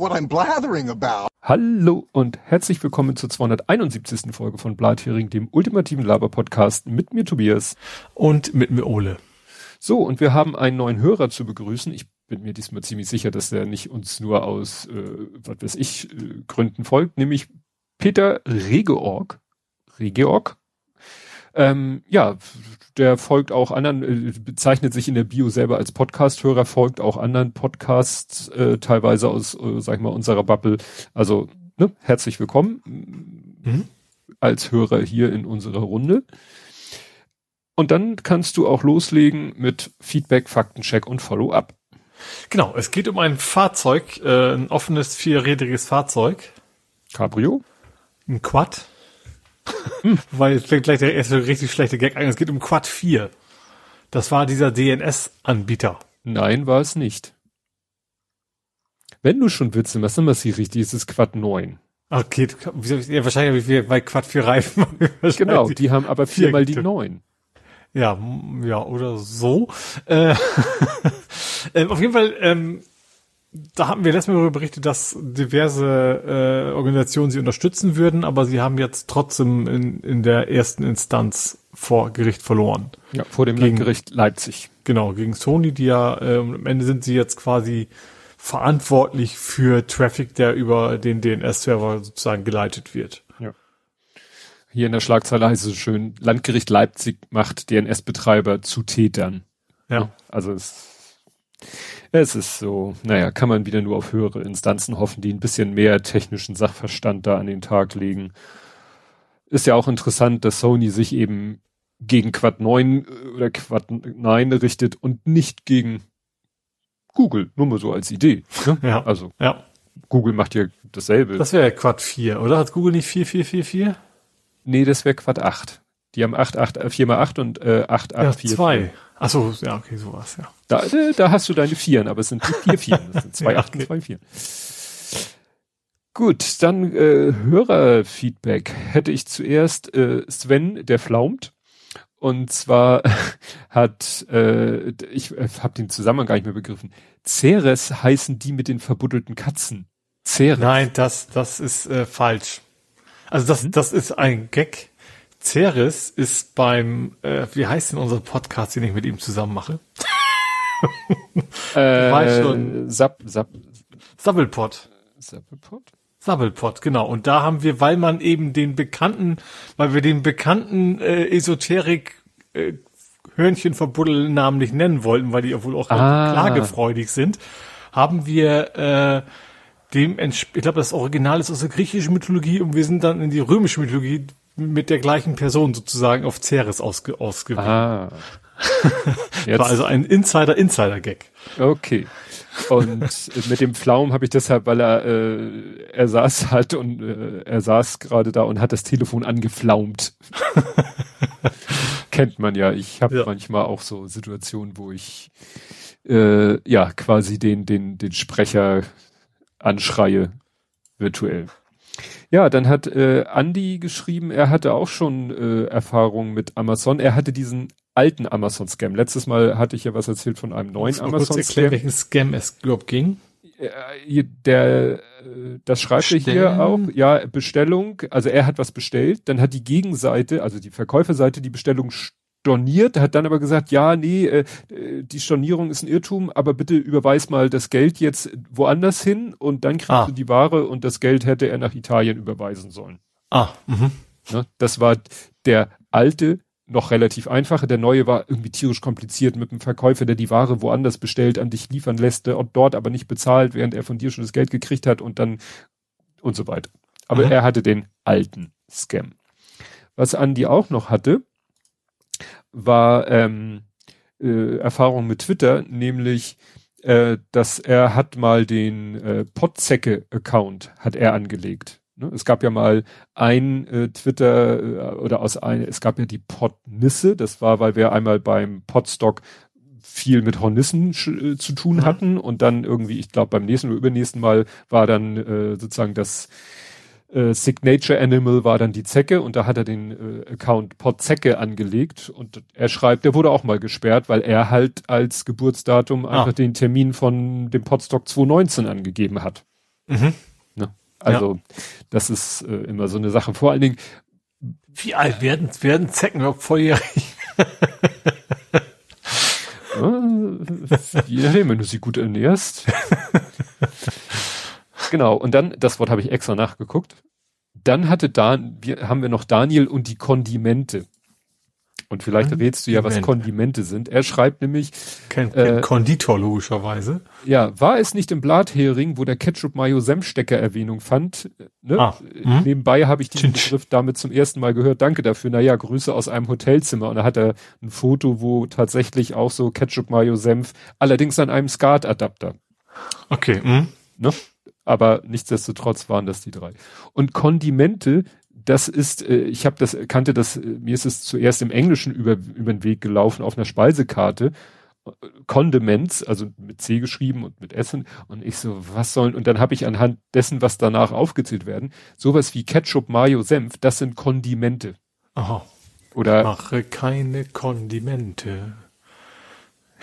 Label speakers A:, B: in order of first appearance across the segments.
A: what I'm blathering about.
B: Hallo und herzlich willkommen zur 271. Folge von Blathering, dem ultimativen Laber-Podcast mit mir Tobias.
C: Und mit mir Ole.
B: So, und wir haben einen neuen Hörer zu begrüßen. Ich bin mir diesmal ziemlich sicher, dass er nicht uns nur aus, äh, was weiß ich, äh, Gründen folgt, nämlich Peter Regeorg. Regeorg? Ähm, ja, der folgt auch anderen, äh, bezeichnet sich in der Bio selber als Podcast-Hörer, folgt auch anderen Podcasts, äh, teilweise aus, äh, sag ich mal, unserer Bubble. Also, ne, herzlich willkommen mhm. als Hörer hier in unserer Runde. Und dann kannst du auch loslegen mit Feedback, Faktencheck und Follow-up.
C: Genau, es geht um ein Fahrzeug, äh, ein offenes vierrädriges Fahrzeug.
B: Cabrio?
C: Ein Quad. Hm. Weil es fängt gleich der erste richtig schlechte Gag an. Es geht um Quad 4. Das war dieser DNS-Anbieter.
B: Nein, war es nicht. Wenn du schon Witze machst, dann machst du richtig, ist es Quad 9.
C: Okay, ja, wahrscheinlich wie bei Quad 4 Reifen.
B: genau, die haben aber viermal die 9.
C: Ja, ja, oder so. Äh, äh, auf jeden Fall, ähm, da haben wir letztes Mal darüber berichtet, dass diverse äh, Organisationen sie unterstützen würden, aber sie haben jetzt trotzdem in, in der ersten Instanz vor Gericht verloren.
B: Ja, vor dem gegen, Gericht Leipzig.
C: Genau, gegen Sony, die ja, äh, am Ende sind sie jetzt quasi verantwortlich für Traffic, der über den DNS-Server sozusagen geleitet wird.
B: Ja. Hier in der Schlagzeile heißt es schön, Landgericht Leipzig macht DNS-Betreiber zu Tätern.
C: Ja.
B: Also es es ist so, naja, kann man wieder nur auf höhere Instanzen hoffen, die ein bisschen mehr technischen Sachverstand da an den Tag legen. Ist ja auch interessant, dass Sony sich eben gegen Quad 9 äh, oder Quad 9 richtet und nicht gegen Google, nur mal so als Idee.
C: Ne? Ja.
B: Also,
C: ja.
B: Google macht ja dasselbe.
C: Das wäre Quad 4, oder? Hat Google nicht 4444?
B: Nee, das wäre Quad 8. Die haben 8, 8, 4 mal 8 und äh, 8, 8, ja, 4.
C: 2. Achso, ja, okay, sowas, ja.
B: Da, äh, da hast du deine Vieren, aber es sind vier Vieren. Das sind zwei ja, Achten, okay. zwei Vieren. Gut, dann äh, Hörerfeedback hätte ich zuerst äh, Sven, der flaumt. Und zwar hat, äh, ich äh, habe den Zusammenhang gar nicht mehr begriffen. Ceres heißen die mit den verbuddelten Katzen.
C: Ceres. Nein, das, das ist äh, falsch. Also das, hm? das ist ein Gag Ceres ist beim, äh, wie heißt denn unser Podcast, den ich mit ihm zusammen mache?
B: äh, schon. Sab, Sab,
C: Sabbelpot.
B: Sabbelpot?
C: Sabbelpot, genau. Und da haben wir, weil man eben den bekannten, weil wir den bekannten äh, Esoterik äh, Hörnchenverbuddel-Namen nicht nennen wollten, weil die ja wohl auch ah. klagefreudig sind, haben wir äh, dem, ich glaube, das Original ist aus der griechischen Mythologie und wir sind dann in die römische Mythologie mit der gleichen Person sozusagen auf Ceres ausge ausgewählt. Ah. War also ein Insider-Insider-Gag.
B: Okay. Und mit dem Pflaum habe ich deshalb, weil er äh, er saß halt und äh, er saß gerade da und hat das Telefon angeflaumt. Kennt man ja. Ich habe ja. manchmal auch so Situationen, wo ich äh, ja quasi den den den Sprecher anschreie virtuell. Ja, dann hat äh, Andy geschrieben, er hatte auch schon äh, Erfahrungen mit Amazon. Er hatte diesen alten Amazon-Scam. Letztes Mal hatte ich ja was erzählt von einem neuen Amazon-Scam.
C: welchen Scam es glaub ging.
B: Äh, der, äh, das schreibt er hier auch, ja, Bestellung, also er hat was bestellt, dann hat die Gegenseite, also die Verkäuferseite, die Bestellung storniert, hat dann aber gesagt, ja, nee, äh, die Stornierung ist ein Irrtum, aber bitte überweis mal das Geld jetzt woanders hin und dann kriegst ah. du die Ware und das Geld hätte er nach Italien überweisen sollen.
C: Ah, mhm.
B: Ne, das war der alte, noch relativ einfache, der neue war irgendwie tierisch kompliziert mit dem Verkäufer, der die Ware woanders bestellt, an dich liefern lässt und dort aber nicht bezahlt, während er von dir schon das Geld gekriegt hat und dann und so weiter. Aber mhm. er hatte den alten Scam. Was Andi auch noch hatte, war ähm, äh, Erfahrung mit Twitter, nämlich äh, dass er hat mal den äh, Podzecke-Account hat er angelegt. Ne? Es gab ja mal ein äh, Twitter äh, oder aus ein, es gab ja die Podnisse, das war, weil wir einmal beim Podstock viel mit Hornissen äh, zu tun mhm. hatten und dann irgendwie, ich glaube beim nächsten oder übernächsten Mal war dann äh, sozusagen das äh, Signature Animal war dann die Zecke und da hat er den äh, Account Podzecke angelegt und er schreibt, der wurde auch mal gesperrt, weil er halt als Geburtsdatum ah. einfach den Termin von dem Podstock 2019 angegeben hat. Mhm. Ne? Also ja. das ist äh, immer so eine Sache. Vor allen Dingen.
C: Wie alt werden, werden Zecken überhaupt volljährig?
B: Je nachdem, wenn du sie gut ernährst. genau, und dann, das Wort habe ich extra nachgeguckt. Dann hatte Dan, wir, haben wir noch Daniel und die Kondimente. Und vielleicht rätst du ja, was Kondimente sind. Er schreibt nämlich.
C: Kein, kein äh, Konditor logischerweise.
B: Ja, war es nicht im Blathering, wo der Ketchup Mayo Senfstecker Erwähnung fand? Ne? Ah, hm? Nebenbei habe ich diesen Begriff damit zum ersten Mal gehört. Danke dafür. Naja, Grüße aus einem Hotelzimmer. Und da hat er ein Foto, wo tatsächlich auch so Ketchup Mayo Senf, allerdings an einem SCART-Adapter.
C: Okay. Hm?
B: Ne? Aber nichtsdestotrotz waren das die drei. Und das ist, äh, ich habe das, kannte das, äh, mir ist es zuerst im Englischen über, über den Weg gelaufen auf einer Speisekarte. Condiments, also mit C geschrieben und mit Essen. Und ich so, was sollen, und dann habe ich anhand dessen, was danach aufgezählt werden, sowas wie Ketchup, Mayo, Senf, das sind Kondimente.
C: Aha. Oder. Mache keine Kondimente.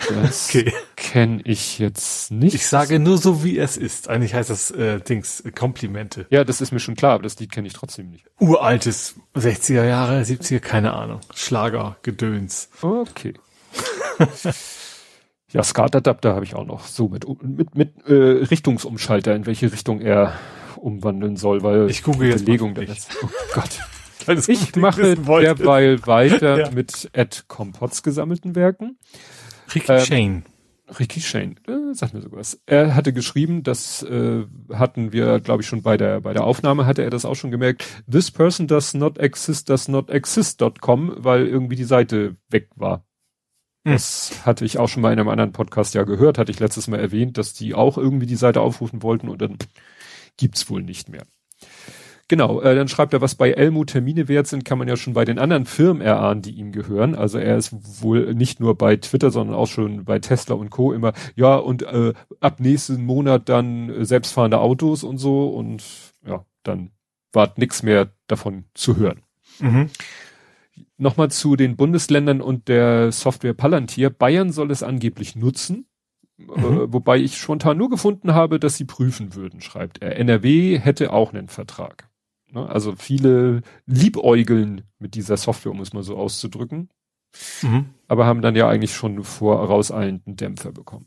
B: Das okay. kenne ich jetzt nicht.
C: Ich sage nur so, wie es ist. Eigentlich heißt das äh, Dings äh, Komplimente.
B: Ja, das ist mir schon klar, aber das Lied kenne ich trotzdem nicht.
C: Uraltes 60er Jahre, 70er, keine Ahnung. Schlager, Gedöns.
B: Okay. ja, SCART-Adapter habe ich auch noch. So mit, mit, mit äh, Richtungsumschalter, in welche Richtung er umwandeln soll, weil
C: ich gucke jetzt
B: Belegung da jetzt. Oh Gott. ich mache derweil weiter ja. mit Ed Kompotz gesammelten Werken.
C: Ricky ähm, Shane.
B: Ricky Shane, äh, sag mir sogar was. Er hatte geschrieben, das äh, hatten wir, glaube ich, schon bei der bei der Aufnahme hatte er das auch schon gemerkt. This person does not exist, does not exist.com, weil irgendwie die Seite weg war. Hm. Das hatte ich auch schon mal in einem anderen Podcast ja gehört, hatte ich letztes Mal erwähnt, dass die auch irgendwie die Seite aufrufen wollten und dann gibt's wohl nicht mehr. Genau, äh, dann schreibt er, was bei Elmo Termine wert sind, kann man ja schon bei den anderen Firmen erahnen, die ihm gehören. Also er ist wohl nicht nur bei Twitter, sondern auch schon bei Tesla und Co. immer, ja, und äh, ab nächsten Monat dann äh, selbstfahrende Autos und so und ja, dann war nix mehr davon zu hören. Mhm. Nochmal zu den Bundesländern und der Software Palantir. Bayern soll es angeblich nutzen. Mhm. Äh, wobei ich spontan nur gefunden habe, dass sie prüfen würden, schreibt er. NRW hätte auch einen Vertrag. Ne? Also viele liebäugeln mit dieser Software, um es mal so auszudrücken. Mhm. Aber haben dann ja eigentlich schon vorauseilenden Dämpfer bekommen.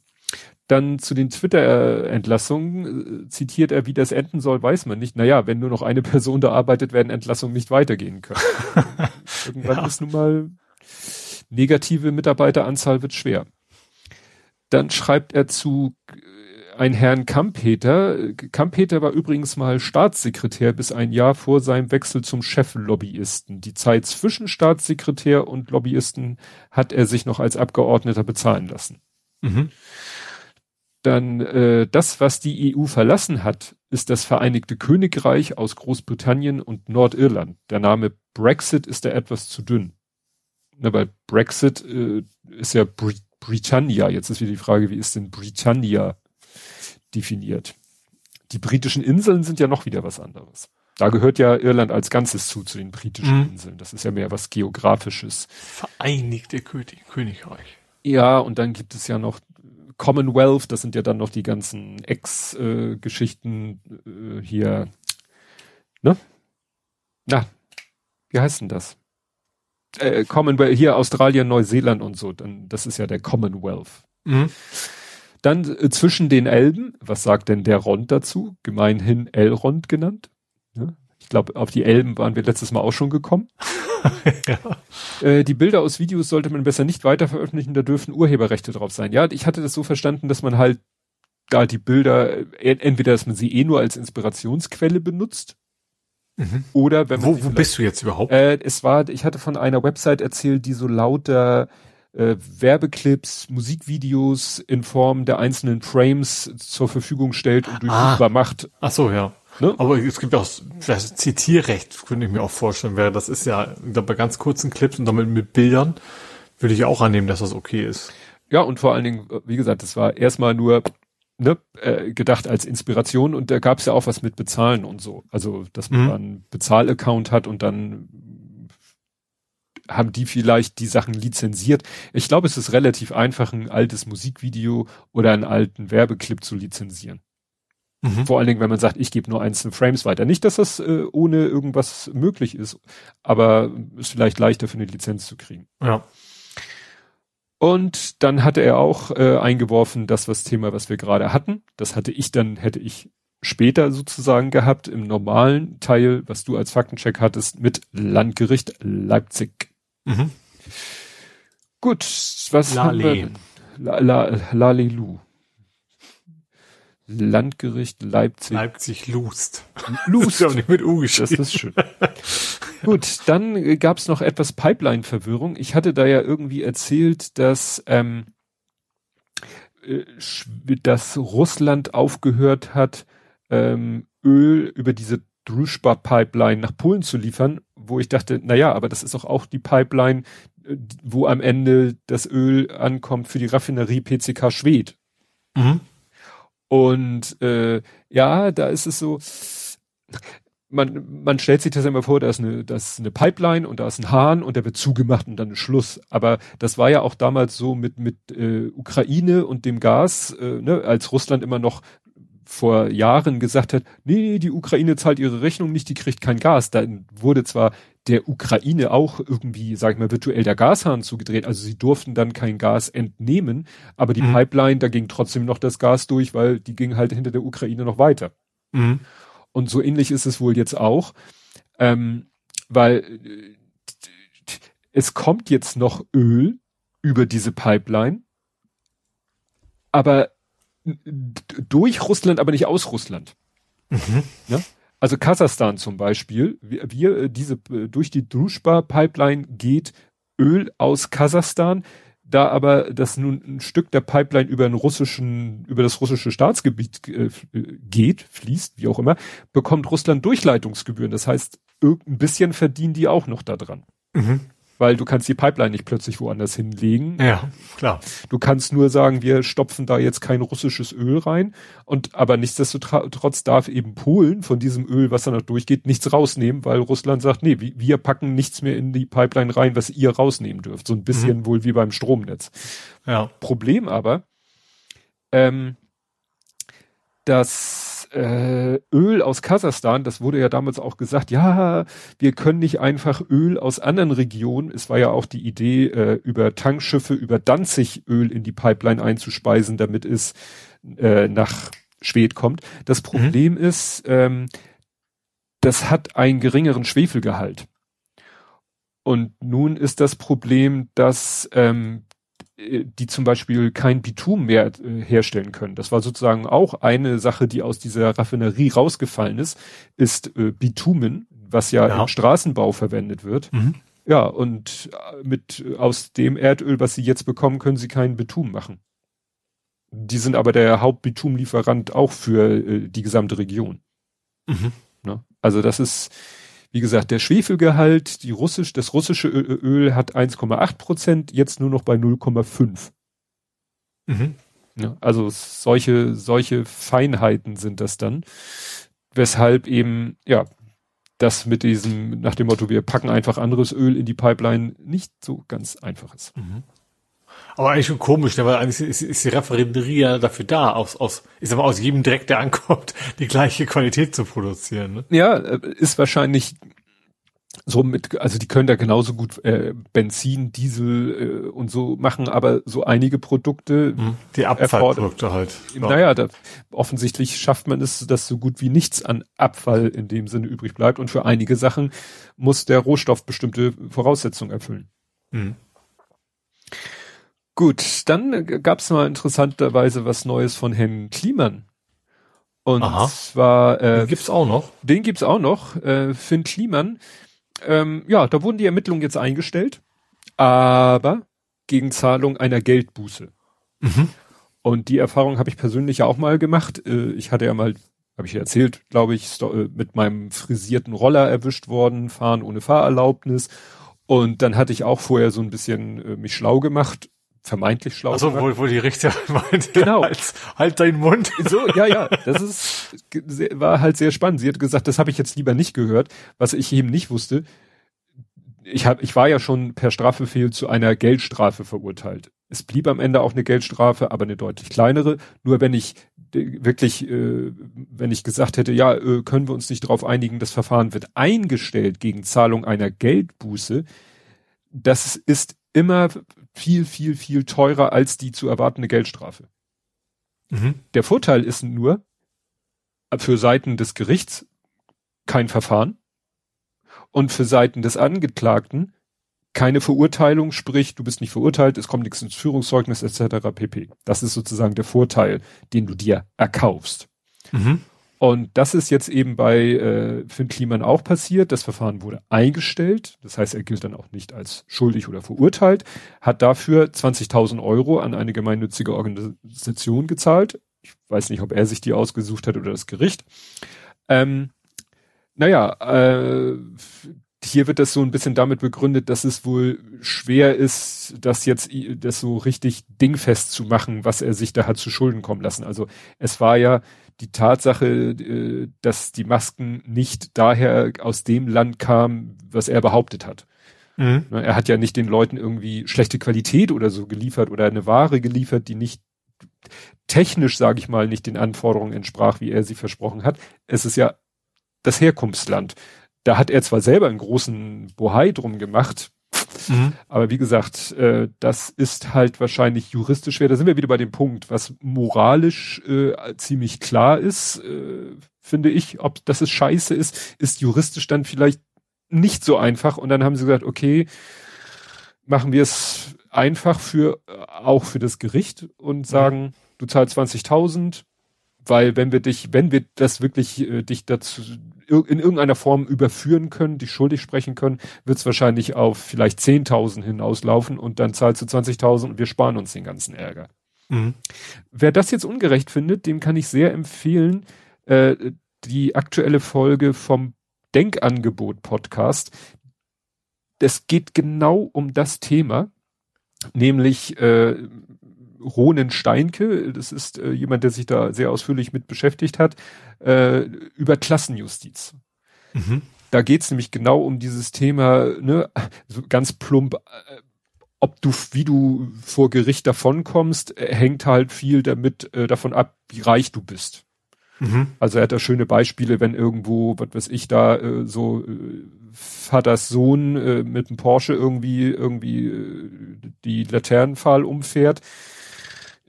B: Dann zu den Twitter-Entlassungen äh, zitiert er, wie das enden soll, weiß man nicht. Naja, wenn nur noch eine Person da arbeitet, werden Entlassungen nicht weitergehen können. Irgendwann ja. ist nun mal negative Mitarbeiteranzahl wird schwer. Dann schreibt er zu ein Herrn Kampeter. Kampeter war übrigens mal Staatssekretär bis ein Jahr vor seinem Wechsel zum Cheflobbyisten. Die Zeit zwischen Staatssekretär und Lobbyisten hat er sich noch als Abgeordneter bezahlen lassen. Mhm. Dann äh, das, was die EU verlassen hat, ist das Vereinigte Königreich aus Großbritannien und Nordirland. Der Name Brexit ist da etwas zu dünn. Na, weil Brexit äh, ist ja Br Britannia. Jetzt ist wieder die Frage, wie ist denn Britannia definiert. Die britischen Inseln sind ja noch wieder was anderes. Da gehört ja Irland als Ganzes zu, zu den britischen mhm. Inseln. Das ist ja mehr was Geografisches.
C: Vereinigte Königreich.
B: Ja, und dann gibt es ja noch Commonwealth, das sind ja dann noch die ganzen Ex-Geschichten äh, hier. Ne? Na, wie heißt denn das? Äh, Commonwealth, hier Australien, Neuseeland und so, dann, das ist ja der Commonwealth. Mhm. Dann äh, zwischen den Elben, was sagt denn der Rond dazu? Gemeinhin Elrond genannt. Ja, ich glaube, auf die Elben waren wir letztes Mal auch schon gekommen. ja. äh, die Bilder aus Videos sollte man besser nicht weiter veröffentlichen, da dürfen Urheberrechte drauf sein. Ja, ich hatte das so verstanden, dass man halt da die Bilder, äh, entweder dass man sie eh nur als Inspirationsquelle benutzt, Mhm. Oder wenn
C: man wo, wo bist du jetzt überhaupt?
B: Äh, es war, ich hatte von einer Website erzählt, die so lauter äh, Werbeclips, Musikvideos in Form der einzelnen Frames zur Verfügung stellt und durchsuchbar ah. macht.
C: Ach so, ja. Ne? Aber es gibt auch das Zitierrecht, könnte ich mir auch vorstellen, wäre das ist ja bei ganz kurzen Clips und damit mit Bildern würde ich auch annehmen, dass das okay ist.
B: Ja, und vor allen Dingen, wie gesagt, das war erstmal nur ne, äh, gedacht als Inspiration und da gab es ja auch was mit Bezahlen und so. Also, dass man mhm. einen Bezahlaccount hat und dann haben die vielleicht die Sachen lizenziert. Ich glaube, es ist relativ einfach, ein altes Musikvideo oder einen alten Werbeclip zu lizenzieren. Mhm. Vor allen Dingen, wenn man sagt, ich gebe nur einzelne Frames weiter. Nicht, dass das äh, ohne irgendwas möglich ist, aber ist vielleicht leichter für eine Lizenz zu kriegen.
C: Ja.
B: Und dann hatte er auch äh, eingeworfen, das was Thema, was wir gerade hatten. Das hatte ich dann, hätte ich später sozusagen gehabt im normalen Teil, was du als Faktencheck hattest, mit Landgericht Leipzig. Mhm. Gut, was
C: Lale.
B: haben wir? La, la, Lalelu. Landgericht Leipzig.
C: Leipzig Lust.
B: Lust.
C: Das ist mit U geschrieben.
B: Das ist schön. Gut, dann äh, gab es noch etwas Pipeline-Verwirrung. Ich hatte da ja irgendwie erzählt, dass, ähm, äh, dass Russland aufgehört hat, ähm, Öl über diese Druschba-Pipeline nach Polen zu liefern, wo ich dachte, na ja, aber das ist doch auch die Pipeline, wo am Ende das Öl ankommt für die Raffinerie PCK Schwed.
C: Mhm.
B: Und äh, ja, da ist es so, man, man stellt sich das immer vor, da ist, eine, da ist eine Pipeline und da ist ein Hahn und der wird zugemacht und dann ist Schluss. Aber das war ja auch damals so mit, mit äh, Ukraine und dem Gas, äh, ne, als Russland immer noch vor Jahren gesagt hat, nee, die Ukraine zahlt ihre Rechnung nicht, die kriegt kein Gas. Dann wurde zwar der Ukraine auch irgendwie, sag ich mal, virtuell der Gashahn zugedreht. Also sie durften dann kein Gas entnehmen, aber die mhm. Pipeline, da ging trotzdem noch das Gas durch, weil die ging halt hinter der Ukraine noch weiter.
C: Mhm.
B: Und so ähnlich ist es wohl jetzt auch, ähm, weil äh, es kommt jetzt noch Öl über diese Pipeline, aber durch Russland, aber nicht aus Russland.
C: Mhm.
B: Ja? Also Kasachstan zum Beispiel, wir, wir äh, diese äh, durch die Druschba-Pipeline geht Öl aus Kasachstan, da aber das nun ein Stück der Pipeline über den russischen, über das russische Staatsgebiet äh, geht, fließt, wie auch immer, bekommt Russland Durchleitungsgebühren. Das heißt, irgendein bisschen verdienen die auch noch daran.
C: Mhm
B: weil du kannst die Pipeline nicht plötzlich woanders hinlegen.
C: Ja, klar.
B: Du kannst nur sagen, wir stopfen da jetzt kein russisches Öl rein und aber nichtsdestotrotz darf eben Polen von diesem Öl, was da noch durchgeht, nichts rausnehmen, weil Russland sagt, nee, wir packen nichts mehr in die Pipeline rein, was ihr rausnehmen dürft. So ein bisschen mhm. wohl wie beim Stromnetz.
C: Ja.
B: Problem aber, ähm, dass äh, Öl aus Kasachstan, das wurde ja damals auch gesagt, ja, wir können nicht einfach Öl aus anderen Regionen, es war ja auch die Idee, äh, über Tankschiffe, über Danzig Öl in die Pipeline einzuspeisen, damit es äh, nach Schwed kommt. Das mhm. Problem mhm. ist, ähm, das hat einen geringeren Schwefelgehalt. Und nun ist das Problem, dass ähm, äh, die zum Beispiel kein Bitum mehr äh, herstellen können. Das war sozusagen auch eine Sache, die aus dieser Raffinerie rausgefallen ist, ist äh, Bitumen, was ja, ja, im Straßenbau verwendet wird.
C: Mhm.
B: Ja, und äh, mit aus dem Erdöl, was sie jetzt bekommen, können sie keinen Bitum machen. Die sind aber der Hauptbitumlieferant auch für äh, die gesamte Region.
C: Mhm.
B: Ne? Also das ist wie gesagt, der Schwefelgehalt, die russisch, das russische Öl hat 1,8 Prozent, jetzt nur noch bei 0,5.
C: Mhm.
B: Ja, also solche, solche Feinheiten sind das dann, weshalb eben, ja, das mit diesem, nach dem Motto, wir packen einfach anderes Öl in die Pipeline, nicht so ganz einfach ist.
C: Mhm. Aber eigentlich schon komisch, ne? weil eigentlich ist, ist die Raffinerie ja dafür da, aus, aus, ich sag mal, aus jedem Dreck, der ankommt, die gleiche Qualität zu produzieren. Ne?
B: Ja, äh, ist wahrscheinlich so mit, also die können da genauso gut äh, Benzin, Diesel äh, und so machen, aber so einige Produkte.
C: Mhm. Die Abfallprodukte halt.
B: Ja. Naja, da, offensichtlich schafft man es, dass so gut wie nichts an Abfall in dem Sinne übrig bleibt. Und für einige Sachen muss der Rohstoff bestimmte Voraussetzungen erfüllen.
C: Mhm.
B: Gut, dann gab es mal interessanterweise was Neues von Herrn Kliman. Und Aha. zwar
C: äh, den gibt's auch noch.
B: Den gibt's auch noch. Äh, Finn Kliman. Ähm, ja, da wurden die Ermittlungen jetzt eingestellt, aber gegen Zahlung einer Geldbuße.
C: Mhm.
B: Und die Erfahrung habe ich persönlich ja auch mal gemacht. Äh, ich hatte ja mal, habe ich erzählt, glaube ich, äh, mit meinem frisierten Roller erwischt worden, fahren ohne Fahrerlaubnis. Und dann hatte ich auch vorher so ein bisschen äh, mich schlau gemacht vermeintlich schlau.
C: Also wo, wo die Richter meinte,
B: genau.
C: halt, halt deinen Mund.
B: So, ja, ja, das ist war halt sehr spannend. Sie hat gesagt, das habe ich jetzt lieber nicht gehört, was ich eben nicht wusste. Ich hab, ich war ja schon per Strafbefehl zu einer Geldstrafe verurteilt. Es blieb am Ende auch eine Geldstrafe, aber eine deutlich kleinere. Nur wenn ich wirklich, äh, wenn ich gesagt hätte, ja, äh, können wir uns nicht darauf einigen, das Verfahren wird eingestellt gegen Zahlung einer Geldbuße, das ist immer viel, viel, viel teurer als die zu erwartende Geldstrafe. Mhm. Der Vorteil ist nur, für Seiten des Gerichts kein Verfahren und für Seiten des Angeklagten keine Verurteilung, sprich, du bist nicht verurteilt, es kommt nichts ins Führungszeugnis etc. pp. Das ist sozusagen der Vorteil, den du dir erkaufst. Mhm. Und das ist jetzt eben bei äh, Finn Kliman auch passiert. Das Verfahren wurde eingestellt. Das heißt, er gilt dann auch nicht als schuldig oder verurteilt, hat dafür 20.000 Euro an eine gemeinnützige Organisation gezahlt. Ich weiß nicht, ob er sich die ausgesucht hat oder das Gericht. Ähm, naja, äh, hier wird das so ein bisschen damit begründet, dass es wohl schwer ist, das jetzt das so richtig dingfest zu machen, was er sich da hat zu Schulden kommen lassen. Also es war ja die Tatsache, äh, dass die Masken nicht daher aus dem Land kamen, was er behauptet hat. Mhm. Ne, er hat ja nicht den Leuten irgendwie schlechte Qualität oder so geliefert oder eine Ware geliefert, die nicht technisch, sage ich mal, nicht den Anforderungen entsprach, wie er sie versprochen hat. Es ist ja das Herkunftsland da hat er zwar selber einen großen Bohai drum gemacht, mhm. aber wie gesagt, äh, das ist halt wahrscheinlich juristisch schwer. Da sind wir wieder bei dem Punkt, was moralisch äh, ziemlich klar ist, äh, finde ich, ob das es scheiße ist, ist juristisch dann vielleicht nicht so einfach. Und dann haben sie gesagt, okay, machen wir es einfach für auch für das Gericht und sagen, mhm. du zahlst 20.000, weil wenn wir dich, wenn wir das wirklich äh, dich dazu in irgendeiner Form überführen können, dich schuldig sprechen können, wird es wahrscheinlich auf vielleicht 10.000 hinauslaufen und dann zahlst du 20.000 und wir sparen uns den ganzen Ärger. Mhm. Wer das jetzt ungerecht findet, dem kann ich sehr empfehlen, äh, die aktuelle Folge vom Denkangebot Podcast. Es geht genau um das Thema, nämlich äh, Ronen Steinke, das ist äh, jemand, der sich da sehr ausführlich mit beschäftigt hat, äh, über Klassenjustiz. Mhm. Da geht's nämlich genau um dieses Thema, ne, so ganz plump, äh, ob du, wie du vor Gericht davonkommst, äh, hängt halt viel damit äh, davon ab, wie reich du bist. Mhm. Also er hat da schöne Beispiele, wenn irgendwo, was weiß ich, da äh, so Vaters Sohn äh, mit einem Porsche irgendwie irgendwie äh, die Laternenpfahl umfährt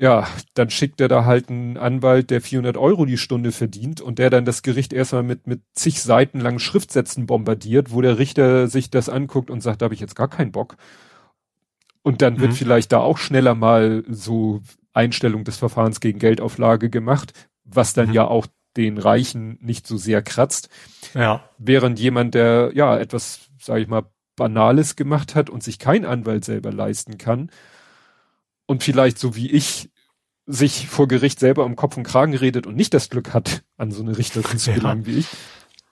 B: ja, dann schickt er da halt einen Anwalt, der 400 Euro die Stunde verdient und der dann das Gericht erstmal mit, mit zig Seiten langen Schriftsätzen bombardiert, wo der Richter sich das anguckt und sagt, da habe ich jetzt gar keinen Bock. Und dann mhm. wird vielleicht da auch schneller mal so Einstellung des Verfahrens gegen Geldauflage gemacht, was dann mhm. ja auch den Reichen nicht so sehr kratzt. Ja. Während jemand, der ja etwas, sage ich mal, Banales gemacht hat und sich kein Anwalt selber leisten kann und vielleicht so wie ich sich vor Gericht selber um Kopf und Kragen redet und nicht das Glück hat, an so eine Richterin zu gelangen ja. wie ich,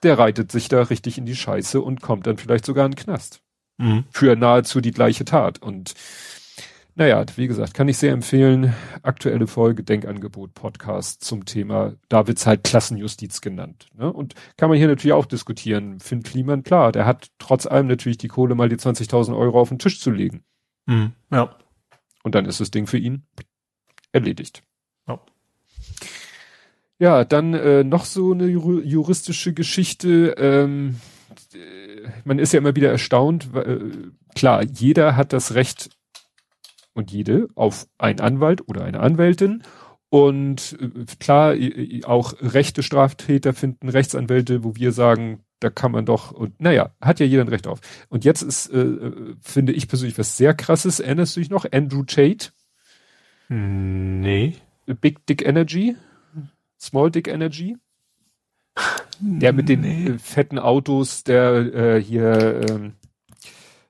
B: der reitet sich da richtig in die Scheiße und kommt dann vielleicht sogar in den Knast. Mhm. Für nahezu die gleiche Tat. Und naja, wie gesagt, kann ich sehr empfehlen. Aktuelle Folge Denkangebot Podcast zum Thema, da wird's halt Klassenjustiz genannt. Ne? Und kann man hier natürlich auch diskutieren. Finn Kliman, klar, der hat trotz allem natürlich die Kohle, mal die 20.000 Euro auf den Tisch zu legen. Mhm. Ja. Und dann ist das Ding für ihn erledigt. Ja, ja dann äh, noch so eine juristische Geschichte. Ähm, äh, man ist ja immer wieder erstaunt. Äh, klar, jeder hat das Recht und jede auf einen Anwalt oder eine Anwältin. Und äh, klar, auch rechte Straftäter finden Rechtsanwälte, wo wir sagen, da kann man doch, und naja, hat ja jeder ein Recht auf. Und jetzt ist, äh, äh finde ich persönlich was sehr krasses. Erinnerst du dich noch? Andrew Tate?
C: Nee.
B: Big Dick Energy? Small Dick Energy? Der mit den nee. äh, fetten Autos, der äh, hier äh,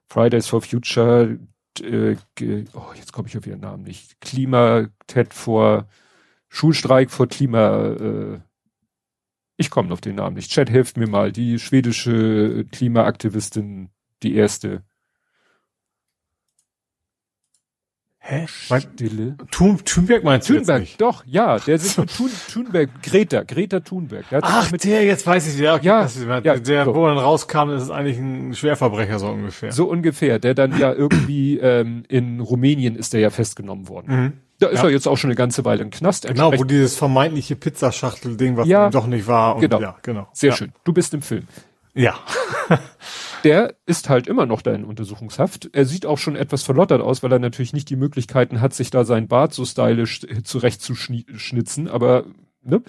B: Fridays for Future, äh, oh, jetzt komme ich auf ihren Namen nicht. Klima-Ted vor Schulstreik vor Klima, äh, ich komme auf den Namen nicht. Chat hilft mir mal. Die schwedische Klimaaktivistin, die erste.
C: Hä? Stille. Thun, Thunberg meinst
B: du Thunberg, jetzt nicht? doch, ja, der sich mit Thun, Thunberg, Greta, Greta Thunberg.
C: Der Ach, mit, der, jetzt weiß ich, ja, okay, ja, ist, ja der, so. wo dann rauskam, ist es eigentlich ein Schwerverbrecher, so ungefähr.
B: So ungefähr, der dann ja irgendwie, ähm, in Rumänien ist der ja festgenommen worden. Mhm. Da ist ja. er jetzt auch schon eine ganze Weile im Knast.
C: Genau, wo dieses vermeintliche Pizzaschachtel-Ding, was
B: ja,
C: doch nicht war.
B: Und, genau. Ja, genau. Sehr ja. schön. Du bist im Film.
C: Ja.
B: der ist halt immer noch da in Untersuchungshaft. Er sieht auch schon etwas verlottert aus, weil er natürlich nicht die Möglichkeiten hat, sich da sein Bart so stylisch zurechtzuschnitzen, aber ne?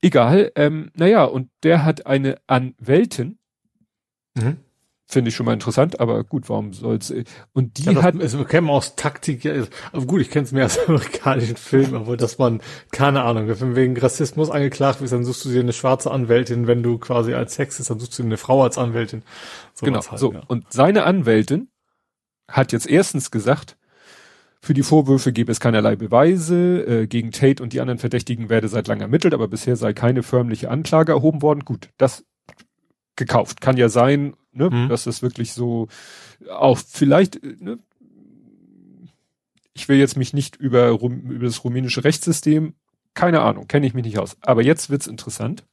B: Egal. Ähm, naja, und der hat eine Anwältin. Mhm. Finde ich schon mal interessant, aber gut, warum soll's? Äh, und die ja, hat.
C: Also wir kennen aus Taktik, ja, also gut, ich kenne es mehr als amerikanischen Film, aber dass man, keine Ahnung, wenn wegen Rassismus angeklagt wirst, dann suchst du dir eine schwarze Anwältin, wenn du quasi als Sexist, dann suchst du dir eine Frau als Anwältin.
B: So genau, halt, so. Ja. Und seine Anwältin hat jetzt erstens gesagt, für die Vorwürfe gebe es keinerlei Beweise, äh, gegen Tate und die anderen Verdächtigen werde seit langem ermittelt, aber bisher sei keine förmliche Anklage erhoben worden. Gut, das gekauft. Kann ja sein, ne, mhm. dass es wirklich so auch vielleicht, ne, ich will jetzt mich nicht über, über das rumänische Rechtssystem, keine Ahnung, kenne ich mich nicht aus. Aber jetzt wird's interessant.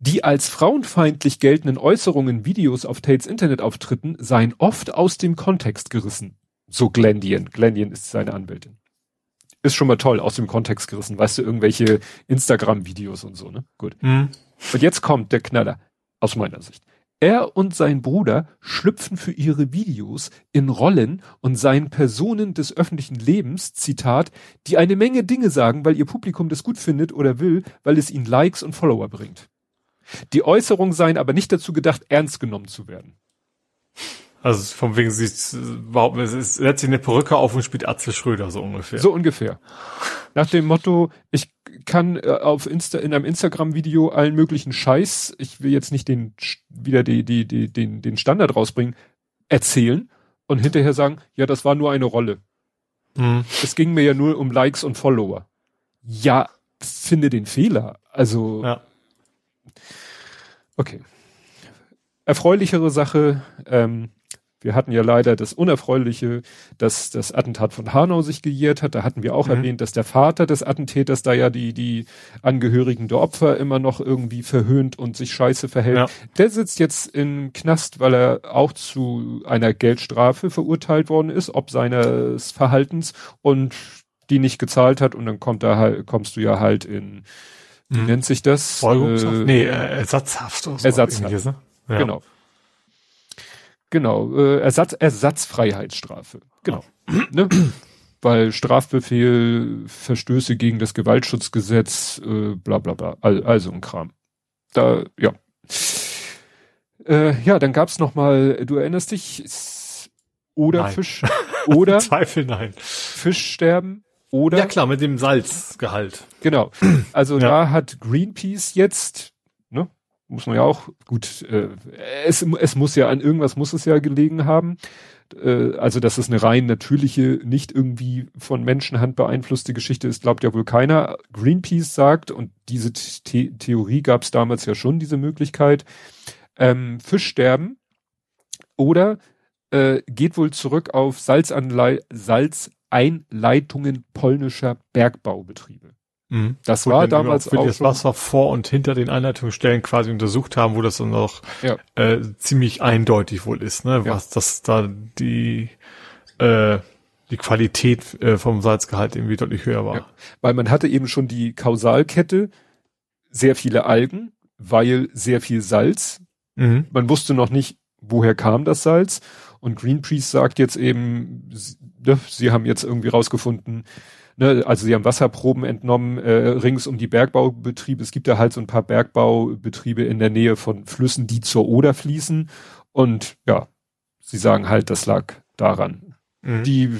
B: Die als frauenfeindlich geltenden Äußerungen Videos auf Tates Internetauftritten seien oft aus dem Kontext gerissen. So Glendian. Glendian ist seine Anwältin. Ist schon mal toll, aus dem Kontext gerissen. Weißt du, irgendwelche Instagram-Videos und so, ne? Gut. Mhm. Und jetzt kommt der Knaller aus meiner Sicht. Er und sein Bruder schlüpfen für ihre Videos in Rollen und seien Personen des öffentlichen Lebens, Zitat, die eine Menge Dinge sagen, weil ihr Publikum das gut findet oder will, weil es ihnen Likes und Follower bringt. Die Äußerungen seien aber nicht dazu gedacht, ernst genommen zu werden.
C: Also von wegen sie überhaupt es setzt sich eine Perücke auf und spielt Atze Schröder so ungefähr.
B: So ungefähr. Nach dem Motto, ich kann äh, auf Insta in einem Instagram Video allen möglichen Scheiß, ich will jetzt nicht den wieder die die die den den Standard rausbringen, erzählen und hinterher sagen, ja, das war nur eine Rolle. Mhm. Es ging mir ja nur um Likes und Follower. Ja, finde den Fehler. Also ja. Okay. Erfreulichere Sache, ähm, wir hatten ja leider das Unerfreuliche, dass das Attentat von Hanau sich gejährt hat. Da hatten wir auch mhm. erwähnt, dass der Vater des Attentäters da ja die, die Angehörigen der Opfer immer noch irgendwie verhöhnt und sich scheiße verhält. Ja. Der sitzt jetzt im Knast, weil er auch zu einer Geldstrafe verurteilt worden ist, ob seines Verhaltens und die nicht gezahlt hat und dann kommt da halt, kommst du ja halt in, wie mhm. nennt sich das?
C: Folgungshaft? Äh, nee, äh, Ersatzhaft.
B: Oder so Ersatzhaft. Ne? Ja. Genau. Genau, äh, Ersatz, Ersatzfreiheitsstrafe. Genau. ne? Weil Strafbefehl, Verstöße gegen das Gewaltschutzgesetz, äh, bla bla bla, all, also ein Kram. Da, ja. Äh, ja, dann gab's noch mal, du erinnerst dich, oder nein. Fisch, oder
C: Zweifel nein.
B: Fischsterben, oder?
C: Ja klar, mit dem Salzgehalt.
B: Genau. Also ja. da hat Greenpeace jetzt muss man ja auch, gut, äh, es, es muss ja an irgendwas muss es ja gelegen haben. Äh, also, dass es eine rein natürliche, nicht irgendwie von Menschenhand beeinflusste Geschichte ist, glaubt ja wohl keiner. Greenpeace sagt, und diese The Theorie gab es damals ja schon, diese Möglichkeit, ähm, Fischsterben oder äh, geht wohl zurück auf Salzanlei Salzeinleitungen polnischer Bergbaubetriebe.
C: Mhm. Das Gut, war damals auch. das Wasser vor und hinter den Einleitungsstellen quasi untersucht haben, wo das dann auch ja. äh, ziemlich eindeutig wohl ist, ne? Ja. Was das da die äh, die Qualität äh, vom Salzgehalt irgendwie deutlich höher war. Ja.
B: Weil man hatte eben schon die Kausalkette, sehr viele Algen, weil sehr viel Salz. Mhm. Man wusste noch nicht, woher kam das Salz. Und Greenpeace sagt jetzt eben, ne, sie haben jetzt irgendwie rausgefunden, ne, also sie haben Wasserproben entnommen äh, rings um die Bergbaubetriebe. Es gibt ja halt so ein paar Bergbaubetriebe in der Nähe von Flüssen, die zur Oder fließen. Und ja, sie sagen halt, das lag daran. Mhm. Die,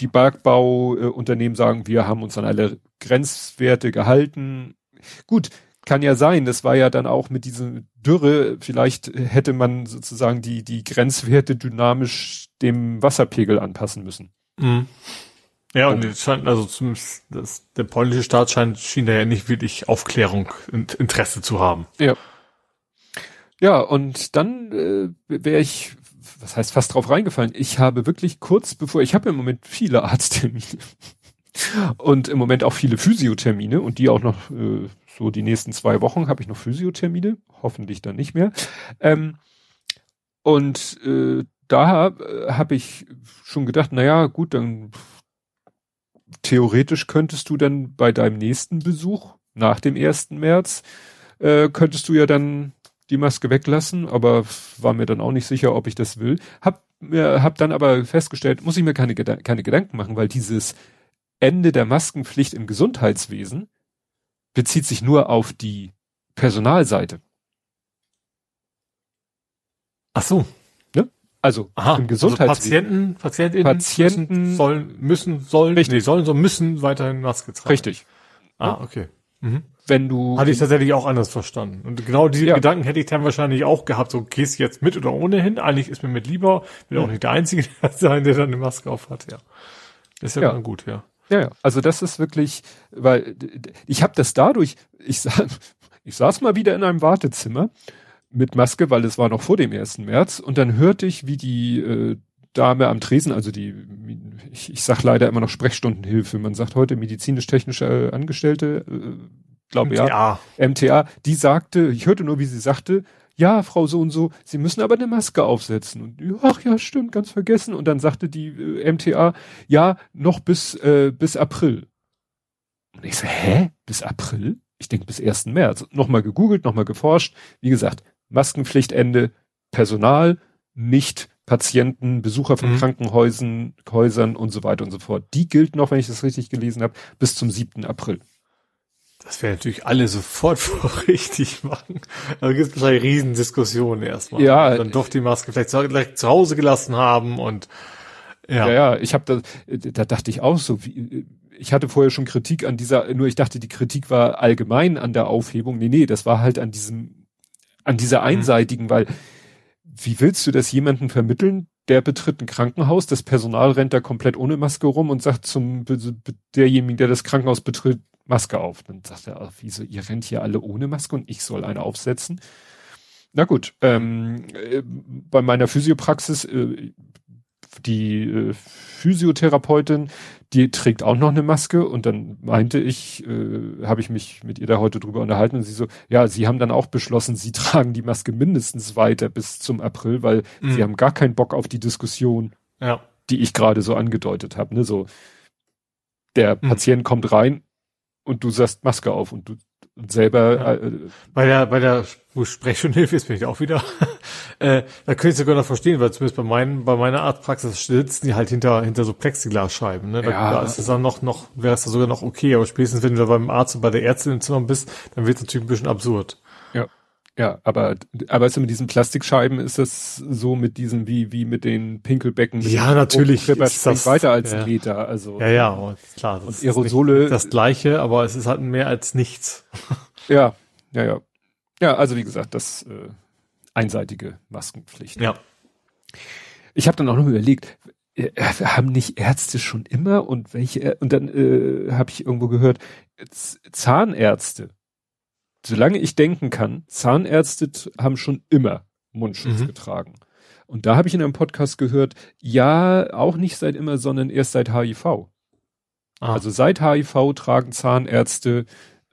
B: die Bergbauunternehmen äh, sagen, wir haben uns an alle Grenzwerte gehalten. Gut, kann ja sein, das war ja dann auch mit diesem Dürre, vielleicht hätte man sozusagen die, die Grenzwerte dynamisch dem Wasserpegel anpassen müssen. Mhm.
C: Ja, und es scheint, also zumindest das, der polnische Staat scheint, schien da ja nicht wirklich Aufklärung und Interesse zu haben.
B: Ja. Ja, und dann äh, wäre ich, was heißt fast drauf reingefallen. Ich habe wirklich kurz bevor, ich habe im Moment viele Arzttermine und im Moment auch viele Physiothermine und die auch noch äh, so die nächsten zwei Wochen habe ich noch Physiothermine, hoffentlich dann nicht mehr. Ähm, und äh, da äh, habe ich schon gedacht, na ja, gut, dann theoretisch könntest du dann bei deinem nächsten Besuch nach dem 1. März, äh, könntest du ja dann die Maske weglassen, aber war mir dann auch nicht sicher, ob ich das will. Hab, mir, hab dann aber festgestellt, muss ich mir keine, keine Gedanken machen, weil dieses Ende der Maskenpflicht im Gesundheitswesen bezieht sich nur auf die Personalseite.
C: Ach so.
B: Also
C: Aha, im Gesundheitswesen. Also Patienten, Patientinnen
B: Patienten
C: müssen, sollen, müssen, sollen,
B: richtig.
C: nee, sollen so müssen weiterhin Maske tragen.
B: Richtig.
C: Ah, okay. Mhm.
B: Wenn du.
C: Hatte ich tatsächlich auch anders verstanden. Und genau diese
B: Ja.
C: Gedanken hätte ich dann wahrscheinlich auch gehabt. So, gehst du jetzt mit oder ohne hin? Eigentlich ist mir mit lieber. Will auch nicht der Einzige sein, der dann eine Maske auf hat, ja. Ist ja,
B: Ja.
C: dann gut, ja.
B: Ja, ja, also das ist wirklich, weil ich habe das dadurch, ich, sa ich saß mal wieder in einem Wartezimmer mit Maske, weil es war noch vor dem 1. März und dann hörte ich, wie die äh, Dame am Tresen, also die, ich, ich sag leider immer noch Sprechstundenhilfe, man sagt heute medizinisch-technische äh, Angestellte, äh, glaube ja. MTA, die sagte, ich hörte nur, wie sie sagte, ja, Frau so und so, Sie müssen aber eine Maske aufsetzen. Und ach ja, stimmt, ganz vergessen. Und dann sagte die äh, MTA, ja, noch bis, äh, bis April. Und ich so, hä? Bis April? Ich denke bis 1. März. Nochmal gegoogelt, nochmal geforscht. Wie gesagt, Maskenpflichtende, Personal, nicht Patienten, Besucher von
C: Mhm.
B: Krankenhäusern, Häusern und so weiter und so fort. Die gilt noch, wenn ich das richtig gelesen habe, bis zum 7. April.
C: Das wäre natürlich alle sofort vor richtig machen. Da gibt es wahrscheinlich Riesendiskussionen erstmal.
B: Ja.
C: Und dann doch die Maske vielleicht zu, gleich zu Hause gelassen haben und ja.
B: Ja, ja, ich habe da, da dachte ich auch so, wie, ich hatte vorher schon Kritik an dieser, nur ich dachte, die Kritik war allgemein an der Aufhebung. Nee, nee, das war halt an diesem, an dieser einseitigen, weil wie willst du das jemanden vermitteln, der betritt ein Krankenhaus, das Personal rennt da komplett ohne Maske rum und sagt zum derjenigen, der das Krankenhaus betritt, Maske auf. Dann sagt er, ach, wieso, ihr rennt hier alle ohne Maske und ich soll eine aufsetzen. Na gut, ähm, äh, bei meiner Physiopraxis, äh, die äh, Physiotherapeutin, die trägt auch noch eine Maske und dann meinte ich, äh, habe ich mich mit ihr da heute drüber unterhalten und sie so, ja, sie haben dann auch beschlossen, sie tragen die Maske mindestens weiter bis zum April, weil
C: Mhm.
B: sie haben gar keinen Bock auf die Diskussion,
C: ja.
B: die ich gerade so angedeutet habe, ne, so der
C: Mhm.
B: Patient kommt rein und du sagst Maske auf und du selber
C: Ja.
B: äh,
C: Bei der, bei der Sprechstundenhilfe ist, bin ich auch wieder. äh, da könnte ich sogar noch verstehen, weil zumindest bei meinen, bei meiner Arztpraxis sitzen die halt hinter, hinter so Plexiglasscheiben, ne? Da,
B: Ja.
C: da ist es dann noch, noch, wäre es da sogar noch okay, aber spätestens wenn du da beim Arzt und bei der Ärztin im Zimmer bist, dann wird es natürlich ein bisschen absurd.
B: Ja, aber, aber so mit diesen Plastikscheiben ist das so mit diesem, wie, wie mit den Pinkelbecken. Mit
C: Ja, natürlich ist das-
B: weiter als
C: ja.
B: ein Meter, also.
C: Ja, ja, klar. Das
B: Und
C: ist
B: Aerosole-
C: das Gleiche, aber es ist halt mehr als nichts.
B: Ja, ja, ja. Ja, also wie gesagt, das äh, einseitige Maskenpflicht.
C: Ja.
B: Ich habe dann auch noch überlegt, äh, haben nicht Ärzte schon immer und welche Ä- und dann äh, habe ich irgendwo gehört, Zahnärzte, solange ich denken kann, Zahnärzte haben schon immer Mundschutz
C: Mhm.
B: getragen. Und da habe ich in einem Podcast gehört, ja, auch nicht seit immer, sondern erst seit HIV.
C: Ah,
B: Also seit HIV tragen Zahnärzte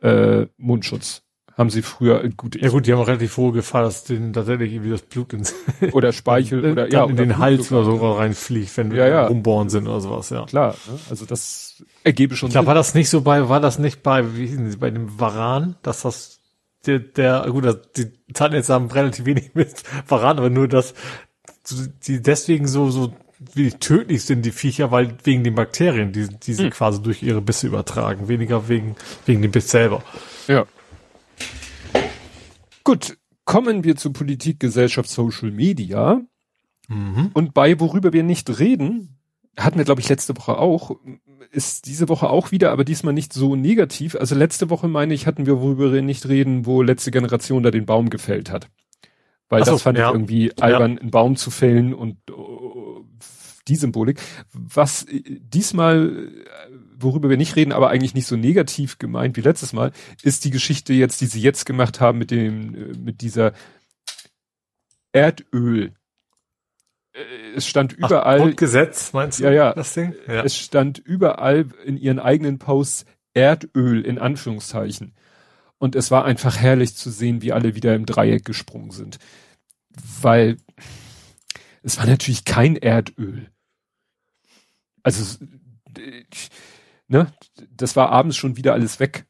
B: äh, Mundschutz. Haben sie früher, äh, gut,
C: ja gut, die haben auch relativ hohe Gefahr, dass denen tatsächlich irgendwie das Blut ins,
B: oder Speichel oder ja,
C: in
B: oder
C: den Hals oder so reinfliegt, wenn
B: Ja,
C: wir
B: ja.
C: rumbohren sind oder sowas, ja.
B: Klar, ne? also das ergebe schon
C: Ich glaube, war das nicht so bei, war das nicht bei, wie bei dem Varan, dass das, der, der gut, das- die Zahnärzte haben relativ wenig mit Varan, aber nur, dass die deswegen so, so wie tödlich sind, die Viecher, weil wegen den Bakterien, die, die sie
B: Hm.
C: quasi durch ihre Bisse übertragen, weniger wegen, wegen dem Biss selber.
B: Ja. Gut, kommen wir zu Politik, Gesellschaft, Social Media.
C: Mhm.
B: Und bei worüber wir nicht reden, hatten wir, glaube ich, letzte Woche auch, ist diese Woche auch wieder, aber diesmal nicht so negativ. Also letzte Woche, meine ich, hatten wir, worüber wir nicht reden, wo letzte Generation da den Baum gefällt hat. Weil
C: so,
B: das fand
C: ja.
B: ich irgendwie albern, einen Baum zu fällen und oh, die Symbolik. Was äh, diesmal, worüber wir nicht reden, aber eigentlich nicht so negativ gemeint wie letztes Mal, ist die Geschichte jetzt, die sie jetzt gemacht haben mit dem, äh, mit dieser Erdöl. Äh, Es stand überall,
C: Grundgesetz, meinst du?
B: Ja, ja.
C: Das Ding? Ja.
B: es stand überall in ihren eigenen Posts Erdöl in Anführungszeichen. Und es war einfach herrlich zu sehen, wie alle wieder im Dreieck gesprungen sind. Weil es war natürlich kein Erdöl. Also ne, das war abends schon wieder alles weg.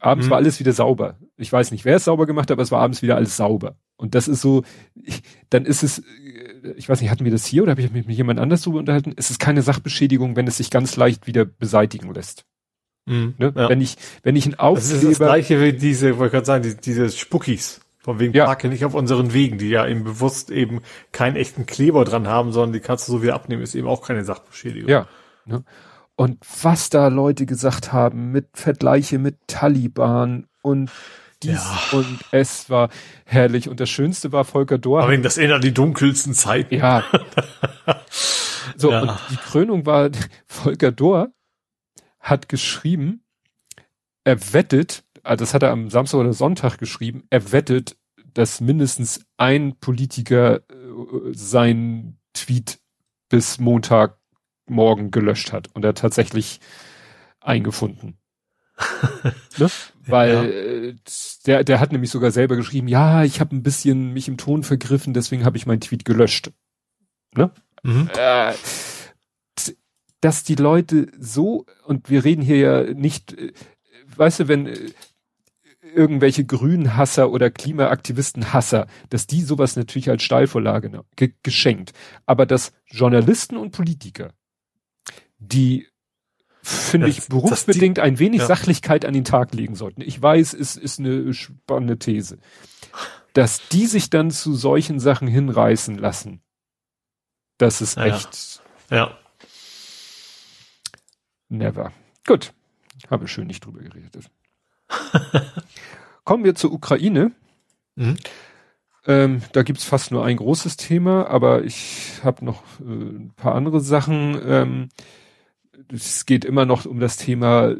B: Abends mhm. war alles wieder sauber. Ich weiß nicht, wer es sauber gemacht hat, aber es war abends wieder alles sauber. Und das ist so, ich, dann ist es, äh, ich weiß nicht, hatten wir das hier oder habe ich mich mit jemand anders darüber unterhalten? Es ist keine Sachbeschädigung, wenn es sich ganz leicht wieder beseitigen lässt. Mhm, ne? ja. Wenn ich, wenn ich ein Aufkleber.
C: Das ist das gleiche wie diese, wollte ich gerade sagen, die, diese Spuckis. Von wegen ja. parke nicht auf unseren Wegen, die ja eben bewusst eben keinen echten Kleber dran haben, sondern die kannst du so wieder abnehmen, ist eben auch keine Sachbeschädigung.
B: Ja. Ne? Und was da Leute gesagt haben mit Vergleiche mit Taliban und dies ja. und es war herrlich. Und das Schönste war Volker Dohr.
C: Aber das erinnert die dunkelsten Zeiten.
B: Ja. so, ja. und die Krönung war, Volker Dohr hat geschrieben, er wettet, also das hat er am Samstag oder Sonntag geschrieben, er wettet, dass mindestens ein Politiker äh, sein Tweet bis Montagmorgen gelöscht hat und er tatsächlich eingefunden. ne? Weil ja. Äh, der, der hat nämlich sogar selber geschrieben, ja, ich habe ein bisschen mich im Ton vergriffen, deswegen habe ich meinen Tweet gelöscht. Ne? Mhm. Äh, dass die Leute so, und wir reden hier ja nicht, äh, weißt du, wenn äh, irgendwelche Grünhasser oder Klimaaktivisten-Hasser, dass die sowas natürlich als Steilvorlage ne, ge geschenkt. Aber dass Journalisten und Politiker, die finde ich berufsbedingt die, ein wenig ja. Sachlichkeit an den Tag legen sollten. Ich weiß, es ist eine spannende These. Dass die sich dann zu solchen Sachen hinreißen lassen, das ist ja. echt.
C: Ja.
B: Never. Gut. Habe schön nicht drüber geredet. Kommen wir zur Ukraine. Mhm. Ähm, da gibt's fast nur ein großes Thema, aber ich habe noch äh, ein paar andere Sachen. Ähm, es geht immer noch um das Thema,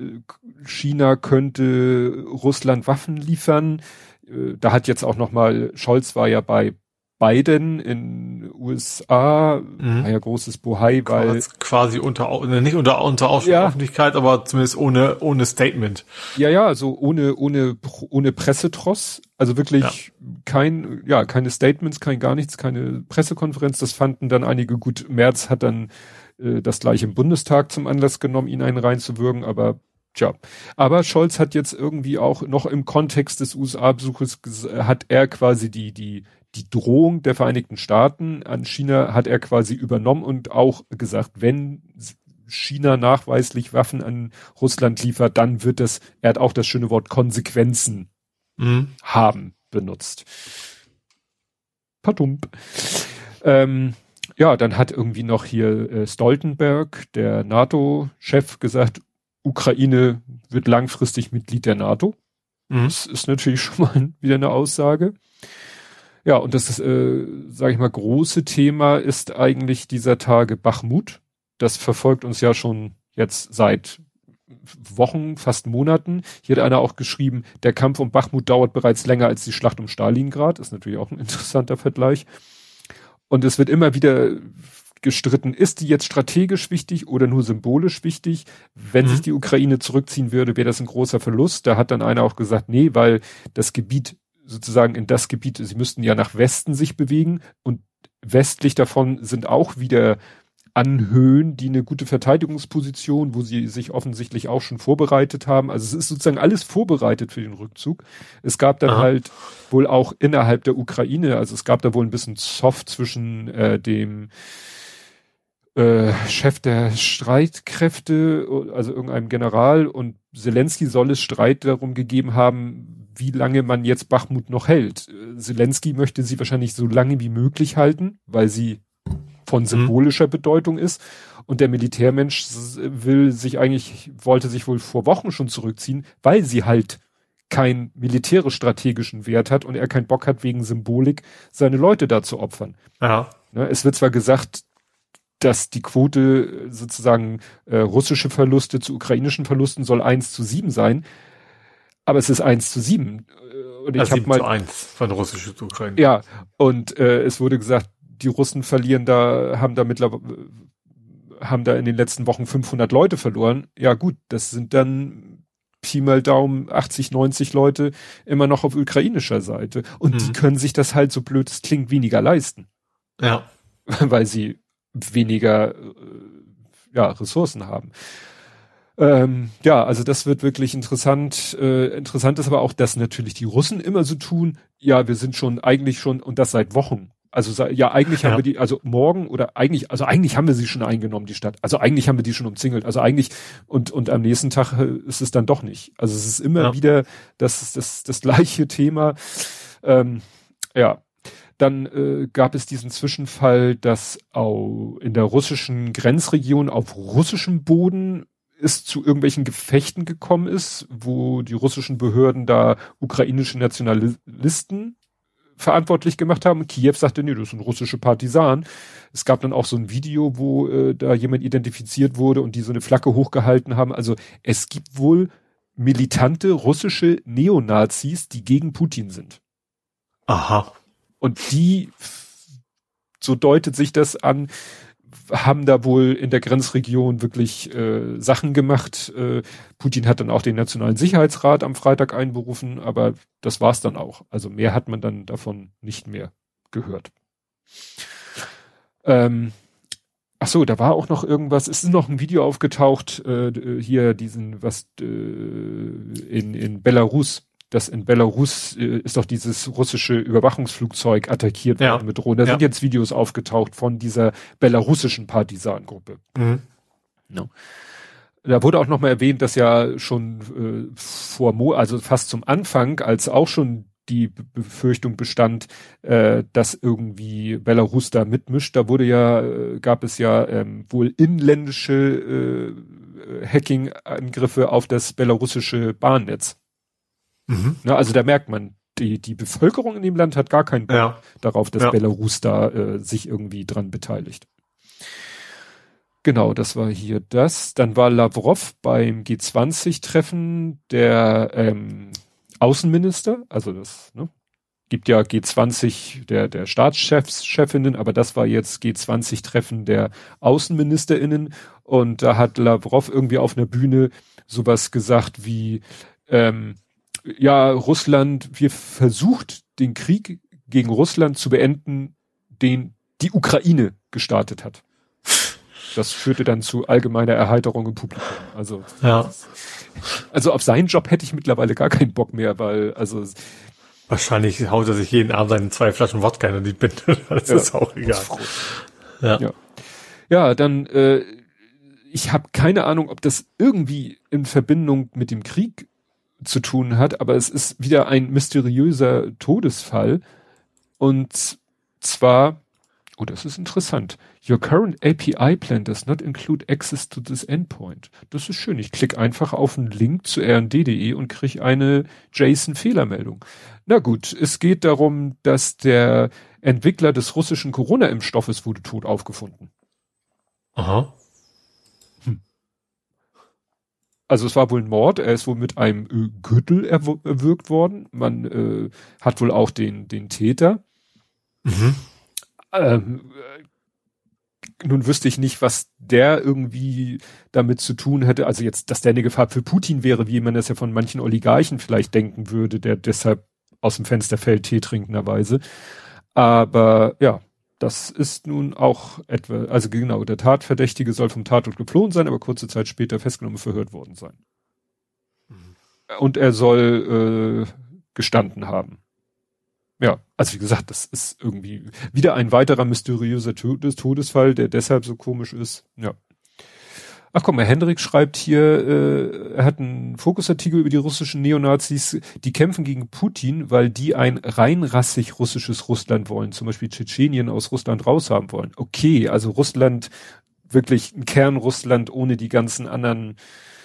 B: China könnte Russland Waffen liefern. Äh, da hat jetzt auch noch mal, Scholz war ja bei Biden in USA, mhm. war ja großes Bohai, weil
C: quasi unter nicht unter unter ja. Öffentlichkeit, aber zumindest ohne ohne Statement.
B: Ja, ja, also ohne ohne ohne Pressetross, also wirklich ja. kein ja, keine Statements, kein gar nichts, keine Pressekonferenz, das fanden dann einige gut März hat dann äh, das gleiche im Bundestag zum Anlass genommen, ihn einen reinzuwirken, aber Tja, aber Scholz hat jetzt irgendwie auch noch im Kontext des USA-Besuches hat er quasi die die die Drohung der Vereinigten Staaten an China hat er quasi übernommen und auch gesagt, wenn China nachweislich Waffen an Russland liefert, dann wird das, er hat auch das schöne Wort Konsequenzen mhm. haben benutzt. Patump. Ähm, ja, dann hat irgendwie noch hier äh, Stoltenberg, der NATO-Chef, gesagt, Ukraine wird langfristig Mitglied der NATO. Mhm. Das ist natürlich schon mal wieder eine Aussage. Ja, und das, äh, sage ich mal, große Thema ist eigentlich dieser Tage Bachmut. Das verfolgt uns ja schon jetzt seit Wochen, fast Monaten. Hier hat einer auch geschrieben, der Kampf um Bachmut dauert bereits länger als die Schlacht um Stalingrad. Ist natürlich auch ein interessanter Vergleich. Und es wird immer wieder gestritten, ist die jetzt strategisch wichtig oder nur symbolisch wichtig? Wenn mhm. sich die Ukraine zurückziehen würde, wäre das ein großer Verlust. Da hat dann einer auch gesagt, nee, weil das Gebiet sozusagen in das Gebiet, sie müssten ja nach Westen sich bewegen und westlich davon sind auch wieder Anhöhen, die eine gute Verteidigungsposition, wo sie sich offensichtlich auch schon vorbereitet haben. Also es ist sozusagen alles vorbereitet für den Rückzug. Es gab dann Aha. halt wohl auch innerhalb der Ukraine, also es gab da wohl ein bisschen Soft zwischen äh, dem äh, Chef der Streitkräfte, also irgendeinem General und Zelensky soll es Streit darum gegeben haben, wie lange man jetzt Bachmut noch hält. Zelensky möchte sie wahrscheinlich so lange wie möglich halten, weil sie von mhm. symbolischer mhm. Bedeutung ist. Und der Militärmensch will sich eigentlich, wollte sich wohl vor Wochen schon zurückziehen, weil sie halt keinen militärisch-strategischen Wert hat und er keinen Bock hat, wegen Symbolik seine Leute da zu opfern.
C: Ja.
B: Ne, es wird zwar gesagt, dass die Quote sozusagen äh, russische Verluste zu ukrainischen Verlusten soll eins zu sieben sein, aber es ist eins zu sieben.
C: Äh, und ich also habe mal zu eins von russische zu Ukraine.
B: Ja, und äh, es wurde gesagt, die Russen verlieren da, haben da mittlerweile, haben da in den letzten Wochen 500 Leute verloren. Ja gut, das sind dann Pi mal Daumen 80, 90 Leute immer noch auf ukrainischer Seite. Und mhm. die können sich das halt so blöd es klingt weniger leisten. Weil sie weniger, äh, ja, Ressourcen haben. Ähm, ja, also das wird wirklich interessant. Äh, interessant ist aber auch, dass natürlich die Russen immer so tun, ja, wir sind schon eigentlich schon, und das seit Wochen. Also ja, eigentlich ja. haben wir die, also morgen oder eigentlich, also eigentlich haben wir sie schon eingenommen, die Stadt. Also eigentlich haben wir die schon umzingelt. Also eigentlich, und, und am nächsten Tag äh, ist es dann doch nicht. Also es ist immer ja. wieder das, das, das gleiche Thema. Ähm, ja. Dann äh, gab es diesen Zwischenfall, dass auch in der russischen Grenzregion auf russischem Boden es zu irgendwelchen Gefechten gekommen ist, wo die russischen Behörden da ukrainische Nationalisten verantwortlich gemacht haben. Kiew sagte, nee, das sind russische Partisanen. Es gab dann auch so ein Video, wo äh, da jemand identifiziert wurde und die so eine Flagge hochgehalten haben. Also es gibt wohl militante russische Neonazis, die gegen Putin sind.
C: Aha.
B: Und die, so deutet sich das an, haben da wohl in der Grenzregion wirklich äh, Sachen gemacht. Äh, Putin hat dann auch den Nationalen Sicherheitsrat am Freitag einberufen, aber das war's dann auch. Also mehr hat man dann davon nicht mehr gehört. Ähm, ach so, da war auch noch irgendwas. Es ist noch ein Video aufgetaucht äh, hier diesen was äh, in in Belarus dass in Belarus äh, ist doch dieses russische Überwachungsflugzeug attackiert ja. worden mit Drohnen. Da ja. sind jetzt Videos aufgetaucht von dieser belarussischen Partisanengruppe. Mhm. No. Da wurde auch nochmal erwähnt, dass ja schon äh, vor Mo, also fast zum Anfang, als auch schon die Befürchtung bestand, äh, dass irgendwie Belarus da mitmischt. Da wurde ja, äh, gab es ja ähm, wohl inländische äh, Hacking-Angriffe auf das belarussische Bahnnetz. Mhm. Na, also da merkt man, die, die Bevölkerung in dem Land hat gar keinen Bock ja. darauf, dass ja. Belarus da äh, sich irgendwie dran beteiligt. Genau, das war hier das. Dann war Lavrov beim G20-Treffen der ähm, Außenminister, also das ne, gibt ja G20 der, der Staatschefs, Chefinnen, aber das war jetzt G20-Treffen der AußenministerInnen und da hat Lavrov irgendwie auf einer Bühne sowas gesagt wie ähm, ja, Russland, wir versucht, den Krieg gegen Russland zu beenden, den die Ukraine gestartet hat. Das führte dann zu allgemeiner Erheiterung im Publikum. Also,
C: ja.
B: also auf seinen Job hätte ich mittlerweile gar keinen Bock mehr, weil, also.
C: Wahrscheinlich haut er sich jeden Abend seine zwei Flaschen Wodka in die Binde. Das ja, ist auch egal.
B: Ja. ja. Ja, dann, äh, ich habe keine Ahnung, ob das irgendwie in Verbindung mit dem Krieg zu tun hat, aber es ist wieder ein mysteriöser Todesfall. Und zwar, oh, das ist interessant. Your current API plan does not include access to this endpoint. Das ist schön. Ich klicke einfach auf einen Link zu rnd.de und kriege eine JSON-Fehlermeldung. Na gut, es geht darum, dass der Entwickler des russischen Corona-Impfstoffes wurde tot aufgefunden.
C: Aha.
B: Also es war wohl ein Mord, er ist wohl mit einem äh, Gürtel erwürgt worden. Man äh, hat wohl auch den, den Täter. Mhm. Ähm, äh, nun wüsste ich nicht, was der irgendwie damit zu tun hätte. Also jetzt, dass der eine Gefahr für Putin wäre, wie man das ja von manchen Oligarchen vielleicht denken würde, der deshalb aus dem Fenster fällt, Tee trinkenderweise. Aber ja, das ist nun auch etwa, also genau, der Tatverdächtige soll vom Tatort geflohen sein, aber kurze Zeit später festgenommen verhört worden sein. Mhm. Und er soll äh, gestanden haben. Ja, also wie gesagt, das ist irgendwie wieder ein weiterer mysteriöser Todesfall, der deshalb so komisch ist. Ja. Ach guck mal, Hendrik schreibt hier, äh, er hat einen Fokusartikel über die russischen Neonazis, die kämpfen gegen Putin, weil die ein reinrassig russisches Russland wollen, zum Beispiel Tschetschenien aus Russland raushaben wollen. Okay, also Russland, wirklich ein Kern Russland ohne die ganzen anderen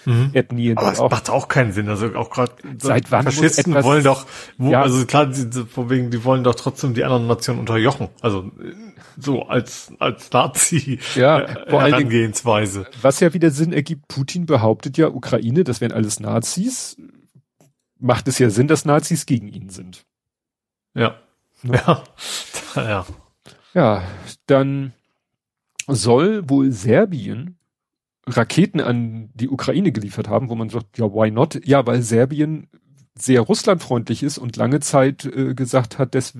B: mhm. Ethnien.
C: Aber es macht auch keinen Sinn. Also auch gerade
B: seit wann
C: Faschisten etwas, wollen doch, wo, ja. also klar, die, von wegen, die wollen doch trotzdem die anderen Nationen unterjochen. Also so als als Nazi
B: ja,
C: äh, vor Herangehensweise.
B: Dingen, was ja wieder Sinn ergibt, Putin behauptet ja, Ukraine, das wären alles Nazis. Macht es ja Sinn, dass Nazis gegen ihn sind.
C: Ja.
B: Ja. Ja. Ja, dann soll wohl Serbien Raketen an die Ukraine geliefert haben, wo man sagt, ja, why not? Ja, weil Serbien sehr russlandfreundlich ist und lange Zeit äh, gesagt hat, des,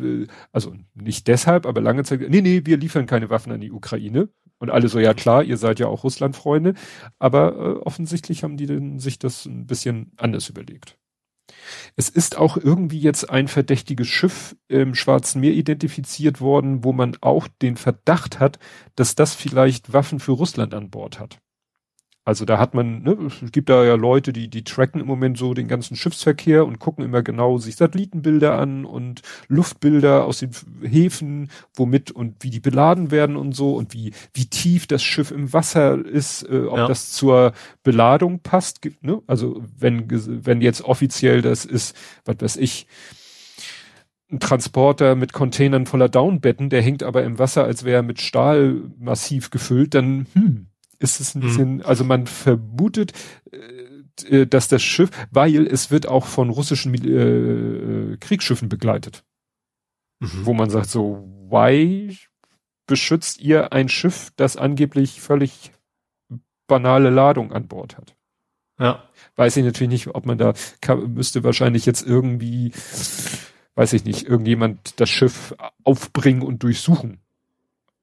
B: also nicht deshalb, aber lange Zeit, nee, nee, wir liefern keine Waffen an die Ukraine. Und alle so, ja klar, ihr seid ja auch Russlandfreunde, aber äh, offensichtlich haben die denn sich das ein bisschen anders überlegt. Es ist auch irgendwie jetzt ein verdächtiges Schiff im Schwarzen Meer identifiziert worden, wo man auch den Verdacht hat, dass das vielleicht Waffen für Russland an Bord hat. Also da hat man, ne, es gibt da ja Leute, die, die tracken im Moment so den ganzen Schiffsverkehr und gucken immer genau sich Satellitenbilder an und Luftbilder aus den Häfen, womit und wie die beladen werden und so und wie, wie tief das Schiff im Wasser ist, äh, ob ja. das zur Beladung passt. Ne? Also wenn, wenn jetzt offiziell das ist, was weiß ich, ein Transporter mit Containern voller Downbetten, der hängt aber im Wasser, als wäre er mit Stahl massiv gefüllt, dann, hm, ist es ein mhm. bisschen, also man vermutet, äh, dass das Schiff, weil es wird auch von russischen äh, Kriegsschiffen begleitet. Mhm. Wo man sagt so, why beschützt ihr ein Schiff, das angeblich völlig banale Ladung an Bord hat?
C: Ja.
B: Weiß ich natürlich nicht, ob man da kann, müsste wahrscheinlich jetzt irgendwie, weiß ich nicht, irgendjemand das Schiff aufbringen und durchsuchen.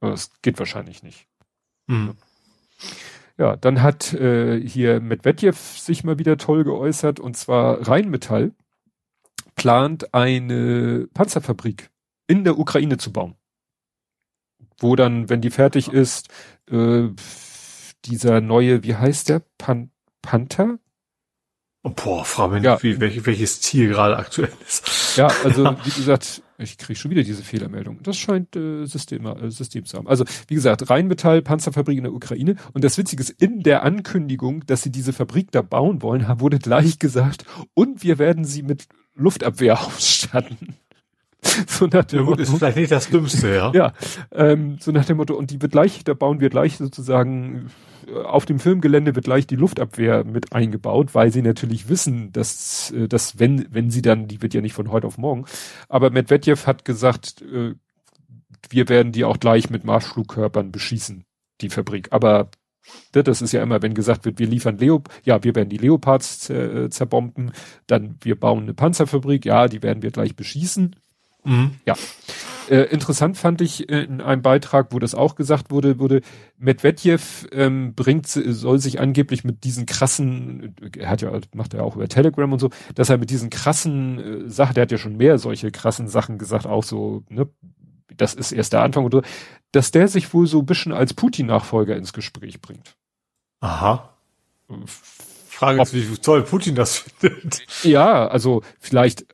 B: Das geht wahrscheinlich nicht. Mhm. Ja, dann hat äh, hier Medvedev sich mal wieder toll geäußert und zwar Rheinmetall plant eine Panzerfabrik in der Ukraine zu bauen. Wo dann, wenn die fertig ist, äh, dieser neue, wie heißt der? Pan Panther?
C: Oh, boah, frage mich ja. nicht, wie, welches Ziel gerade aktuell ist.
B: Ja, also wie gesagt, ich kriege schon wieder diese Fehlermeldung. Das scheint äh, System, äh, System zu haben. Also wie gesagt, Rheinmetall, Panzerfabrik in der Ukraine. Und das Witzige ist, in der Ankündigung, dass sie diese Fabrik da bauen wollen, wurde gleich gesagt, und wir werden sie mit Luftabwehr ausstatten.
C: so nach dem ja, gut, Motto, ist vielleicht nicht das Dümmste, ja.
B: ja, ähm, so nach dem Motto, und die wird gleich, da bauen wir gleich sozusagen auf dem Filmgelände wird gleich die Luftabwehr mit eingebaut, weil sie natürlich wissen, dass, äh, dass wenn, wenn sie dann, die wird ja nicht von heute auf morgen, aber Medvedev hat gesagt, äh, wir werden die auch gleich mit Marschflugkörpern beschießen, die Fabrik. Aber ne, das ist ja immer, wenn gesagt wird, wir liefern Leop, ja, wir werden die Leopards äh, zerbomben, dann wir bauen eine Panzerfabrik, ja, die werden wir gleich beschießen. Mhm. Ja. Äh, interessant fand ich äh, in einem Beitrag, wo das auch gesagt wurde, wurde Medvedev ähm, bringt, soll sich angeblich mit diesen krassen, er hat ja, macht er auch über Telegram und so, dass er mit diesen krassen äh, Sachen, der hat ja schon mehr solche krassen Sachen gesagt, auch so, ne, das ist erst der Anfang oder dass der sich wohl so ein bisschen als Putin-Nachfolger ins Gespräch bringt.
C: Aha. Frage ist, wie toll Putin das findet.
B: Ja, also vielleicht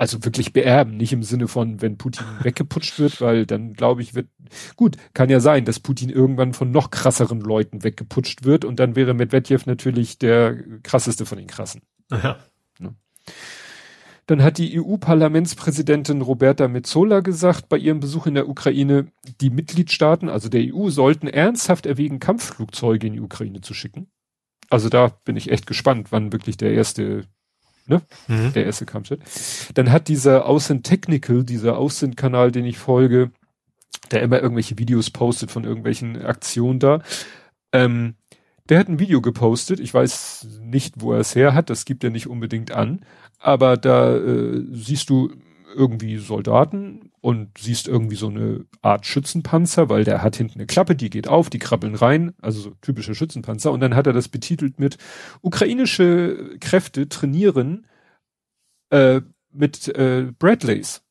B: also wirklich beerben, nicht im Sinne von, wenn Putin weggeputscht wird, weil dann glaube ich, wird, gut, kann ja sein, dass Putin irgendwann von noch krasseren Leuten weggeputscht wird und dann wäre Medvedev natürlich der krasseste von den krassen.
C: Ja. Ne?
B: Dann hat die EU-Parlamentspräsidentin Roberta Metzola gesagt, bei ihrem Besuch in der Ukraine, die Mitgliedstaaten, also der EU, sollten ernsthaft erwägen, Kampfflugzeuge in die Ukraine zu schicken. Also da bin ich echt gespannt, wann wirklich der erste ne? Mhm. Der erste Kampfjet. Dann hat dieser Außen Technical, dieser Außen-Kanal, den ich folge, der immer irgendwelche Videos postet von irgendwelchen Aktionen da, ähm, der hat ein Video gepostet. Ich weiß nicht, wo er es her hat. Das gibt er nicht unbedingt an. Aber da äh, siehst du irgendwie Soldaten und siehst irgendwie so eine Art Schützenpanzer, weil der hat hinten eine Klappe, die geht auf, die krabbeln rein, also so typische Schützenpanzer. Und dann hat er das betitelt mit ukrainische Kräfte trainieren äh, mit äh, Bradleys.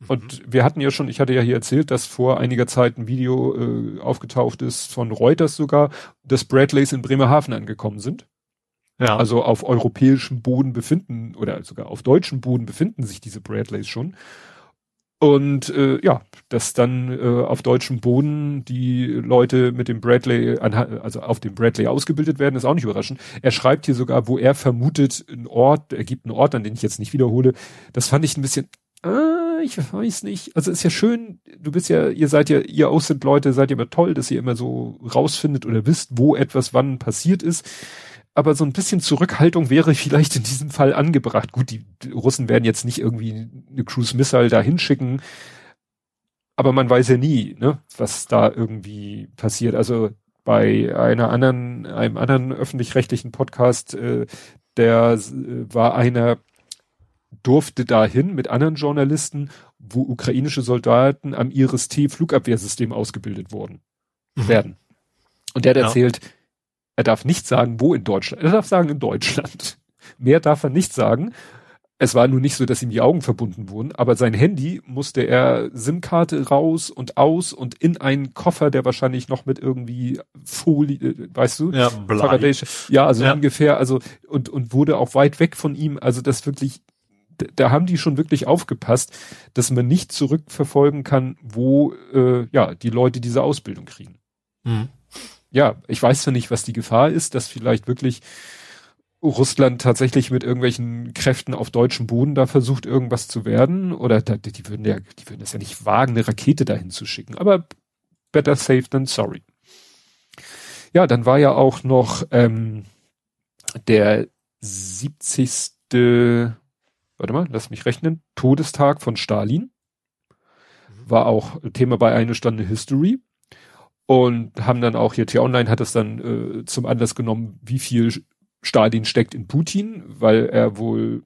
B: Mhm. Und wir hatten ja schon, ich hatte ja hier erzählt, dass vor einiger Zeit ein Video äh, aufgetaucht ist von Reuters sogar, dass Bradleys in Bremerhaven angekommen sind. Ja. Also auf europäischem Boden befinden oder sogar auf deutschem Boden befinden sich diese Bradleys schon. Und äh, ja, dass dann äh, auf deutschem Boden die Leute mit dem Bradley, also auf dem Bradley ausgebildet werden, ist auch nicht überraschend. Er schreibt hier sogar, wo er vermutet, ein Ort, er gibt einen Ort, an den ich jetzt nicht wiederhole. Das fand ich ein bisschen, ah, ich weiß nicht. Also ist ja schön, du bist ja, ihr seid ja, ihr aus sind Leute, seid ihr immer toll, dass ihr immer so rausfindet oder wisst, wo etwas wann passiert ist aber so ein bisschen Zurückhaltung wäre vielleicht in diesem Fall angebracht. Gut, die, Russen werden jetzt nicht irgendwie eine Cruise Missile da hinschicken, aber man weiß ja nie, ne, was da irgendwie passiert. Also bei einer anderen, einem anderen öffentlich-rechtlichen Podcast, äh, der äh, war einer, durfte dahin mit anderen Journalisten, wo ukrainische Soldaten am IRIS-T Flugabwehrsystem ausgebildet wurden. mhm. werden. Und der hat ja. erzählt, er darf nicht sagen, wo in Deutschland. Er darf sagen, in Deutschland. Mehr darf er nicht sagen. Es war nur nicht so, dass ihm die Augen verbunden wurden, aber sein Handy musste er SIM-Karte raus und aus und in einen Koffer, der wahrscheinlich noch mit irgendwie Folie, äh, weißt du?
C: Ja,
B: Blei. ja also ja. ungefähr, also und und wurde auch weit weg von ihm, also das wirklich da haben die schon wirklich aufgepasst, dass man nicht zurückverfolgen kann, wo äh, ja die Leute diese Ausbildung kriegen. Mhm. Ja, ich weiß ja nicht, was die Gefahr ist, dass vielleicht wirklich Russland tatsächlich mit irgendwelchen Kräften auf deutschem Boden da versucht, irgendwas zu werden. Oder da, die würden ja, die würden das ja nicht wagen, eine Rakete dahin zu schicken. Aber better safe than sorry. Ja, dann war ja auch noch ähm, der 70. Warte mal, lass mich rechnen. Todestag von Stalin. Mhm. War auch Thema bei eine Stunde History. Und haben dann auch hier T-Online hat es dann äh, zum Anlass genommen, wie viel Stalin steckt in Putin, weil er wohl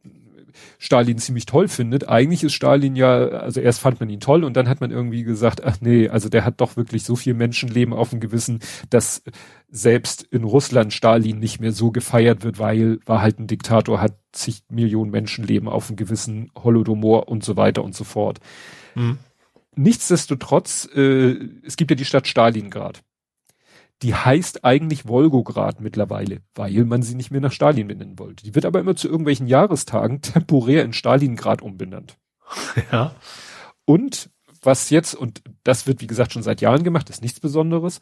B: Stalin ziemlich toll findet. Eigentlich ist Stalin ja, also erst fand man ihn toll und dann hat man irgendwie gesagt, ach nee, also der hat doch wirklich so viel Menschenleben auf dem Gewissen, dass selbst in Russland Stalin nicht mehr so gefeiert wird, weil war halt ein Diktator, hat zig Millionen Menschenleben auf dem Gewissen, Holodomor und so weiter und so fort. Mhm. Nichtsdestotrotz, äh, es gibt ja die Stadt Stalingrad die heißt eigentlich Wolgograd mittlerweile, weil man sie nicht mehr nach Stalin benennen wollte. Die wird aber immer zu irgendwelchen Jahrestagen temporär in Stalingrad umbenannt.
C: Ja.
B: Und was jetzt, und das wird wie gesagt schon seit Jahren gemacht, ist nichts Besonderes,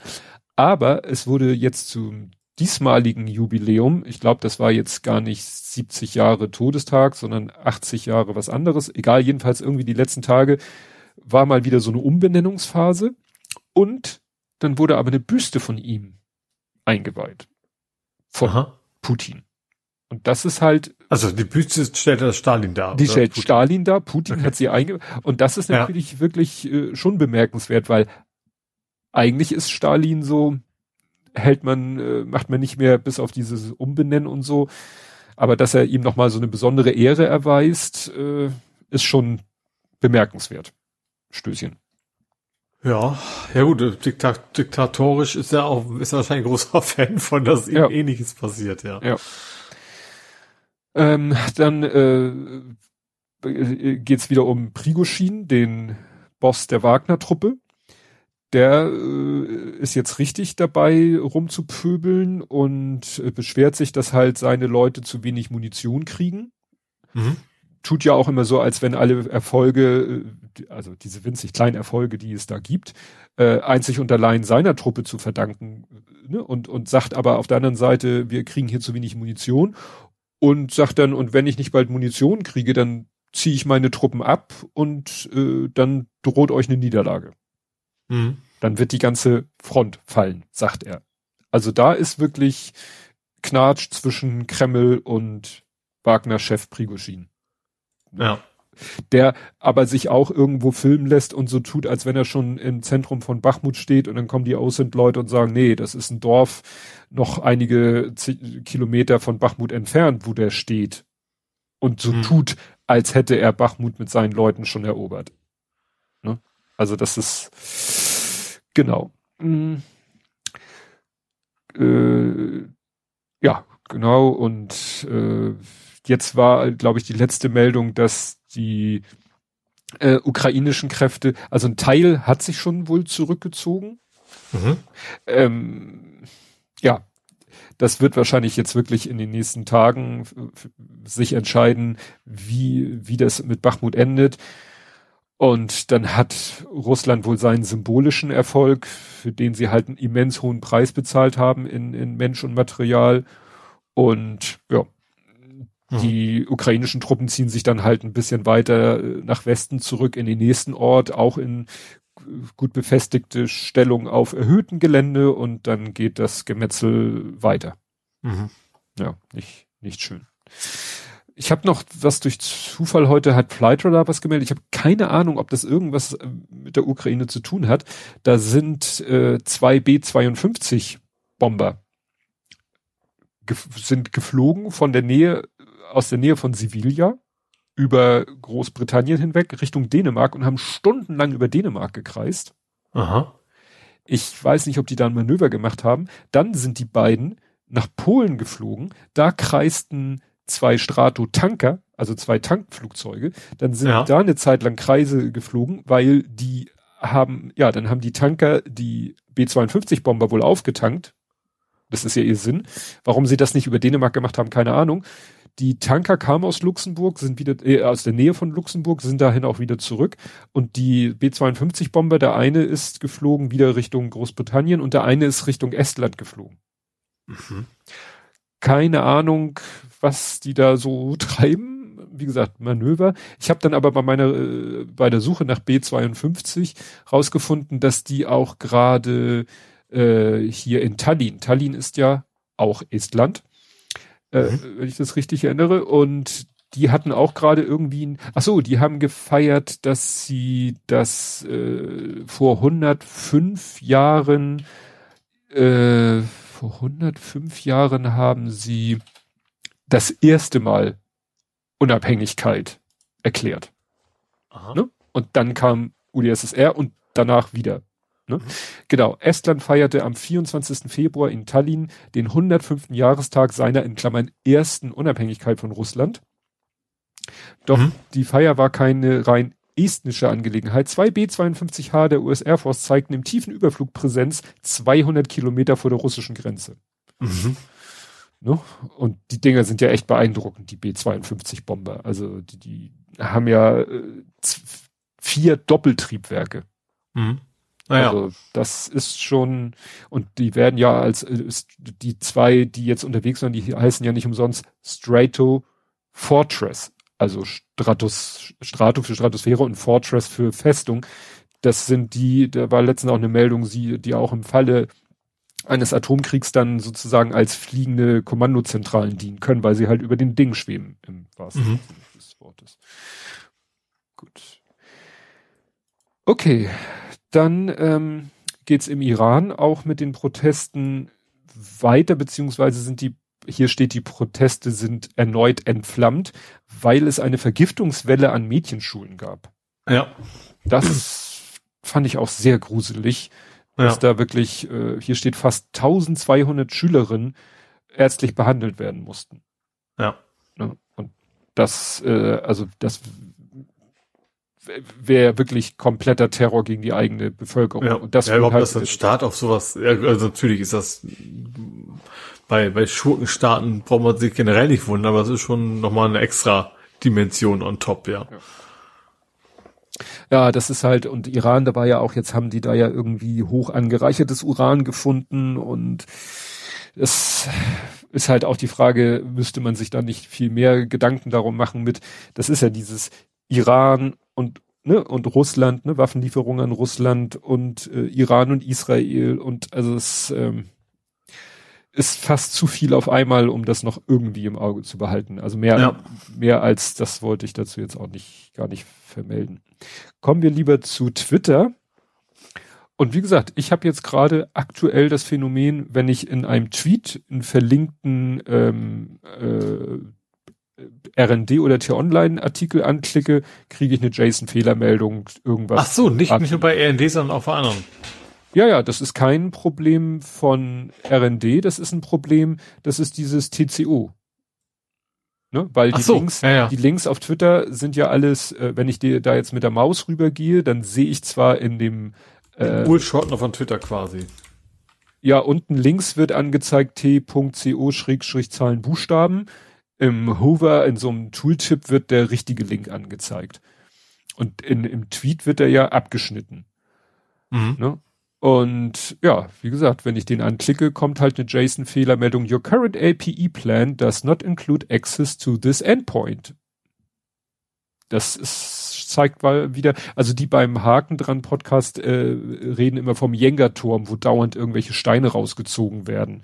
B: aber es wurde jetzt zum diesmaligen Jubiläum, ich glaube, das war jetzt gar nicht 70 Jahre Todestag, sondern 80 Jahre was anderes, egal, jedenfalls irgendwie die letzten Tage, war mal wieder so eine Umbenennungsphase und dann wurde aber eine Büste von ihm eingeweiht. Von Aha. Putin. Und das ist halt.
C: Also die Büste stellt das Stalin dar.
B: Die stellt Putin. Stalin dar, Putin okay. hat sie eingeweiht. Und das ist natürlich ja. wirklich äh, schon bemerkenswert, weil eigentlich ist Stalin so, hält man, äh, macht man nicht mehr bis auf dieses Umbenennen und so. Aber dass er ihm nochmal so eine besondere Ehre erweist, äh, ist schon bemerkenswert. Stößchen.
C: Ja, ja gut, Diktat diktatorisch ist er auch, ist er wahrscheinlich ein großer Fan von, dass ihm ja. ähnliches passiert, ja.
B: Ja. Ähm, dann äh, geht's wieder um Prigoschin, den Boss der Wagner-Truppe. Der äh, ist jetzt richtig dabei, rumzupöbeln und äh, beschwert sich, dass halt seine Leute zu wenig Munition kriegen. Mhm tut ja auch immer so, als wenn alle Erfolge, äh, also diese winzig kleinen Erfolge, die es da gibt, äh, einzig und allein seiner Truppe zu verdanken. Ne? Und, und sagt aber auf der anderen Seite, wir kriegen hier zu wenig Munition. Und sagt dann, und wenn ich nicht bald Munition kriege, dann ziehe ich meine Truppen ab und äh, dann droht euch eine Niederlage. Mhm. Dann wird die ganze Front fallen, sagt er. Also da ist wirklich Knatsch zwischen Kreml und Wagner-Chef Prigoschin.
C: Ja.
B: Der aber sich auch irgendwo filmen lässt und so tut, als wenn er schon im Zentrum von Bachmut steht und dann kommen die Außenleute und sagen, nee, das ist ein Dorf noch einige Kilometer von Bachmut entfernt, wo der steht. Und so hm. tut, als hätte er Bachmut mit seinen Leuten schon erobert. Ne? Also das ist genau. Hm. Äh, ja, genau. Und äh, Jetzt war, glaube ich, die letzte Meldung, dass die äh, ukrainischen Kräfte, also ein Teil hat sich schon wohl zurückgezogen. Mhm. Ähm, ja, das wird wahrscheinlich jetzt wirklich in den nächsten Tagen sich entscheiden, wie, wie das mit Bachmut endet. Und dann hat Russland wohl seinen symbolischen Erfolg, für den sie halt einen immens hohen Preis bezahlt haben in, in Mensch und Material. Und ja, Mhm. Die ukrainischen Truppen ziehen sich dann halt ein bisschen weiter äh, nach Westen zurück in den nächsten Ort, auch in gut befestigte Stellung auf erhöhtem Gelände und dann geht das Gemetzel weiter. Mhm. Ja, nicht, nicht schön. Ich habe noch was durch Zufall heute hat Flightradar was gemeldet. Ich habe keine Ahnung, ob das irgendwas äh, mit der Ukraine zu tun hat. Da sind äh, zwei B-52 Bomber gef sind geflogen von der Nähe aus der Nähe von Sevilla über Großbritannien hinweg Richtung Dänemark und haben stundenlang über Dänemark gekreist.
C: Aha.
B: Ich weiß nicht, ob die da ein Manöver gemacht haben. Dann sind die beiden nach Polen geflogen. Da kreisten zwei Strato-Tanker, also zwei Tankflugzeuge. Dann sind ja. da eine Zeit lang Kreise geflogen, weil die haben, ja, dann haben die Tanker die B-52-Bomber wohl aufgetankt. Das ist ja ihr Sinn. Warum sie das nicht über Dänemark gemacht haben, keine Ahnung. Die Tanker kamen aus Luxemburg, sind wieder äh, aus der Nähe von Luxemburg, sind dahin auch wieder zurück. Und die B-52-Bomber, der eine ist geflogen wieder Richtung Großbritannien und der eine ist Richtung Estland geflogen. Mhm. Keine Ahnung, was die da so treiben. Wie gesagt, Manöver. Ich habe dann aber bei meiner äh, bei der Suche nach B52 rausgefunden, dass die auch gerade äh, hier in Tallinn. Tallinn ist ja auch Estland äh, mhm. wenn ich das richtig erinnere. Und die hatten auch gerade irgendwie, ein, ach so, die haben gefeiert, dass sie das äh, vor 105 Jahren, äh, vor 105 Jahren haben sie das erste Mal Unabhängigkeit erklärt. Ne? Und dann kam UdSSR und danach wieder Ne? Mhm. Genau, Estland feierte am 24. Februar in Tallinn den 105. Jahrestag seiner in Klammern ersten Unabhängigkeit von Russland. Doch mhm. die Feier war keine rein estnische Angelegenheit. Zwei B-52H der US Air Force zeigten im tiefen Überflug Präsenz 200 Kilometer vor der russischen Grenze. Mhm. Ne? Und die Dinger sind ja echt beeindruckend, die B-52 Bomber. Also die, die haben ja äh, vier Doppeltriebwerke. Mhm. Naja. Also das ist schon, und die werden ja als äh, die zwei, die jetzt unterwegs sind, die heißen ja nicht umsonst Strato Fortress. Also Stratus, Strato für Stratosphäre und Fortress für Festung. Das sind die, da war letztens auch eine Meldung, sie, die auch im Falle eines Atomkriegs dann sozusagen als fliegende Kommandozentralen dienen können, weil sie halt über den Ding schweben, im wahrsten mhm. Sinne des Wortes. Gut. Okay, dann ähm, geht im Iran auch mit den Protesten weiter, beziehungsweise sind die, hier steht, die Proteste sind erneut entflammt, weil es eine Vergiftungswelle an Mädchenschulen gab.
C: Ja.
B: Das fand ich auch sehr gruselig, dass ja. da wirklich, äh, hier steht fast 1200 Schülerinnen ärztlich behandelt werden mussten.
C: Ja.
B: Ne? Und das, äh, also das wäre wirklich kompletter Terror gegen die eigene Bevölkerung.
C: Ja, und das ja, überhaupt, halt, dass ein Staat auf sowas, ja, also natürlich ist das bei, bei Schurkenstaaten braucht man sich generell nicht wundern, aber es ist schon nochmal eine extra Dimension on top, ja. ja.
B: Ja, das ist halt, und Iran, da war ja auch, jetzt haben die da ja irgendwie hoch angereichertes Uran gefunden und es ist halt auch die Frage, müsste man sich da nicht viel mehr Gedanken darum machen mit, das ist ja dieses Iran und ne, und Russland, ne, Waffenlieferungen an Russland und äh, Iran und Israel und also es ähm, ist fast zu viel auf einmal, um das noch irgendwie im Auge zu behalten. Also mehr, ja. mehr als das wollte ich dazu jetzt auch nicht, gar nicht vermelden. Kommen wir lieber zu Twitter. Und wie gesagt, ich habe jetzt gerade aktuell das Phänomen, wenn ich in einem Tweet einen verlinkten ähm, äh, RND oder T-Online-Artikel anklicke, kriege ich eine JSON-Fehlermeldung, irgendwas.
C: Ach so, nicht, nicht nur bei RND, sondern auch bei anderen.
B: Ja, ja, das ist kein Problem von RND, das ist ein Problem, das ist dieses TCO. Ne? Weil die, so, Links, ja, ja. die Links auf Twitter sind ja alles, äh, wenn ich dir da jetzt mit der Maus rübergehe, dann sehe ich zwar in dem
C: äh, Bullshortener von Twitter quasi.
B: Ja, unten links wird angezeigt t.co-zahlen Buchstaben im Hover, in so einem Tooltip wird der richtige Link angezeigt. Und in, im Tweet wird er ja abgeschnitten. Mhm. Ne? Und ja, wie gesagt, wenn ich den anklicke, kommt halt eine JSON-Fehlermeldung. Your current API plan does not include access to this endpoint. Das ist, zeigt mal wieder, also die beim Haken dran Podcast äh, reden immer vom Jenga-Turm, wo dauernd irgendwelche Steine rausgezogen werden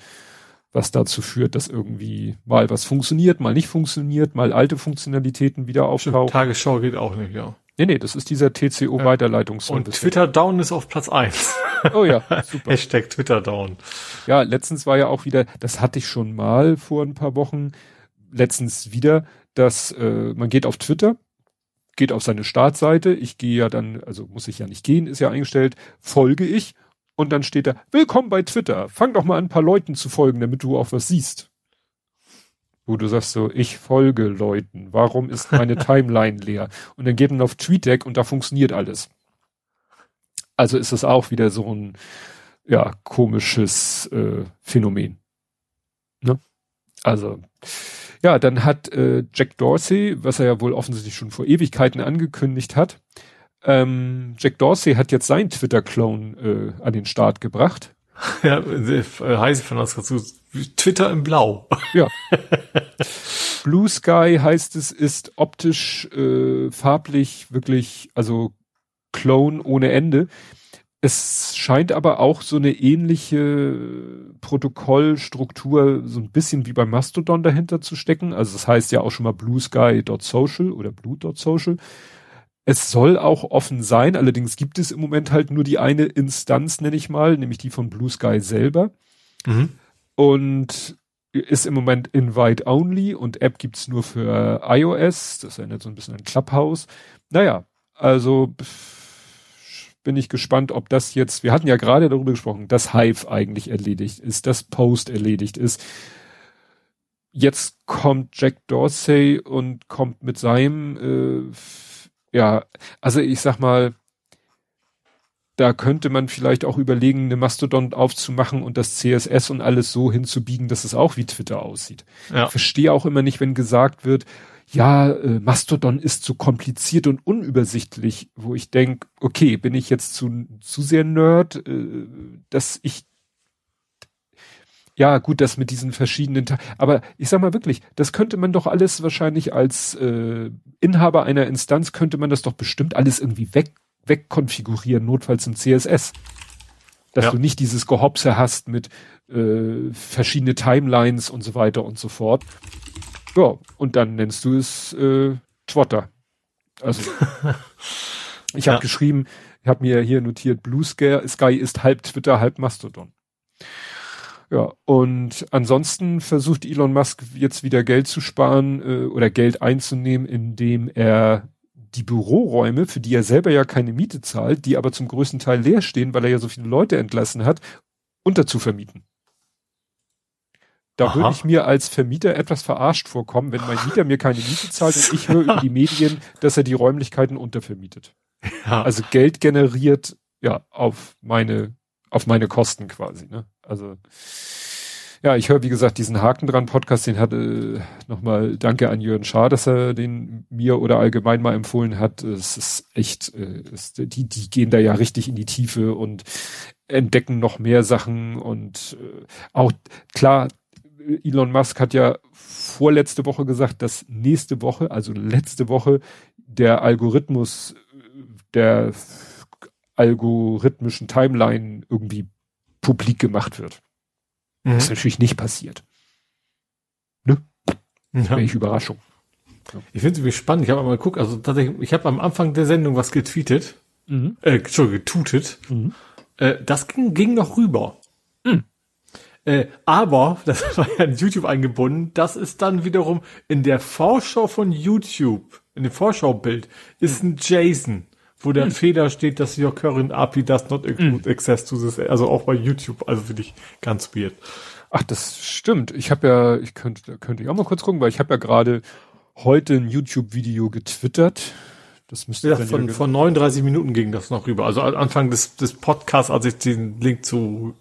B: was dazu führt, dass irgendwie mal was funktioniert, mal nicht funktioniert, mal alte Funktionalitäten wieder auftauchen.
C: Tagesschau geht auch nicht, ja.
B: Nee, nee, das ist dieser TCO-Weiterleitungsservice.
C: Und Twitter Down ist auf Platz eins.
B: Oh ja,
C: super. Hashtag Twitter Down.
B: Ja, letztens war ja auch wieder, das hatte ich schon mal vor ein paar Wochen, letztens wieder, dass äh, man geht auf Twitter, geht auf seine Startseite, ich gehe ja dann, also muss ich ja nicht gehen, ist ja eingestellt, folge ich Und dann steht da, willkommen bei Twitter. Fang doch mal an, ein paar Leuten zu folgen, damit du auch was siehst. Wo du sagst so, ich folge Leuten. Warum ist meine Timeline leer? Und dann geht man auf TweetDeck und da funktioniert alles. Also ist es auch wieder so ein, ja, komisches äh, Phänomen. Ne? Also, ja, dann hat äh, Jack Dorsey, was er ja wohl offensichtlich schon vor Ewigkeiten angekündigt hat, ähm, Jack Dorsey hat jetzt sein Twitter-Clone äh, an den Start gebracht.
C: Ja, äh, heiße von das dazu. Twitter in Blau.
B: Ja. Blue Sky heißt es, ist optisch, äh, farblich wirklich, also Clone ohne Ende. Es scheint aber auch so eine ähnliche Protokollstruktur, so ein bisschen wie bei Mastodon dahinter zu stecken. Also das heißt ja auch schon mal bluesky.social oder blue.social. Es soll auch offen sein, allerdings gibt es im Moment halt nur die eine Instanz, nenne ich mal, nämlich die von Blue Sky selber. Mhm. Und ist im Moment Invite Only und App gibt's nur für iOS. Das erinnert so ein bisschen an Clubhouse. Naja, also bin ich gespannt, ob das jetzt, wir hatten ja gerade darüber gesprochen, dass Hive eigentlich erledigt ist, dass Post erledigt ist. Jetzt kommt Jack Dorsey und kommt mit seinem äh, ja, also ich sag mal, da könnte man vielleicht auch überlegen, eine Mastodon aufzumachen und das CSS und alles so hinzubiegen, dass es auch wie Twitter aussieht. Ja. Ich verstehe auch immer nicht, wenn gesagt wird, ja, äh, Mastodon ist zu kompliziert und unübersichtlich, wo ich denke, okay, bin ich jetzt zu, zu sehr Nerd, äh, dass ich ja, gut, das mit diesen verschiedenen, aber ich sag mal wirklich, das könnte man doch alles wahrscheinlich als äh, Inhaber einer Instanz könnte man das doch bestimmt alles irgendwie weg wegkonfigurieren, notfalls im CSS. Dass ja. du nicht dieses Gehopse hast mit äh, verschiedene Timelines und so weiter und so fort. Ja, und dann nennst du es äh, Twitter. Also ich habe ja. geschrieben, ich habe mir hier notiert, Blue Sky ist halb Twitter, halb Mastodon. Ja, und ansonsten versucht Elon Musk jetzt wieder Geld zu sparen äh, oder Geld einzunehmen, indem er die Büroräume, für die er selber ja keine Miete zahlt, die aber zum größten Teil leer stehen, weil er ja so viele Leute entlassen hat, unterzuvermieten. Da Aha. würde ich mir als Vermieter etwas verarscht vorkommen, wenn mein Mieter mir keine Miete zahlt und ich höre über die Medien, dass er die Räumlichkeiten untervermietet. Ja. Also Geld generiert, ja, auf meine, auf meine Kosten quasi, ne? Also ja, ich höre, wie gesagt, diesen Haken dran Podcast, den hatte äh, nochmal Danke an Jürgen Schaar, dass er den mir oder allgemein mal empfohlen hat. Es ist echt, äh, es, die, die gehen da ja richtig in die Tiefe und entdecken noch mehr Sachen und äh, auch klar, Elon Musk hat ja vorletzte Woche gesagt, dass nächste Woche, also letzte Woche, der Algorithmus der algorithmischen Timeline irgendwie publik gemacht wird. Mhm. Das ist natürlich nicht passiert. Ne? Ja. Welche Überraschung.
C: Ja. Ich finde es irgendwie spannend. Ich habe mal geguckt, also tatsächlich, ich habe am Anfang der Sendung was getweetet, mhm. äh, Entschuldigung, getutet. Mhm. Äh, das ging, ging noch rüber. Mhm. Äh, aber, das war ja in YouTube eingebunden, das ist dann wiederum in der Vorschau von YouTube, in dem Vorschaubild, ist ein Jason wo der hm. Fehler steht, dass your current API does not include hm. access to this, also auch bei YouTube, also finde ich ganz weird.
B: Ach, das stimmt. Ich habe ja, ich könnte, könnte ich auch mal kurz gucken, weil ich habe ja gerade heute ein YouTube-Video getwittert.
C: Das müsste ja, von, von 39 Minuten ging das noch rüber. Also Anfang des, des Podcasts, als ich den Link zu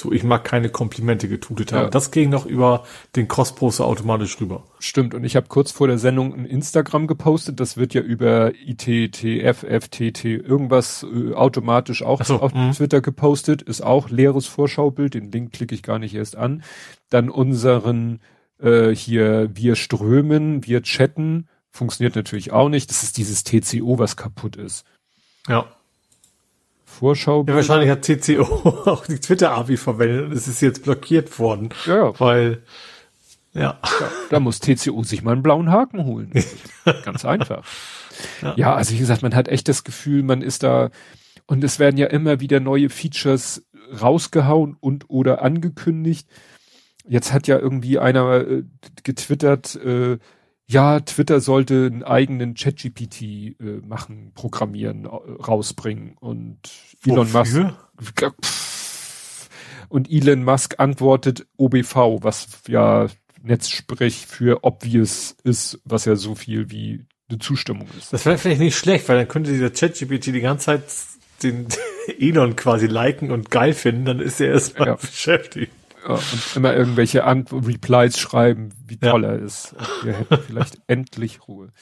C: so, ich mag keine Komplimente getutet haben. Ja. Das ging noch über den Cross-Poster automatisch rüber.
B: Stimmt. Und ich habe kurz vor der Sendung ein Instagram gepostet. Das wird ja über ITTF, FTT, irgendwas äh, automatisch auch so, auf mh. Twitter gepostet. Ist auch leeres Vorschaubild. Den Link klicke ich gar nicht erst an. Dann unseren äh, hier, wir strömen, wir chatten. Funktioniert natürlich auch nicht. Das ist dieses TCO, was kaputt ist.
C: Ja.
B: Vorschau.
C: Ja, wahrscheinlich hat TCO auch die Twitter-API verwendet und es ist jetzt blockiert worden.
B: Ja.
C: Weil, ja.
B: ja. Da muss TCO sich mal einen blauen Haken holen. Ganz einfach. Ja. ja, also wie gesagt, man hat echt das Gefühl, man ist da, und es werden ja immer wieder neue Features rausgehauen und oder angekündigt. Jetzt hat ja irgendwie einer äh, getwittert, äh, ja, Twitter sollte einen eigenen ChatGPT äh, machen, programmieren, äh, rausbringen und Elon Musk. Und Elon Musk antwortet OBV, was ja Netzsprech für obvious ist, was ja so viel wie eine Zustimmung ist.
C: Das wäre vielleicht nicht schlecht, weil dann könnte dieser ChatGPT die ganze Zeit den Elon quasi liken und geil finden, dann ist er erstmal ja. beschäftigt.
B: Ja, und immer irgendwelche Ant Replies schreiben, wie toll ja. er ist. Und wir hätten vielleicht endlich Ruhe.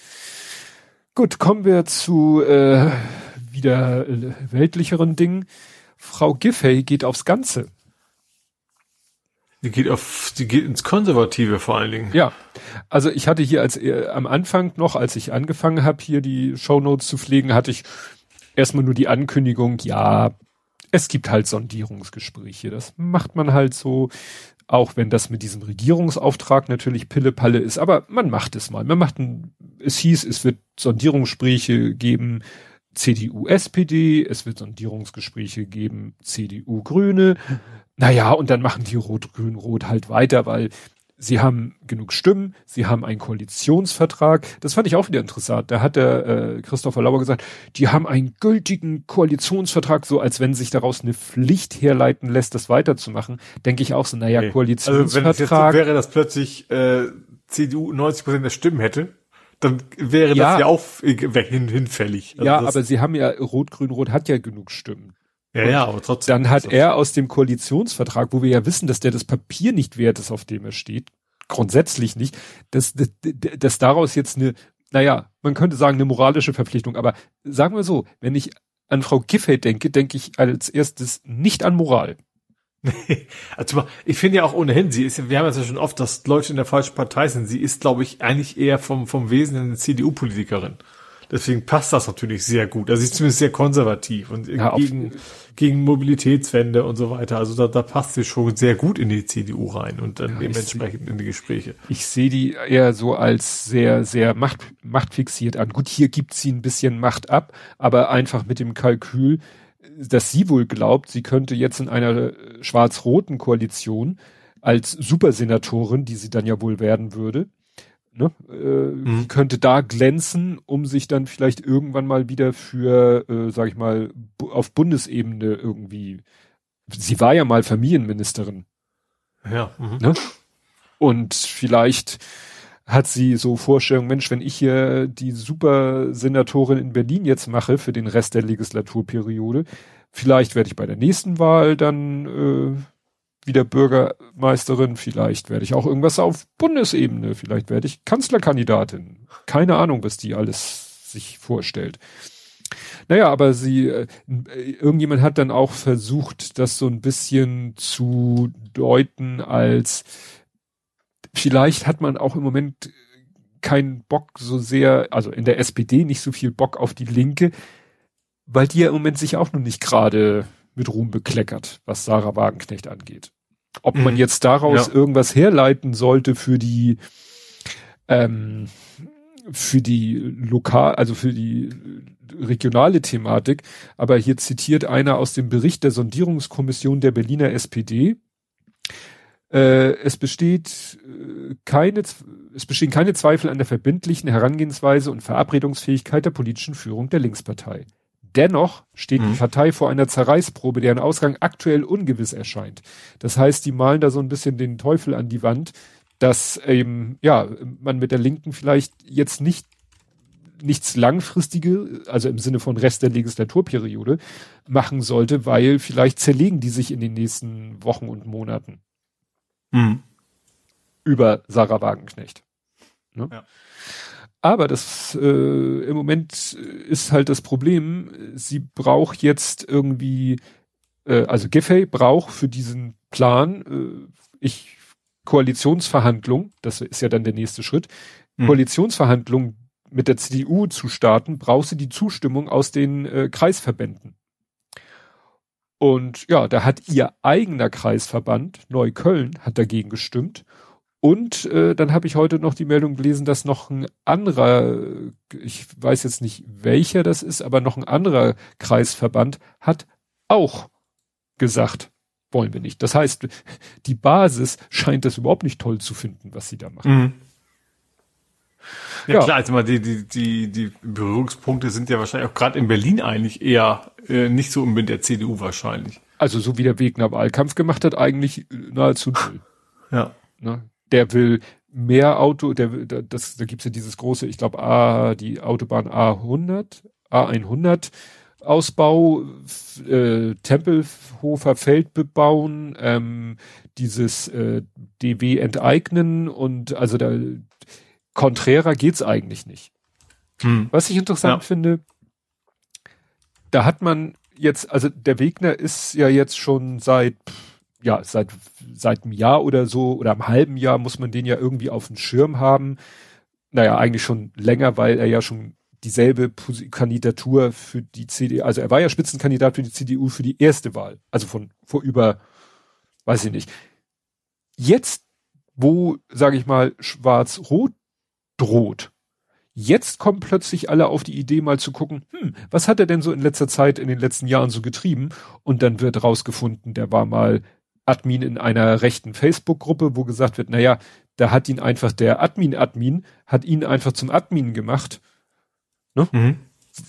B: Gut, kommen wir zu äh, wieder weltlicheren Dingen. Frau Giffey geht aufs Ganze.
C: Die geht auf, die geht ins Konservative vor allen Dingen.
B: Ja. Also ich hatte hier als äh, am Anfang noch, als ich angefangen habe, hier die Shownotes zu pflegen, hatte ich erstmal nur die Ankündigung, ja, es gibt halt Sondierungsgespräche. Das macht man halt so, auch wenn das mit diesem Regierungsauftrag natürlich Pille-Palle ist, aber man macht es mal. Man macht ein, es hieß, es wird Sondierungsgespräche geben, CDU, SPD, es wird Sondierungsgespräche geben, CDU, Grüne. Naja, und dann machen die Rot-Grün-Rot halt weiter, weil sie haben genug Stimmen, sie haben einen Koalitionsvertrag. Das fand ich auch wieder interessant. Da hat der äh, Christopher Lauer gesagt, die haben einen gültigen Koalitionsvertrag, so als wenn sich daraus eine Pflicht herleiten lässt, das weiterzumachen. Denke ich auch so, naja, okay. Koalitionsvertrag. Also wenn
C: es jetzt wäre, dass plötzlich äh, CDU 90 Prozent der Stimmen hätte, dann wäre ja, das ja auch hin, hinfällig.
B: Also ja, aber sie haben ja, Rot-Grün-Rot hat ja genug Stimmen.
C: Ja, ja, aber trotzdem.
B: Dann hat er aus dem Koalitionsvertrag, wo wir ja wissen, dass der das Papier nicht wert ist, auf dem er steht, grundsätzlich nicht, dass, dass, dass daraus jetzt eine, naja, man könnte sagen, eine moralische Verpflichtung, aber sagen wir so, wenn ich an Frau Giffey denke, denke ich als erstes nicht an Moral.
C: also ich finde ja auch ohnehin, sie ist, wir haben ja schon oft, dass Leute in der falschen Partei sind. Sie ist, glaube ich, eigentlich eher vom, vom Wesen eine CDU-Politikerin. Deswegen passt das natürlich sehr gut. Also sie ist zumindest sehr konservativ und ja, gegen, gegen Mobilitätswende und so weiter. Also da, da passt sie schon sehr gut in die CDU rein und dann ja, dementsprechend seh, in die Gespräche.
B: Ich sehe die eher so als sehr, sehr macht, machtfixiert an. Gut, hier gibt sie ein bisschen Macht ab, aber einfach mit dem Kalkül, dass sie wohl glaubt, sie könnte jetzt in einer schwarz-roten Koalition als Supersenatorin, die sie dann ja wohl werden würde, ne, äh, mhm. könnte da glänzen, um sich dann vielleicht irgendwann mal wieder für, äh, sag ich mal, auf Bundesebene irgendwie. Sie war ja mal Familienministerin.
C: Ja.
B: Mhm. Ne? Und vielleicht hat sie so Vorstellungen, Mensch, wenn ich hier die Supersenatorin in Berlin jetzt mache für den Rest der Legislaturperiode, vielleicht werde ich bei der nächsten Wahl dann äh, wieder Bürgermeisterin, vielleicht werde ich auch irgendwas auf Bundesebene, vielleicht werde ich Kanzlerkandidatin. Keine Ahnung, was die alles sich vorstellt. Naja, aber sie, äh, irgendjemand hat dann auch versucht, das so ein bisschen zu deuten als, vielleicht hat man auch im Moment keinen Bock so sehr, also in der SPD nicht so viel Bock auf die Linke, weil die ja im Moment sich auch noch nicht gerade mit Ruhm bekleckert, was Sarah Wagenknecht angeht. Ob man mhm. jetzt daraus ja. irgendwas herleiten sollte für die ähm, für die lokal, also für die regionale Thematik. Aber hier zitiert einer aus dem Bericht der Sondierungskommission der Berliner SPD. Äh, es besteht äh, keine, es bestehen keine Zweifel an der verbindlichen Herangehensweise und Verabredungsfähigkeit der politischen Führung der Linkspartei. Dennoch steht mhm. die Partei vor einer Zerreißprobe, deren Ausgang aktuell ungewiss erscheint. Das heißt, die malen da so ein bisschen den Teufel an die Wand, dass eben, ja, man mit der Linken vielleicht jetzt nicht nichts langfristige, also im Sinne von Rest der Legislaturperiode, machen sollte, weil vielleicht zerlegen die sich in den nächsten Wochen und Monaten. Mhm. Über Sarah Wagenknecht. Ne? Ja. Aber das äh, im Moment ist halt das Problem, sie braucht jetzt irgendwie, äh, also Giffey braucht für diesen Plan, äh, ich Koalitionsverhandlung, das ist ja dann der nächste Schritt, mhm. Koalitionsverhandlung mit der CDU zu starten, braucht sie die Zustimmung aus den äh, Kreisverbänden. Und ja, da hat ihr eigener Kreisverband Neukölln hat dagegen gestimmt und äh, dann habe ich heute noch die Meldung gelesen, dass noch ein anderer, ich weiß jetzt nicht welcher das ist, aber noch ein anderer Kreisverband hat auch gesagt, wollen wir nicht. Das heißt, die Basis scheint das überhaupt nicht toll zu finden, was sie da machen. Mhm.
C: Ja, ja, klar, also mal die, die, die, die Berührungspunkte sind ja wahrscheinlich auch gerade in Berlin eigentlich eher äh, nicht so mit der CDU wahrscheinlich.
B: Also so wie der Wegner Wahlkampf gemacht hat, eigentlich nahezu null.
C: Ja.
B: Ne? Der will mehr Auto, der, das, da gibt's ja dieses große, ich glaube, A, die Autobahn A100, A100 Ausbau, äh, Tempelhofer Feld bebauen, ähm, dieses äh, DW enteignen und also da konträrer geht's eigentlich nicht. Hm. Was ich interessant ja. finde, da hat man jetzt, also der Wegner ist ja jetzt schon seit, ja, seit, seit einem Jahr oder so oder einem halben Jahr muss man den ja irgendwie auf dem Schirm haben. Naja, eigentlich schon länger, weil er ja schon dieselbe Kandidatur für die CDU, also er war ja Spitzenkandidat für die CDU für die erste Wahl, also von vor über, weiß ich nicht. Jetzt, wo, sage ich mal, Schwarz-Rot droht, jetzt kommen plötzlich alle auf die Idee, mal zu gucken, hm, was hat er denn so in letzter Zeit, in den letzten Jahren so getrieben? Und dann wird rausgefunden, der war mal Admin in einer rechten Facebook-Gruppe, wo gesagt wird, naja, da hat ihn einfach der Admin-Admin, hat ihn einfach zum Admin gemacht Ne? Mhm.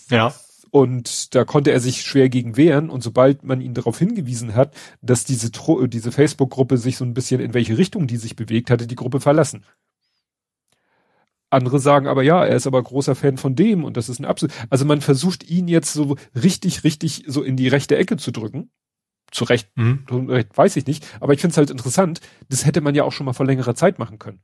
C: Ja.
B: Und da konnte er sich schwer gegen wehren. Und sobald man ihn darauf hingewiesen hat, dass diese, diese Facebook-Gruppe sich so ein bisschen in welche Richtung die sich bewegt, hatte die Gruppe verlassen. Andere sagen aber ja, er ist aber großer Fan von dem und das ist ein absolut. Also man versucht ihn jetzt so richtig, richtig so in die rechte Ecke zu drücken. Zu Recht, mhm. weiß ich nicht. Aber ich finde es halt interessant. Das hätte man ja auch schon mal vor längerer Zeit machen können.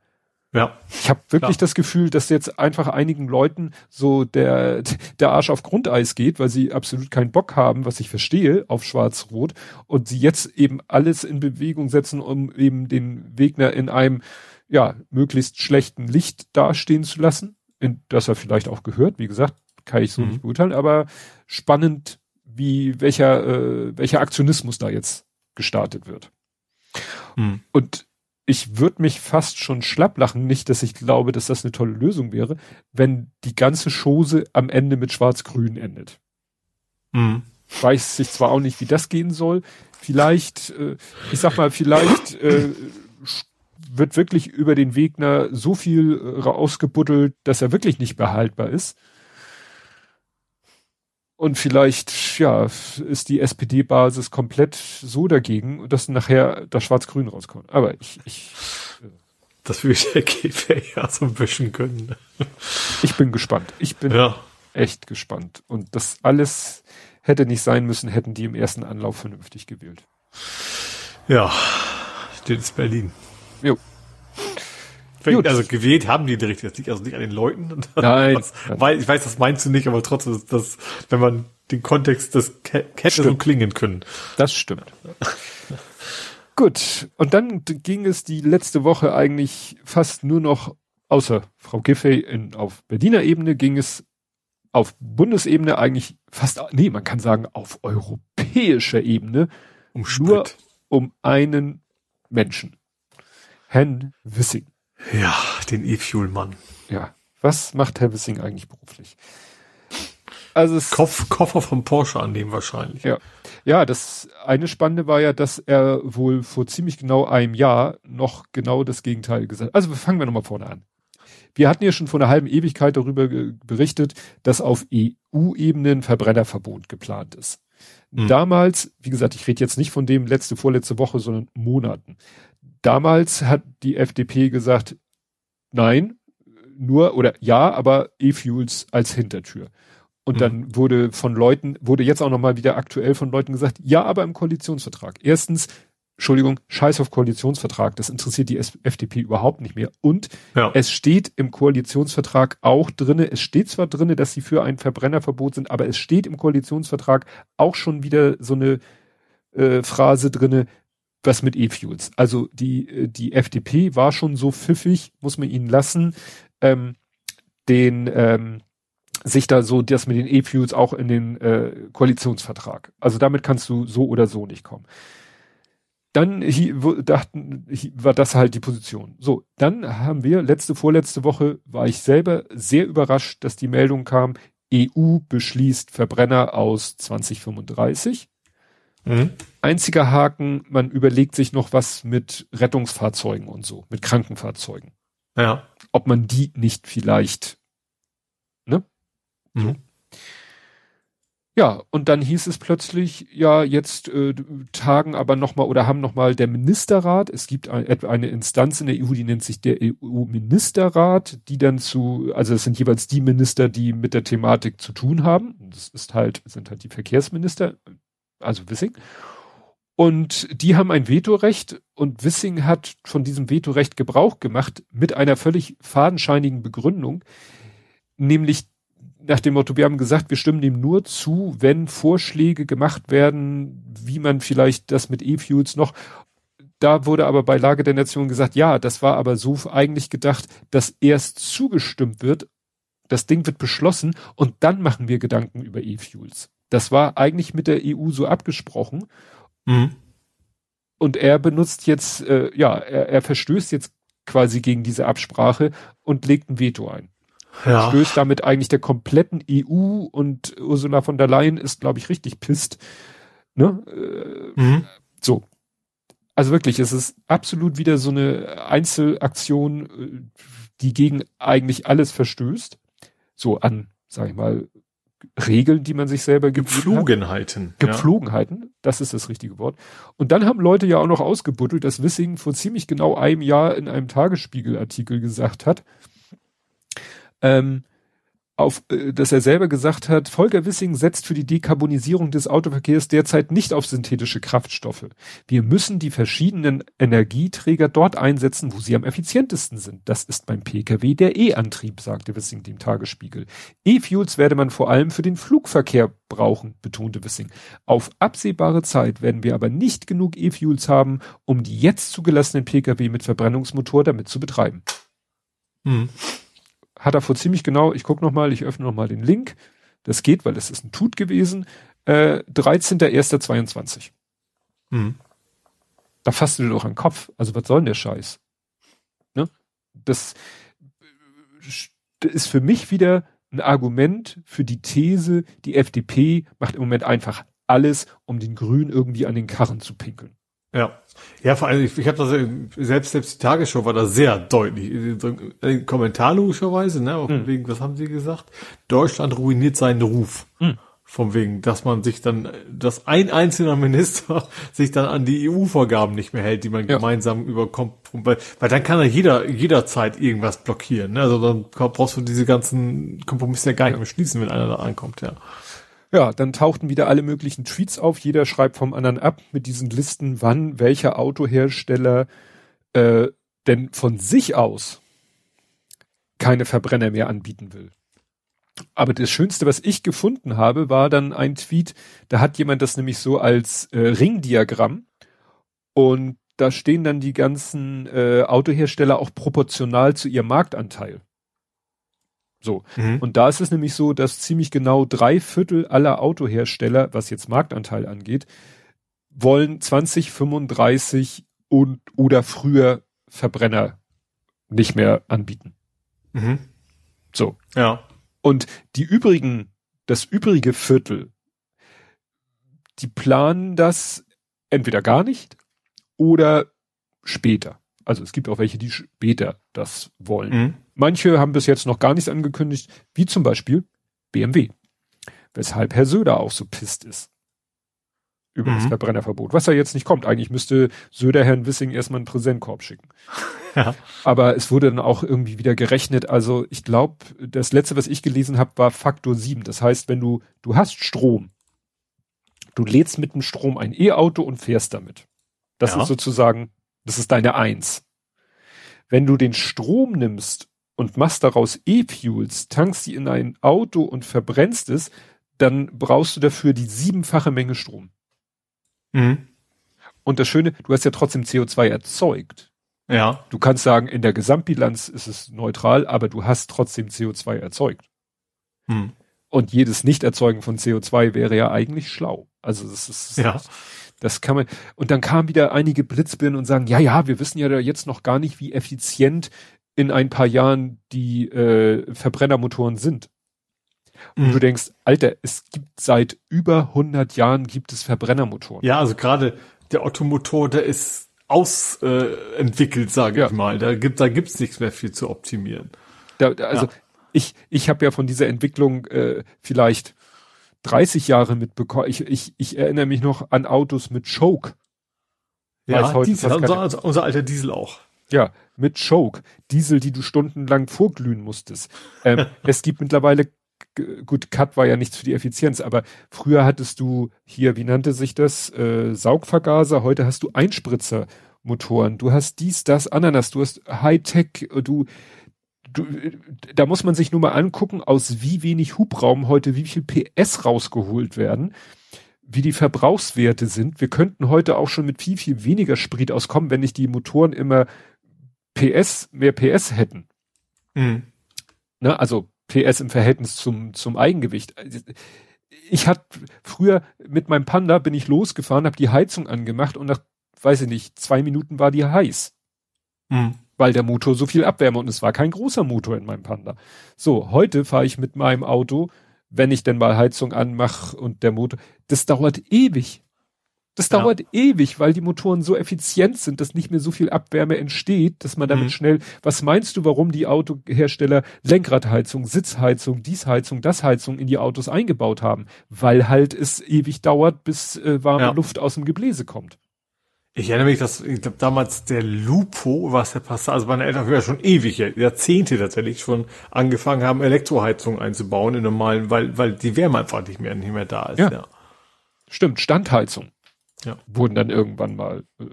C: Ja.
B: Ich habe wirklich klar. das Gefühl, dass jetzt einfach einigen Leuten so der, der Arsch auf Grundeis geht, weil sie absolut keinen Bock haben, was ich verstehe, auf Schwarz-Rot und sie jetzt eben alles in Bewegung setzen, um eben den Wegner in einem ja möglichst schlechten Licht dastehen zu lassen, in, das er vielleicht auch gehört. Wie gesagt, kann ich so mhm. nicht beurteilen, aber spannend, wie welcher äh, welcher Aktionismus da jetzt gestartet wird. Mhm. Und ich würde mich fast schon schlapp lachen, nicht, dass ich glaube, dass das eine tolle Lösung wäre, wenn die ganze Chose am Ende mit Schwarz-Grün endet. Mhm. Weiß ich zwar auch nicht, wie das gehen soll. Vielleicht, äh, ich sag mal, vielleicht äh, wird wirklich über den Wegner so viel äh, rausgebuddelt, dass er wirklich nicht behaltbar ist. Und vielleicht, ja, ist die SPD-Basis komplett so dagegen, dass nachher das Schwarz-Grün rauskommt. Aber ich, ich
C: das würde der Käfer ja so wischen können.
B: Ich bin gespannt. Ich bin ja. echt gespannt. Und das alles hätte nicht sein müssen, hätten die im ersten Anlauf vernünftig gewählt.
C: Ja, steht es Berlin. Jo. Gut. Also gewählt haben die direkt jetzt nicht, also nicht an den Leuten.
B: Nein.
C: Weil ich weiß, das meinst du nicht, aber trotzdem ist das, wenn man den Kontext des hätte so klingen können.
B: Das stimmt. Gut. Und dann ging es die letzte Woche eigentlich fast nur noch, außer Frau Giffey in, auf Berliner Ebene ging es auf Bundesebene eigentlich fast, nee, man kann sagen auf europäischer Ebene um nur um einen Menschen. Herrn Wissing.
C: Ja, den E-Fuel-Mann.
B: Ja. Was macht Herr Wissing eigentlich beruflich?
C: Also es, Kopf, Koffer vom Porsche annehmen wahrscheinlich.
B: Ja. Ja, das eine Spannende war ja, dass er wohl vor ziemlich genau einem Jahr noch genau das Gegenteil gesagt hat. Also fangen wir nochmal vorne an. Wir hatten ja schon vor einer halben Ewigkeit darüber berichtet, dass auf EU-Ebene ein Verbrennerverbot geplant ist. Hm. Damals, wie gesagt, ich rede jetzt nicht von dem letzte, vorletzte Woche, sondern Monaten. Damals hat die FDP gesagt, nein, nur oder ja, aber E-Fuels als Hintertür. Und mhm. dann wurde von Leuten, wurde jetzt auch nochmal wieder aktuell von Leuten gesagt, ja, aber im Koalitionsvertrag. Erstens, Entschuldigung, scheiß auf Koalitionsvertrag, das interessiert die FDP überhaupt nicht mehr. Und ja. es steht im Koalitionsvertrag auch drinne, es steht zwar drinne, dass sie für ein Verbrennerverbot sind, aber es steht im Koalitionsvertrag auch schon wieder so eine äh, Phrase drinne, was mit E-Fuels. Also die, äh, die FDP war schon so pfiffig, muss man ihnen lassen, ähm, den ähm, sich da so das mit den E-Fuels auch in den äh, Koalitionsvertrag. Also damit kannst du so oder so nicht kommen. Dann hier, dachten, hier war das halt die Position. So, dann haben wir letzte, vorletzte Woche war ich selber sehr überrascht, dass die Meldung kam, EU beschließt Verbrenner aus 2035. Mhm. Einziger Haken, man überlegt sich noch was mit Rettungsfahrzeugen und so, mit Krankenfahrzeugen.
C: Ja.
B: Ob man die nicht vielleicht, ne? Mhm. Ja, und dann hieß es plötzlich, ja, jetzt äh, tagen aber nochmal oder haben nochmal der Ministerrat, es gibt ein, eine Instanz in der EU, die nennt sich der EU-Ministerrat, die dann zu, also es sind jeweils die Minister, die mit der Thematik zu tun haben. Das ist halt, sind halt die Verkehrsminister, also Wissing. Und die haben ein Vetorecht und Wissing hat von diesem Vetorecht Gebrauch gemacht mit einer völlig fadenscheinigen Begründung, nämlich nach dem Motto, wir haben gesagt, wir stimmen dem nur zu, wenn Vorschläge gemacht werden, wie man vielleicht das mit E-Fuels noch. Da wurde aber bei Lage der Nation gesagt, ja, das war aber so eigentlich gedacht, dass erst zugestimmt wird, das Ding wird beschlossen und dann machen wir Gedanken über E-Fuels. Das war eigentlich mit der EU so abgesprochen. Mhm. Und er benutzt jetzt, äh, ja, er, er verstößt jetzt quasi gegen diese Absprache und legt ein Veto ein ja. stößt damit eigentlich der kompletten EU und Ursula von der Leyen ist, glaube ich, richtig pisst. Ne? Äh, mhm. So. Also wirklich, es ist absolut wieder so eine Einzelaktion, äh, die gegen eigentlich alles verstößt. So an, sag ich mal, Regeln, die man sich selber
C: Gepflogenheiten.
B: Hat. Gepflogenheiten, ja. das ist das richtige Wort. Und dann haben Leute ja auch noch ausgebuddelt, dass Wissing vor ziemlich genau einem Jahr in einem Tagesspiegelartikel gesagt hat, ähm, auf, äh, dass er selber gesagt hat, Volker Wissing setzt für die Dekarbonisierung des Autoverkehrs derzeit nicht auf synthetische Kraftstoffe. Wir müssen die verschiedenen Energieträger dort einsetzen, wo sie am effizientesten sind. Das ist beim Pkw der E-Antrieb, sagte Wissing dem Tagesspiegel. E-Fuels werde man vor allem für den Flugverkehr brauchen, betonte Wissing. Auf absehbare Zeit werden wir aber nicht genug E-Fuels haben, um die jetzt zugelassenen Pkw mit Verbrennungsmotor damit zu betreiben. Hm hat er vor ziemlich genau, ich gucke nochmal, ich öffne nochmal den Link. Das geht, weil das ist ein Tut gewesen. Äh, 13.01.22. Mhm. Da fasst du dir doch an den Kopf. Also was soll denn der Scheiß? Ne? Das, das ist für mich wieder ein Argument für die These, die FDP macht im Moment einfach alles, um den Grünen irgendwie an den Karren zu pinkeln.
C: Ja. Ja, vor allem, ich, ich habe das selbst, selbst die Tagesschau war da sehr deutlich. Ein Kommentar logischerweise, ne? Auch mhm. wegen, was haben sie gesagt? Deutschland ruiniert seinen Ruf. Mhm. Von wegen, dass man sich dann, dass ein einzelner Minister sich dann an die EU-Vorgaben nicht mehr hält, die man ja. gemeinsam überkommt. Weil, weil dann kann er jeder, jederzeit irgendwas blockieren. Ne? Also dann brauchst du diese ganzen Kompromisse ja gar nicht mehr schließen, wenn einer da ankommt, ja.
B: Ja, dann tauchten wieder alle möglichen Tweets auf. Jeder schreibt vom anderen ab mit diesen Listen, wann welcher Autohersteller äh, denn von sich aus keine Verbrenner mehr anbieten will. Aber das Schönste, was ich gefunden habe, war dann ein Tweet, da hat jemand das nämlich so als äh, Ringdiagramm und da stehen dann die ganzen äh, Autohersteller auch proportional zu ihrem Marktanteil. So. Mhm. Und da ist es nämlich so, dass ziemlich genau drei Viertel aller Autohersteller, was jetzt Marktanteil angeht, wollen 2035 und oder früher Verbrenner nicht mehr anbieten. Mhm. So.
C: Ja.
B: Und die übrigen, das übrige Viertel, die planen das entweder gar nicht oder später. Also es gibt auch welche, die später das wollen. Mhm. Manche haben bis jetzt noch gar nichts angekündigt, wie zum Beispiel BMW. Weshalb Herr Söder auch so pisst ist. Über mhm. das Verbrennerverbot. Was da jetzt nicht kommt. Eigentlich müsste Söder Herrn Wissing erstmal einen Präsentkorb schicken. Ja. Aber es wurde dann auch irgendwie wieder gerechnet. Also ich glaube, das letzte, was ich gelesen habe, war Faktor 7. Das heißt, wenn du, du hast Strom, du lädst mit dem Strom ein E-Auto und fährst damit. Das ja. ist sozusagen, das ist deine Eins. Wenn du den Strom nimmst und machst daraus E-Fuels, tankst sie in ein Auto und verbrennst es, dann brauchst du dafür die siebenfache Menge Strom. Mhm. Und das Schöne, du hast ja trotzdem CO2 erzeugt.
C: Ja.
B: Du kannst sagen, in der Gesamtbilanz ist es neutral, aber du hast trotzdem CO2 erzeugt. Mhm. Und jedes Nicht-Erzeugen von CO2 wäre ja eigentlich schlau. Also das ist,
C: ja.
B: Das kann man, und dann kamen wieder einige Blitzbirnen und sagen, ja, ja, wir wissen ja jetzt noch gar nicht, wie effizient in ein paar Jahren die äh, Verbrennermotoren sind. Und mhm. du denkst, Alter, es gibt seit über 100 Jahren gibt es Verbrennermotoren.
C: Ja, also gerade der Ottomotor, der ist ausentwickelt, äh, sage ja. ich mal. Da gibt da gibt's nichts mehr viel zu optimieren.
B: Da, also ja. ich ich habe ja von dieser Entwicklung äh, vielleicht 30 Jahre mitbekommen. Ich, ich, ich erinnere mich noch an Autos mit Choke.
C: Ja, Diesel, unser, unser alter Diesel auch.
B: Ja, mit Choke. Diesel, die du stundenlang vorglühen musstest. Ähm, es gibt mittlerweile, gut, Cut war ja nichts für die Effizienz, aber früher hattest du hier, wie nannte sich das, äh, Saugvergaser, heute hast du Einspritzermotoren. Du hast dies, das, Ananas, du hast Hightech, du, du, da muss man sich nur mal angucken, aus wie wenig Hubraum heute wie viel PS rausgeholt werden wie die Verbrauchswerte sind. Wir könnten heute auch schon mit viel, viel weniger Sprit auskommen, wenn nicht die Motoren immer PS, mehr PS hätten. Mhm. Ne, also PS im Verhältnis zum, zum Eigengewicht. Ich hatte früher mit meinem Panda bin ich losgefahren, habe die Heizung angemacht und nach, weiß ich nicht, zwei Minuten war die heiß. Mhm. Weil der Motor so viel abwärme und es war kein großer Motor in meinem Panda. So, heute fahre ich mit meinem Auto wenn ich denn mal Heizung anmache und der Motor, das dauert ewig. Das ja. dauert ewig, weil die Motoren so effizient sind, dass nicht mehr so viel Abwärme entsteht, dass man damit mhm. schnell, was meinst du, warum die Autohersteller Lenkradheizung, Sitzheizung, Diesheizung, das Heizung in die Autos eingebaut haben? Weil halt es ewig dauert, bis äh, warme ja. Luft aus dem Gebläse kommt.
C: Ich erinnere mich, dass ich glaub, damals der Lupo, was der Passat, also meine Eltern ja schon ewig, Jahrzehnte tatsächlich schon angefangen haben, Elektroheizungen einzubauen in normalen, weil, weil die Wärme einfach nicht mehr, nicht mehr da ist.
B: Ja. ja. Stimmt, Standheizung. Ja. Wurden dann irgendwann mal äh,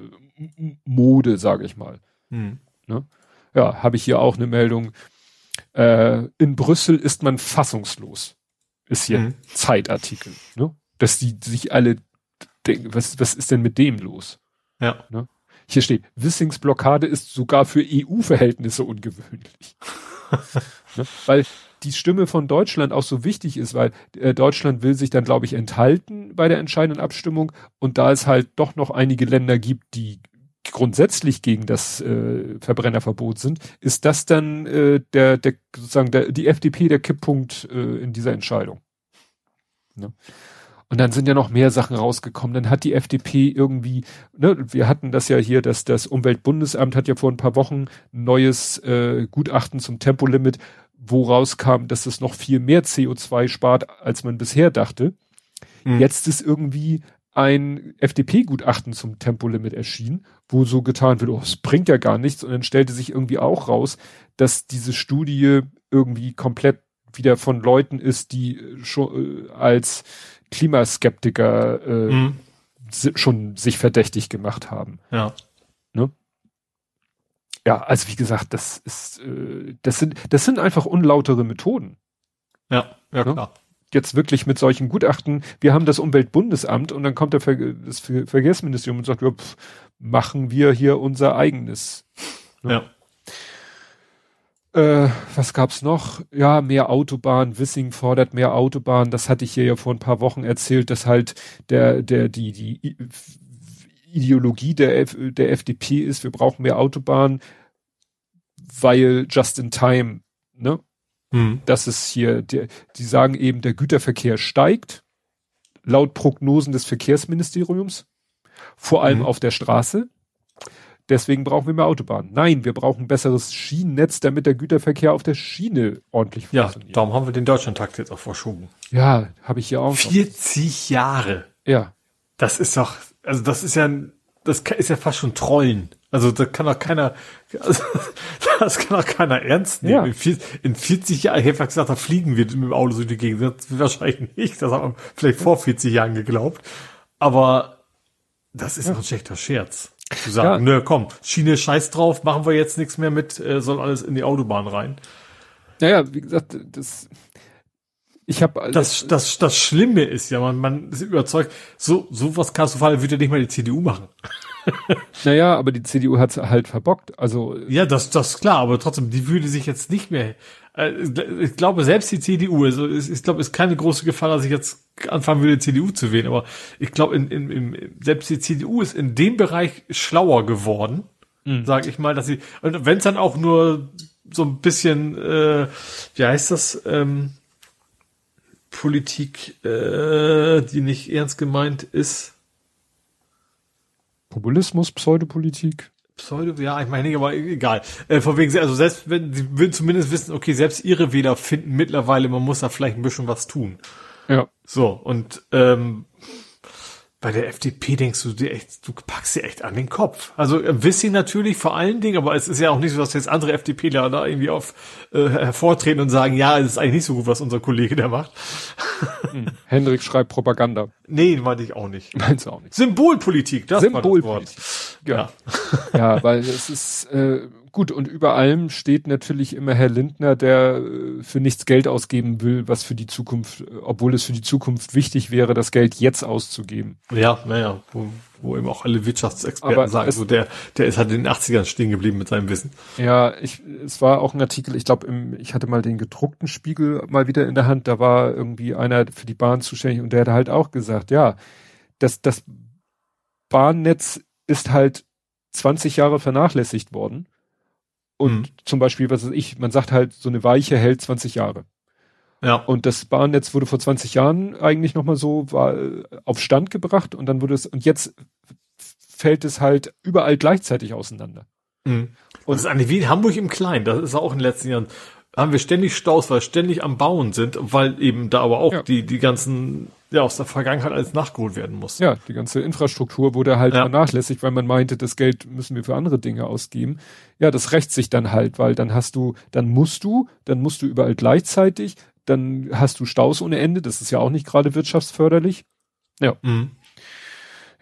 B: Mode, sage ich mal. Hm. Ne? Ja, habe ich hier auch eine Meldung. Äh, in Brüssel ist man fassungslos. Ist hier hm. Zeitartikel. Ne? Dass die sich alle denken, was, was ist denn mit dem los?
C: Ja. Ne?
B: Hier steht, Wissings Blockade ist sogar für EU-Verhältnisse ungewöhnlich. ne? Weil die Stimme von Deutschland auch so wichtig ist, weil äh, Deutschland will sich dann, glaube ich, enthalten bei der entscheidenden Abstimmung. Und da es halt doch noch einige Länder gibt, die grundsätzlich gegen das äh, Verbrennerverbot sind, ist das dann äh, der, der sozusagen der, die FDP der Kipppunkt äh, in dieser Entscheidung. Ne? Und dann sind ja noch mehr Sachen rausgekommen. Dann hat die FDP irgendwie, ne, wir hatten das ja hier, dass das Umweltbundesamt hat ja vor ein paar Wochen ein neues äh, Gutachten zum Tempolimit, wo rauskam, dass es noch viel mehr CO2 spart, als man bisher dachte. Mhm. Jetzt ist irgendwie ein FDP-Gutachten zum Tempolimit erschienen, wo so getan wird, oh, es bringt ja gar nichts. Und dann stellte sich irgendwie auch raus, dass diese Studie irgendwie komplett wieder von Leuten ist, die schon äh, als Klimaskeptiker äh, mhm. schon sich verdächtig gemacht haben.
C: Ja.
B: Ne? Ja, also wie gesagt, das ist, äh, das sind, das sind einfach unlautere Methoden.
C: Ja, ja ne? klar.
B: Jetzt wirklich mit solchen Gutachten, wir haben das Umweltbundesamt und dann kommt der Ver das Ver Verkehrsministerium und sagt, ja, pff, machen wir hier unser eigenes.
C: Ne? Ja.
B: Äh, was gab's noch? Ja, mehr Autobahn. Wissing fordert mehr Autobahn. Das hatte ich hier ja vor ein paar Wochen erzählt, dass halt der, der, die, die Ideologie der, F der FDP ist, wir brauchen mehr Autobahn, weil just in time, ne? Hm. Das ist hier, der, die sagen eben, der Güterverkehr steigt, laut Prognosen des Verkehrsministeriums, vor allem hm. auf der Straße. Deswegen brauchen wir mehr Autobahnen. Nein, wir brauchen besseres Schienennetz, damit der Güterverkehr auf der Schiene ordentlich
C: funktioniert. Ja, darum haben wir den Deutschlandtakt jetzt auch verschoben.
B: Ja, habe ich hier auch.
C: 40 noch. Jahre.
B: Ja.
C: Das ist doch, also das ist ja, das ist ja fast schon Trollen. Also da kann doch keiner, also, das kann doch keiner ernst nehmen. Ja. In 40 Jahren, ich hätte gesagt, da fliegen wir mit dem Auto so die Gegend. Das wahrscheinlich nicht. Das haben wir vielleicht vor 40 Jahren geglaubt. Aber das ist ja. ein schlechter Scherz. Zu sagen, ja. nö, komm, Schiene scheiß drauf, machen wir jetzt nichts mehr mit, äh, soll alles in die Autobahn rein.
B: Naja, wie gesagt, das, ich habe
C: das, das, das Schlimme ist ja, man, man ist überzeugt, so, so was katastrophal würde ja nicht mal die CDU machen.
B: naja, aber die CDU hat's halt verbockt, also.
C: Ja, das, das ist klar, aber trotzdem, die würde sich jetzt nicht mehr, ich glaube, selbst die CDU, also ich glaube, es ist keine große Gefahr, dass ich jetzt anfangen würde, CDU zu wählen, aber ich glaube, in, in, in, selbst die CDU ist in dem Bereich schlauer geworden, mhm. sage ich mal, dass sie, und wenn es dann auch nur so ein bisschen, äh, wie heißt das, ähm, Politik, äh, die nicht ernst gemeint ist.
B: Populismus, Pseudopolitik.
C: Pseudo, ja, ich meine aber egal. Äh, von wegen, also selbst wenn sie würden zumindest wissen, okay, selbst ihre Wähler finden mittlerweile, man muss da vielleicht ein bisschen was tun.
B: Ja.
C: So, und ähm, bei der FDP denkst du dir echt, du packst dir echt an den Kopf. Also äh, Wissing natürlich vor allen Dingen, aber es ist ja auch nicht so, dass jetzt andere FDPler da irgendwie auf äh, hervortreten und sagen, ja, es ist eigentlich nicht so gut, was unser Kollege da macht.
B: Hm. Hendrik schreibt Propaganda.
C: Nee, meinte ich auch nicht.
B: Meinst du auch nicht.
C: Symbolpolitik, das
B: Symbolpolitik.
C: war das Wort.
B: Ja. ja, weil es ist äh, gut und über allem steht natürlich immer Herr Lindner, der äh, für nichts Geld ausgeben will, was für die Zukunft, äh, obwohl es für die Zukunft wichtig wäre, das Geld jetzt auszugeben.
C: Ja, naja, wo, wo eben auch alle Wirtschaftsexperten
B: Aber
C: sagen, so der, der ist halt in den 80ern stehen geblieben mit seinem Wissen.
B: Ja, ich, es war auch ein Artikel, ich glaube, ich hatte mal den gedruckten Spiegel mal wieder in der Hand, da war irgendwie einer für die Bahn zuständig und der hat halt auch gesagt, ja, das, das Bahnnetz ist halt 20 Jahre vernachlässigt worden. Und
C: Mhm.
B: zum Beispiel, was weiß ich, man sagt halt, so eine Weiche hält 20 Jahre.
C: Ja.
B: Und das Bahnnetz wurde vor 20 Jahren eigentlich nochmal so war, äh, auf Stand gebracht und dann wurde es, und jetzt fällt es halt überall gleichzeitig auseinander.
C: Mhm. Und es ist eigentlich wie in Hamburg im Kleinen. Das ist auch in den letzten Jahren. Haben wir ständig Staus, weil ständig am Bauen sind, weil eben da aber auch
B: Ja.
C: die, die ganzen, ja, aus der Vergangenheit alles nachgeholt werden muss.
B: Ja, die ganze Infrastruktur wurde halt
C: Ja.
B: vernachlässigt, weil man meinte, das Geld müssen wir für andere Dinge ausgeben. Ja, das rächt sich dann halt, weil dann hast du, dann musst du, dann musst du überall gleichzeitig, dann hast du Staus ohne Ende, das ist ja auch nicht gerade wirtschaftsförderlich.
C: Mhm.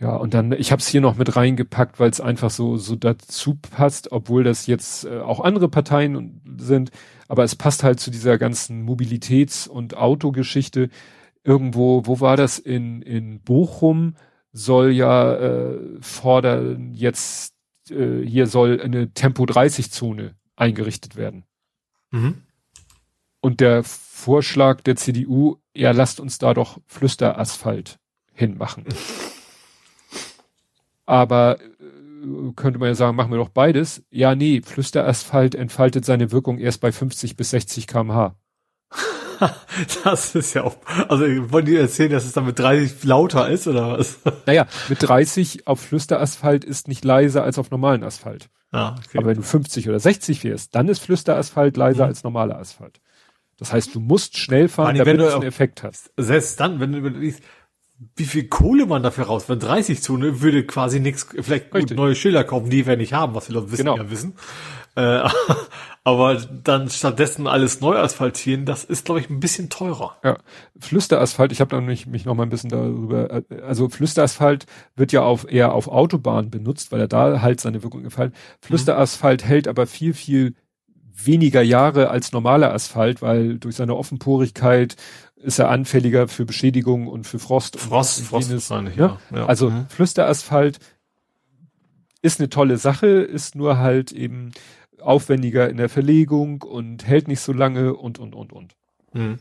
B: Ja, und dann, ich habe es hier noch mit reingepackt, weil es einfach so so dazu passt, obwohl das jetzt äh, auch andere Parteien sind, aber es passt halt zu dieser ganzen Mobilitäts- und Autogeschichte. Irgendwo, wo war das in in Bochum soll ja äh, fordern jetzt äh, hier soll eine Tempo 30 Zone eingerichtet werden.
C: Mhm.
B: Und der Vorschlag der CDU, ja, lasst uns da doch Flüsterasphalt hinmachen. Aber äh, könnte man ja sagen, machen wir doch beides. Ja, nee, Flüsterasphalt entfaltet seine Wirkung erst bei 50 bis 60 kmh.
C: Das ist ja auch, also wollen die erzählen, dass es dann mit 30 lauter ist oder was?
B: Naja, mit 30 auf Flüsterasphalt ist nicht leiser als auf normalen Asphalt.
C: Ja, okay.
B: Aber wenn du 50 oder 60 fährst, dann ist Flüsterasphalt leiser
C: Mhm.
B: als normaler Asphalt. Das heißt, du musst schnell fahren,
C: wenn
B: damit
C: du
B: einen Effekt hast.
C: Selbst dann, wenn du überlegst, wie viel Kohle man dafür raus, wenn 30 Zone würde quasi nichts, vielleicht gut
B: Richtig.
C: neue Schilder kaufen, die wir nicht haben, was Leute wissen,
B: Genau.
C: ja wissen. Äh, aber dann stattdessen alles neu asphaltieren, das ist, glaube ich, ein bisschen teurer.
B: Ja, Flüsterasphalt, ich habe da mich, mich noch mal ein bisschen darüber, äh, also Flüsterasphalt wird ja auf, eher auf Autobahnen benutzt, weil er da halt seine Wirkung gefällt. Flüsterasphalt hält aber viel, viel weniger Jahre als normaler Asphalt, weil durch seine Offenporigkeit ist er anfälliger für Beschädigungen und für Frost.
C: Frost, Frost
B: jenes.
C: wahrscheinlich,
B: ja.
C: ja. ja.
B: Also
C: Mhm.
B: Flüsterasphalt ist eine tolle Sache, ist nur halt eben aufwendiger in der Verlegung und hält nicht so lange und, und, und, und.
C: Mhm.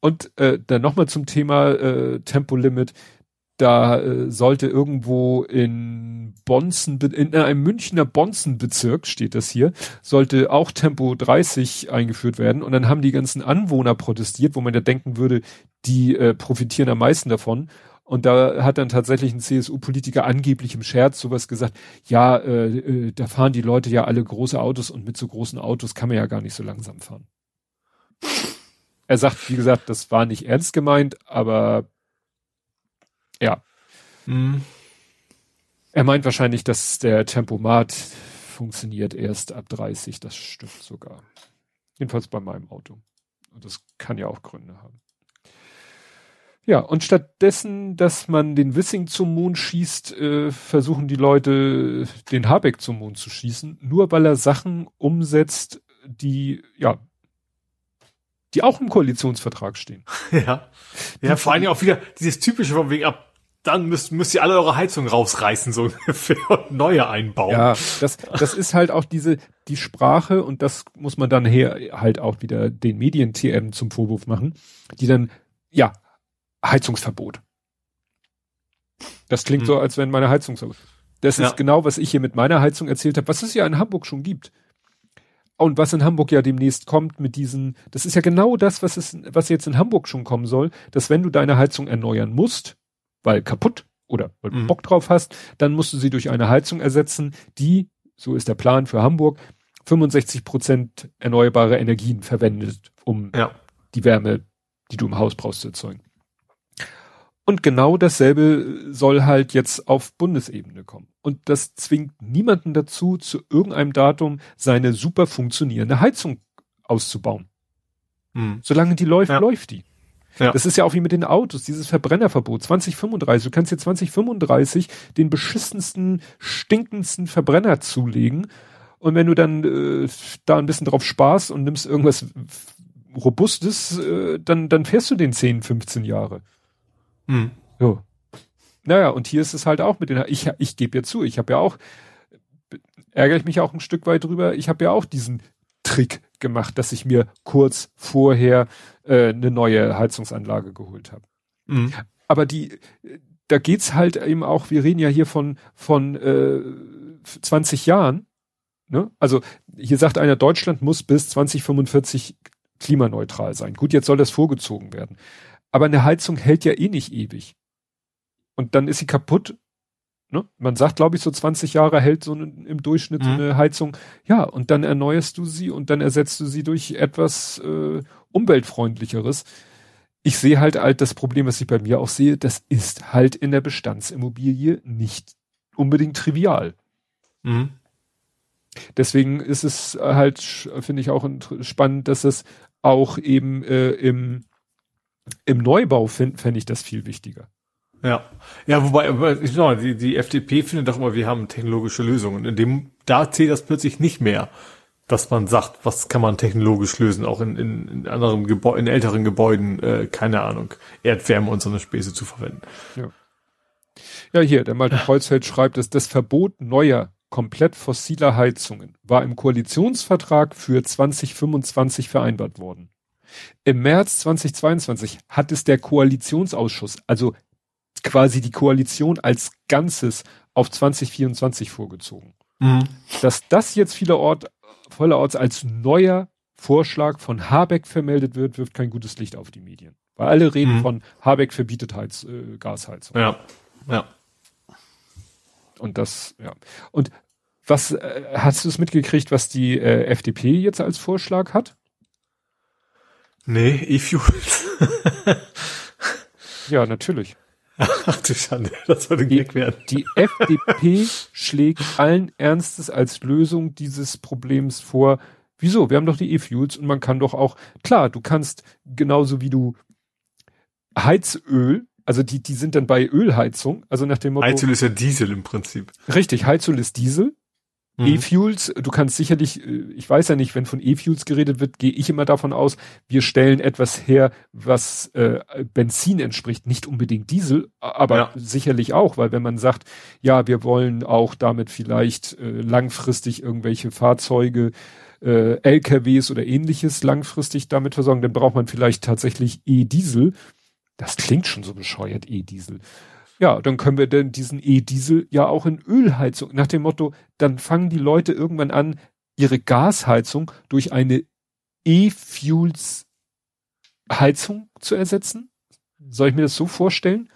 B: Und äh, dann nochmal zum Thema äh, Tempolimit. Da äh, sollte irgendwo in Bonzen, in einem Münchner Bonzenbezirk steht das hier, sollte auch Tempo 30 eingeführt werden. Und dann haben die ganzen Anwohner protestiert, wo man ja denken würde, die äh, profitieren am meisten davon. Und da hat dann tatsächlich ein CSU-Politiker angeblich im Scherz sowas gesagt, ja, äh, äh, da fahren die Leute ja alle große Autos und mit so großen Autos kann man ja gar nicht so langsam fahren. Er sagt, wie gesagt, das war nicht ernst gemeint, aber ja,
C: Mhm.
B: er meint wahrscheinlich, dass der Tempomat funktioniert erst ab 30. Das stimmt sogar. Jedenfalls bei meinem Auto. Und das kann ja auch Gründe haben. Ja, und stattdessen, dass man den Wissing zum Mond schießt, äh, versuchen die Leute, den Habeck zum Mond zu schießen, nur weil er Sachen umsetzt, die, ja, die auch im Koalitionsvertrag stehen.
C: Ja. Ja, vor allem auch wieder dieses typische von wegen ab, dann müsst, müsst ihr alle eure Heizung rausreißen, so ungefähr, und neue einbauen.
B: Ja, das, das ist halt auch diese, die Sprache und das muss man dann her halt auch wieder den Medien-TM zum Vorwurf machen, die dann, ja, Heizungsverbot. Das klingt
C: Hm.
B: so, als wenn meine Heizung so. Das
C: Ja.
B: ist genau, was ich hier mit meiner Heizung erzählt habe, was es ja in Hamburg schon gibt. Und was in Hamburg ja demnächst kommt mit diesen, das ist ja genau das, was es, was jetzt in Hamburg schon kommen soll, dass wenn du deine Heizung erneuern musst, weil kaputt oder weil du
C: Mhm.
B: Bock drauf hast, dann musst du sie durch eine Heizung ersetzen, die, so ist der Plan für Hamburg, 65 Prozent erneuerbare Energien verwendet, um
C: Ja.
B: die Wärme die du im Haus brauchst zu erzeugen. Und genau dasselbe soll halt jetzt auf Bundesebene kommen. Und das zwingt niemanden dazu, zu irgendeinem Datum seine super funktionierende Heizung auszubauen. Hm. Solange die läuft, ja. läuft die. Ja. Das ist ja auch wie mit den Autos, dieses Verbrennerverbot 2035. Du kannst dir 2035 den beschissensten, stinkendsten Verbrenner zulegen. Und wenn du dann äh, da ein bisschen drauf sparst und nimmst irgendwas Robustes, äh, dann, dann fährst du den 10, 15 Jahre. Hm. So. Naja, und hier ist es halt auch mit den, ich, ich gebe ja zu, ich habe ja auch, ärgere ich mich auch ein Stück weit drüber, ich habe ja auch diesen Trick gemacht, dass ich mir kurz vorher äh, eine neue Heizungsanlage geholt habe. Mhm. Aber die, da geht's halt eben auch, wir reden ja hier von, von äh, 20 Jahren. Ne? Also hier sagt einer, Deutschland muss bis 2045 klimaneutral sein. Gut, jetzt soll das vorgezogen werden. Aber eine Heizung hält ja eh nicht ewig. Und dann ist sie kaputt. Ne? Man sagt, glaube ich, so 20 Jahre hält so eine, im Durchschnitt mhm. so eine Heizung. Ja, und dann erneuerst du sie und dann ersetzt du sie durch etwas äh, umweltfreundlicheres. Ich sehe halt halt das Problem, was ich bei mir auch sehe, das ist halt in der Bestandsimmobilie nicht unbedingt trivial. Mhm. Deswegen ist es halt, finde ich auch spannend, dass es auch eben äh, im im Neubau fände fänd ich das viel wichtiger.
C: Ja, ja, wobei, genau, die, die FDP findet doch immer, wir haben technologische Lösungen. In dem, da zählt das plötzlich nicht mehr, dass man sagt, was kann man technologisch lösen, auch in, in, in anderen Gebäuden, in älteren Gebäuden, äh, keine Ahnung, Erdwärme und so eine Späße zu verwenden.
B: Ja. Ja, hier, der Malte Kreuzfeld schreibt, dass das Verbot neuer, komplett fossiler Heizungen war im Koalitionsvertrag für 2025 vereinbart worden. Im März 2022 hat es der Koalitionsausschuss, also quasi die Koalition als Ganzes auf 2024 vorgezogen. Mhm. Dass das jetzt vielerorts, vielerorts als neuer Vorschlag von Habeck vermeldet wird, wirft kein gutes Licht auf die Medien. Weil alle reden mhm. von Habeck verbietet Heiz, äh, Gasheizung.
C: Ja, ja.
B: Und das, ja. Und was, äh, hast du es mitgekriegt, was die äh, FDP jetzt als Vorschlag hat?
C: Nee, E-Fuels.
B: ja, natürlich.
C: Ach du Schande, das soll ein Gag werden.
B: Die FDP schlägt allen Ernstes als Lösung dieses Problems vor. Wieso? Wir haben doch die E-Fuels und man kann doch auch, klar, du kannst genauso wie du Heizöl, also die, die sind dann bei Ölheizung, also nach dem
C: Motto. Heizöl ist ja Diesel im Prinzip.
B: Richtig, Heizöl ist Diesel. Mhm. E-Fuels, du kannst sicherlich, äh, ich weiß ja nicht, wenn von E-Fuels geredet wird, gehe ich immer davon aus, wir stellen etwas her, was äh, Benzin entspricht, nicht unbedingt Diesel, aber ja. sicherlich auch, weil wenn man sagt, ja, wir wollen auch damit vielleicht äh, langfristig irgendwelche Fahrzeuge, äh, LKWs oder ähnliches langfristig damit versorgen, dann braucht man vielleicht tatsächlich E-Diesel. Das klingt schon so bescheuert, E-Diesel. Ja, dann können wir denn diesen E-Diesel ja auch in Ölheizung, nach dem Motto, dann fangen die Leute irgendwann an, ihre Gasheizung durch eine E-Fuels Heizung zu ersetzen? Soll ich mir das so vorstellen?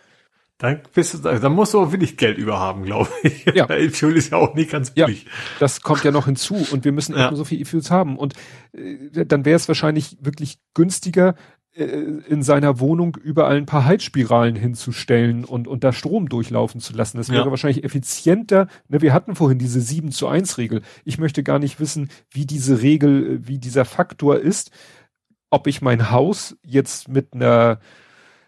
C: Dann bist du, dann musst du auch wirklich Geld überhaben, glaube ich.
B: Ja. E-Fuel ist ja auch nicht ganz billig. Ja, das kommt ja noch hinzu und wir müssen ja. so viel E-Fuels haben und äh, dann wäre es wahrscheinlich wirklich günstiger, in seiner Wohnung überall ein paar Heizspiralen hinzustellen und, und da Strom durchlaufen zu lassen. Das wäre ja. wahrscheinlich effizienter. Ne, wir hatten vorhin diese 7 zu 1 Regel. Ich möchte gar nicht wissen, wie diese Regel, wie dieser Faktor ist. Ob ich mein Haus jetzt mit einer,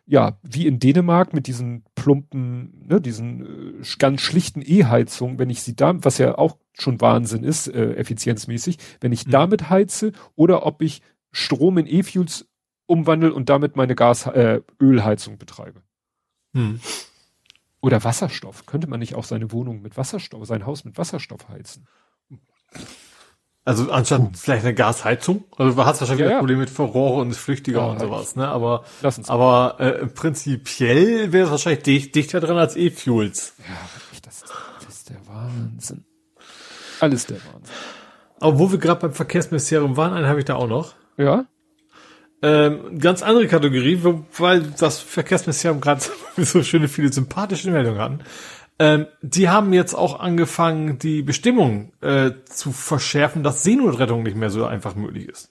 B: ja, wie in Dänemark mit diesen plumpen, ne, diesen äh, ganz schlichten E-Heizungen, wenn ich sie da, was ja auch schon Wahnsinn ist, äh, effizienzmäßig, wenn ich mhm. damit heize oder ob ich Strom in E-Fuels umwandle und damit meine Gas, äh, Ölheizung betreibe. Hm. Oder Wasserstoff. Könnte man nicht auch seine Wohnung mit Wasserstoff, sein Haus mit Wasserstoff heizen?
C: Also anstatt uh. vielleicht eine Gasheizung. Also du hast wahrscheinlich ja, ja. Problem mit Verrohre und Flüchtiger ja, und sowas, ne? Aber, aber äh, prinzipiell wäre es wahrscheinlich dicht, dichter dran als E-Fuels.
B: Ja, das, das ist der Wahnsinn. Alles der Wahnsinn.
C: Aber wo wir gerade beim Verkehrsministerium waren, einen habe ich da auch noch.
B: Ja.
C: Ähm, ganz andere Kategorie, weil das Verkehrsministerium gerade so schöne viele sympathische Meldungen hatten. Ähm, die haben jetzt auch angefangen, die Bestimmung äh, zu verschärfen, dass Seenotrettung nicht mehr so einfach möglich ist.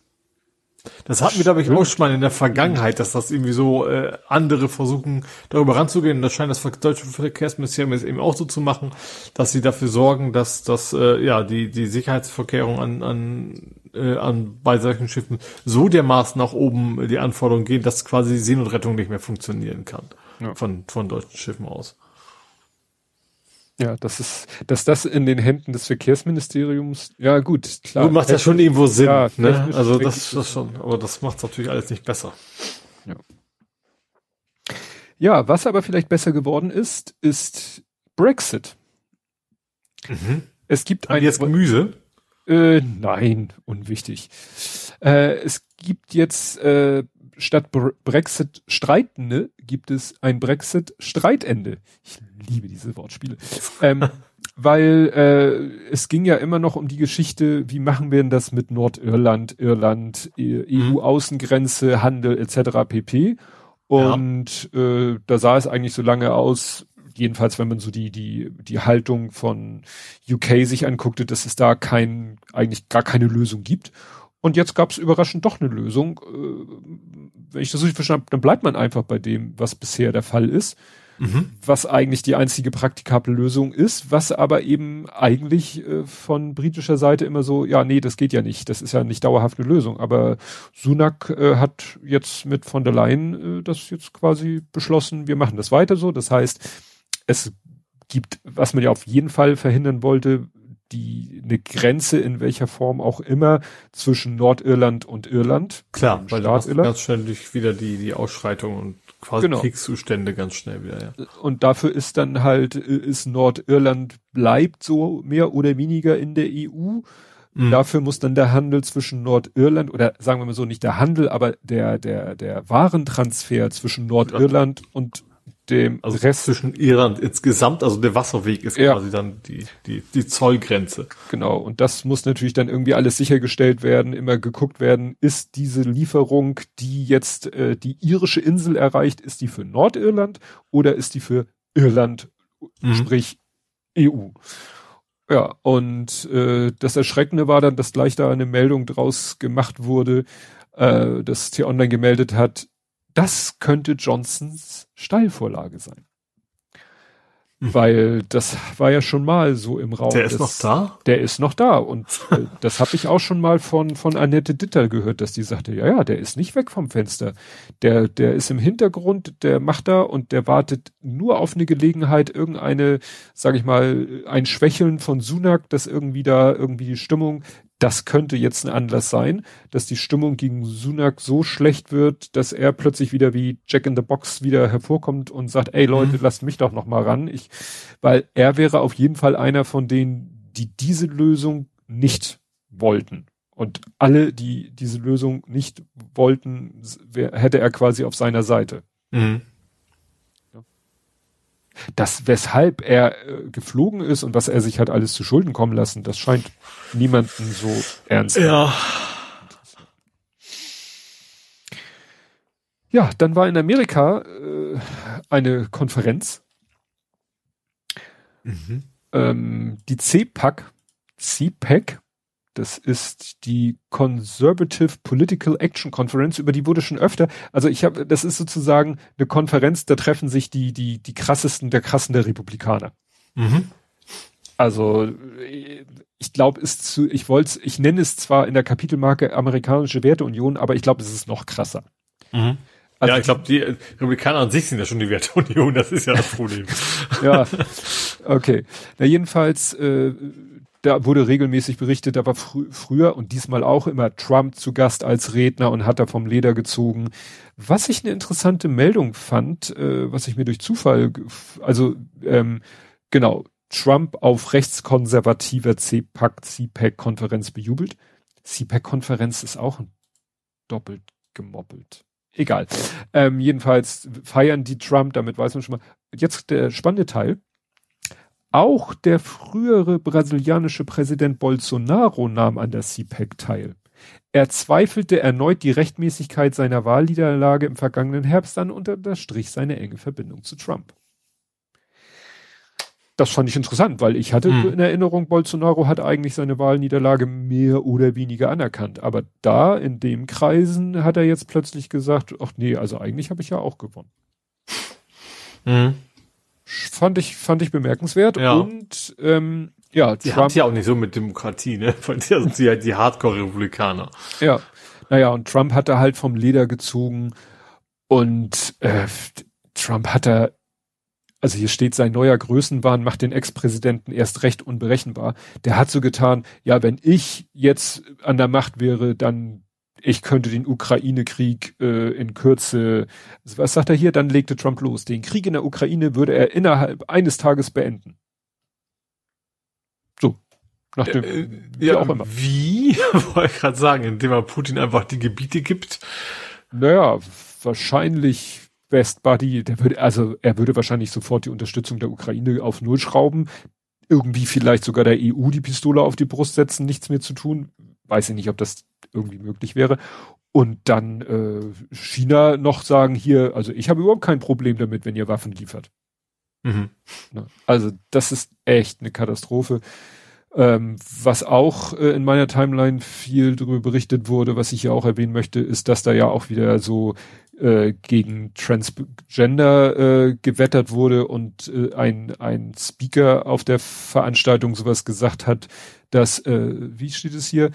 C: Das hatten wir, glaube ich, auch schon mal in der Vergangenheit, dass das irgendwie so äh, andere versuchen, darüber ranzugehen. Und das scheint das deutsche Verkehrsministerium jetzt eben auch so zu machen, dass sie dafür sorgen, dass dass äh, ja die die Sicherheitsverkehrung an an äh, an bei solchen Schiffen so dermaßen nach oben die Anforderungen gehen, dass quasi Seenotrettung nicht mehr funktionieren kann ja. von von deutschen Schiffen aus.
B: Ja, das ist, dass das in den Händen des Verkehrsministeriums, ja gut,
C: klar. Du macht ja schon irgendwo Sinn, ja, ne? Also das, das schon, aber das macht natürlich alles nicht besser.
B: Ja. Ja, was aber vielleicht besser geworden ist, ist Brexit.
C: Mhm.
B: Es gibt
C: ein jetzt Gemüse.
B: Äh, nein, unwichtig. Äh, es gibt jetzt äh, statt Brexit Streitende gibt es ein Brexit Streitende. Ich liebe diese Wortspiele. ähm, weil äh, es ging ja immer noch um die Geschichte, wie machen wir denn das mit Nordirland, Irland, EU-Außengrenze, e Handel etc. pp. Und ja. äh, da sah es eigentlich so lange aus, jedenfalls wenn man so die, die, die Haltung von UK sich anguckte, dass es da kein, eigentlich gar keine Lösung gibt. Und jetzt gab es überraschend doch eine Lösung. Äh, wenn ich das richtig verstanden habe, dann bleibt man einfach bei dem, was bisher der Fall ist. Mhm. Was eigentlich die einzige praktikable Lösung ist, was aber eben eigentlich äh, von britischer Seite immer so, ja, nee, das geht ja nicht, das ist ja nicht dauerhaft eine Lösung. Aber Sunak äh, hat jetzt mit von der Leyen äh, das jetzt quasi beschlossen, wir machen das weiter so. Das heißt, es gibt, was man ja auf jeden Fall verhindern wollte, die eine Grenze in welcher Form auch immer zwischen Nordirland und Irland.
C: Klar, weil da ganz schnell wieder die die Ausschreitungen und quasi genau. Kriegszustände ganz schnell wieder. Ja.
B: Und dafür ist dann halt ist Nordirland bleibt so mehr oder weniger in der EU. Mhm. Dafür muss dann der Handel zwischen Nordirland oder sagen wir mal so nicht der Handel, aber der der der Warentransfer zwischen Nordirland und dem
C: also Rest zwischen Irland insgesamt, also der Wasserweg ist ja. quasi dann die, die, die Zollgrenze.
B: Genau. Und das muss natürlich dann irgendwie alles sichergestellt werden, immer geguckt werden, ist diese Lieferung, die jetzt äh, die irische Insel erreicht, ist die für Nordirland oder ist die für Irland, mhm. sprich EU? Ja, und äh, das Erschreckende war dann, dass gleich da eine Meldung draus gemacht wurde, äh, dass T-Online gemeldet hat, das könnte Johnsons Steilvorlage sein. Mhm. Weil das war ja schon mal so im Raum.
C: Der ist noch da?
B: Der ist noch da. Und äh, das habe ich auch schon mal von, von Annette Ditter gehört, dass die sagte, ja, ja, der ist nicht weg vom Fenster. Der, der ist im Hintergrund, der macht da und der wartet nur auf eine Gelegenheit, irgendeine, sag ich mal, ein Schwächeln von Sunak, dass irgendwie da irgendwie die Stimmung das könnte jetzt ein Anlass sein, dass die Stimmung gegen Sunak so schlecht wird, dass er plötzlich wieder wie Jack in the Box wieder hervorkommt und sagt, ey Leute, mhm. lasst mich doch noch mal ran. Ich, weil er wäre auf jeden Fall einer von denen, die diese Lösung nicht wollten. Und alle, die diese Lösung nicht wollten, hätte er quasi auf seiner Seite. Mhm das, weshalb er äh, geflogen ist und was er sich hat alles zu Schulden kommen lassen, das scheint niemanden so ernst.
C: Ja.
B: Ja, dann war in Amerika äh, eine Konferenz. Mhm. Ähm, die CPAC, CPAC, das ist die Conservative Political Action Conference, über die wurde schon öfter. Also ich habe, das ist sozusagen eine Konferenz, da treffen sich die die die krassesten der krassen der Republikaner. Mhm. Also ich glaube, ist zu, ich wollte, ich nenne es zwar in der Kapitelmarke amerikanische Werteunion, aber ich glaube, es ist noch krasser.
C: Mhm. Also, ja, ich glaube, die Republikaner an sich sind ja schon die Werteunion, das ist ja das Problem.
B: ja, okay. Na jedenfalls äh, da wurde regelmäßig berichtet, da war frü früher und diesmal auch immer Trump zu Gast als Redner und hat da vom Leder gezogen. Was ich eine interessante Meldung fand, äh, was ich mir durch Zufall, also ähm, genau, Trump auf rechtskonservativer CPAC, CPAC-Konferenz bejubelt. CPAC-Konferenz ist auch doppelt gemoppelt. Egal. Ähm, jedenfalls feiern die Trump, damit weiß man schon mal. Jetzt der spannende Teil. Auch der frühere brasilianische Präsident Bolsonaro nahm an der CPAC teil. Er zweifelte erneut die Rechtmäßigkeit seiner Wahlniederlage im vergangenen Herbst an und unterstrich seine enge Verbindung zu Trump. das fand ich interessant, weil ich hatte hm. in Erinnerung, Bolsonaro hat eigentlich seine Wahlniederlage mehr oder weniger anerkannt. Aber da, in dem Kreisen, hat er jetzt plötzlich gesagt, ach nee, also eigentlich habe ich ja auch gewonnen. Hm. Fand ich, fand ich bemerkenswert.
C: Ja.
B: Und ähm, ja,
C: die haben ja auch nicht so mit Demokratie, ne? Weil die sind ja die Hardcore-Republikaner.
B: Ja. Naja, und Trump hat da halt vom Leder gezogen und äh, Trump hat da also hier steht, sein neuer Größenwahn macht den Ex-Präsidenten erst recht unberechenbar. Der hat so getan, ja, wenn ich jetzt an der Macht wäre, dann ich könnte den Ukraine-Krieg äh, in Kürze, was sagt er hier? Dann legte Trump los. Den Krieg in der Ukraine würde er innerhalb eines Tages beenden. So.
C: Nach dem, äh, ja, auch immer. Wie? Wollte ich gerade sagen, indem er Putin einfach die Gebiete gibt.
B: Naja, wahrscheinlich Best Buddy, der würde, also er würde wahrscheinlich sofort die Unterstützung der Ukraine auf Null schrauben, irgendwie vielleicht sogar der EU die Pistole auf die Brust setzen, nichts mehr zu tun. Weiß ich nicht, ob das irgendwie möglich wäre. Und dann äh, China noch sagen, hier, also ich habe überhaupt kein Problem damit, wenn ihr Waffen liefert. Mhm. Also das ist echt eine Katastrophe. Ähm, was auch äh, in meiner Timeline viel darüber berichtet wurde, was ich ja auch erwähnen möchte, ist, dass da ja auch wieder so äh, gegen Transgender äh, gewettert wurde und äh, ein, ein Speaker auf der Veranstaltung sowas gesagt hat, dass, äh, wie steht es hier?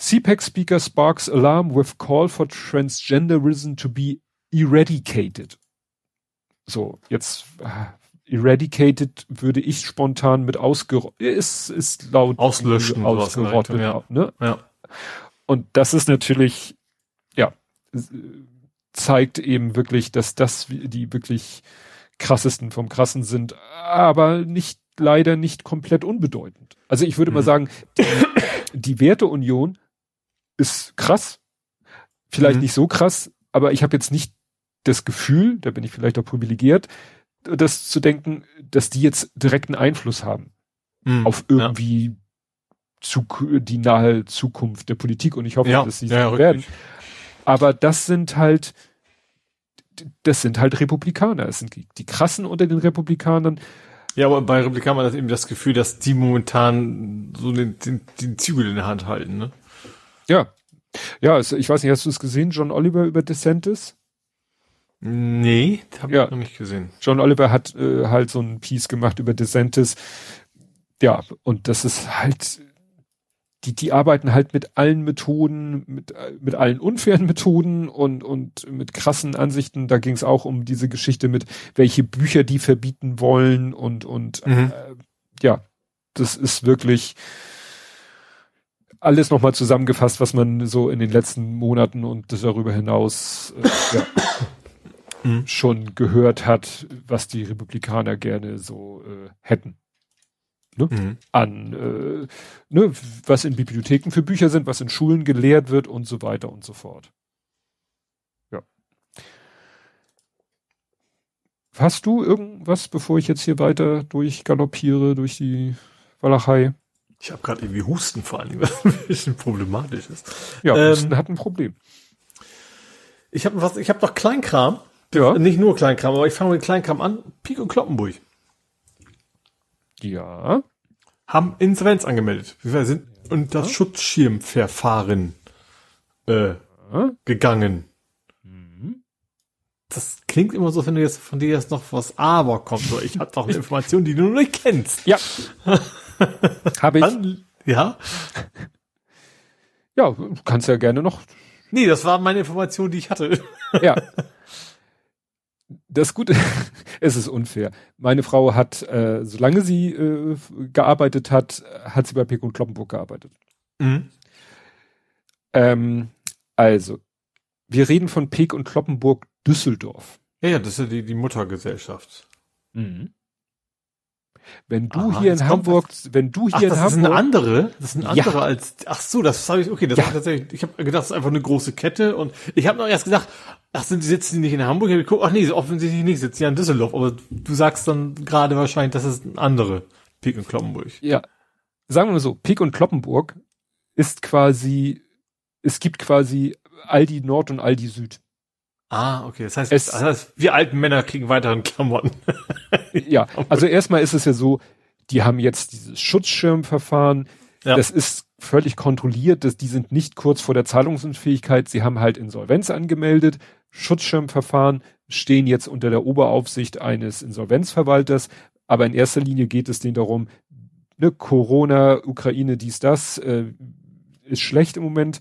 B: CPAC Speaker sparks alarm with call for transgenderism to be eradicated. So, jetzt äh, eradicated würde ich spontan mit ausgerottet, ist, ist laut
C: auslöschen,
B: ausgerottet,
C: ja.
B: ne?
C: Ja.
B: Und das ist natürlich, ja, zeigt eben wirklich, dass das die wirklich krassesten vom krassen sind, aber nicht leider nicht komplett unbedeutend. Also ich würde mhm. mal sagen, die, die Werteunion ist krass, vielleicht mhm. nicht so krass, aber ich habe jetzt nicht das Gefühl, da bin ich vielleicht auch privilegiert, das zu denken, dass die jetzt direkten Einfluss haben mhm. auf irgendwie ja. zu, die nahe Zukunft der Politik und ich hoffe, ja. dass sie ja, so werden. Aber das sind halt, das sind halt Republikaner. Es sind die, die krassen unter den Republikanern.
C: Ja, aber bei Republikanern hat eben das Gefühl, dass die momentan so den, den, den Zügel in der Hand halten, ne?
B: Ja. Ja, also ich weiß nicht, hast du es gesehen, John Oliver über DeSantis?
C: Nee, habe ja. ich noch nicht gesehen.
B: John Oliver hat äh, halt so ein Piece gemacht über DeSantis. Ja, und das ist halt die, die arbeiten halt mit allen Methoden, mit, mit allen unfairen Methoden und, und mit krassen Ansichten. Da ging es auch um diese Geschichte mit, welche Bücher die verbieten wollen und, und mhm. äh, ja, das ist wirklich alles nochmal zusammengefasst, was man so in den letzten Monaten und darüber hinaus äh, ja, mhm. schon gehört hat, was die Republikaner gerne so äh, hätten ne? Mhm. an äh, ne, was in Bibliotheken für Bücher sind, was in Schulen gelehrt wird und so weiter und so fort. Ja. Hast du irgendwas, bevor ich jetzt hier weiter durchgaloppiere durch die Walachei?
C: Ich habe gerade irgendwie Husten vor allem, was ein bisschen problematisch ist.
B: Ja, ähm, Husten hat ein Problem.
C: Ich habe was, ich habe doch Kleinkram.
B: Ja.
C: Nicht nur Kleinkram, aber ich fange mit Kleinkram an. Pik und Kloppenburg.
B: Ja.
C: Haben Insolvenz angemeldet. Wir sind unter das Schutzschirmverfahren äh, ja. gegangen. Mhm. Das klingt immer so, wenn du jetzt von dir jetzt noch was Aber kommt. Ich habe doch eine Information, die du noch nicht kennst.
B: Ja. habe ich. Dann,
C: ja.
B: Ja, kannst ja gerne noch.
C: Nee, das war meine Information, die ich hatte.
B: Ja. das Gute, es ist unfair. Meine Frau hat, äh, solange sie äh, gearbeitet hat, hat sie bei Pick und Kloppenburg gearbeitet. Mhm. Ähm, also, wir reden von Peek und Kloppenburg Düsseldorf.
C: Ja, ja, das ist ja die, die Muttergesellschaft. Mhm.
B: Wenn du Aha, hier in Hamburg, wenn du hier ach,
C: in
B: das
C: Hamburg, das ist eine andere, das ist eine andere ja. als, ach so, das habe ich, okay, das ja. ist tatsächlich, ich habe gedacht, das ist einfach eine große Kette und ich habe noch erst gedacht, ach, sind die sitzen die nicht in Hamburg? Ich hab geguckt, ach nee, offensichtlich nicht, sitzen ja in Düsseldorf, aber du sagst dann gerade wahrscheinlich, das ist eine andere Pik und Kloppenburg.
B: Ja. Sagen wir mal so, Pik und Kloppenburg ist quasi, es gibt quasi Aldi Nord und Aldi Süd.
C: Ah, okay. Das heißt, es, das heißt, wir alten Männer kriegen weiteren Klamotten.
B: ja, also erstmal ist es ja so, die haben jetzt dieses Schutzschirmverfahren. Ja. Das ist völlig kontrolliert, dass die sind nicht kurz vor der Zahlungsunfähigkeit. Sie haben halt Insolvenz angemeldet. Schutzschirmverfahren stehen jetzt unter der Oberaufsicht eines Insolvenzverwalters. Aber in erster Linie geht es denen darum, ne, Corona, Ukraine, dies, das, äh, ist schlecht im Moment.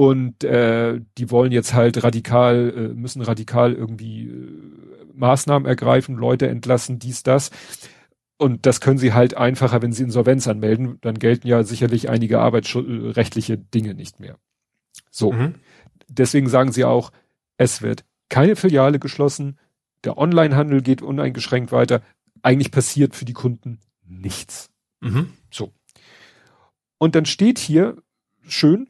B: Und äh, die wollen jetzt halt radikal, äh, müssen radikal irgendwie äh, Maßnahmen ergreifen, Leute entlassen, dies, das. Und das können sie halt einfacher, wenn sie Insolvenz anmelden. Dann gelten ja sicherlich einige arbeitsrechtliche Dinge nicht mehr. So. Mhm. Deswegen sagen sie auch, es wird keine Filiale geschlossen. Der Onlinehandel geht uneingeschränkt weiter. Eigentlich passiert für die Kunden nichts. Mhm. So. Und dann steht hier schön,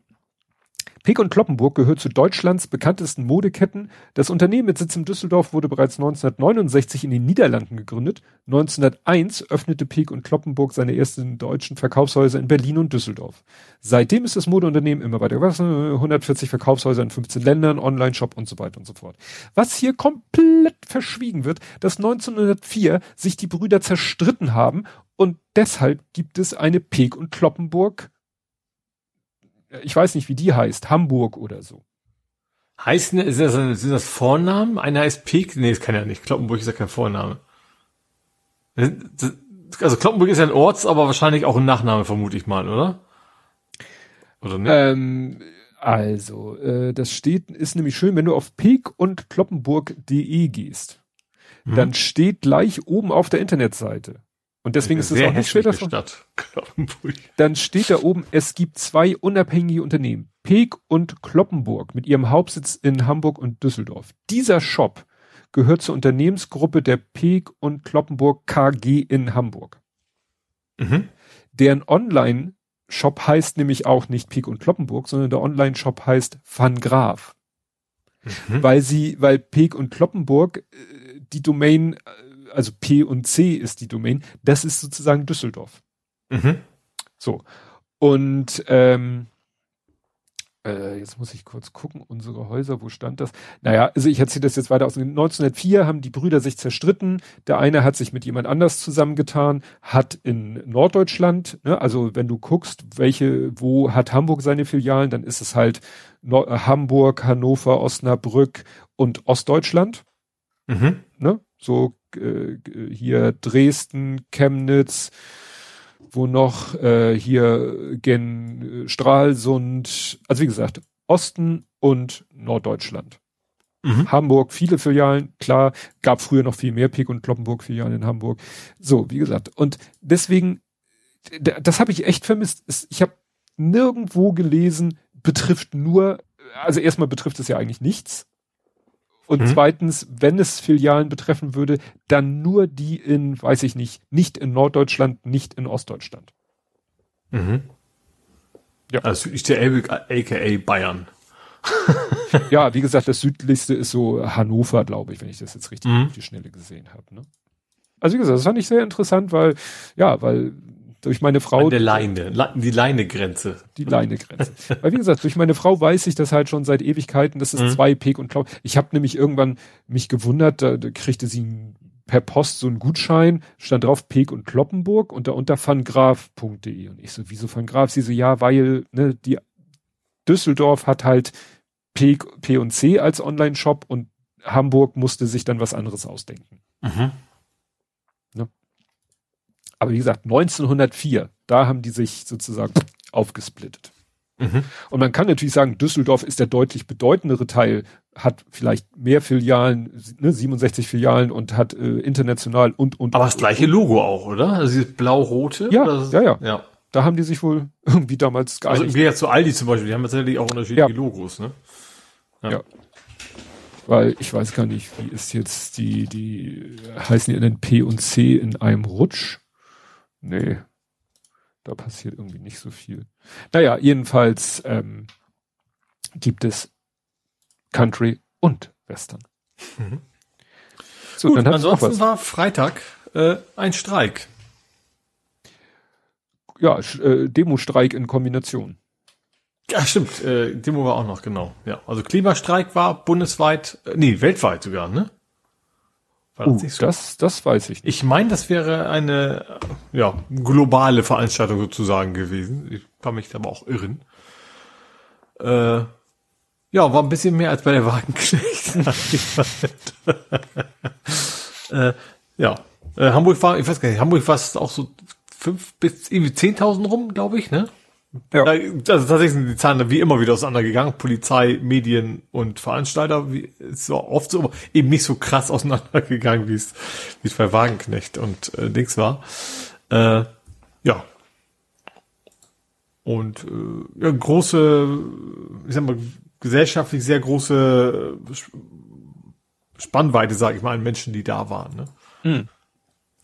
B: Peek und Kloppenburg gehört zu Deutschlands bekanntesten Modeketten. Das Unternehmen mit Sitz in Düsseldorf wurde bereits 1969 in den Niederlanden gegründet. 1901 öffnete Peek und Kloppenburg seine ersten deutschen Verkaufshäuser in Berlin und Düsseldorf. Seitdem ist das Modeunternehmen immer weiter gewachsen. 140 Verkaufshäuser in 15 Ländern, Online-Shop und so weiter und so fort. Was hier komplett verschwiegen wird, dass 1904 sich die Brüder zerstritten haben und deshalb gibt es eine Peek und Kloppenburg ich weiß nicht, wie die heißt, Hamburg oder so.
C: Heißen, ist das, sind das Vornamen? Einer heißt Peek? Nee, das kann ja nicht. Kloppenburg ist ja kein Vorname. Also Kloppenburg ist ja ein Orts, aber wahrscheinlich auch ein Nachname, vermute ich mal, oder?
B: Oder nicht? Ähm, also, äh, das steht, ist nämlich schön, wenn du auf peek und kloppenburg.de gehst, mhm. dann steht gleich oben auf der Internetseite und deswegen ist es auch nicht schwer davon. Stadt. Dann steht da oben, es gibt zwei unabhängige Unternehmen, Peek und Kloppenburg, mit ihrem Hauptsitz in Hamburg und Düsseldorf. Dieser Shop gehört zur Unternehmensgruppe der Peek und Kloppenburg KG in Hamburg. Mhm. Deren Online-Shop heißt nämlich auch nicht Peek und Kloppenburg, sondern der Online-Shop heißt Van Graaf. Mhm. Weil sie, weil Peek und Kloppenburg äh, die Domain äh, also P und C ist die Domain, das ist sozusagen Düsseldorf. Mhm. So. Und ähm, äh, jetzt muss ich kurz gucken, unsere Häuser, wo stand das? Naja, also ich erzähle das jetzt weiter aus. 1904 haben die Brüder sich zerstritten. Der eine hat sich mit jemand anders zusammengetan, hat in Norddeutschland, ne, also wenn du guckst, welche, wo hat Hamburg seine Filialen, dann ist es halt Nord Hamburg, Hannover, Osnabrück und Ostdeutschland. Mhm. Ne? So äh, hier Dresden, Chemnitz, wo noch äh, hier gen Stralsund, also wie gesagt, Osten und Norddeutschland. Mhm. Hamburg, viele Filialen, klar, gab früher noch viel mehr Pik und Kloppenburg Filialen in Hamburg. So, wie gesagt, und deswegen, das habe ich echt vermisst. Ich habe nirgendwo gelesen, betrifft nur, also erstmal betrifft es ja eigentlich nichts. Und mhm. zweitens, wenn es Filialen betreffen würde, dann nur die in, weiß ich nicht, nicht in Norddeutschland, nicht in Ostdeutschland.
C: Mhm. Ja. Also südlich der Elbe, aka Bayern.
B: ja, wie gesagt, das südlichste ist so Hannover, glaube ich, wenn ich das jetzt richtig mhm. auf die Schnelle gesehen habe. Ne? Also wie gesagt, das fand ich sehr interessant, weil, ja, weil durch meine Frau. An
C: der Leine, die Leinegrenze.
B: Die Leinegrenze. Weil wie gesagt, durch meine Frau weiß ich das halt schon seit Ewigkeiten, dass es mhm. zwei Peak und Klau. Ich habe nämlich irgendwann mich gewundert, da, da kriegte sie per Post so einen Gutschein, stand drauf Peek und Kloppenburg und da unter vangraf.de. Und ich so, wieso van Graf? Sie so, ja, weil ne, die Düsseldorf hat halt P, P und C als Online-Shop und Hamburg musste sich dann was anderes ausdenken. Mhm. Aber wie gesagt, 1904, da haben die sich sozusagen aufgesplittet. Mhm. Und man kann natürlich sagen, Düsseldorf ist der deutlich bedeutendere Teil, hat vielleicht mehr Filialen, ne, 67 Filialen und hat äh, international und und.
C: Aber das gleiche Logo auch, oder? Also dieses blau-rote?
B: Ja, ja, ja, ja. Da haben die sich wohl irgendwie damals
C: geeinigt. Also im Gegensatz zu Aldi zum Beispiel, die haben tatsächlich auch unterschiedliche ja. Logos, ne?
B: Ja. ja. Weil ich weiß gar nicht, wie ist jetzt die, die heißen die denn P und C in einem Rutsch? Nee, da passiert irgendwie nicht so viel. Naja, jedenfalls ähm, gibt es Country und Western. Mhm.
C: So, Gut, dann ansonsten war Freitag äh, ein Streik.
B: Ja, äh, Demo-Streik in Kombination.
C: Ja, stimmt. Äh, Demo war auch noch, genau. Ja, also Klimastreik war bundesweit, äh, nee, weltweit sogar, ne?
B: War das, uh, so? das, das weiß ich
C: nicht. Ich meine, das wäre eine ja, globale Veranstaltung sozusagen gewesen. Ich kann mich aber auch irren. Äh, ja, war ein bisschen mehr als bei der Wagenknecht. äh, ja, äh, Hamburg war, ich weiß gar nicht, Hamburg war es auch so fünf bis irgendwie zehntausend rum, glaube ich, ne? Ja. Also tatsächlich sind die Zahlen wie immer wieder auseinandergegangen. Polizei, Medien und Veranstalter, wie, ist so oft so, aber eben nicht so krass auseinandergegangen, wie es, wie es bei Wagenknecht und äh, Dings war. Äh, ja. Und äh, ja, große, ich sag mal, gesellschaftlich sehr große Spannweite, sage ich mal, an Menschen, die da waren. Ne? Hm.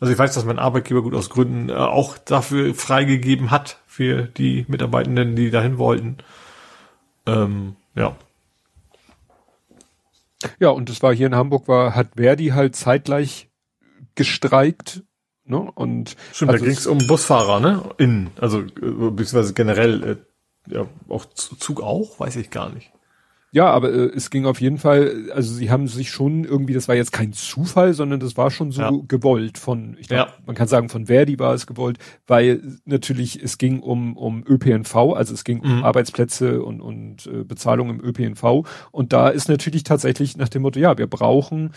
C: Also ich weiß, dass mein Arbeitgeber gut aus Gründen äh, auch dafür freigegeben hat für die Mitarbeitenden, die dahin wollten. Ähm, ja.
B: Ja, und es war hier in Hamburg, war, hat Verdi halt zeitgleich gestreikt. Ne? Und
C: Stimmt, also da ging es um Busfahrer, ne? In, also äh, beziehungsweise generell, äh, ja, auch Zug auch, weiß ich gar nicht.
B: Ja, aber äh, es ging auf jeden Fall, also sie haben sich schon irgendwie, das war jetzt kein Zufall, sondern das war schon so ja. gewollt von, ich glaube, ja. man kann sagen, von Verdi war es gewollt, weil natürlich es ging um, um ÖPNV, also es ging mhm. um Arbeitsplätze und, und äh, Bezahlung im ÖPNV. Und da ist natürlich tatsächlich nach dem Motto, ja, wir brauchen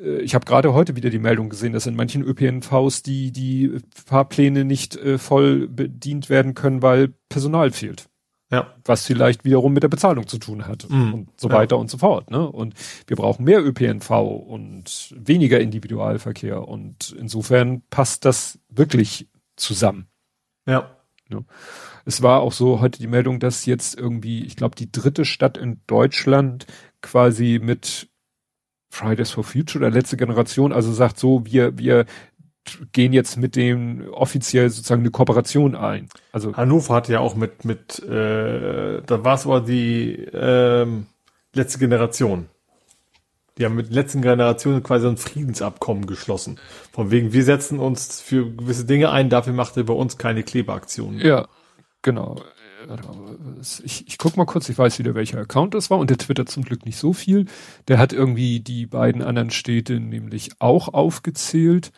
B: äh, ich habe gerade heute wieder die Meldung gesehen, dass in manchen ÖPNVs die, die Fahrpläne nicht äh, voll bedient werden können, weil Personal fehlt. Ja. Was vielleicht wiederum mit der Bezahlung zu tun hat mhm. und so weiter und so fort. Ne? Und wir brauchen mehr ÖPNV und weniger Individualverkehr. Und insofern passt das wirklich zusammen.
C: Ja.
B: ja. Es war auch so heute die Meldung, dass jetzt irgendwie, ich glaube, die dritte Stadt in Deutschland quasi mit Fridays for Future oder letzte Generation, also sagt so, wir, wir gehen jetzt mit dem offiziell sozusagen eine Kooperation ein.
C: Also Hannover hatte ja auch mit mit äh, da war es aber die ähm, letzte Generation. Die haben mit der letzten Generation quasi ein Friedensabkommen geschlossen. Von wegen, wir setzen uns für gewisse Dinge ein, dafür macht er bei uns keine Klebeaktionen.
B: Ja, genau. Ich, ich guck mal kurz, ich weiß wieder, welcher Account das war und der twittert zum Glück nicht so viel. Der hat irgendwie die beiden anderen Städte nämlich auch aufgezählt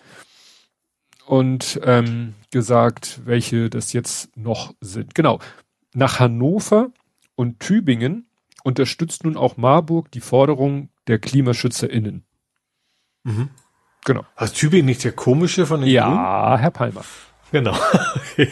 B: und ähm, gesagt, welche das jetzt noch sind. Genau. Nach Hannover und Tübingen unterstützt nun auch Marburg die Forderung der KlimaschützerInnen.
C: Mhm. Genau. Hast Tübingen nicht der komische von den
B: Ja, Grünen? Herr Palmer.
C: Genau.
B: Okay.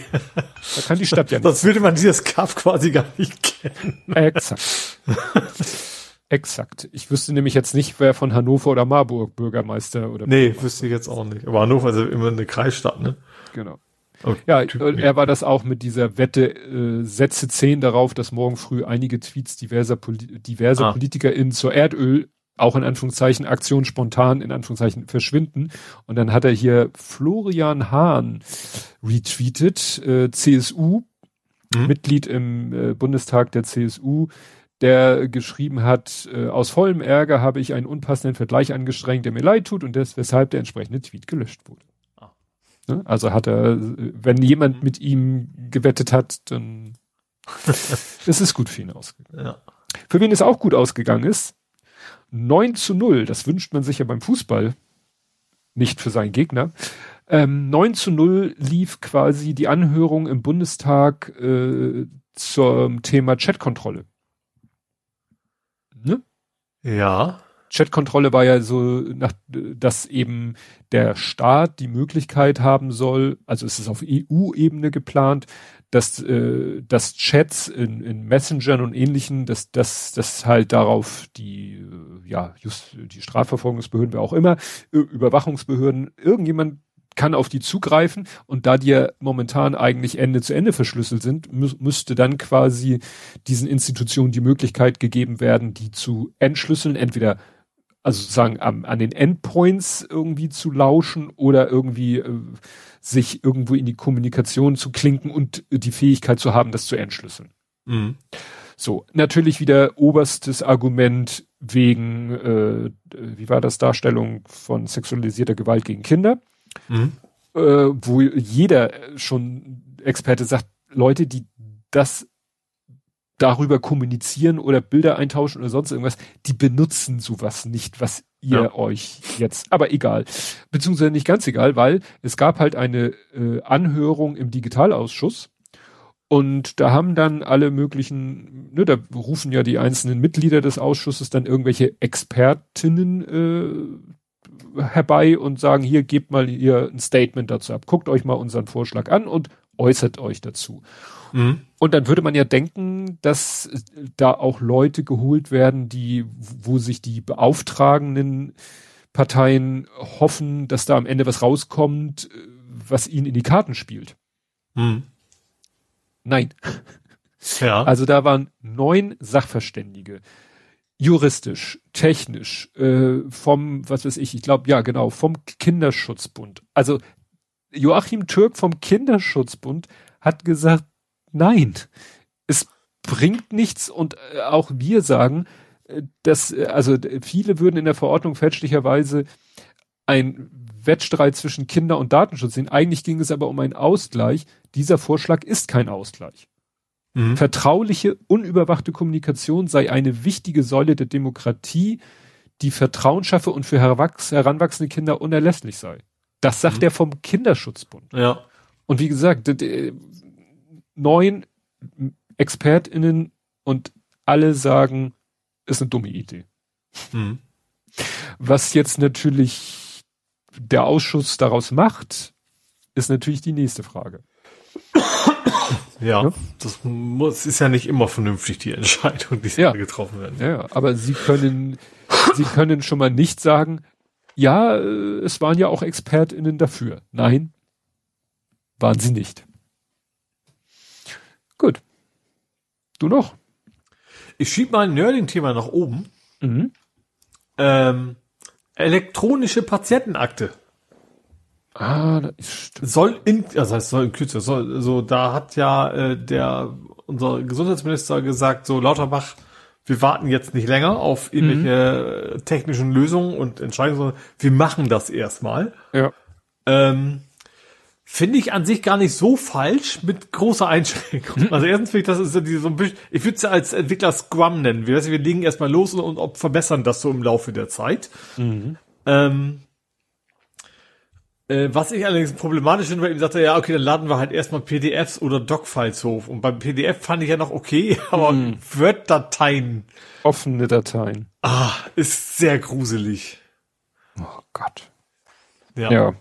B: Da kann die Stadt ja
C: nicht. Sonst würde man dieses Kaff quasi gar nicht kennen.
B: Exakt. Exakt. Ich wüsste nämlich jetzt nicht, wer von Hannover oder Marburg Bürgermeister oder.
C: Nee, wüsste ich jetzt auch nicht. Aber Hannover ist ja immer eine Kreisstadt, ne?
B: Genau. Okay. Ja, er war das auch mit dieser Wette, äh, Sätze 10 darauf, dass morgen früh einige Tweets diverser, Poli diverser ah. PolitikerInnen zur Erdöl, auch in Anführungszeichen, Aktion spontan, in Anführungszeichen, verschwinden. Und dann hat er hier Florian Hahn retweetet, äh, CSU, mhm. Mitglied im äh, Bundestag der CSU, der geschrieben hat, äh, aus vollem Ärger habe ich einen unpassenden Vergleich angestrengt, der mir leid tut und das, weshalb der entsprechende Tweet gelöscht wurde. Ah. Ne? Also hat er, wenn jemand mhm. mit ihm gewettet hat, dann es ist gut für ihn ausgegangen. Ja. Für wen es auch gut ausgegangen ist, 9 zu 0, das wünscht man sich ja beim Fußball, nicht für seinen Gegner. Ähm, 9 zu 0 lief quasi die Anhörung im Bundestag äh, zum Thema Chatkontrolle.
C: Ne? Ja.
B: Chatkontrolle war ja so, nach, dass eben der Staat die Möglichkeit haben soll, also es ist auf EU-Ebene geplant, dass, äh, dass Chats in, in Messengern und ähnlichen, dass, dass, dass halt darauf die, äh, ja, just die Strafverfolgungsbehörden, wer auch immer, Überwachungsbehörden, irgendjemand kann auf die zugreifen und da die ja momentan eigentlich Ende zu Ende verschlüsselt sind, mü müsste dann quasi diesen Institutionen die Möglichkeit gegeben werden, die zu entschlüsseln, entweder also sozusagen am, an den Endpoints irgendwie zu lauschen oder irgendwie äh, sich irgendwo in die Kommunikation zu klinken und die Fähigkeit zu haben, das zu entschlüsseln. Mhm. So, natürlich wieder oberstes Argument wegen, äh, wie war das, Darstellung von sexualisierter Gewalt gegen Kinder mhm. äh, wo jeder schon Experte sagt, Leute, die das darüber kommunizieren oder Bilder eintauschen oder sonst irgendwas, die benutzen sowas nicht, was ihr ja. euch jetzt, aber egal, beziehungsweise nicht ganz egal, weil es gab halt eine äh, Anhörung im Digitalausschuss und da haben dann alle möglichen, ne, da rufen ja die einzelnen Mitglieder des Ausschusses dann irgendwelche Expertinnen äh, herbei und sagen, hier gebt mal ihr ein Statement dazu ab, guckt euch mal unseren Vorschlag an und äußert euch dazu. Mhm. Und dann würde man ja denken, dass da auch Leute geholt werden, die, wo sich die beauftragenden Parteien hoffen, dass da am Ende was rauskommt, was ihnen in die Karten spielt. Mhm. Nein. Ja. Also da waren neun Sachverständige. Juristisch, technisch, äh, vom, was weiß ich, ich glaube, ja, genau, vom Kinderschutzbund. Also Joachim Türk vom Kinderschutzbund hat gesagt, nein, es bringt nichts und äh, auch wir sagen, äh, dass, äh, also viele würden in der Verordnung fälschlicherweise ein Wettstreit zwischen Kinder- und Datenschutz sehen. Eigentlich ging es aber um einen Ausgleich. Dieser Vorschlag ist kein Ausgleich. Mhm. Vertrauliche, unüberwachte Kommunikation sei eine wichtige Säule der Demokratie, die Vertrauen schaffe und für heranwachsende Kinder unerlässlich sei. Das sagt mhm. er vom Kinderschutzbund.
C: Ja.
B: Und wie gesagt, neun ExpertInnen und alle sagen, ist eine dumme Idee. Mhm. Was jetzt natürlich der Ausschuss daraus macht, ist natürlich die nächste Frage.
C: Ja, ja, das muss, ist ja nicht immer vernünftig, die Entscheidung, die ja. getroffen werden.
B: Ja, aber sie können, sie können schon mal nicht sagen, ja, äh, es waren ja auch ExpertInnen dafür. Nein, waren sie nicht. Gut. Du noch?
C: Ich schieb mal ein Nerding-Thema nach oben. Mhm. Ähm, elektronische Patientenakte.
B: Ah, das ist
C: soll in, also das heißt soll in Kürze, soll, so da hat ja äh, der unser Gesundheitsminister gesagt, so Lauterbach, wir warten jetzt nicht länger auf irgendwelche mhm. technischen Lösungen und Entscheidungen, sondern wir machen das erstmal.
B: Ja.
C: Ähm, Finde ich an sich gar nicht so falsch mit großer Einschränkung. Also erstens finde ich, das ist ja so ein bisschen, ich würde es ja als Entwickler Scrum nennen. Wir, wir legen erstmal los und, und verbessern das so im Laufe der Zeit. Mhm. Ähm, äh, was ich allerdings problematisch finde, weil ihm sagte, ja, okay, dann laden wir halt erstmal PDFs oder Docfiles hoch. Und beim PDF fand ich ja noch okay, aber mhm. Word-Dateien.
B: Offene Dateien.
C: Ah, ist sehr gruselig.
B: Oh Gott. Ja. ja.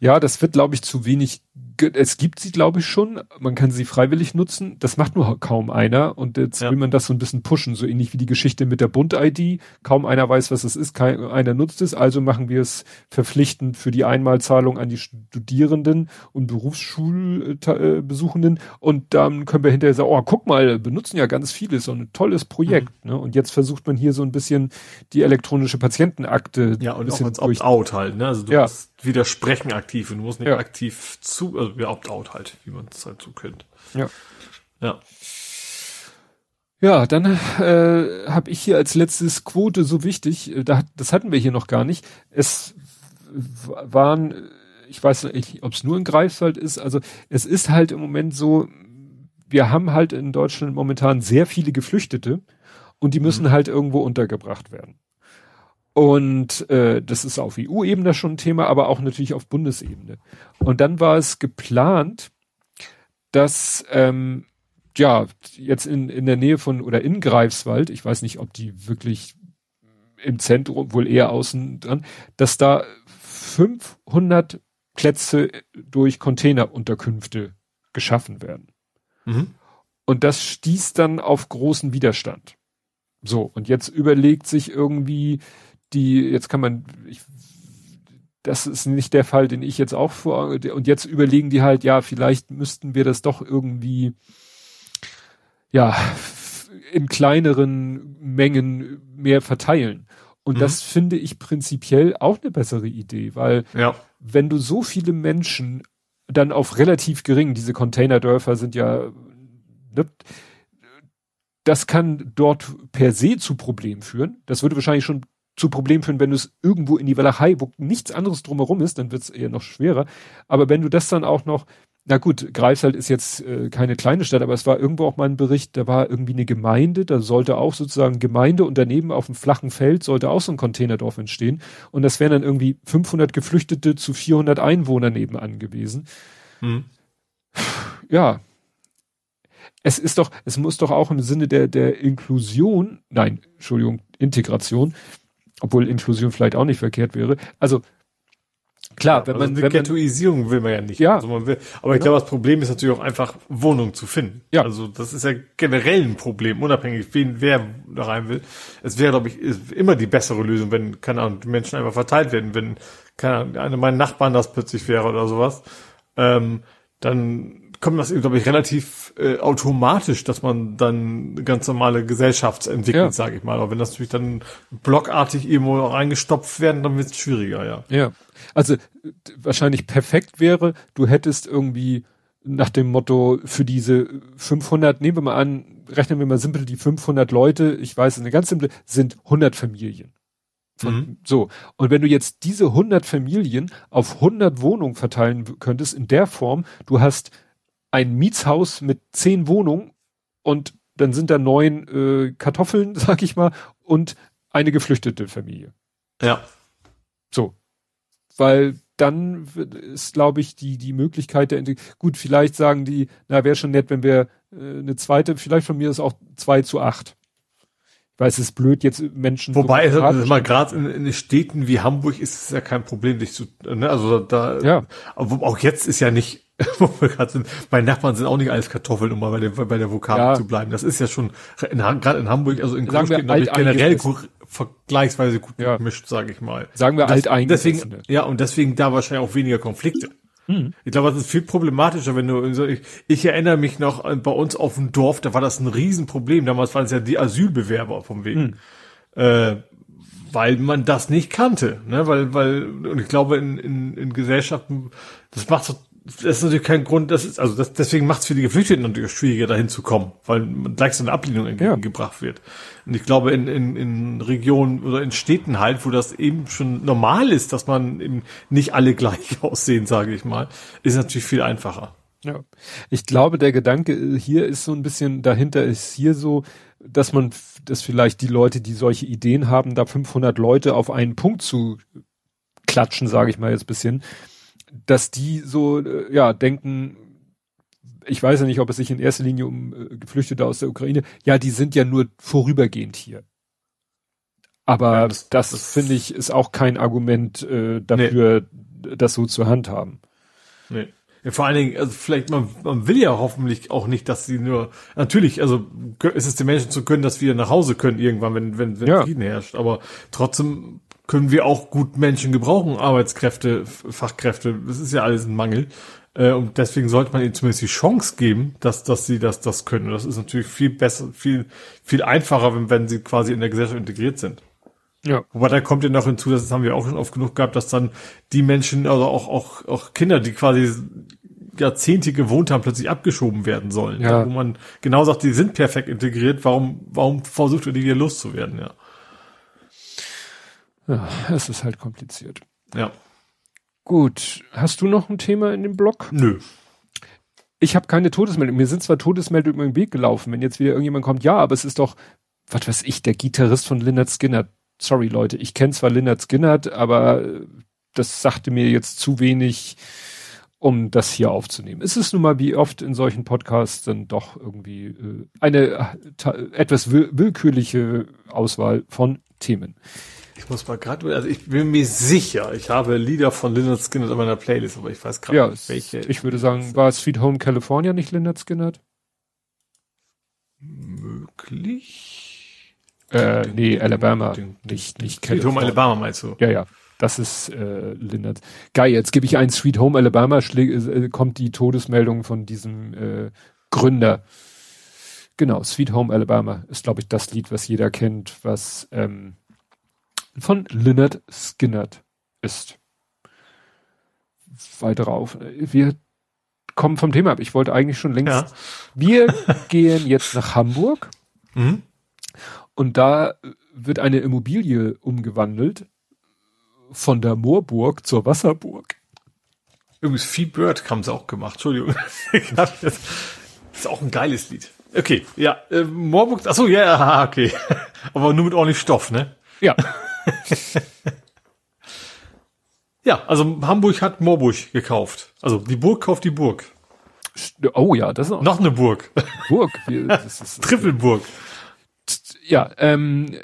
B: Ja, das wird, glaube ich, zu wenig es gibt sie, glaube ich, schon. Man kann sie freiwillig nutzen. Das macht nur kaum einer. Und jetzt ja. will man das so ein bisschen pushen. So ähnlich wie die Geschichte mit der Bund-ID. Kaum einer weiß, was es ist. Kein, einer nutzt es. Also machen wir es verpflichtend für die Einmalzahlung an die Studierenden und Berufsschulbesuchenden. Und dann können wir hinterher sagen, oh, guck mal, benutzen ja ganz viele. So ein tolles Projekt. Mhm. Ne? Und jetzt versucht man hier so ein bisschen die elektronische Patientenakte.
C: Ja, und auch als Opt-out halt. Ne? Also du ja. musst widersprechen aktiv und du musst nicht ja. aktiv zu, also ja, Opt-out halt, wie man es halt so kennt.
B: Ja. Ja. Ja, dann äh, habe ich hier als letztes Quote so wichtig, äh, da, das hatten wir hier noch gar nicht. Es waren, ich weiß nicht, ob es nur in Greifswald ist, also es ist halt im Moment so, wir haben halt in Deutschland momentan sehr viele Geflüchtete und die müssen mhm. halt irgendwo untergebracht werden. Und äh, das ist auf EU-Ebene schon ein Thema, aber auch natürlich auf Bundesebene. Und dann war es geplant, dass ähm, ja jetzt in, in der Nähe von oder in Greifswald, ich weiß nicht, ob die wirklich im Zentrum, wohl eher außen dran, dass da 500 Plätze durch Containerunterkünfte geschaffen werden. Mhm. Und das stieß dann auf großen Widerstand. So, und jetzt überlegt sich irgendwie die, jetzt kann man, ich, das ist nicht der Fall, den ich jetzt auch vor, und jetzt überlegen die halt, ja, vielleicht müssten wir das doch irgendwie, ja, in kleineren Mengen mehr verteilen. Und mhm. das finde ich prinzipiell auch eine bessere Idee, weil
C: ja.
B: wenn du so viele Menschen dann auf relativ gering, diese Containerdörfer sind ja, ne, das kann dort per se zu Problemen führen. Das würde wahrscheinlich schon zu Problemen führen, wenn du es irgendwo in die Walachei, wo nichts anderes drumherum ist, dann wird es eher noch schwerer. Aber wenn du das dann auch noch na gut, Greifswald ist jetzt äh, keine kleine Stadt, aber es war irgendwo auch mal ein Bericht, da war irgendwie eine Gemeinde, da sollte auch sozusagen Gemeinde und daneben auf dem flachen Feld sollte auch so ein Containerdorf entstehen und das wären dann irgendwie 500 Geflüchtete zu 400 Einwohnern nebenan gewesen. Hm. Ja. Es ist doch, es muss doch auch im Sinne der, der Inklusion, nein, Entschuldigung, Integration, obwohl Inklusion vielleicht auch nicht verkehrt wäre. Also Klar,
C: wenn also man. Eine Ghettoisierung will man ja nicht.
B: Ja.
C: Also man will, aber ich ja. glaube, das Problem ist natürlich auch einfach, Wohnungen zu finden. Ja. Also das ist ja generell ein Problem, unabhängig, wen, wer da rein will. Es wäre, glaube ich, immer die bessere Lösung, wenn, keine Ahnung, die Menschen einfach verteilt werden, wenn, keine Ahnung, einer meiner Nachbarn das plötzlich wäre oder sowas. Ähm, dann kommt das, glaube ich, relativ äh, automatisch, dass man dann ganz normale Gesellschaftsentwicklung, ja. sage ich mal. Aber wenn das natürlich dann blockartig irgendwo reingestopft werden, dann wird es schwieriger, ja.
B: Ja, also wahrscheinlich perfekt wäre, du hättest irgendwie nach dem Motto für diese 500, nehmen wir mal an, rechnen wir mal simpel die 500 Leute, ich weiß, eine ganz simple, sind 100 Familien. Von, mhm. So. Und wenn du jetzt diese 100 Familien auf 100 Wohnungen verteilen könntest, in der Form, du hast ein Mietshaus mit 10 Wohnungen und dann sind da neun äh, Kartoffeln, sag ich mal, und eine geflüchtete Familie.
C: Ja.
B: So. Weil dann ist, glaube ich, die, die Möglichkeit der Integration. Gut, vielleicht sagen die, na, wäre schon nett, wenn wir äh, eine zweite, vielleicht von mir ist auch zwei zu acht weil es ist blöd, jetzt Menschen.
C: Wobei, so also mal gerade in, in Städten wie Hamburg ist es ja kein Problem, dich zu, ne, also da,
B: ja.
C: auch jetzt ist ja nicht, wo wir gerade sind, meine Nachbarn sind auch nicht alles Kartoffeln, um mal bei der, bei der Vokabel ja. zu bleiben. Das ist ja schon, gerade in Hamburg, also in
B: Großstädten, glaube ich, generell gut,
C: vergleichsweise gut ja. gemischt, sage ich mal.
B: Sagen wir alt
C: Deswegen, ja, und deswegen da wahrscheinlich auch weniger Konflikte. Hm. Ich glaube, das ist viel problematischer, wenn du, ich, ich erinnere mich noch bei uns auf dem Dorf, da war das ein Riesenproblem. Damals waren es ja die Asylbewerber vom Weg. Hm. Äh, weil man das nicht kannte, ne, weil, weil, und ich glaube, in, in, in Gesellschaften, das macht so das ist natürlich kein Grund, das ist, also das, deswegen macht es für die Geflüchteten natürlich schwieriger, dahin zu kommen, weil gleich so eine Ablehnung entgegengebracht ja. wird. Und ich glaube, in, in, in Regionen oder in Städten halt, wo das eben schon normal ist, dass man eben nicht alle gleich aussehen, sage ich mal, ist natürlich viel einfacher.
B: Ja. Ich glaube, der Gedanke hier ist so ein bisschen, dahinter ist hier so, dass man, dass vielleicht die Leute, die solche Ideen haben, da 500 Leute auf einen Punkt zu klatschen, sage ich mal jetzt bisschen, dass die so, äh, ja, denken, ich weiß ja nicht, ob es sich in erster Linie um äh, Geflüchtete aus der Ukraine, ja, die sind ja nur vorübergehend hier. Aber ja, das, das, das finde ich, ist auch kein Argument äh, dafür, nee. das so zu handhaben.
C: Nee. Ja, vor allen Dingen, also vielleicht, man, man will ja hoffentlich auch nicht, dass sie nur, natürlich, also ist es den Menschen zu können, dass wir nach Hause können irgendwann, wenn, wenn, wenn ja. Frieden herrscht. Aber trotzdem können wir auch gut Menschen gebrauchen, Arbeitskräfte, Fachkräfte. Das ist ja alles ein Mangel. Äh, und deswegen sollte man ihnen zumindest die Chance geben, dass, dass sie das, das können. Und das ist natürlich viel besser, viel, viel einfacher, wenn, wenn sie quasi in der Gesellschaft integriert sind. Ja. Wobei da kommt ja noch hinzu, das haben wir auch schon oft genug gehabt, dass dann die Menschen, also auch, auch, auch Kinder, die quasi Jahrzehnte gewohnt haben, plötzlich abgeschoben werden sollen. Ja. Wo man genau sagt, die sind perfekt integriert, warum, warum versucht ihr die wieder loszuwerden, ja.
B: Ja, es ist halt kompliziert.
C: Ja.
B: Gut. Hast du noch ein Thema in dem Blog?
C: Nö.
B: Ich habe keine Todesmeldung. Mir sind zwar Todesmeldungen über den Weg gelaufen, wenn jetzt wieder irgendjemand kommt, ja, aber es ist doch, was weiß ich, der Gitarrist von Lynyrd Skinner. Sorry, Leute, ich kenne zwar Lynyrd Skinner, aber das sagte mir jetzt zu wenig, um das hier aufzunehmen. Es ist nun mal wie oft in solchen Podcasts dann doch irgendwie äh, eine äh, etwas willkürliche Auswahl von Themen.
C: Ich muss mal gerade, also ich bin mir sicher, ich habe Lieder von Lynyrd Skynyrd in meiner Playlist, aber ich weiß gerade
B: ja, nicht welche. Ich würde sagen, war Sweet Home California nicht Lynyrd Skynyrd?
C: Möglich.
B: Äh, nee, Alabama, nicht, nicht
C: Sweet Home Alabama meinst du?
B: Ja, ja. Das ist äh, Lynyrd. Geil, jetzt gebe ich ein Sweet Home Alabama, äh, kommt die Todesmeldung von diesem äh, Gründer. Genau, Sweet Home Alabama ist, glaube ich, das Lied, was jeder kennt, was ähm, von Lynyrd Skinnert ist. Weiter auf. Wir kommen vom Thema ab. Ich wollte eigentlich schon längst. Ja. Wir gehen jetzt nach Hamburg. Mhm. Und da wird eine Immobilie umgewandelt von der Moorburg zur Wasserburg.
C: Übrigens, Phoebe Bird haben sie auch gemacht. Entschuldigung. das ist auch ein geiles Lied. Okay, ja, äh, Moorburg, achso, ja, ja, okay. Aber nur mit ordentlich Stoff, ne?
B: Ja.
C: ja, also Hamburg hat Moorburg gekauft. Also die Burg kauft die Burg.
B: Oh ja, das ist auch
C: noch eine Burg.
B: Burg.
C: Das ist, Trippelburg.
B: Ja, ähm,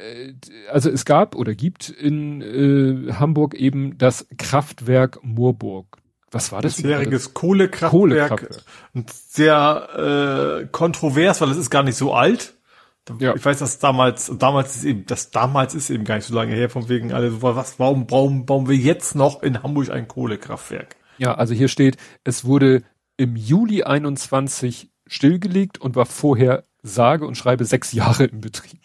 B: also es gab oder gibt in äh, Hamburg eben das Kraftwerk Moorburg. Was war das?
C: Bisheriges Kohlekraftwerk. Kohlekraftwerk. Sehr äh, kontrovers, weil es ist gar nicht so alt. Ja. Ich weiß, dass damals, damals ist eben, das damals ist eben gar nicht so lange her, von wegen alle so, was, warum, warum bauen wir jetzt noch in Hamburg ein Kohlekraftwerk?
B: Ja, also hier steht, es wurde im Juli 21 stillgelegt und war vorher sage und schreibe sechs Jahre im Betrieb.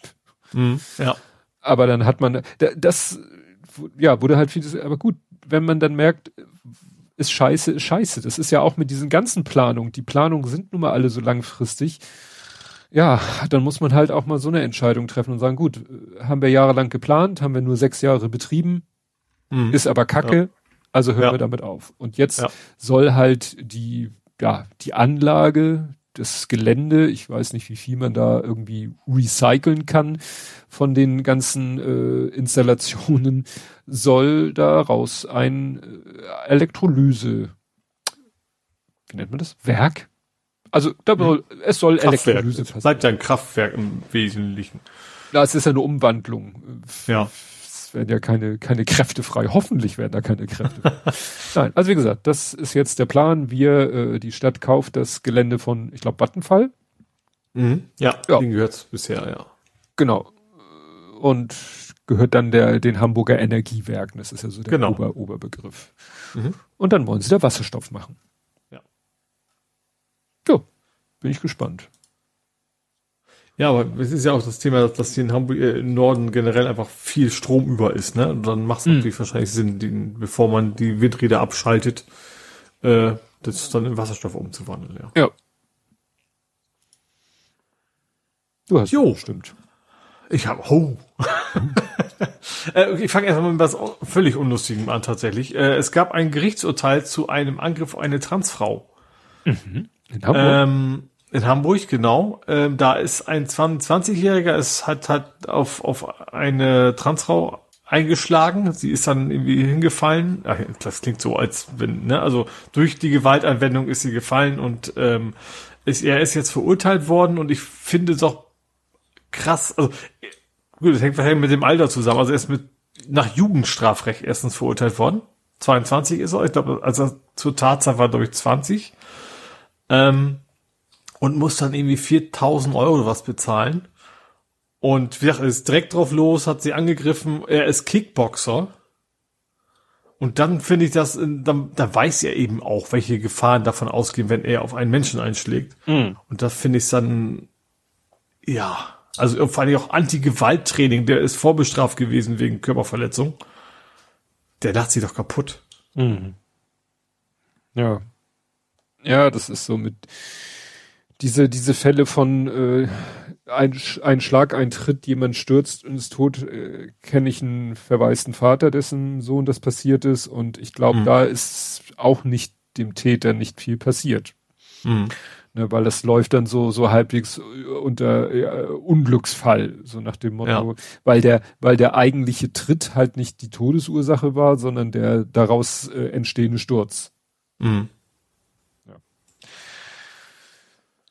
C: Mhm, ja.
B: Aber dann hat man, das, ja, wurde halt vieles, aber gut, wenn man dann merkt, ist scheiße, ist scheiße. Das ist ja auch mit diesen ganzen Planungen. Die Planungen sind nun mal alle so langfristig. Ja, dann muss man halt auch mal so eine Entscheidung treffen und sagen, gut, haben wir jahrelang geplant, haben wir nur sechs Jahre betrieben, mhm. ist aber kacke, ja. also hören ja. wir damit auf. Und jetzt ja. soll halt die, ja, die Anlage, das Gelände, ich weiß nicht, wie viel man da irgendwie recyceln kann von den ganzen äh, Installationen, soll daraus ein äh, Elektrolyse, wie nennt man das? Werk? Also da soll, es soll
C: Kraftwerk. Elektrolyse passieren. Bleibt ja ein Kraftwerk im Wesentlichen.
B: Ja, es ist ja eine Umwandlung.
C: Ja
B: werden ja keine, keine Kräfte frei. Hoffentlich werden da keine Kräfte frei. Nein, also wie gesagt, das ist jetzt der Plan. Wir, äh, die Stadt kauft das Gelände von, ich glaube, Vattenfall.
C: Mhm. Ja, ja. den gehört bisher, ja.
B: Genau. Und gehört dann der, den Hamburger Energiewerken. Das ist ja so der
C: genau.
B: Ober, Oberbegriff. Mhm. Und dann wollen sie da Wasserstoff machen.
C: Ja.
B: Bin ich gespannt.
C: Ja, aber es ist ja auch das Thema, dass hier in Hamburg äh, im Norden generell einfach viel Strom über ist, ne? Und dann macht es mhm. natürlich wahrscheinlich Sinn, den, bevor man die Windräder abschaltet, äh, das dann in Wasserstoff umzuwandeln, ja.
B: Ja. Du hast jo. stimmt.
C: Ich habe oh. äh, ich fange erstmal mit was völlig Unlustigem an tatsächlich. Äh, es gab ein Gerichtsurteil zu einem Angriff auf eine Transfrau.
B: Mhm.
C: In Hamburg? Ähm, in Hamburg, genau. Ähm, da ist ein 20-Jähriger, es hat, hat auf, auf eine Transfrau eingeschlagen. Sie ist dann irgendwie hingefallen. Ach, das klingt so, als wenn, ne, also durch die Gewaltanwendung ist sie gefallen und ähm, ist, er ist jetzt verurteilt worden und ich finde es auch krass, also gut, das hängt wahrscheinlich mit dem Alter zusammen. Also er ist mit nach Jugendstrafrecht erstens verurteilt worden. 22 ist er, ich glaube, also zur Tatzeit war, glaube ich, 20. Ähm, und muss dann irgendwie 4000 Euro was bezahlen. Und wie gesagt, ist direkt drauf los, hat sie angegriffen, er ist Kickboxer. Und dann finde ich das, dann, da weiß er eben auch, welche Gefahren davon ausgehen, wenn er auf einen Menschen einschlägt.
B: Mhm.
C: Und das finde ich dann, ja, also vor allem auch Anti-Gewalt-Training, der ist vorbestraft gewesen wegen Körperverletzung. Der lacht sie doch kaputt.
B: Mhm. Ja. Ja, das ist so mit, diese, diese Fälle von äh, ein, ein Schlageintritt, jemand stürzt und ist tot, äh, kenne ich einen verwaisten Vater, dessen Sohn das passiert ist und ich glaube, mhm. da ist auch nicht dem Täter nicht viel passiert.
C: Mhm.
B: Ne, weil das läuft dann so so halbwegs unter äh, Unglücksfall so nach dem Motto, ja. weil der weil der eigentliche Tritt halt nicht die Todesursache war, sondern der daraus äh, entstehende Sturz.
C: Mhm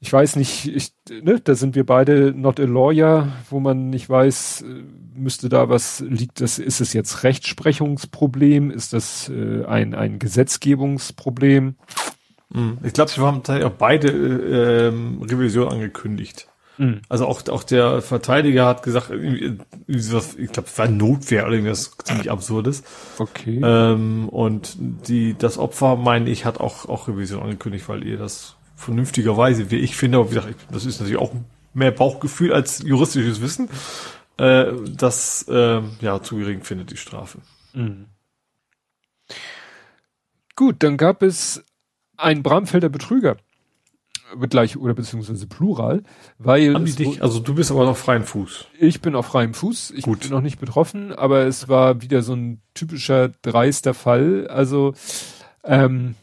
B: ich weiß nicht, ich, ne, da sind wir beide not a lawyer, wo man nicht weiß, äh, müsste da was liegt das, ist es jetzt Rechtsprechungsproblem, ist das äh, ein, ein Gesetzgebungsproblem?
C: Hm. Ich glaube, wir haben auch beide äh, ähm, Revision angekündigt.
B: Mhm.
C: Also auch, auch der Verteidiger hat gesagt, ich glaube, es war Notwehr oder irgendwas ziemlich Absurdes.
B: Okay.
C: Ähm, und die, das Opfer, meine ich, hat auch, auch Revision angekündigt, weil ihr das vernünftigerweise, wie ich finde, aber wie gesagt, das ist natürlich auch mehr Bauchgefühl als juristisches Wissen, äh, das äh, ja zu gering findet die Strafe.
B: Mhm. Gut, dann gab es einen Bramfelder Betrüger mit gleich oder beziehungsweise Plural, weil
C: Haben die dich, also du bist aber noch freien Fuß.
B: Ich bin auf freiem Fuß. Ich
C: Gut.
B: bin noch nicht betroffen, aber es war wieder so ein typischer dreister Fall. Also ähm,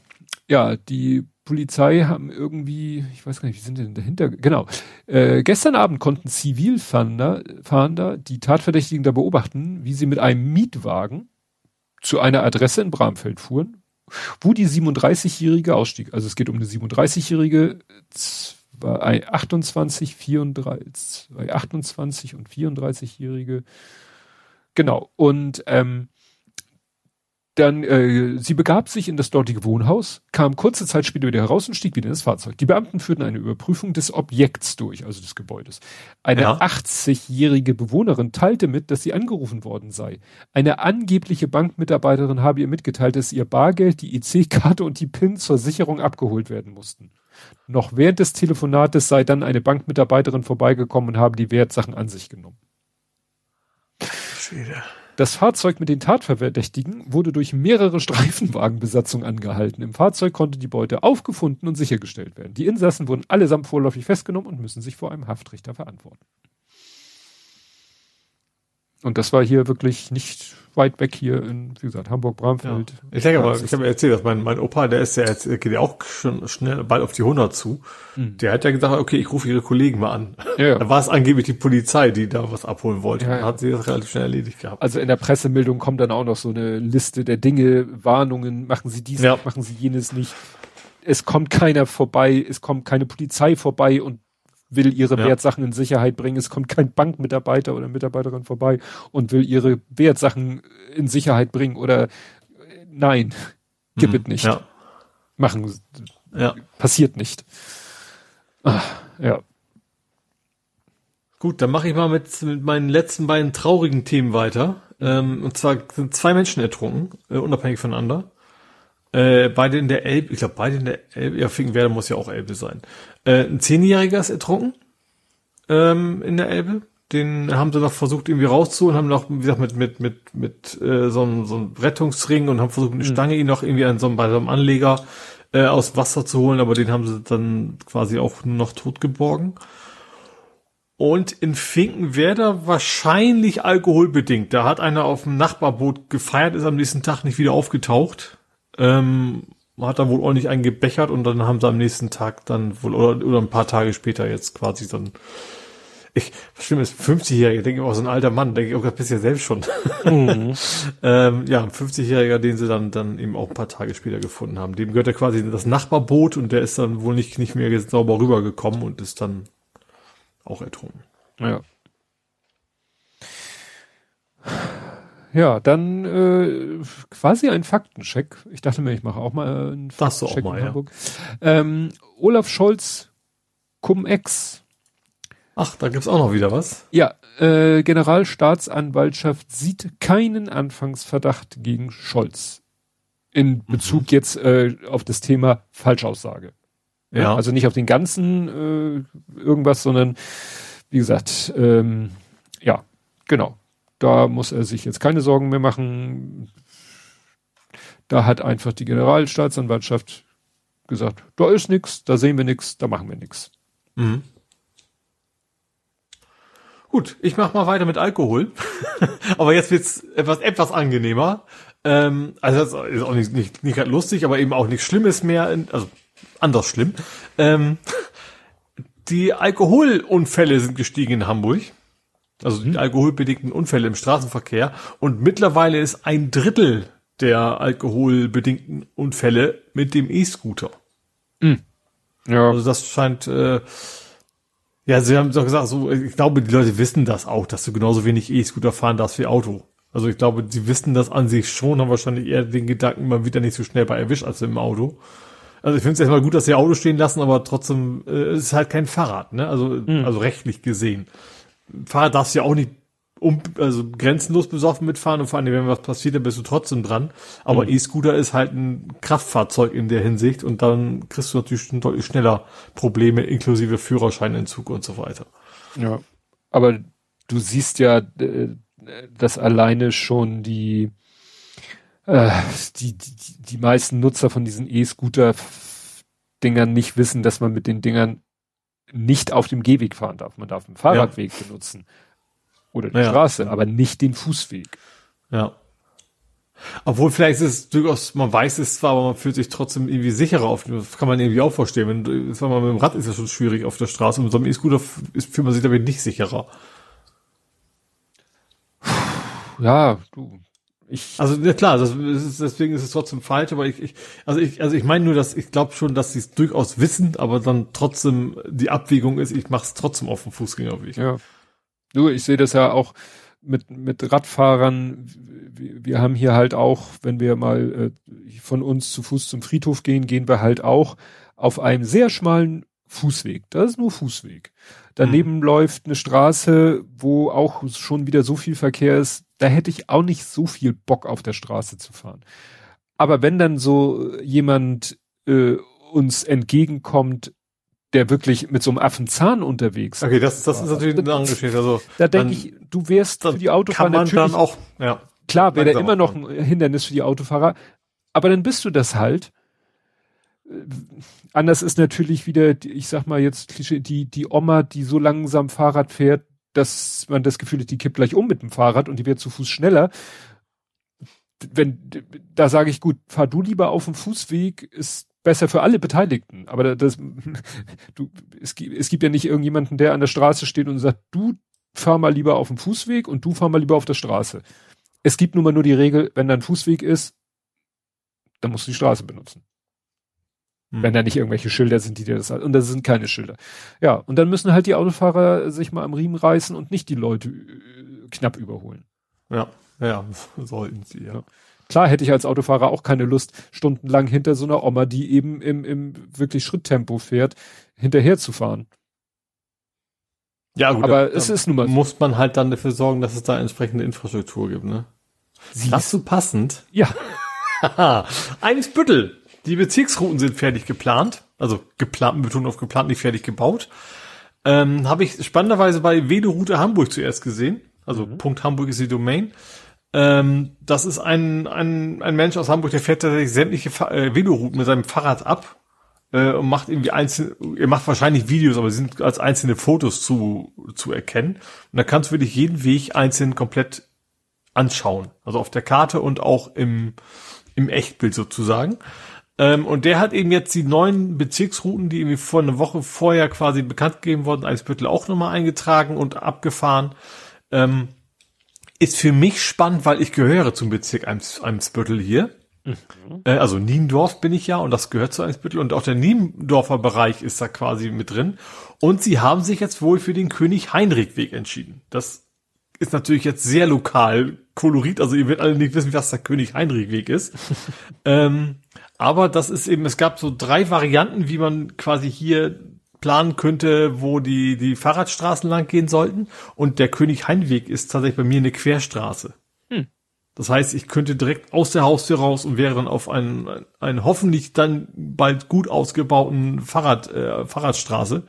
B: ja, die Polizei haben irgendwie, ich weiß gar nicht, wie sind denn dahinter? Genau. Äh, gestern Abend konnten Zivilfahnder Fahnder die Tatverdächtigen da beobachten, wie sie mit einem Mietwagen zu einer Adresse in Bramfeld fuhren, wo die 37-Jährige ausstieg. Also es geht um eine 37-Jährige, 28, 34, 28 und 34-Jährige. Genau. Und ähm, dann, äh, sie begab sich in das dortige Wohnhaus, kam kurze Zeit später wieder heraus und stieg wieder in das Fahrzeug. Die Beamten führten eine Überprüfung des Objekts durch, also des Gebäudes. Eine ja. 80-jährige Bewohnerin teilte mit, dass sie angerufen worden sei. Eine angebliche Bankmitarbeiterin habe ihr mitgeteilt, dass ihr Bargeld, die EC-Karte und die PIN zur Sicherung abgeholt werden mussten. Noch während des Telefonates sei dann eine Bankmitarbeiterin vorbeigekommen und habe die Wertsachen an sich genommen. Schwede. Das Fahrzeug mit den Tatverdächtigen wurde durch mehrere Streifenwagenbesatzungen angehalten. Im Fahrzeug konnte die Beute aufgefunden und sichergestellt werden. Die Insassen wurden allesamt vorläufig festgenommen und müssen sich vor einem Haftrichter verantworten. Und das war hier wirklich nicht weit weg hier in, wie gesagt, Hamburg-Bramfeld.
C: Ja. Ich denke aber, ich habe erzählt, dass mein, mein Opa, der ist ja jetzt, geht ja auch schon schnell bald auf die 100 zu. Mhm. Der hat ja gesagt, okay, ich rufe ihre Kollegen mal an. Ja, Da war es angeblich die Polizei, die da was abholen wollte. Ja, ja. Hat sie das relativ schnell erledigt gehabt.
B: Also in der Pressemeldung kommt dann auch noch so eine Liste der Dinge, Warnungen, machen Sie dies, machen Sie jenes nicht. Es kommt keiner vorbei, es kommt keine Polizei vorbei und will ihre ja. Wertsachen in Sicherheit bringen. Es kommt kein Bankmitarbeiter oder Mitarbeiterin vorbei und will ihre Wertsachen in Sicherheit bringen oder nein, gib mhm. es nicht. Ja. Machen, ja. passiert nicht. Ach, ja.
C: Gut, dann mache ich mal mit, mit meinen letzten beiden traurigen Themen weiter. Ähm, und zwar sind zwei Menschen ertrunken, äh, unabhängig voneinander. Äh, beide in der Elbe, ich glaube beide in der Elbe, ja, Finkenwerder muss ja auch Elbe sein. Äh, ein Zehnjähriger ist ertrunken ähm, in der Elbe. Den haben sie noch versucht irgendwie rauszuholen, haben noch, wie gesagt, mit, mit, mit, mit äh, so, einem, so einem Rettungsring und haben versucht, eine mhm. Stange ihn noch irgendwie an so einem, bei so einem Anleger äh, aus Wasser zu holen, aber den haben sie dann quasi auch nur noch tot geborgen. Und in Finkenwerder wahrscheinlich alkoholbedingt. Da hat einer auf dem Nachbarboot gefeiert, ist am nächsten Tag nicht wieder aufgetaucht. Ähm, hat dann wohl ordentlich einen gebechert und dann haben sie am nächsten Tag dann wohl, oder, oder ein paar Tage später jetzt quasi dann, ich, was schlimm ist, 50-Jähriger, denke ich auch so ein alter Mann, denke ich auch, das bist ja selbst schon. Mhm. ähm, ja, ein 50-Jähriger, den sie dann, dann eben auch ein paar Tage später gefunden haben. Dem gehört ja quasi das Nachbarboot und der ist dann wohl nicht, nicht mehr sauber rübergekommen und ist dann auch ertrunken.
B: Ja. Ja, dann äh, quasi ein Faktencheck. Ich dachte mir, ich mache auch mal einen
C: Faktencheck mal, in Hamburg.
B: Ja. Ähm, Olaf Scholz Cum-Ex.
C: Ach, da gibt's auch noch wieder was?
B: Ja, äh, Generalstaatsanwaltschaft sieht keinen Anfangsverdacht gegen Scholz. In mhm. Bezug mhm. jetzt äh, auf das Thema Falschaussage. Ja. ja. Also nicht auf den ganzen äh, irgendwas, sondern wie gesagt, ähm, ja, genau. Da muss er sich jetzt keine Sorgen mehr machen. Da hat einfach die Generalstaatsanwaltschaft gesagt, da ist nichts, da sehen wir nichts, da machen wir nichts. Mhm.
C: Gut, ich mach mal weiter mit Alkohol. aber jetzt wird's etwas, etwas angenehmer. Ähm, also das ist auch nicht, nicht, nicht gerade lustig, aber eben auch nichts Schlimmes mehr, also anders schlimm. Ähm, die Alkoholunfälle sind gestiegen in Hamburg also die alkoholbedingten Unfälle im Straßenverkehr. Und mittlerweile ist ein Drittel der alkoholbedingten Unfälle mit dem E-Scooter. Mhm. Ja. Also das scheint, äh, ja, sie haben doch gesagt, so, ich glaube, die Leute wissen das auch, dass du genauso wenig E-Scooter fahren darfst wie Auto. Also ich glaube, sie wissen das an sich schon, haben wahrscheinlich eher den Gedanken, man wird ja nicht so schnell bei erwischt als im Auto. Also ich finde es erstmal gut, dass sie Auto stehen lassen, aber trotzdem äh, es ist halt kein Fahrrad, ne? Also, mhm. also rechtlich gesehen. Fahrrad darfst du ja auch nicht um, also grenzenlos besoffen mitfahren und vor allem, wenn was passiert, dann bist du trotzdem dran. Aber mhm. E-Scooter ist halt ein Kraftfahrzeug in der Hinsicht und dann kriegst du natürlich deutlich schneller Probleme inklusive Führerscheinentzug und so weiter.
B: Ja, aber du siehst ja, äh, dass alleine schon die, äh, die, die, die meisten Nutzer von diesen E-Scooter-Dingern nicht wissen, dass man mit den Dingern nicht auf dem Gehweg fahren darf. Man darf einen Fahrradweg ja. benutzen oder die naja. Straße, aber nicht den Fußweg.
C: Ja. Obwohl vielleicht ist es durchaus, man weiß es zwar, aber man fühlt sich trotzdem irgendwie sicherer auf. Das kann man irgendwie auch verstehen. Wenn, sagen wir mal, mit dem Rad ist ja schon schwierig auf der Straße und mit so einem E-Scooter fühlt man sich damit nicht sicherer.
B: Ja, du.
C: Ich also ja, klar, das ist, deswegen ist es trotzdem falsch, aber ich, ich also ich also ich meine nur, dass ich glaube schon, dass sie es durchaus wissen, aber dann trotzdem die Abwägung ist, ich mache es trotzdem auf dem Fußgängerweg.
B: Ja. Du, ich sehe das ja auch mit, mit Radfahrern, wir haben hier halt auch, wenn wir mal äh, von uns zu Fuß zum Friedhof gehen, gehen wir halt auch auf einem sehr schmalen Fußweg. Das ist nur Fußweg. Daneben mhm. läuft eine Straße, wo auch schon wieder so viel Verkehr ist. Da hätte ich auch nicht so viel Bock auf der Straße zu fahren. Aber wenn dann so jemand äh, uns entgegenkommt, der wirklich mit so einem Affenzahn unterwegs
C: Okay, das, das ist natürlich eine andere Geschichte. Also,
B: da denke ich, du wärst für die Autofahrer
C: kann man natürlich, dann auch, ja.
B: Klar, wäre der immer noch ein Hindernis für die Autofahrer, aber dann bist du das halt. Äh, anders ist natürlich wieder, ich sag mal jetzt die, die Oma, die so langsam Fahrrad fährt, dass man das Gefühl hat, die kippt gleich um mit dem Fahrrad und die wird zu Fuß schneller. Wenn, da sage ich gut, fahr du lieber auf dem Fußweg, ist besser für alle Beteiligten. Aber das, du, es, gibt, es gibt ja nicht irgendjemanden, der an der Straße steht und sagt, du fahr mal lieber auf dem Fußweg und du fahr mal lieber auf der Straße. Es gibt nun mal nur die Regel, wenn da ein Fußweg ist, dann musst du die Straße benutzen. Hm. Wenn da nicht irgendwelche Schilder sind, die dir das und das sind keine Schilder. Ja, und dann müssen halt die Autofahrer sich mal am Riemen reißen und nicht die Leute äh, knapp überholen.
C: Ja, ja, sollten sie, ja.
B: Klar hätte ich als Autofahrer auch keine Lust, stundenlang hinter so einer Oma, die eben im, im wirklich Schritttempo fährt, hinterher zu fahren.
C: Ja, gut,
B: aber es ist nun mal.
C: Muss man halt dann dafür sorgen, dass es da entsprechende Infrastruktur gibt, ne?
B: Siehst das so passend?
C: Ja. Einsbüttel. Die Bezirksrouten sind fertig geplant. Also geplant, Betonung auf geplant, nicht fertig gebaut. Ähm, Habe ich spannenderweise bei Veloroute Hamburg zuerst gesehen. Also mhm. Punkt Hamburg ist die Domain. Ähm, das ist ein, ein, ein Mensch aus Hamburg, der fährt tatsächlich sämtliche Fa äh, Velorouten mit seinem Fahrrad ab äh, und macht irgendwie einzelne, er macht wahrscheinlich Videos, aber sie sind als einzelne Fotos zu, zu erkennen. Und da kannst du wirklich jeden Weg einzeln komplett anschauen. Also auf der Karte und auch im, im Echtbild sozusagen. Ähm, und der hat eben jetzt die neuen Bezirksrouten, die irgendwie vor einer Woche vorher quasi bekannt gegeben wurden, als Büttel auch nochmal eingetragen und abgefahren. Ähm, ist für mich spannend, weil ich gehöre zum Bezirk Eimsbüttel hier. Mhm. Äh, also Niendorf bin ich ja und das gehört zu Eimsbüttel und auch der Niendorfer Bereich ist da quasi mit drin. Und sie haben sich jetzt wohl für den König Heinrich Weg entschieden. Das ist natürlich jetzt sehr lokal kolorit, also ihr werdet alle nicht wissen, was der König Heinrich Weg ist. ähm, aber das ist eben, es gab so drei Varianten, wie man quasi hier planen könnte, wo die, die Fahrradstraßen lang gehen sollten. Und der König-Hein-Weg ist tatsächlich bei mir eine Querstraße. Hm. Das heißt, ich könnte direkt aus der Haustür raus und wäre dann auf einen, einen hoffentlich dann bald gut ausgebauten Fahrrad, äh, Fahrradstraße.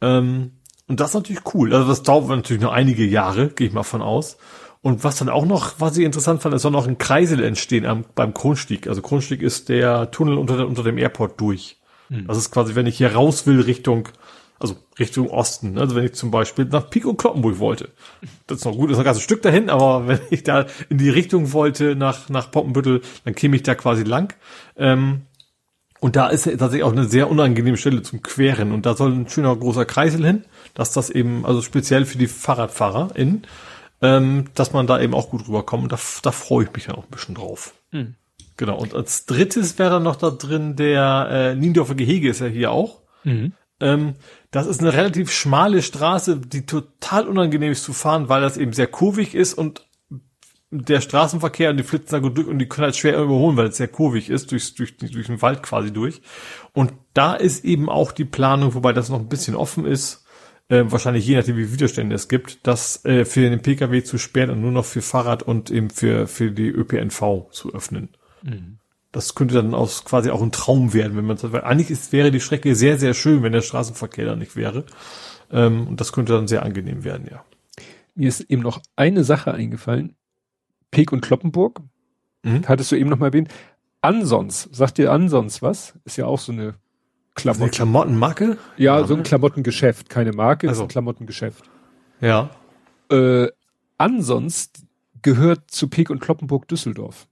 C: Ähm, und das ist natürlich cool. Also das dauert natürlich noch einige Jahre, gehe ich mal von aus. Und was dann auch noch, was ich interessant fand, ist soll noch ein Kreisel entstehen am, beim Kronstieg. Also Kronstieg ist der Tunnel unter, unter dem Airport durch. Hm. Das ist quasi, wenn ich hier raus will Richtung, also Richtung Osten. Also wenn ich zum Beispiel nach und Kloppenburg wollte. Das ist noch gut, das ist ein ganzes Stück dahin, aber wenn ich da in die Richtung wollte nach, nach Poppenbüttel, dann käme ich da quasi lang. Ähm, und da ist tatsächlich auch eine sehr unangenehme Stelle zum Queren. Und da soll ein schöner großer Kreisel hin, dass das eben, also speziell für die FahrradfahrerInnen, ähm, dass man da eben auch gut rüberkommt. Und da, da freue ich mich ja auch ein bisschen drauf. Hm. Genau, und als drittes wäre dann noch da drin der äh, Niendorfer Gehege ist ja hier auch. Mhm. Ähm, das ist eine relativ schmale Straße, die total unangenehm ist zu fahren, weil das eben sehr kurvig ist und der Straßenverkehr und die flitzen da gut durch und die können halt schwer überholen, weil es sehr kurvig ist, durch, durch, durch den Wald quasi durch. Und da ist eben auch die Planung, wobei das noch ein bisschen offen ist, äh, wahrscheinlich je nachdem, wie Widerstände es gibt, das äh, für den Pkw zu sperren und nur noch für Fahrrad und eben für, für die ÖPNV zu öffnen. Mhm. Das könnte dann aus quasi auch ein Traum werden, wenn man sagt, weil eigentlich ist, wäre die Strecke sehr, sehr schön, wenn der Straßenverkehr da nicht wäre. Ähm, und das könnte dann sehr angenehm werden, ja.
B: Mir ist eben noch eine Sache eingefallen. Peek und Kloppenburg. Mhm. Hattest du eben noch mal erwähnt. Ansons, sagt dir Ansons was? Ist ja auch so eine
C: Klamotten. Eine Klamottenmarke?
B: Ja, ja, so ein Klamottengeschäft, keine Marke, also. ist ein Klamottengeschäft.
C: Ja.
B: Äh, Ansons gehört zu Peek und Kloppenburg Düsseldorf.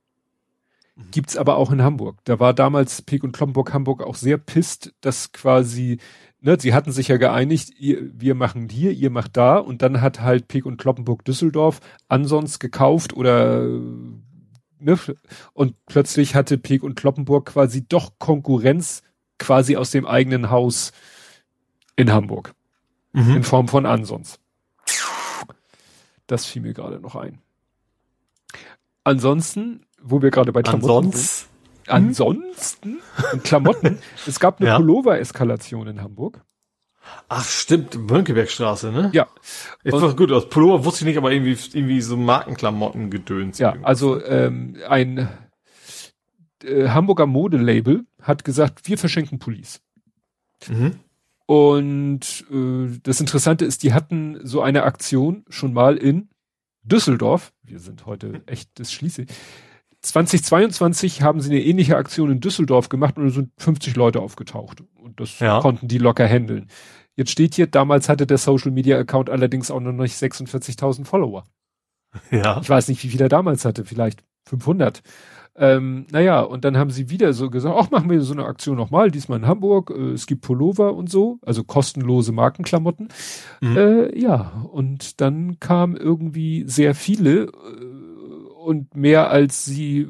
B: Gibt's aber auch in Hamburg. Da war damals Peek und Kloppenburg Hamburg auch sehr pisst, dass quasi, ne, sie hatten sich ja geeinigt, ihr, wir machen hier, ihr macht da und dann hat halt Peek und Kloppenburg Düsseldorf ansonsten gekauft oder ne, und plötzlich hatte Peek und Kloppenburg quasi doch Konkurrenz quasi aus dem eigenen Haus in Hamburg. Mhm. In Form von Ansons. Das fiel mir gerade noch ein. Ansonsten, wo wir gerade bei
C: Klamotten Ansonsten?
B: sind. Ansonsten? Und Klamotten. es gab eine ja. Pullover-Eskalation in Hamburg.
C: Ach, stimmt, Mönckebergstraße, ne?
B: Ja.
C: Jetzt war gut aus. Pullover wusste ich nicht, aber irgendwie, irgendwie so Markenklamotten gedöns.
B: Ja, also ähm, ein äh, Hamburger Modelabel hat gesagt, wir verschenken Pullis. Mhm. Und äh, das Interessante ist, die hatten so eine Aktion schon mal in Düsseldorf. Wir sind heute echt das Schließe. 2022 haben sie eine ähnliche Aktion in Düsseldorf gemacht und da sind 50 Leute aufgetaucht. Und das ja. konnten die locker handeln. Jetzt steht hier, damals hatte der Social Media Account allerdings auch noch nicht 46.000 Follower. Ja. Ich weiß nicht, wie viel er damals hatte, vielleicht 500. Ähm, naja, und dann haben sie wieder so gesagt, ach, machen wir so eine Aktion nochmal, diesmal in Hamburg, äh, es gibt Pullover und so, also kostenlose Markenklamotten. Mhm. Äh, ja, und dann kamen irgendwie sehr viele äh, und mehr als sie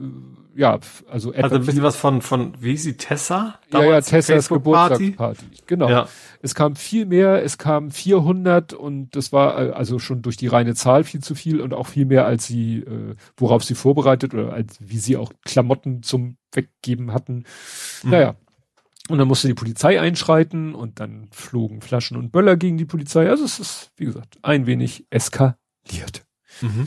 B: ja, also
C: etwa. Also ein bisschen was von, von, wie hieß sie, Tessa?
B: Ja, ja, Tessas Geburtstagsparty. Genau. Ja. Es kam viel mehr, es kam 400 und das war äh, also schon durch die reine Zahl viel zu viel und auch viel mehr, als sie, äh, worauf sie vorbereitet oder als, wie sie auch Klamotten zum Weggeben hatten. Mhm. Naja. Und dann musste die Polizei einschreiten und dann flogen Flaschen und Böller gegen die Polizei. Also es ist, wie gesagt, ein wenig eskaliert. Mhm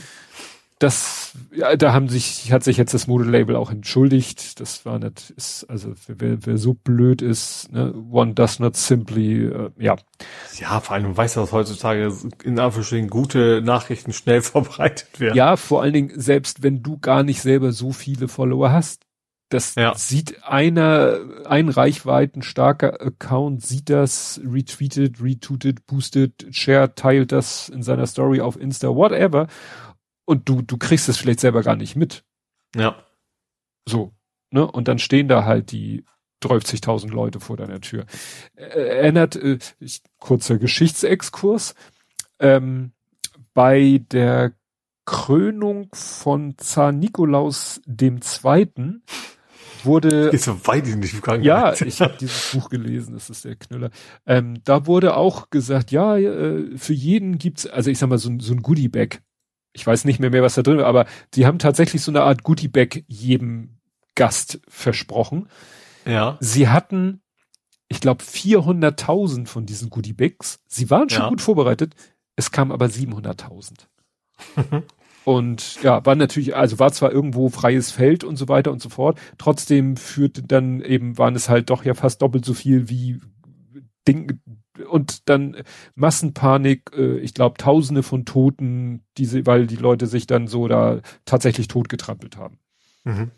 B: das, ja, da haben sich, hat sich jetzt das Modelabel auch entschuldigt. Das war nicht, ist, also wer, wer so blöd ist, ne, one does not simply, äh, ja.
C: Ja, vor allem, du weißt dass heutzutage in Anführungsstrichen gute Nachrichten schnell verbreitet werden.
B: Ja, vor allen Dingen, selbst wenn du gar nicht selber so viele Follower hast, das ja. sieht einer, ein Reichweiten starker Account sieht das, retweetet, retweetet, boostet, shared, teilt das in seiner Story auf Insta, whatever und du, du kriegst es vielleicht selber gar nicht mit.
C: Ja.
B: So, ne? Und dann stehen da halt die 30.000 Leute vor deiner Tür. Äh, erinnert, äh, ich, kurzer Geschichtsexkurs, ähm, bei der Krönung von Zar Nikolaus dem Zweiten wurde.
C: Ist so weit in die
B: Vergangenheit. Ja, ich habe dieses Buch gelesen, das ist der Knüller. Ähm, da wurde auch gesagt, ja, äh, für jeden gibt's, also ich sag mal, so, so ein Goodie-Bag ich weiß nicht mehr mehr, was da drin war, aber die haben tatsächlich so eine Art Goodie-Bag jedem Gast versprochen.
C: Ja.
B: Sie hatten, ich glaube, 400.000 von diesen Goodie-Bags. Sie waren schon ja. gut vorbereitet. Es kam aber 700.000. und ja, war natürlich, also war zwar irgendwo freies Feld und so weiter und so fort. Trotzdem führte dann eben, waren es halt doch ja fast doppelt so viel wie Ding, und dann Massenpanik, äh, ich glaube Tausende von Toten, diese, weil die Leute sich dann so da tatsächlich totgetrampelt haben. Mhm.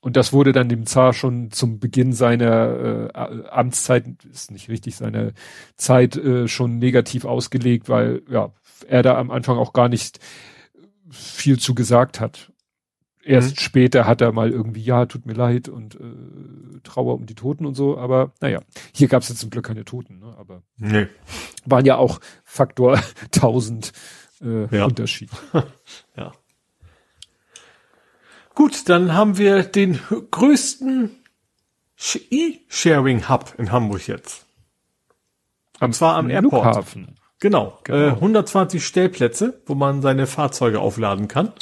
B: Und das wurde dann dem Zar schon zum Beginn seiner äh, Amtszeit, ist nicht richtig, seiner Zeit äh, schon negativ ausgelegt, weil ja, er da am Anfang auch gar nicht viel zu gesagt hat. Erst mhm. später hat er mal irgendwie, ja, tut mir leid und äh, Trauer um die Toten und so, aber naja, hier gab es jetzt zum Glück keine Toten, ne? aber nee. waren ja auch Faktor 1000 äh, ja. Unterschied.
C: ja. Gut, dann haben wir den größten E-Sharing-Hub in Hamburg jetzt. Und zwar am Airport. Flughafen. Genau, genau. Äh, 120 Stellplätze, wo man seine Fahrzeuge aufladen kann.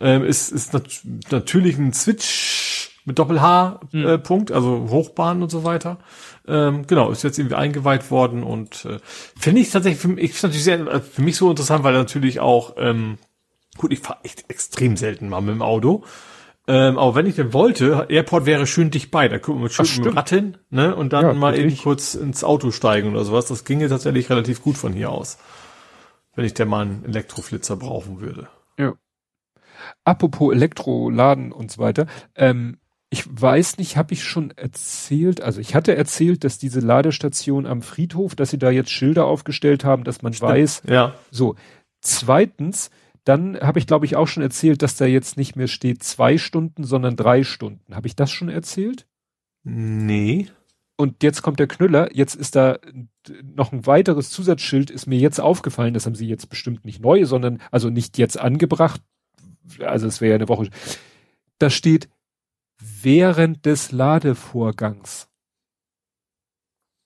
C: Ähm, ist ist nat natürlich ein Switch mit Doppel-H-Punkt, äh, also Hochbahn und so weiter. Ähm, genau, ist jetzt irgendwie eingeweiht worden und äh, finde ich tatsächlich, für mich, ist natürlich sehr, äh, für mich so interessant, weil natürlich auch, ähm, gut, ich fahre echt extrem selten mal mit dem Auto. Ähm, aber wenn ich denn wollte, Airport wäre schön dicht bei, da gucken wir schön Ach, mit dem Rad hin, ne, und dann ja, mal eben kurz ins Auto steigen oder sowas. Das ginge tatsächlich relativ gut von hier aus. Wenn ich denn mal einen Elektroflitzer brauchen würde.
B: Ja. Apropos Elektroladen und so weiter. Ähm, ich weiß nicht, habe ich schon erzählt, also ich hatte erzählt, dass diese Ladestation am Friedhof, dass sie da jetzt Schilder aufgestellt haben, dass man Stimmt, weiß.
C: Ja.
B: So. Zweitens, dann habe ich, glaube ich, auch schon erzählt, dass da jetzt nicht mehr steht zwei Stunden, sondern drei Stunden. Habe ich das schon erzählt?
C: Nee.
B: Und jetzt kommt der Knüller. Jetzt ist da noch ein weiteres Zusatzschild, ist mir jetzt aufgefallen. Das haben sie jetzt bestimmt nicht neu, sondern, also nicht jetzt angebracht. Also es wäre ja eine Woche. Da steht während des Ladevorgangs.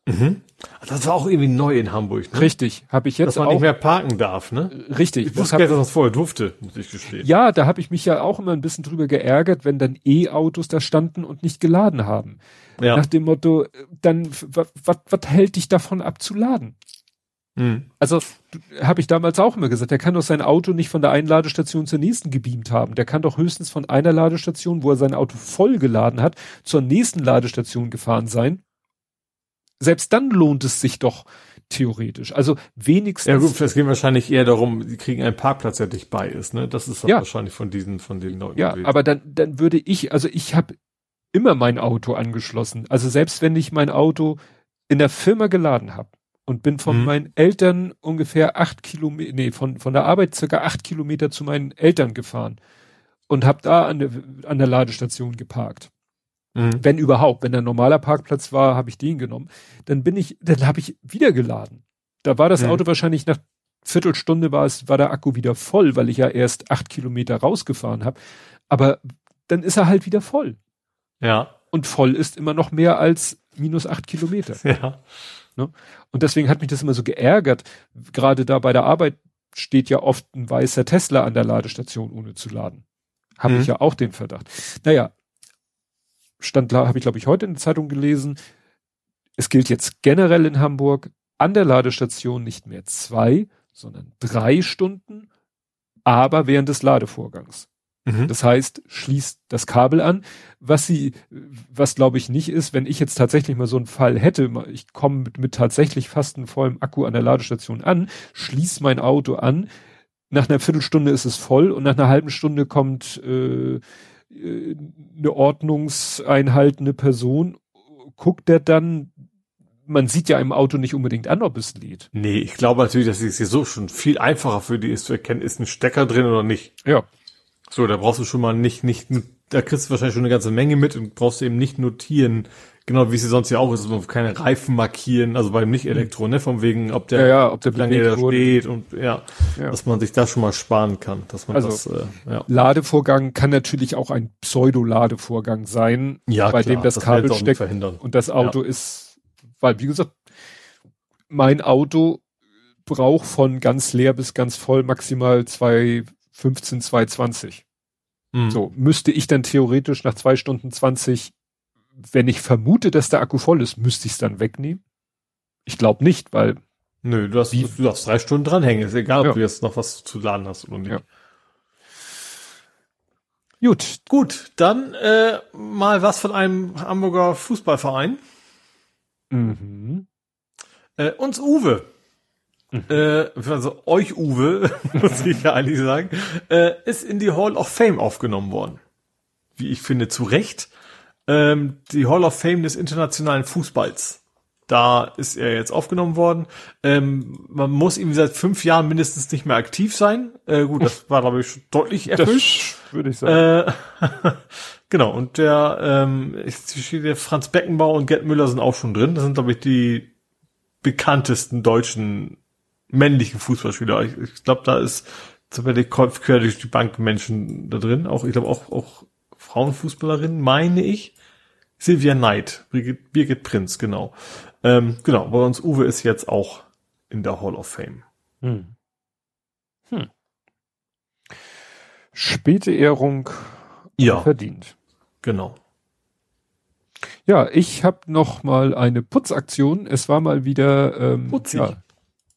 C: Mhm. Das war auch irgendwie neu in Hamburg,
B: ne? Richtig, habe ich jetzt
C: Dass man
B: auch,
C: nicht mehr parken darf, ne?
B: Richtig.
C: Ich wusste gar nicht, dass das vorher durfte, muss ich gestehen.
B: Ja, da habe ich mich ja auch immer ein bisschen drüber geärgert, wenn dann E-Autos da standen und nicht geladen haben. Ja. Nach dem Motto, dann was hält dich davon ab zu laden? Mhm. Also habe ich damals auch immer gesagt, der kann doch sein Auto nicht von der einen Ladestation zur nächsten gebeamt haben. Der kann doch höchstens von einer Ladestation, wo er sein Auto voll geladen hat, zur nächsten Ladestation gefahren sein selbst dann lohnt es sich doch theoretisch. Also wenigstens.
C: Ja gut, es geht wahrscheinlich eher darum, sie kriegen einen Parkplatz, der dicht bei ist. Ne? Das ist ja. wahrscheinlich von diesen, von den
B: Leuten. Ja, gewesen. aber dann, dann würde ich, also ich habe immer mein Auto angeschlossen. Also selbst wenn ich mein Auto in der Firma geladen habe und bin von mhm. meinen Eltern ungefähr acht Kilometer, nee, von, von der Arbeit circa acht Kilometer zu meinen Eltern gefahren und habe da an der, an der Ladestation geparkt Mhm. Wenn überhaupt, wenn ein normaler Parkplatz war, habe ich den genommen. Dann bin ich, dann habe ich wieder geladen. Da war das mhm. Auto wahrscheinlich nach Viertelstunde war es, war der Akku wieder voll, weil ich ja erst acht Kilometer rausgefahren habe. Aber dann ist er halt wieder voll.
C: Ja.
B: Und voll ist immer noch mehr als minus acht Kilometer.
C: Ja.
B: Ne? Und deswegen hat mich das immer so geärgert. Gerade da bei der Arbeit steht ja oft ein weißer Tesla an der Ladestation, ohne zu laden. Habe mhm. ich ja auch den Verdacht. Naja, stand, habe ich glaube ich heute in der Zeitung gelesen, es gilt jetzt generell in Hamburg an der Ladestation nicht mehr zwei, sondern drei Stunden, aber während des Ladevorgangs. Mhm. Das heißt, schließt das Kabel an. Was sie, was glaube ich nicht ist, wenn ich jetzt tatsächlich mal so einen Fall hätte, ich komme mit, mit tatsächlich fast einem vollen Akku an der Ladestation an, schließe mein Auto an, nach einer Viertelstunde ist es voll und nach einer halben Stunde kommt äh, äh, eine ordnungseinhaltende Person, guckt der dann, man sieht ja im Auto nicht unbedingt an, ob es lädt.
C: Nee, ich glaube natürlich, dass es hier so schon viel einfacher für die ist zu erkennen, ist ein Stecker drin oder nicht.
B: Ja.
C: So, da brauchst du schon mal nicht, nicht, da kriegst du wahrscheinlich schon eine ganze Menge mit und brauchst du eben nicht notieren, Genau, wie sie sonst ja auch ist, also keine Reifen markieren, also beim Nicht-Elektro, ne, von wegen, ob der,
B: ja, ja, ob der
C: lange da steht und ja, ja, dass man sich da schon mal sparen kann, dass man
B: also,
C: das,
B: äh, ja. Ladevorgang kann natürlich auch ein Pseudo-Ladevorgang sein,
C: ja,
B: bei klar, dem das, das Kabel steckt und das Auto ja. ist, weil wie gesagt, mein Auto braucht von ganz leer bis ganz voll maximal 215, 220. Mhm. So, müsste ich dann theoretisch nach zwei Stunden 20 wenn ich vermute, dass der Akku voll ist, müsste ich es dann wegnehmen? Ich glaube nicht, weil.
C: Nö, du hast, wie, du darfst drei Stunden dranhängen. Ist egal, ob ja. du jetzt noch was zu laden hast oder nicht. Ja. Gut, gut. Dann äh, mal was von einem Hamburger Fußballverein. Mhm. Äh, uns Uwe. Äh, also euch Uwe, muss ich ja eigentlich sagen, äh, ist in die Hall of Fame aufgenommen worden. Wie ich finde, zu Recht ähm, die Hall of Fame des internationalen Fußballs. Da ist er jetzt aufgenommen worden. Ähm, man muss ihm seit fünf Jahren mindestens nicht mehr aktiv sein. Äh, gut, das war, glaube ich, deutlich erfüllt.
B: würde ich sagen.
C: Äh, genau, und der, ähm, der Franz Beckenbauer und Gerd Müller sind auch schon drin. Das sind, glaube ich, die bekanntesten deutschen männlichen Fußballspieler. Ich, ich glaube, da ist zumindest quer durch die Bank Menschen da drin. Auch, ich glaube, auch, auch Frauenfußballerin, meine ich. Sylvia Knight, Birgit, Birgit Prinz, genau. Ähm, genau, bei uns Uwe ist jetzt auch in der Hall of Fame. Hm.
B: Hm. Späte Ehrung
C: ja,
B: verdient.
C: Genau.
B: Ja, ich habe noch mal eine Putzaktion. Es war mal wieder ähm,
C: putzig.
B: Ja,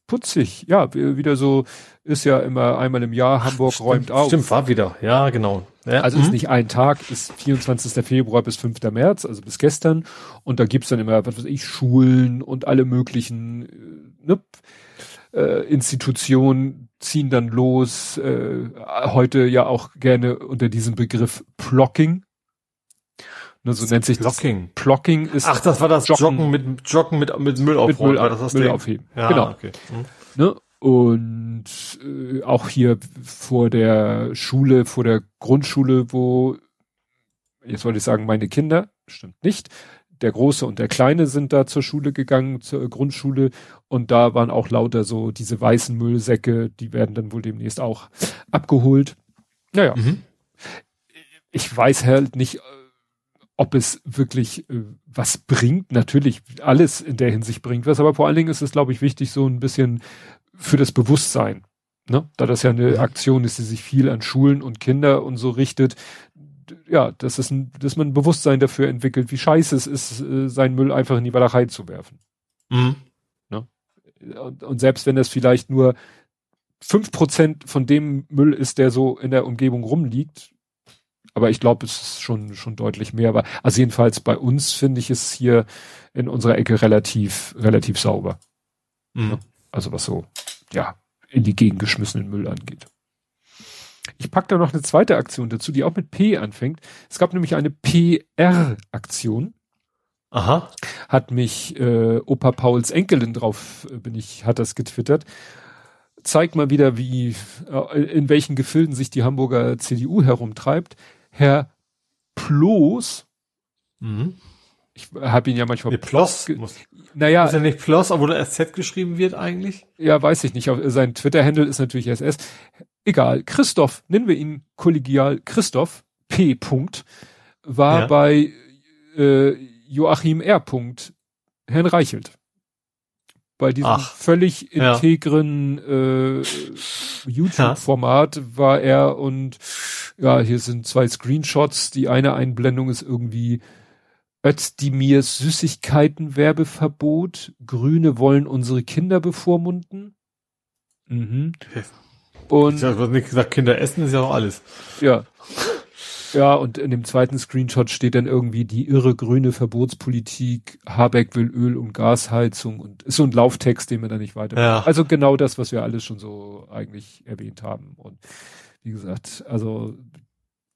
B: putzig. Ja, wieder so ist ja immer einmal im Jahr Hamburg
C: Ach,
B: räumt
C: stimmt,
B: auf.
C: Stimmt, war wieder. Ja, genau. Ja.
B: Also mhm. ist nicht ein Tag, ist 24. Februar bis 5. März, also bis gestern. Und da gibt's dann immer, was weiß ich, Schulen und alle möglichen äh, ne, äh, Institutionen ziehen dann los. Äh, heute ja auch gerne unter diesem Begriff Plocking.
C: Ne, so nennt sich
B: Blocking.
C: Das. Blocking ist.
B: Ach, das war das
C: Joggen, Joggen mit Joggen mit mit Müll aufhören.
B: Müll, Müll aufheben.
C: Ja,
B: genau.
C: Okay.
B: Mhm. Ne? Und äh, auch hier vor der Schule, vor der Grundschule, wo, jetzt wollte ich sagen, meine Kinder, stimmt nicht, der Große und der Kleine sind da zur Schule gegangen, zur Grundschule und da waren auch lauter so diese weißen Müllsäcke, die werden dann wohl demnächst auch abgeholt. Naja. Mhm. Ich weiß halt nicht, ob es wirklich äh, was bringt. Natürlich alles in der Hinsicht bringt was, aber vor allen Dingen ist es, glaube ich, wichtig, so ein bisschen für das Bewusstsein. Ne? Da das ja eine mhm. Aktion ist, die sich viel an Schulen und Kinder und so richtet, ja, das ist ein, dass man ein Bewusstsein dafür entwickelt, wie scheiße es ist, äh, seinen Müll einfach in die Walachei zu werfen. Mhm. Ne? Und, und, selbst wenn das vielleicht nur fünf Prozent von dem Müll ist, der so in der Umgebung rumliegt, aber ich glaube, es ist schon, schon deutlich mehr. Aber also jedenfalls bei uns finde ich es hier in unserer Ecke relativ, relativ sauber. Mhm. Also was so, ja, in die Gegend geschmissenen Müll angeht. Ich pack da noch eine zweite Aktion dazu, die auch mit P anfängt. Es gab nämlich eine PR-Aktion.
C: Aha.
B: Hat mich äh, Opa Pauls Enkelin drauf, äh, bin ich, hat das getwittert. Zeigt mal wieder, wie, äh, in welchen Gefilden sich die Hamburger CDU herumtreibt. Herr Ploß, mhm. ich habe ihn ja manchmal
C: nee, Ploss, muss, naja, ist ja nicht Ploss, obwohl er SZ geschrieben wird eigentlich?
B: Ja, weiß ich nicht. Sein Twitter-Handle ist natürlich SS egal, Christoph, nennen wir ihn kollegial Christoph P. Punkt, war ja. bei äh, Joachim R. Punkt, Herrn Reichelt. Bei diesem Ach, völlig integren ja. äh, YouTube-Format ja. war er und ja, hier sind zwei Screenshots. Die eine Einblendung ist irgendwie Özdemirs Süßigkeiten-Werbeverbot. Grüne wollen unsere Kinder bevormunden. Mhm.
C: Und ich habe nicht gesagt, Kinder essen ist ja auch alles.
B: Ja. Ja, und in dem zweiten Screenshot steht dann irgendwie die irre grüne Verbotspolitik, Habeck will Öl- und Gasheizung und ist so ein Lauftext, den wir da nicht weiter. Ja. Also genau das, was wir alles schon so eigentlich erwähnt haben. Und wie gesagt, also,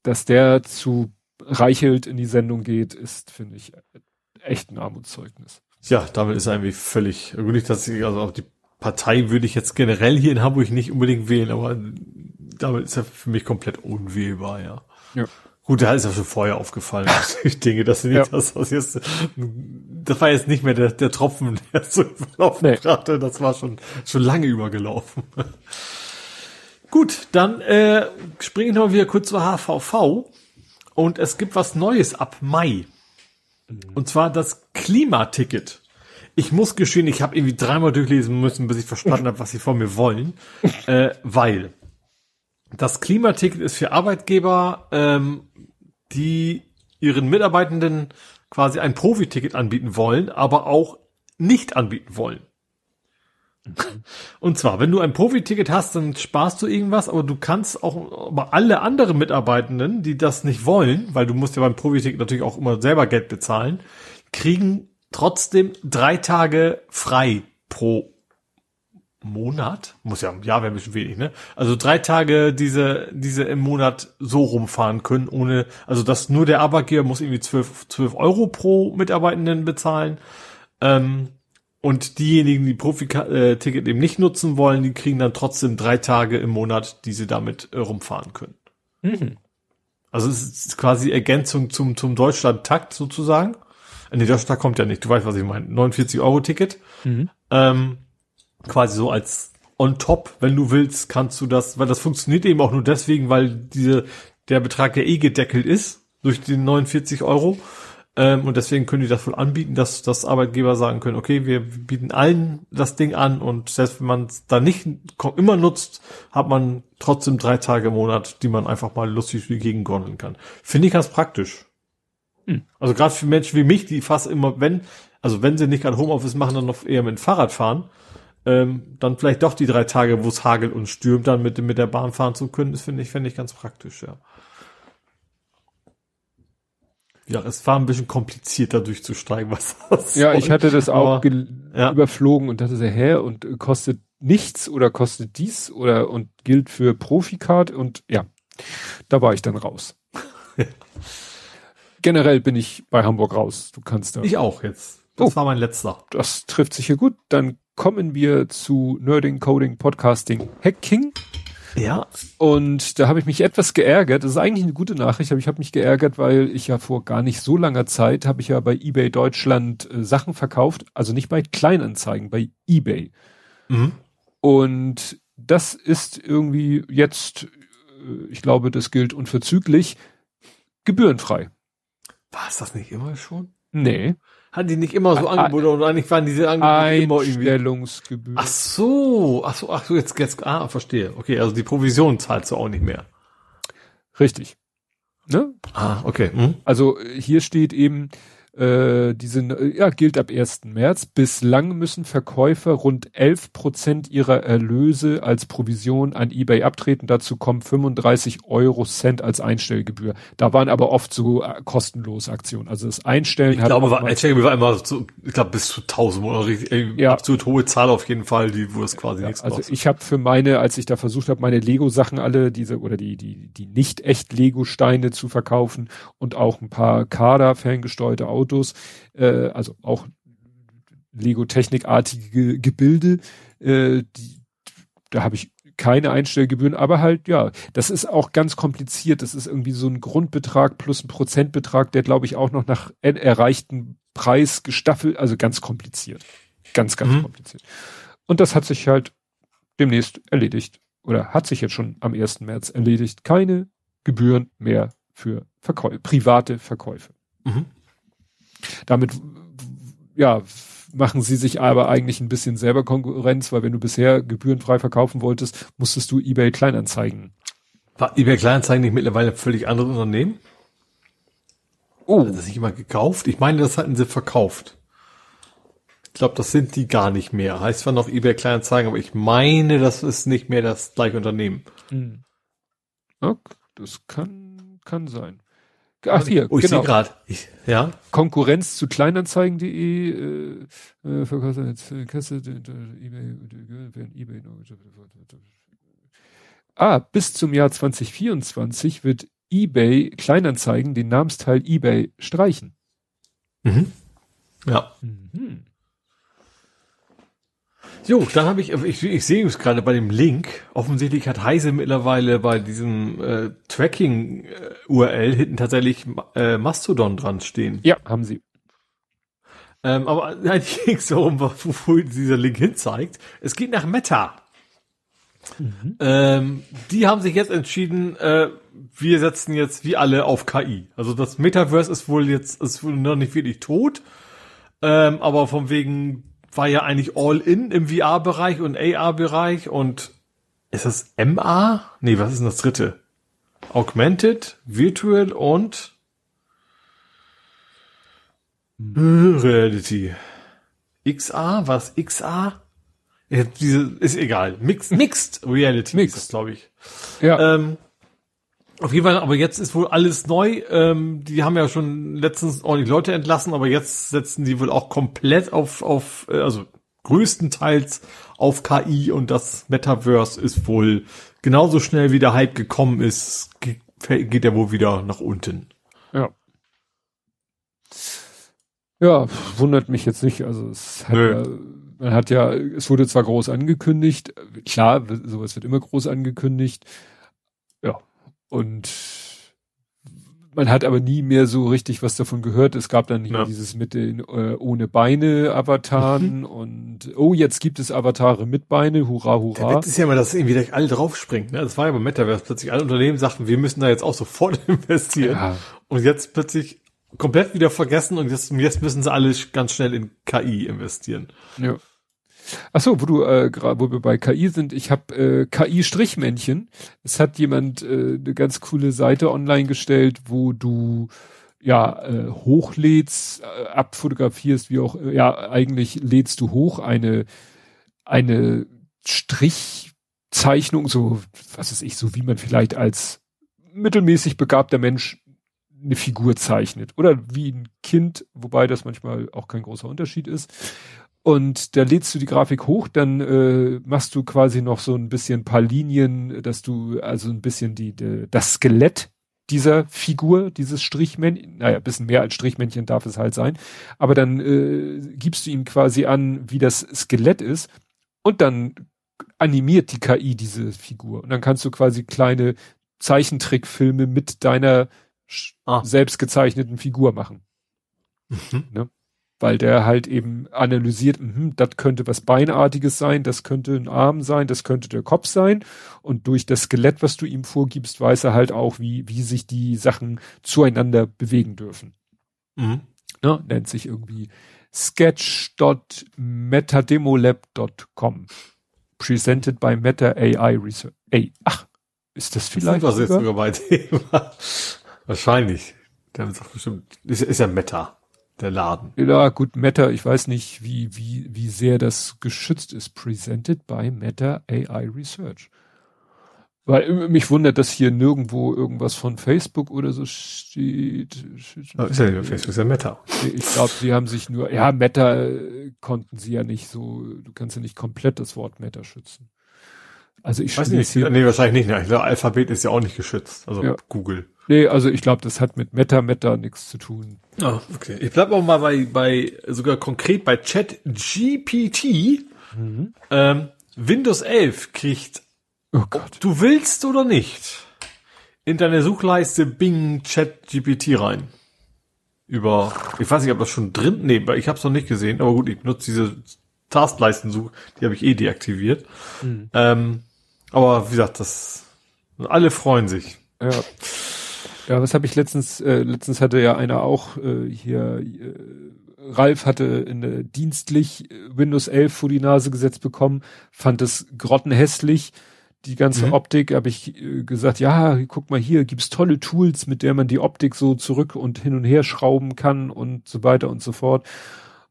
B: dass der zu Reichelt in die Sendung geht, ist, finde ich, echt ein Armutszeugnis.
C: Ja, damit ist er irgendwie völlig, nicht, dass ich, also auch die Partei würde ich jetzt generell hier in Hamburg nicht unbedingt wählen, aber damit ist er für mich komplett unwählbar, ja. ja. Gut, da ist ja schon vorher aufgefallen. ich denke, dass nicht, ja. das jetzt, das war jetzt nicht mehr der, der Tropfen, der so überlaufen nee. brachte. Das war schon, schon lange übergelaufen. Gut, dann äh, springe ich noch wieder kurz zur HVV. Und es gibt was Neues ab Mai. Mhm. Und zwar das Klimaticket. Ich muss geschehen, ich habe irgendwie dreimal durchlesen müssen, bis ich verstanden habe, was sie von mir wollen. Äh, weil das Klimaticket ist für Arbeitgeber, ähm, die ihren Mitarbeitenden quasi ein Profiticket anbieten wollen, aber auch nicht anbieten wollen. Und zwar, wenn du ein Profiticket hast, dann sparst du irgendwas, aber du kannst auch, aber alle anderen Mitarbeitenden, die das nicht wollen, weil du musst ja beim Profiticket natürlich auch immer selber Geld bezahlen, kriegen trotzdem drei Tage frei pro Monat. Muss ja, ja, wäre ein bisschen wenig, ne? Also drei Tage diese, diese im Monat so rumfahren können, ohne, also dass nur der Arbeitgeber muss irgendwie zwölf, zwölf Euro pro Mitarbeitenden bezahlen. Ähm, und diejenigen, die Profi-Ticket eben nicht nutzen wollen, die kriegen dann trotzdem drei Tage im Monat, die sie damit äh, rumfahren können. Mhm. Also es ist quasi Ergänzung zum, zum Deutschland-Takt sozusagen. Nee, das da kommt ja nicht. Du weißt, was ich meine. 49 Euro Ticket. Mhm. Ähm, quasi so als on top, wenn du willst, kannst du das, weil das funktioniert eben auch nur deswegen, weil diese, der Betrag ja eh gedeckelt ist durch die 49 Euro. Ähm, und deswegen können die das wohl anbieten, dass, dass Arbeitgeber sagen können, okay, wir bieten allen das Ding an und selbst wenn man es da nicht immer nutzt, hat man trotzdem drei Tage im Monat, die man einfach mal lustig durch die Gegend gondeln kann. Finde ich ganz praktisch. Hm. Also gerade für Menschen wie mich, die fast immer, wenn, also wenn sie nicht gerade Homeoffice machen, dann noch eher mit dem Fahrrad fahren, ähm, dann vielleicht doch die drei Tage, wo es hagelt und stürmt, dann mit, mit der Bahn fahren zu können, das finde ich, finde ich ganz praktisch, ja. Ja, es war ein bisschen komplizierter durchzusteigen, was
B: das Ja, soll. ich hatte das auch Aber, ja. überflogen und dachte, hä, und kostet nichts oder kostet dies oder und gilt für Profikart und ja, da war ich dann raus. generell bin ich bei Hamburg raus. Du kannst da.
C: Ich auch jetzt. Das oh, war mein letzter.
B: Das trifft sich hier gut. Dann kommen wir zu Nerding, Coding, Podcasting, Hacking.
C: Ja.
B: Und da habe ich mich etwas geärgert. Das ist eigentlich eine gute Nachricht, aber ich habe mich geärgert, weil ich ja vor gar nicht so langer Zeit habe ich ja bei eBay Deutschland äh, Sachen verkauft, also nicht bei Kleinanzeigen, bei eBay. Mhm. Und das ist irgendwie jetzt, äh, ich glaube, das gilt unverzüglich, gebührenfrei.
C: War es das nicht immer schon?
B: Nee.
C: Hatten die nicht immer so Angebote und eigentlich waren diese
B: Angebote immer irgendwie. Einstellungsgebühr.
C: Ach so, ach so, ach so, jetzt, jetzt, ah, verstehe. Okay, also die Provision zahlst du auch nicht mehr.
B: Richtig.
C: Ne? Ah, okay. Hm.
B: Also hier steht eben, äh, die sind, äh, ja, gilt ab 1. März. Bislang müssen Verkäufer rund 11 Prozent ihrer Erlöse als Provision an eBay abtreten. Dazu kommen 35 Euro Cent als Einstellgebühr. Da waren aber oft so äh, kostenlose Aktionen. Also das Einstellen
C: ich hat. Glaube, war, Einstellgebühr war immer so, ich glaube, bis zu 1000 oder richtig,
B: ja.
C: absolut hohe Zahl auf jeden Fall, die, wo es quasi
B: ja,
C: nichts
B: Also kostet. ich habe für meine, als ich da versucht habe, meine Lego-Sachen alle, diese, oder die, die, die nicht echt Lego-Steine zu verkaufen und auch ein paar Kader ferngesteuerte Autos äh, also auch Lego-Technikartige Gebilde, äh, die, da habe ich keine Einstellgebühren, aber halt, ja, das ist auch ganz kompliziert. Das ist irgendwie so ein Grundbetrag plus ein Prozentbetrag, der, glaube ich, auch noch nach erreichten Preis gestaffelt, also ganz kompliziert. Ganz, ganz mhm. kompliziert. Und das hat sich halt demnächst erledigt. Oder hat sich jetzt schon am 1. März erledigt. Keine Gebühren mehr für Verkäufe, private Verkäufe. Mhm. Damit, ja, machen sie sich aber eigentlich ein bisschen selber Konkurrenz, weil wenn du bisher gebührenfrei verkaufen wolltest, musstest du eBay Kleinanzeigen.
C: War eBay Kleinanzeigen nicht mittlerweile ein völlig anderes Unternehmen? Oh. Hat das nicht jemand gekauft? Ich meine, das hatten sie verkauft. Ich glaube, das sind die gar nicht mehr. Heißt zwar noch eBay Kleinanzeigen, aber ich meine, das ist nicht mehr das gleiche Unternehmen. Hm.
B: Okay, das kann, kann sein. Ach hier,
C: oh, ich genau. gerade.
B: Ja. Konkurrenz zu Kleinanzeigen.de, äh, äh, Verkäufer jetzt äh, Kasse, eBay, eBay. Ah, bis zum Jahr 2024 wird eBay Kleinanzeigen den Namensteil eBay streichen.
C: Mhm. Ja. Mhm. Jo, dann habe ich, ich, ich sehe es gerade bei dem Link. Offensichtlich hat Heise mittlerweile bei diesem äh, Tracking-URL hinten tatsächlich äh, Mastodon dran stehen.
B: Ja, haben sie.
C: Ähm, aber eigentlich ging es darum, wo dieser Link hin zeigt. Es geht nach Meta. Mhm. Ähm, die haben sich jetzt entschieden, äh, wir setzen jetzt wie alle auf KI. Also das Metaverse ist wohl jetzt ist wohl noch nicht wirklich tot, ähm, aber von wegen war ja eigentlich all in im VR-Bereich und AR-Bereich und ist das MA? Nee, was ist denn das dritte? Augmented, Virtual und Reality. XA? Was? XA? Ja, diese, ist egal. Mixed, Mixed Reality
B: Mixed. ist
C: glaube ich.
B: Ja.
C: Ähm, auf jeden Fall, aber jetzt ist wohl alles neu. Ähm, die haben ja schon letztens ordentlich Leute entlassen, aber jetzt setzen die wohl auch komplett auf, auf äh, also größtenteils auf KI und das Metaverse ist wohl genauso schnell wie der Hype gekommen ist, geht er wohl wieder nach unten.
B: Ja. Ja, wundert mich jetzt nicht. Also es hat ja, man hat ja, es wurde zwar groß angekündigt, klar, sowas wird immer groß angekündigt. Ja, und man hat aber nie mehr so richtig was davon gehört. Es gab dann ja. dieses mit den äh, ohne Beine Avataren mhm. und oh, jetzt gibt es Avatare mit Beine, hurra, hurra.
C: Der Witz ist ja mal, dass irgendwie alle draufspringen. Ne? Das war ja beim Metaverse plötzlich alle Unternehmen sagten, wir müssen da jetzt auch sofort investieren. Ja. Und jetzt plötzlich komplett wieder vergessen und jetzt, jetzt müssen sie alle ganz schnell in KI investieren.
B: Ja. Ach so, wo du äh, wo wir bei KI sind, ich habe äh, KI-Strichmännchen. Es hat jemand äh, eine ganz coole Seite online gestellt, wo du ja äh, hochlädst, äh, abfotografierst, wie auch äh, ja eigentlich lädst du hoch eine eine Strichzeichnung, so was ist ich, so wie man vielleicht als mittelmäßig begabter Mensch eine Figur zeichnet oder wie ein Kind, wobei das manchmal auch kein großer Unterschied ist. Und da lädst du die Grafik hoch, dann äh, machst du quasi noch so ein bisschen paar Linien, dass du also ein bisschen die, die das Skelett dieser Figur, dieses Strichmännchen, naja, bisschen mehr als Strichmännchen darf es halt sein, aber dann äh, gibst du ihm quasi an, wie das Skelett ist und dann animiert die KI diese Figur und dann kannst du quasi kleine Zeichentrickfilme mit deiner ah. selbst gezeichneten Figur machen. Mhm. Ne? Weil der halt eben analysiert, mh, das könnte was Beinartiges sein, das könnte ein Arm sein, das könnte der Kopf sein. Und durch das Skelett, was du ihm vorgibst, weiß er halt auch, wie, wie sich die Sachen zueinander bewegen dürfen. Mhm. Ne? Nennt sich irgendwie sketch.metademolab.com. Presented by Meta AI Research. Ey, ach, ist das vielleicht?
C: Das ist jetzt sogar bei Thema. Wahrscheinlich. Der sagt bestimmt, ist, ist ja Meta, der Laden.
B: Ja, gut, Meta, ich weiß nicht, wie, wie, wie sehr das geschützt ist. Presented by Meta AI Research. Weil äh, mich wundert, dass hier nirgendwo irgendwas von Facebook oder so steht.
C: Oh, ist ja Facebook, ist ja Meta.
B: Ich glaube, sie haben sich nur, ja, Meta äh, konnten sie ja nicht so, du kannst ja nicht komplett das Wort Meta schützen.
C: Also ich weiß nicht, nee, wahrscheinlich nicht. Ne? Ich glaube, Alphabet ist ja auch nicht geschützt. Also ja. Google.
B: Nee, also ich glaube, das hat mit Meta Meta nichts zu tun.
C: Ah, okay. Ich bleib auch mal bei, bei sogar konkret bei Chat GPT. Mhm. Ähm, Windows 11 kriegt, oh Gott. du willst oder nicht, in deine Suchleiste Bing Chat GPT rein. Über, ich weiß nicht, ob das schon drin, nee, ich habe es noch nicht gesehen, aber gut, ich nutze diese Taskleisten-Suche, die habe ich eh deaktiviert. Mhm. Ähm, aber wie gesagt, das alle freuen sich.
B: Ja. Ja, was habe ich letztens, äh, letztens hatte ja einer auch äh, hier, äh, Ralf hatte in, äh, dienstlich Windows 11 vor die Nase gesetzt bekommen, fand es grottenhässlich, die ganze mhm. Optik, habe ich äh, gesagt, ja, guck mal hier, gibt's tolle Tools, mit der man die Optik so zurück und hin und her schrauben kann und so weiter und so fort.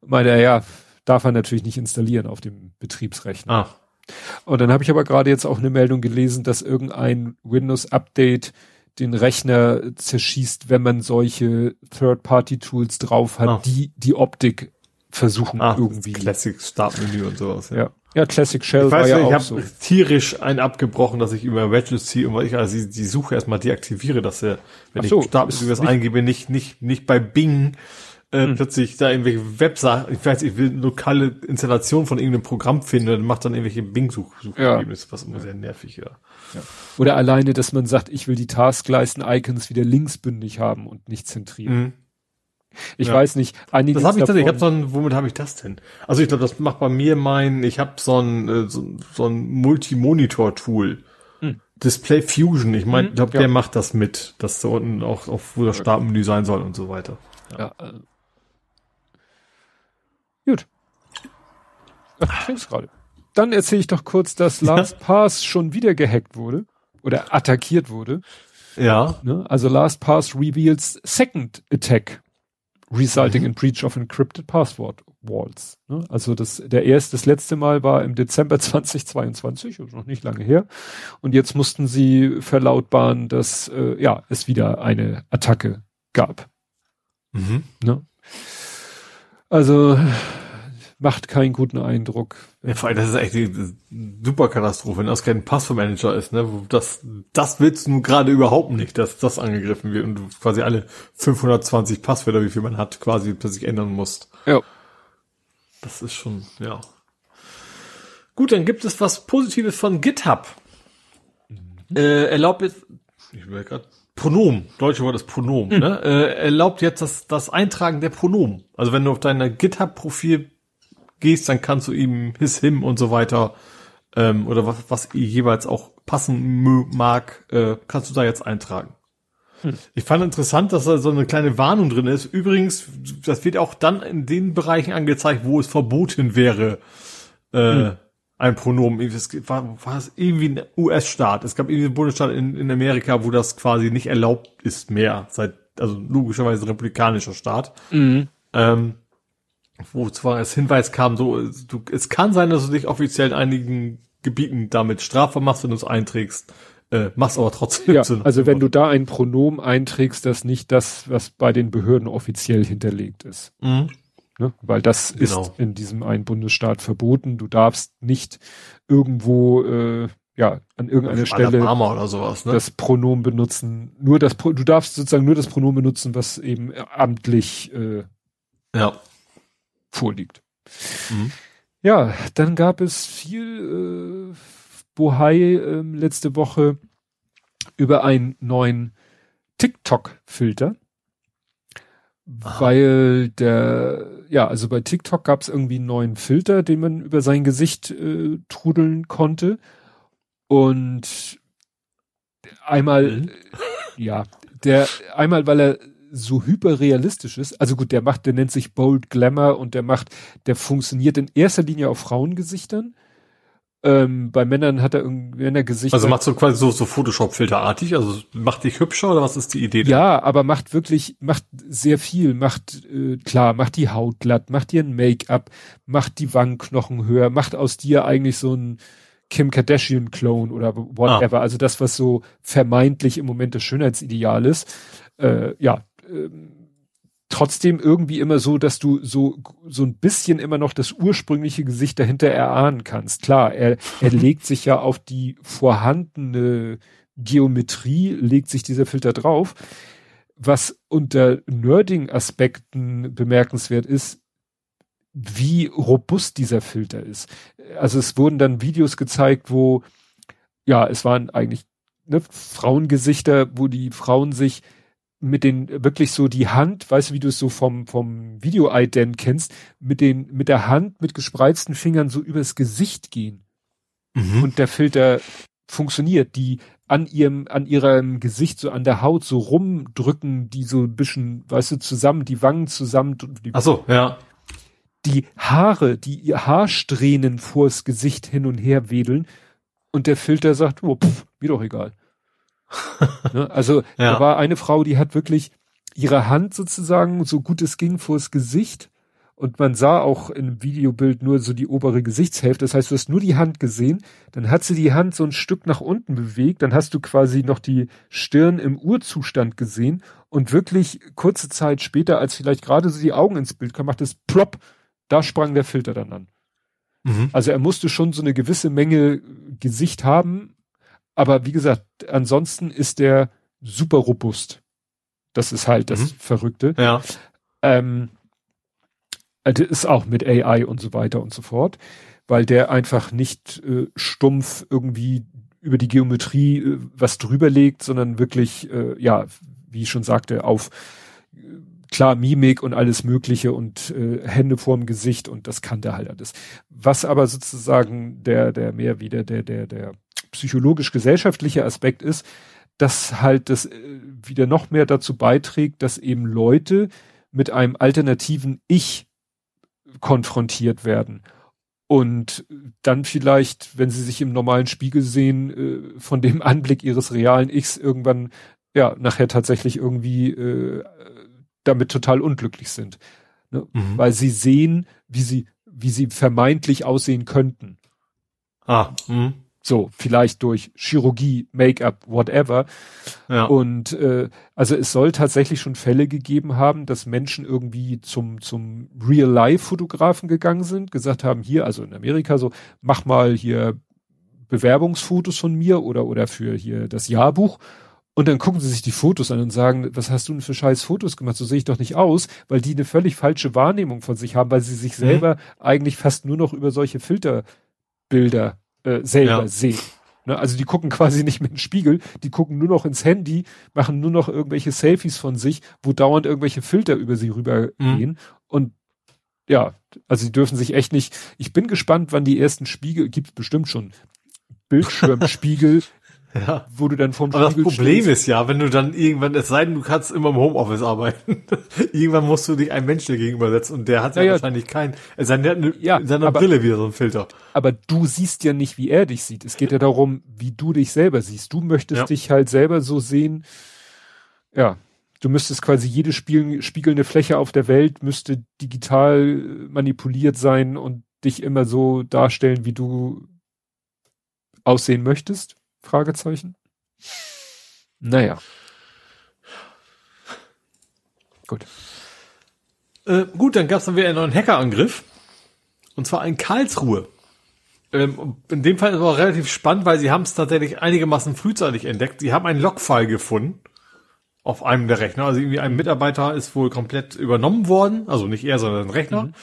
B: Meinte er, ja, darf er natürlich nicht installieren auf dem Betriebsrechner. Ah. Und dann habe ich aber gerade jetzt auch eine Meldung gelesen, dass irgendein Windows-Update den Rechner zerschießt, wenn man solche Third-Party-Tools drauf hat, ah. die die Optik versuchen ah, irgendwie.
C: Classic Startmenü und sowas.
B: Ja. ja. ja. Classic Shell
C: ich weiß war ja ich habe so. tierisch einen abgebrochen, dass ich über Wedges ziehe und weil ich also die, die Suche erstmal deaktiviere, dass er, wenn so, ich Startmenü was eingebe, nicht, nicht, nicht bei Bing äh, hm. plötzlich da irgendwelche Webseiten, ich weiß, ich will lokale Installation von irgendeinem Programm finden, dann macht dann irgendwelche Bing-Suchergebnisse, ja. was immer sehr nervig, ja.
B: ja. Oder alleine, dass man sagt, ich will die Taskleisten-Icons wieder linksbündig haben und nicht zentrieren. Mhm. Ich ja. weiß nicht,
C: einige. Das habe ich tatsächlich. Ich habe so ein, womit habe ich das denn? Also ich glaube, das macht bei mir mein, ich habe so ein äh, so, so ein Multi-Monitor-Tool. Hm. Display Fusion. Ich meine, ich glaube, ja. der macht das mit, dass da unten auch auf wo das Startmenü sein soll und so weiter. Ja. ja.
B: Gut. Ach, ich gerade. Dann erzähle ich doch kurz, dass LastPass schon wieder gehackt wurde oder attackiert wurde.
C: Ja.
B: Ne? Also LastPass reveals second attack resulting mhm. in breach of encrypted password walls. Ne? Also das der erste, das letzte Mal war im Dezember 2022, also noch nicht lange her. Und jetzt mussten sie verlautbaren, dass äh, ja es wieder eine Attacke gab. Mhm. Ne? Also macht keinen guten Eindruck.
C: Ja, vor allem, das ist echt eine super Katastrophe, wenn das kein Passwortmanager ist, ne? Das, das willst du nun gerade überhaupt nicht, dass das angegriffen wird und du quasi alle 520 Passwörter, wie viel man hat, quasi plötzlich ändern musst.
B: Ja.
C: Das ist schon, ja. Gut, dann gibt es was Positives von GitHub. Mhm. Äh, erlaubt jetzt, ich will gerade Pronomen, deutsche Wort ist Pronomen, mhm. ne? äh, erlaubt jetzt das, das Eintragen der Pronomen. Also wenn du auf deiner GitHub-Profil gehst, dann kannst du ihm his, him und so weiter ähm, oder was, was jeweils auch passen mag, äh, kannst du da jetzt eintragen. Hm. Ich fand interessant, dass da so eine kleine Warnung drin ist. Übrigens, das wird auch dann in den Bereichen angezeigt, wo es verboten wäre, äh, hm ein Pronomen. Es war, war es irgendwie ein US-Staat. Es gab irgendwie einen Bundesstaat in, in Amerika, wo das quasi nicht erlaubt ist mehr. Seit, also logischerweise republikanischer Staat. Mhm. Ähm, wo zwar als Hinweis kam, so, du, es kann sein, dass du dich offiziell in einigen Gebieten damit strafbar machst, wenn du es einträgst. Äh, machst aber trotzdem.
B: Ja, also wenn du da ein Pronomen einträgst, das nicht das, was bei den Behörden offiziell hinterlegt ist. Mhm. Ne? Weil das genau. ist in diesem einen Bundesstaat verboten. Du darfst nicht irgendwo äh, ja, an irgendeiner Stelle
C: sowas, ne?
B: das Pronomen benutzen. Nur das, du darfst sozusagen nur das Pronomen benutzen, was eben amtlich äh,
C: ja.
B: vorliegt. Mhm. Ja, dann gab es viel äh, Bohai äh, letzte Woche über einen neuen TikTok-Filter. Weil der, ja, also bei TikTok gab es irgendwie einen neuen Filter, den man über sein Gesicht äh, trudeln konnte. Und einmal, mhm. ja, der, einmal, weil er so hyperrealistisch ist. Also gut, der macht, der nennt sich Bold Glamour und der macht, der funktioniert in erster Linie auf Frauengesichtern. Ähm, bei Männern hat er irgendwie Männergesichter.
C: Also macht so quasi so, so Photoshop-Filterartig, also macht dich hübscher oder was ist die Idee?
B: Ja, aber macht wirklich, macht sehr viel, macht, äh, klar, macht die Haut glatt, macht dir ein Make-up, macht die Wangenknochen höher, macht aus dir eigentlich so ein, Kim Kardashian-Clone oder whatever. Ah. Also das, was so vermeintlich im Moment das Schönheitsideal ist. Äh, ja, äh, trotzdem irgendwie immer so, dass du so, so ein bisschen immer noch das ursprüngliche Gesicht dahinter erahnen kannst. Klar, er, er legt sich ja auf die vorhandene Geometrie, legt sich dieser Filter drauf. Was unter Nerding-Aspekten bemerkenswert ist, wie robust dieser Filter ist. Also es wurden dann Videos gezeigt, wo, ja, es waren eigentlich ne, Frauengesichter, wo die Frauen sich mit den wirklich so die Hand, weißt du, wie du es so vom vom Video-Ident kennst, mit den mit der Hand mit gespreizten Fingern so übers Gesicht gehen. Mhm. Und der Filter funktioniert, die an ihrem an ihrem Gesicht so an der Haut so rumdrücken, die so ein bisschen, weißt du, zusammen, die Wangen zusammen. Die,
C: Ach so, ja
B: die Haare, die ihr Haarsträhnen vors Gesicht hin und her wedeln und der Filter sagt, oh, pff, mir doch egal. Ne? Also ja. da war eine Frau, die hat wirklich ihre Hand sozusagen, so gut es ging, vors Gesicht und man sah auch im Videobild nur so die obere Gesichtshälfte. Das heißt, du hast nur die Hand gesehen, dann hat sie die Hand so ein Stück nach unten bewegt, dann hast du quasi noch die Stirn im Urzustand gesehen und wirklich kurze Zeit später, als vielleicht gerade so die Augen ins Bild kamen, macht es plopp da sprang der Filter dann an. Mhm. Also er musste schon so eine gewisse Menge Gesicht haben, aber wie gesagt, ansonsten ist der super robust. Das ist halt das mhm. Verrückte.
C: Ja.
B: Ähm, also ist auch mit AI und so weiter und so fort, weil der einfach nicht äh, stumpf irgendwie über die Geometrie äh, was drüber legt, sondern wirklich, äh, ja, wie ich schon sagte, auf klar Mimik und alles Mögliche und äh, Hände vorm Gesicht und das kann der halt alles. Was aber sozusagen der, der mehr wieder der, der, der psychologisch-gesellschaftliche Aspekt ist, dass halt das äh, wieder noch mehr dazu beiträgt, dass eben Leute mit einem alternativen Ich konfrontiert werden und dann vielleicht, wenn sie sich im normalen Spiegel sehen, äh, von dem Anblick ihres realen Ichs irgendwann ja nachher tatsächlich irgendwie äh, damit total unglücklich sind. Ne? Mhm. Weil sie sehen, wie sie, wie sie vermeintlich aussehen könnten.
C: Ah, mh.
B: So, vielleicht durch Chirurgie, Make-up, whatever. Ja. Und äh, also es soll tatsächlich schon Fälle gegeben haben, dass Menschen irgendwie zum, zum Real-Life-Fotografen gegangen sind, gesagt haben, hier, also in Amerika so, mach mal hier Bewerbungsfotos von mir oder, oder für hier das Jahrbuch. Und dann gucken sie sich die Fotos an und sagen, was hast du denn für scheiß Fotos gemacht? So sehe ich doch nicht aus, weil die eine völlig falsche Wahrnehmung von sich haben, weil sie sich mhm. selber mhm. eigentlich fast nur noch über solche Filterbilder äh, selber ja. sehen. Ne? Also die gucken quasi nicht mehr in den Spiegel, die gucken nur noch ins Handy, machen nur noch irgendwelche Selfies von sich, wo dauernd irgendwelche Filter über sie rübergehen. Mhm. Und ja, also sie dürfen sich echt nicht. Ich bin gespannt, wann die ersten Spiegel, gibt bestimmt schon Bildschirmspiegel
C: ja. Wo du dann vom Aber Spiegel das Problem stehst. ist ja, wenn du dann irgendwann, es sei denn, du kannst immer im Homeoffice arbeiten. irgendwann musst du dich einem Menschen gegenübersetzen und der hat ja, ja wahrscheinlich keinen, es sei denn, der hat eine, ja, in seiner aber, Brille wieder so ein Filter.
B: Aber du siehst ja nicht, wie er dich sieht. Es geht ja darum, wie du dich selber siehst. Du möchtest ja. dich halt selber so sehen. Ja. Du müsstest quasi jede Spiel, spiegelnde Fläche auf der Welt müsste digital manipuliert sein und dich immer so darstellen, wie du aussehen möchtest. Fragezeichen. Naja.
C: Gut. Äh, gut, dann gab es dann wieder einen neuen Hackerangriff. Und zwar in Karlsruhe. Ähm, in dem Fall ist es aber relativ spannend, weil sie haben es tatsächlich einigermaßen frühzeitig entdeckt. Sie haben einen Logfile gefunden auf einem der Rechner. Also irgendwie ein Mitarbeiter ist wohl komplett übernommen worden, also nicht er, sondern ein Rechner. Mhm.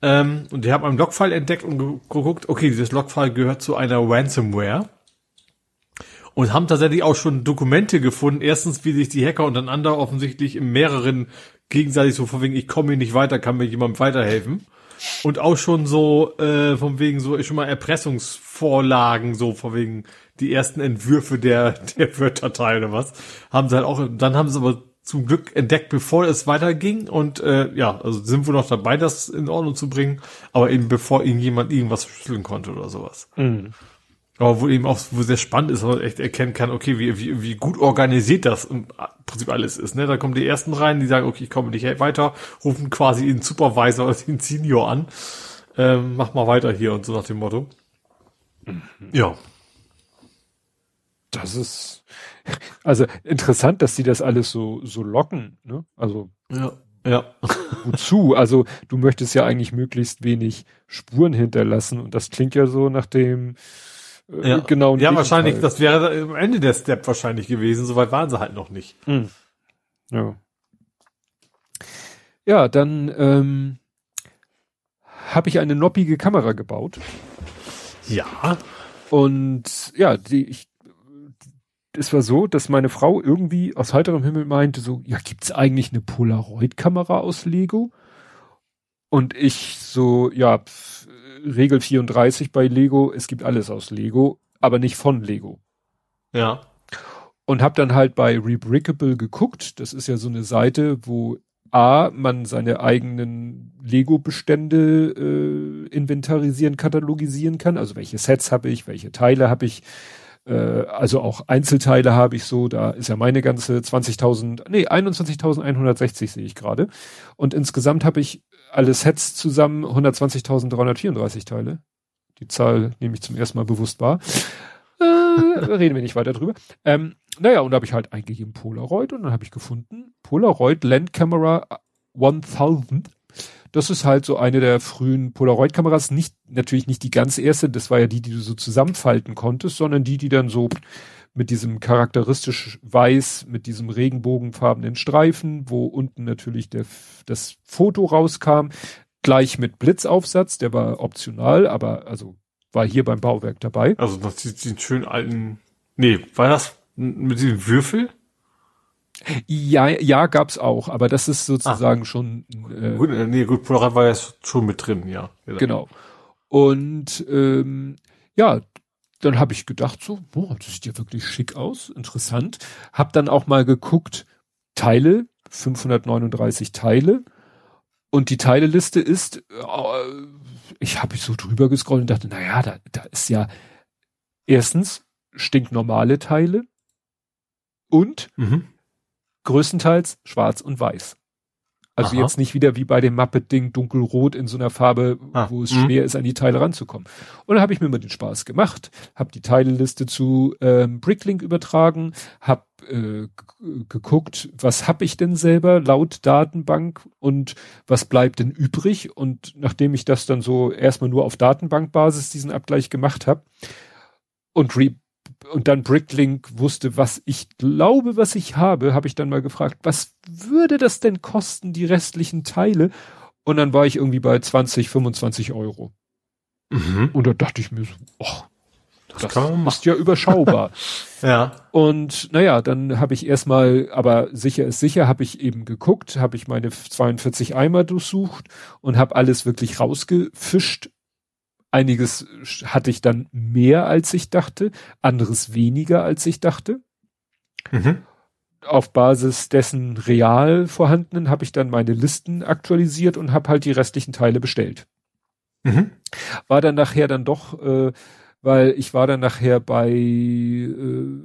C: Ähm, und die haben einen Logfile entdeckt und geguckt, okay, dieses Logfile gehört zu einer Ransomware. Und haben tatsächlich auch schon Dokumente gefunden. Erstens, wie sich die Hacker untereinander offensichtlich in mehreren gegenseitig so von wegen, ich komme hier nicht weiter, kann mir jemand weiterhelfen. Und auch schon so, äh, von wegen so, schon mal Erpressungsvorlagen, so von wegen die ersten Entwürfe der, der Word-Datei oder was. Haben sie halt auch, dann haben sie aber zum Glück entdeckt, bevor es weiterging. Und äh, ja, also sind wir noch dabei, das in Ordnung zu bringen, aber eben bevor ihnen jemand irgendwas verschlüsseln konnte oder sowas. Mhm. Aber wo eben auch wo sehr spannend ist, man echt erkennen kann, okay, wie, wie, wie gut organisiert das im Prinzip alles ist. Ne? Da kommen die ersten rein, die sagen, okay, ich komme nicht weiter, rufen quasi den Supervisor oder den Senior an, ähm, mach mal weiter hier und so nach dem Motto.
B: Mhm. Ja. Das ist also interessant, dass die das alles so so locken. Ne? Also
C: ja. Ja.
B: Wozu? Also du möchtest ja eigentlich möglichst wenig Spuren hinterlassen und das klingt ja so nach dem
C: ja. genau. Ja, wahrscheinlich, das wäre am Ende der Step wahrscheinlich gewesen. Soweit waren sie halt noch nicht. Mhm.
B: Ja. Ja, dann ähm, habe ich eine noppige Kamera gebaut.
C: Ja.
B: Und ja, die, ich, es war so, dass meine Frau irgendwie aus heiterem Himmel meinte so, ja, gibt's eigentlich eine Polaroid-Kamera aus Lego? Und ich so, ja, pf, Regel 34 bei Lego, es gibt alles aus Lego, aber nicht von Lego.
C: Ja.
B: Und habe dann halt bei Rebrickable geguckt. Das ist ja so eine Seite, wo A, man seine eigenen Lego-Bestände äh, inventarisieren, katalogisieren kann. Also welche Sets habe ich, welche Teile habe ich, äh, also auch Einzelteile habe ich so. Da ist ja meine ganze 20.000, nee, 21.160 sehe ich gerade. Und insgesamt habe ich alle Sets zusammen 120.334 Teile. Die Zahl nehme ich zum ersten Mal bewusst wahr. Äh, reden wir nicht weiter drüber. Ähm, naja, und da habe ich halt eingegeben Polaroid und dann habe ich gefunden, Polaroid Land Camera 1000. Das ist halt so eine der frühen Polaroid-Kameras. Nicht, natürlich nicht die ganz erste, das war ja die, die du so zusammenfalten konntest, sondern die, die dann so mit diesem charakteristisch weiß, mit diesem regenbogenfarbenen Streifen, wo unten natürlich der, das Foto rauskam, gleich mit Blitzaufsatz, der war optional, aber also war hier beim Bauwerk dabei.
C: Also noch diesen schönen alten, nee, war das mit diesem Würfel?
B: Ja, ja, gab's auch, aber das ist sozusagen ah. schon.
C: Äh, gut, äh, nee, gut, Polaroid war ja schon mit drin, ja.
B: Genau. Und ähm, ja, dann habe ich gedacht so, boah, das sieht ja wirklich schick aus, interessant. Hab dann auch mal geguckt, Teile, 539 Teile. Und die Teileliste ist, äh, ich habe so drüber gescrollt und dachte, naja, da, da ist ja erstens stinknormale Teile und mhm. größtenteils schwarz und weiß. Also Aha. jetzt nicht wieder wie bei dem Muppet-Ding dunkelrot in so einer Farbe, ah. wo es mhm. schwer ist, an die Teile ranzukommen. Und dann habe ich mir mal den Spaß gemacht, habe die Teileliste zu ähm, Bricklink übertragen, habe äh, geguckt, was habe ich denn selber laut Datenbank und was bleibt denn übrig. Und nachdem ich das dann so erstmal nur auf Datenbankbasis diesen Abgleich gemacht habe und re und dann Bricklink wusste, was ich glaube, was ich habe, habe ich dann mal gefragt, was würde das denn kosten, die restlichen Teile? Und dann war ich irgendwie bei 20, 25 Euro. Mhm. Und da dachte ich mir so, oh, das, das ist ja überschaubar.
C: ja.
B: Und naja, dann habe ich erstmal, aber sicher ist sicher, habe ich eben geguckt, habe ich meine 42 Eimer durchsucht und habe alles wirklich rausgefischt, Einiges hatte ich dann mehr als ich dachte, anderes weniger als ich dachte. Mhm. Auf Basis dessen real vorhandenen habe ich dann meine Listen aktualisiert und habe halt die restlichen Teile bestellt. Mhm. War dann nachher dann doch, äh, weil ich war dann nachher bei äh,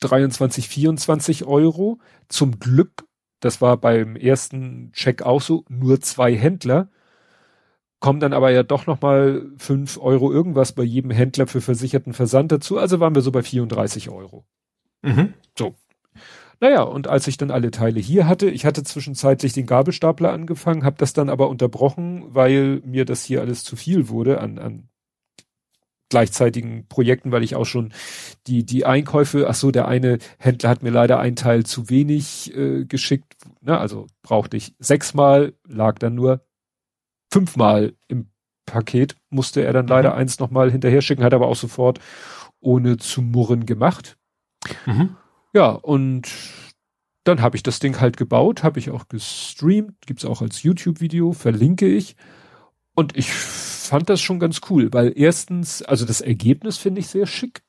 B: 23, 24 Euro. Zum Glück, das war beim ersten Check auch so, nur zwei Händler kommen dann aber ja doch noch mal fünf Euro irgendwas bei jedem Händler für versicherten Versand dazu. Also waren wir so bei 34 Euro. Mhm. So. Naja, und als ich dann alle Teile hier hatte, ich hatte zwischenzeitlich den Gabelstapler angefangen, habe das dann aber unterbrochen, weil mir das hier alles zu viel wurde an, an gleichzeitigen Projekten, weil ich auch schon die, die Einkäufe, ach so, der eine Händler hat mir leider einen Teil zu wenig äh, geschickt, ne, also brauchte ich sechsmal, lag dann nur fünfmal im Paket, musste er dann mhm. leider eins nochmal hinterher schicken, hat aber auch sofort ohne zu murren gemacht. Mhm. Ja, und dann habe ich das Ding halt gebaut, habe ich auch gestreamt, gibt's auch als YouTube-Video, verlinke ich. Und ich fand das schon ganz cool, weil erstens, also das Ergebnis finde ich sehr schick.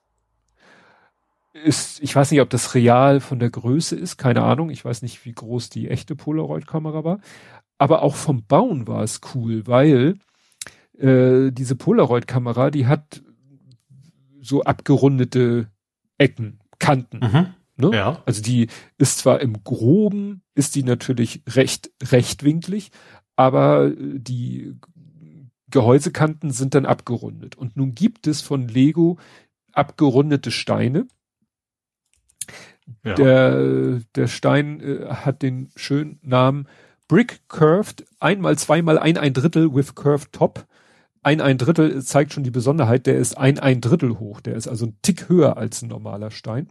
B: Ist, ich weiß nicht, ob das real von der Größe ist, keine Ahnung. Ich weiß nicht, wie groß die echte Polaroid-Kamera war. Aber auch vom Bauen war es cool, weil äh, diese Polaroid-Kamera, die hat so abgerundete Ecken, Kanten. Mhm. Ne? Ja. Also die ist zwar im Groben, ist die natürlich recht rechtwinklig, aber die Gehäusekanten sind dann abgerundet. Und nun gibt es von Lego abgerundete Steine. Ja. Der, der Stein äh, hat den schönen Namen Brick Curved, einmal, zweimal ein, ein Drittel with Curved Top. Ein, ein Drittel zeigt schon die Besonderheit, der ist ein, ein Drittel hoch. Der ist also ein Tick höher als ein normaler Stein.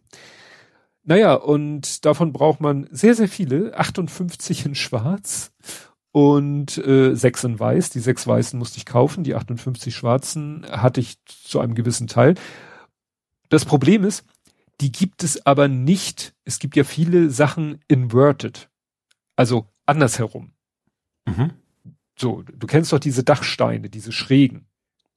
B: Naja, und davon braucht man sehr, sehr viele, 58 in schwarz und äh, sechs in weiß. Die sechs weißen musste ich kaufen, die 58 schwarzen hatte ich zu einem gewissen Teil. Das Problem ist, die gibt es aber nicht. Es gibt ja viele Sachen inverted, also andersherum. Mhm. So, du kennst doch diese Dachsteine, diese schrägen.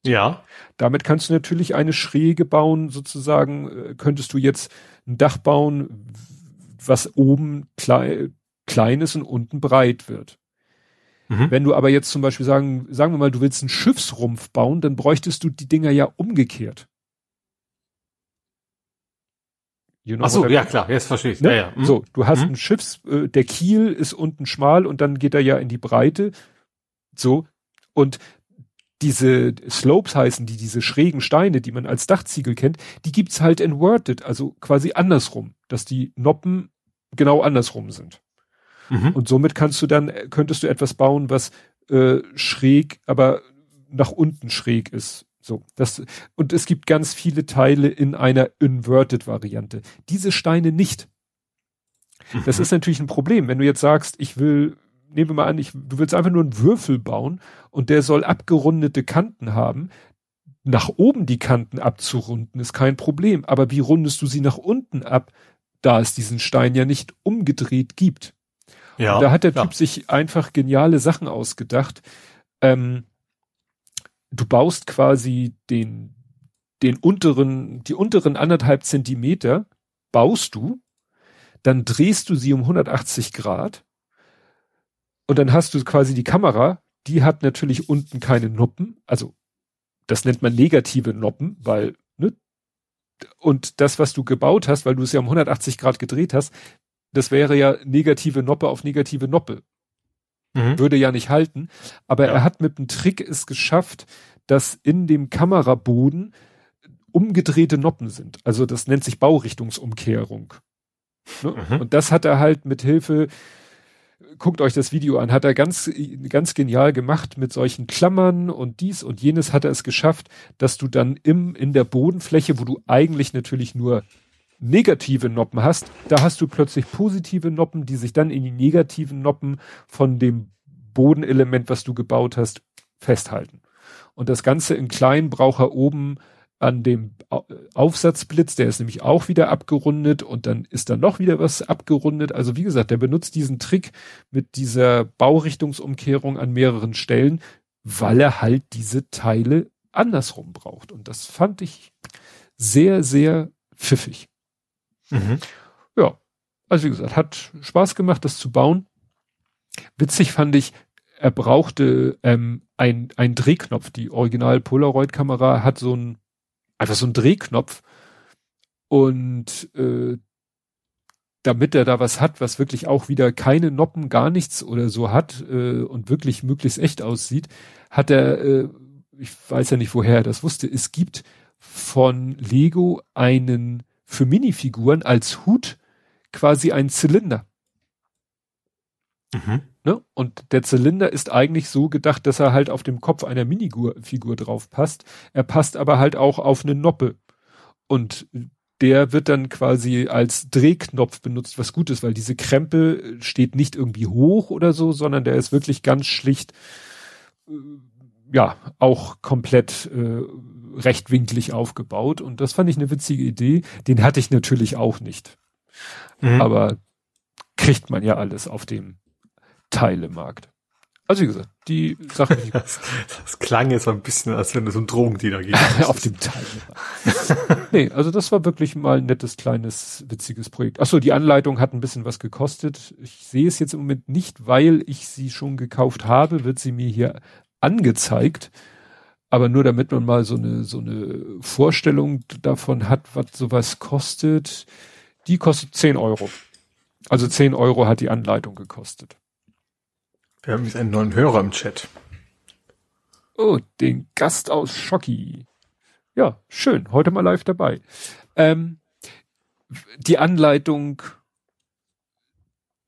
C: Ja.
B: Damit kannst du natürlich eine Schräge bauen, sozusagen, äh, könntest du jetzt ein Dach bauen, was oben klein, klein ist und unten breit wird. Mhm. Wenn du aber jetzt zum Beispiel sagen, sagen wir mal, du willst einen Schiffsrumpf bauen, dann bräuchtest du die Dinger ja umgekehrt.
C: You know Ach so, ja klar, jetzt verstehe ich.
B: Ne? Ja, ja. Mhm. So, du hast mhm. ein Schiffs, äh, der Kiel ist unten schmal und dann geht er ja in die Breite. So, und diese Slopes heißen, die diese schrägen Steine, die man als Dachziegel kennt, die gibt's halt inverted, also quasi andersrum, dass die Noppen genau andersrum sind. Mhm. Und somit kannst du dann, könntest du etwas bauen, was äh, schräg, aber nach unten schräg ist. So, das, und es gibt ganz viele Teile in einer inverted Variante. Diese Steine nicht. Das mhm. ist natürlich ein Problem. Wenn du jetzt sagst, ich will nehmen wir mal an, ich, du willst einfach nur einen Würfel bauen und der soll abgerundete Kanten haben. Nach oben die Kanten abzurunden ist kein Problem, aber wie rundest du sie nach unten ab, da es diesen Stein ja nicht umgedreht gibt? Ja, und da hat der ja. Typ sich einfach geniale Sachen ausgedacht. Ähm, du baust quasi den, den unteren, die unteren anderthalb Zentimeter baust du, dann drehst du sie um 180 Grad und dann hast du quasi die Kamera, die hat natürlich unten keine Noppen, also das nennt man negative Noppen, weil, ne? Und das, was du gebaut hast, weil du es ja um 180 Grad gedreht hast, das wäre ja negative Noppe auf negative Noppe. Mhm. Würde ja nicht halten. Aber ja. er hat mit einem Trick es geschafft, dass in dem Kameraboden umgedrehte Noppen sind. Also das nennt sich Baurichtungsumkehrung. Ne? Mhm. Und das hat er halt mit Hilfe guckt euch das Video an, hat er ganz, ganz genial gemacht mit solchen Klammern und dies und jenes hat er es geschafft, dass du dann im, in der Bodenfläche, wo du eigentlich natürlich nur negative Noppen hast, da hast du plötzlich positive Noppen, die sich dann in die negativen Noppen von dem Bodenelement, was du gebaut hast, festhalten. Und das Ganze in klein braucht er oben an dem Aufsatzblitz, der ist nämlich auch wieder abgerundet und dann ist da noch wieder was abgerundet. Also wie gesagt, der benutzt diesen Trick mit dieser Baurichtungsumkehrung an mehreren Stellen, weil er halt diese Teile andersrum braucht. Und das fand ich sehr, sehr pfiffig. Mhm. Ja, also wie gesagt, hat Spaß gemacht, das zu bauen. Witzig fand ich, er brauchte ähm, ein, ein Drehknopf. Die Original Polaroid Kamera hat so ein einfach so ein Drehknopf. Und äh, damit er da was hat, was wirklich auch wieder keine Noppen, gar nichts oder so hat äh, und wirklich möglichst echt aussieht, hat er, äh, ich weiß ja nicht, woher er das wusste, es gibt von Lego einen für Minifiguren als Hut quasi einen Zylinder. Mhm. Ne? Und der Zylinder ist eigentlich so gedacht, dass er halt auf dem Kopf einer Minifigur drauf passt. Er passt aber halt auch auf eine Noppe. Und der wird dann quasi als Drehknopf benutzt, was gut ist, weil diese Krempe steht nicht irgendwie hoch oder so, sondern der ist wirklich ganz schlicht, äh, ja, auch komplett äh, rechtwinklig aufgebaut. Und das fand ich eine witzige Idee. Den hatte ich natürlich auch nicht. Mhm. Aber kriegt man ja alles auf dem Teilemarkt. Also wie gesagt, die Sache.
C: Das, das klang jetzt so ein bisschen, als wenn es um Drogendealer geht.
B: Auf dem Teil. nee, also das war wirklich mal ein nettes, kleines, witziges Projekt. Achso, die Anleitung hat ein bisschen was gekostet. Ich sehe es jetzt im Moment nicht, weil ich sie schon gekauft habe, wird sie mir hier angezeigt. Aber nur damit man mal so eine, so eine Vorstellung davon hat, was sowas kostet. Die kostet 10 Euro. Also 10 Euro hat die Anleitung gekostet.
C: Wir haben jetzt einen neuen Hörer im Chat.
B: Oh, den Gast aus Schocki. Ja, schön. Heute mal live dabei. Ähm, die Anleitung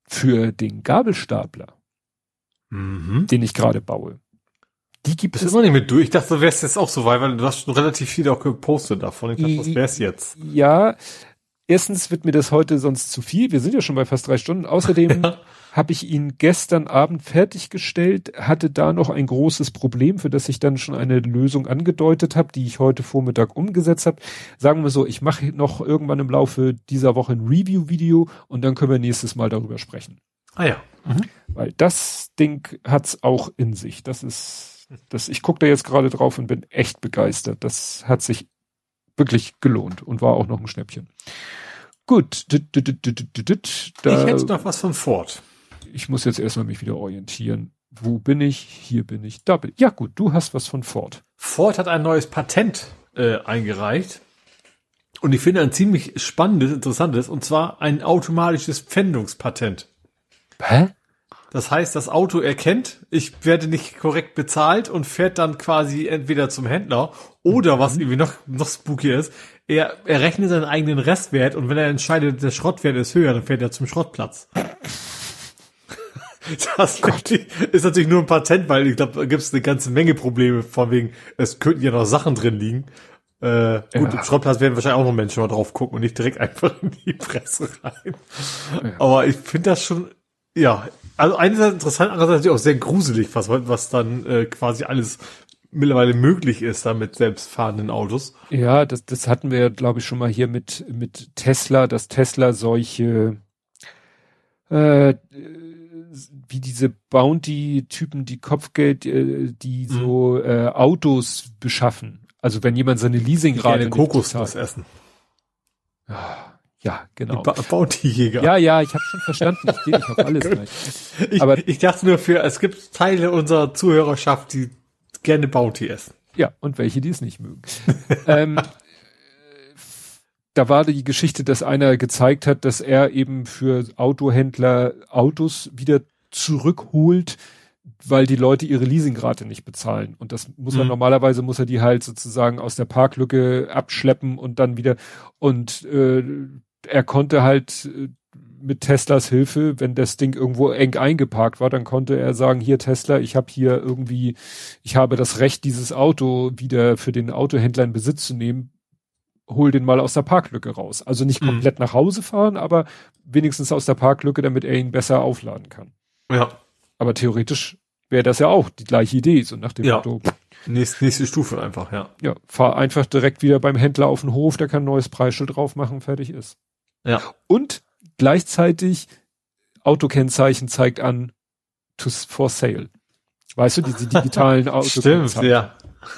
B: für den Gabelstapler, mhm. den ich gerade baue.
C: Die gibt es. Ist noch nicht mit durch. Ich dachte, du wärst jetzt auch so weit, weil du hast schon relativ viel auch gepostet davon. Ich dachte, was wär's jetzt?
B: Ja, erstens wird mir das heute sonst zu viel. Wir sind ja schon bei fast drei Stunden. Außerdem ja habe ich ihn gestern Abend fertiggestellt, hatte da noch ein großes Problem, für das ich dann schon eine Lösung angedeutet habe, die ich heute Vormittag umgesetzt habe. Sagen wir so, ich mache noch irgendwann im Laufe dieser Woche ein Review-Video und dann können wir nächstes Mal darüber sprechen.
C: Ah ja. Mhm.
B: Weil das Ding hat's auch in sich. Das ist, das, ich gucke da jetzt gerade drauf und bin echt begeistert. Das hat sich wirklich gelohnt und war auch noch ein Schnäppchen. Gut.
C: ich hätte noch was von Ford
B: ich muss jetzt erstmal mich wieder orientieren. Wo bin ich? Hier bin ich. Da bin ich. Ja gut, du hast was von Ford.
C: Ford hat ein neues Patent äh, eingereicht. Und ich finde ein ziemlich spannendes, interessantes, und zwar ein automatisches Pfändungspatent.
B: Hä?
C: Das heißt, das Auto erkennt, ich werde nicht korrekt bezahlt und fährt dann quasi entweder zum Händler oder was mhm. irgendwie noch, noch spooky ist, er, er rechnet seinen eigenen Restwert und wenn er entscheidet, der Schrottwert ist höher, dann fährt er zum Schrottplatz. Das ist natürlich nur ein Patent, weil ich glaube, da gibt es eine ganze Menge Probleme, von wegen, es könnten ja noch Sachen drin liegen. Äh, gut, ja. im Schrottplatz werden wahrscheinlich auch noch Menschen mal drauf gucken und nicht direkt einfach in die Presse rein. Ja. Aber ich finde das schon, ja, also einerseits interessant, andererseits natürlich auch sehr gruselig, was, was dann äh, quasi alles mittlerweile möglich ist da mit selbstfahrenden Autos.
B: Ja, das, das hatten wir, glaube ich, schon mal hier mit, mit Tesla, dass Tesla solche äh, wie diese Bounty-Typen, die Kopfgeld, äh, die mhm. so äh, Autos beschaffen. Also wenn jemand seine Leasingrate
C: Kokos was essen.
B: Ja, genau.
C: Ba Bounty-Jäger.
B: Ja, ja, ich habe schon verstanden. Ich gehe nicht auf alles rein.
C: Ich, Aber ich dachte nur für, es gibt Teile unserer Zuhörerschaft, die gerne Bounty essen.
B: Ja, und welche, die es nicht mögen. ähm, da war die Geschichte, dass einer gezeigt hat, dass er eben für Autohändler Autos wieder zurückholt, weil die Leute ihre Leasingrate nicht bezahlen. Und das muss er mhm. normalerweise muss er die halt sozusagen aus der Parklücke abschleppen und dann wieder. Und äh, er konnte halt äh, mit Teslas Hilfe, wenn das Ding irgendwo eng eingeparkt war, dann konnte er sagen, hier Tesla, ich habe hier irgendwie, ich habe das Recht, dieses Auto wieder für den Autohändler in Besitz zu nehmen hol den mal aus der Parklücke raus. Also nicht mhm. komplett mhm. nach Hause fahren, aber wenigstens aus der Parklücke, damit er ihn besser aufladen kann.
C: Ja.
B: Aber theoretisch wäre das ja auch die gleiche Idee, so nach dem
C: ja. Motto. Nächste, nächste Stufe einfach, ja.
B: Ja, fahr einfach direkt wieder beim Händler auf den Hof, der kann ein neues Preisschild drauf machen, fertig ist.
C: Ja.
B: Und gleichzeitig Autokennzeichen zeigt an to, for sale. Weißt du, diese digitalen
C: Autokennzeichen. Stimmt, ja.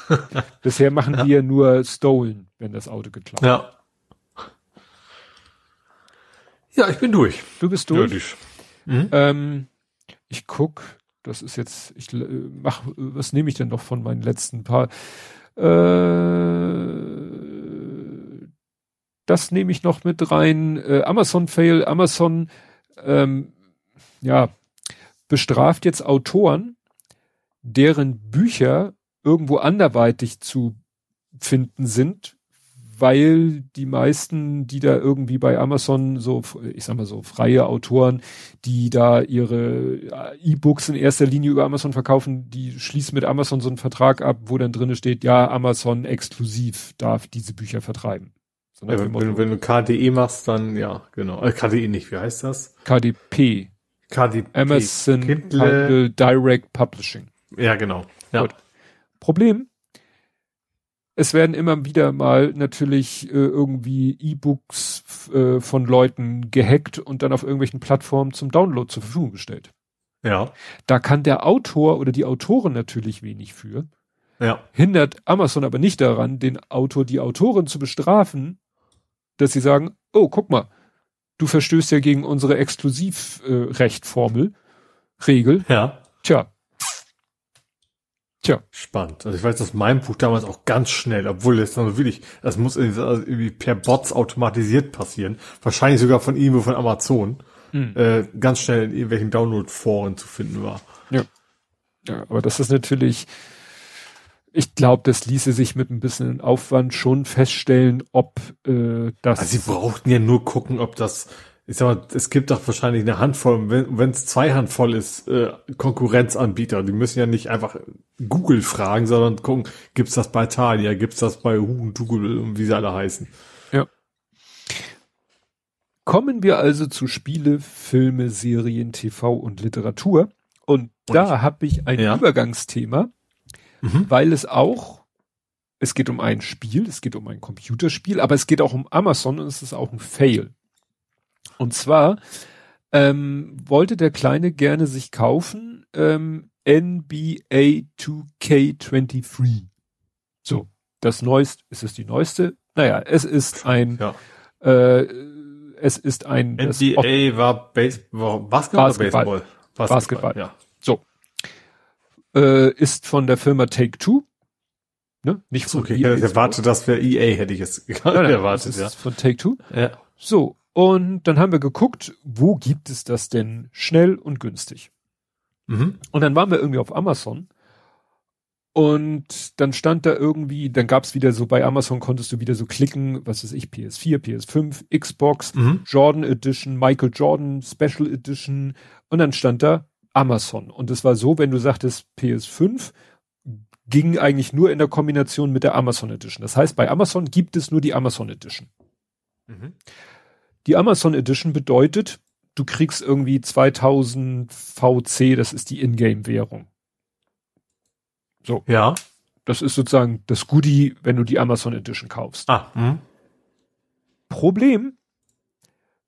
B: Bisher machen ja. wir nur stolen, wenn das Auto geklaut
C: Ja. Ja, ich bin durch.
B: Du bist durch. Ja, mhm. ähm, ich guck, das ist jetzt, ich äh, mach, was nehme ich denn noch von meinen letzten paar? Äh, das nehme ich noch mit rein. Äh, Amazon Fail, Amazon, ähm, ja, bestraft jetzt Autoren, deren Bücher irgendwo anderweitig zu finden sind, weil die meisten, die da irgendwie bei Amazon so, ich sag mal so, freie Autoren, die da ihre äh, E-Books in erster Linie über Amazon verkaufen, die schließen mit Amazon so einen Vertrag ab, wo dann drinne steht, ja, Amazon exklusiv darf diese Bücher vertreiben.
C: So ja, wenn, wenn, wenn, du KDE machst, dann ja, genau. Äh, KDE nicht, wie heißt das?
B: KDP.
C: KDP.
B: Amazon Kindle Direct Publishing.
C: Ja, genau. Ja. Gut.
B: Problem, es werden immer wieder mal natürlich äh, irgendwie E-Books äh, von Leuten gehackt und dann auf irgendwelchen Plattformen zum Download zur Verfügung gestellt.
C: Ja.
B: Da kann der Autor oder die Autorin natürlich wenig für.
C: Ja.
B: Hindert Amazon aber nicht daran, den Autor, die Autorin zu bestrafen, dass sie sagen, oh, guck mal, du verstößt ja gegen unsere Exklusivrechtformel, äh, Regel.
C: Ja.
B: Tja,
C: Tja. Spannend. Also ich weiß, dass mein Buch damals auch ganz schnell, obwohl es dann wirklich, das muss irgendwie per Bots automatisiert passieren, wahrscheinlich sogar von irgendwo von Amazon, hm. äh, ganz schnell in irgendwelchen Download-Foren zu finden war.
B: Ja. Ja, aber das ist natürlich, ich glaube, das ließe sich mit ein bisschen Aufwand schon feststellen, ob äh, das.
C: Also sie brauchten ja nur gucken, ob das ich sag mal, es gibt doch wahrscheinlich eine Handvoll, wenn es zwei Handvoll ist, äh, Konkurrenzanbieter. Die müssen ja nicht einfach Google fragen, sondern gucken, gibt's das bei Thalia, gibt's das bei Hugen, Google und wie sie alle heißen.
B: Ja. Kommen wir also zu Spiele, Filme, Serien, TV und Literatur. Und, und da habe ich ein ja. Übergangsthema, mhm. weil es auch, es geht um ein Spiel, es geht um ein Computerspiel, aber es geht auch um Amazon und es ist auch ein Fail. Und zwar ähm, wollte der Kleine gerne sich kaufen ähm, NBA 2K23. So, das neueste, ist es die neueste? Naja, es ist ein, ja. äh, es ist ein
C: NBA war, Base, war
B: Basketball, Basketball, Baseball? Basketball, Basketball. ja. So. Äh, ist von der Firma Take Two. Ne?
C: Nicht von okay, EA. Ich erwarte, das wäre EA, hätte ich jetzt
B: erwartet, ja. Von Take Two.
C: Ja.
B: So, und dann haben wir geguckt, wo gibt es das denn schnell und günstig? Mhm. Und dann waren wir irgendwie auf Amazon. Und dann stand da irgendwie, dann gab es wieder so, bei Amazon konntest du wieder so klicken, was weiß ich, PS4, PS5, Xbox, mhm. Jordan Edition, Michael Jordan Special Edition. Und dann stand da Amazon. Und es war so, wenn du sagtest PS5, ging eigentlich nur in der Kombination mit der Amazon Edition. Das heißt, bei Amazon gibt es nur die Amazon Edition. Mhm. Die Amazon Edition bedeutet, du kriegst irgendwie 2000 VC, das ist die Ingame-Währung. So.
C: Ja.
B: Das ist sozusagen das Goodie, wenn du die Amazon Edition kaufst.
C: Ah. Mh.
B: Problem,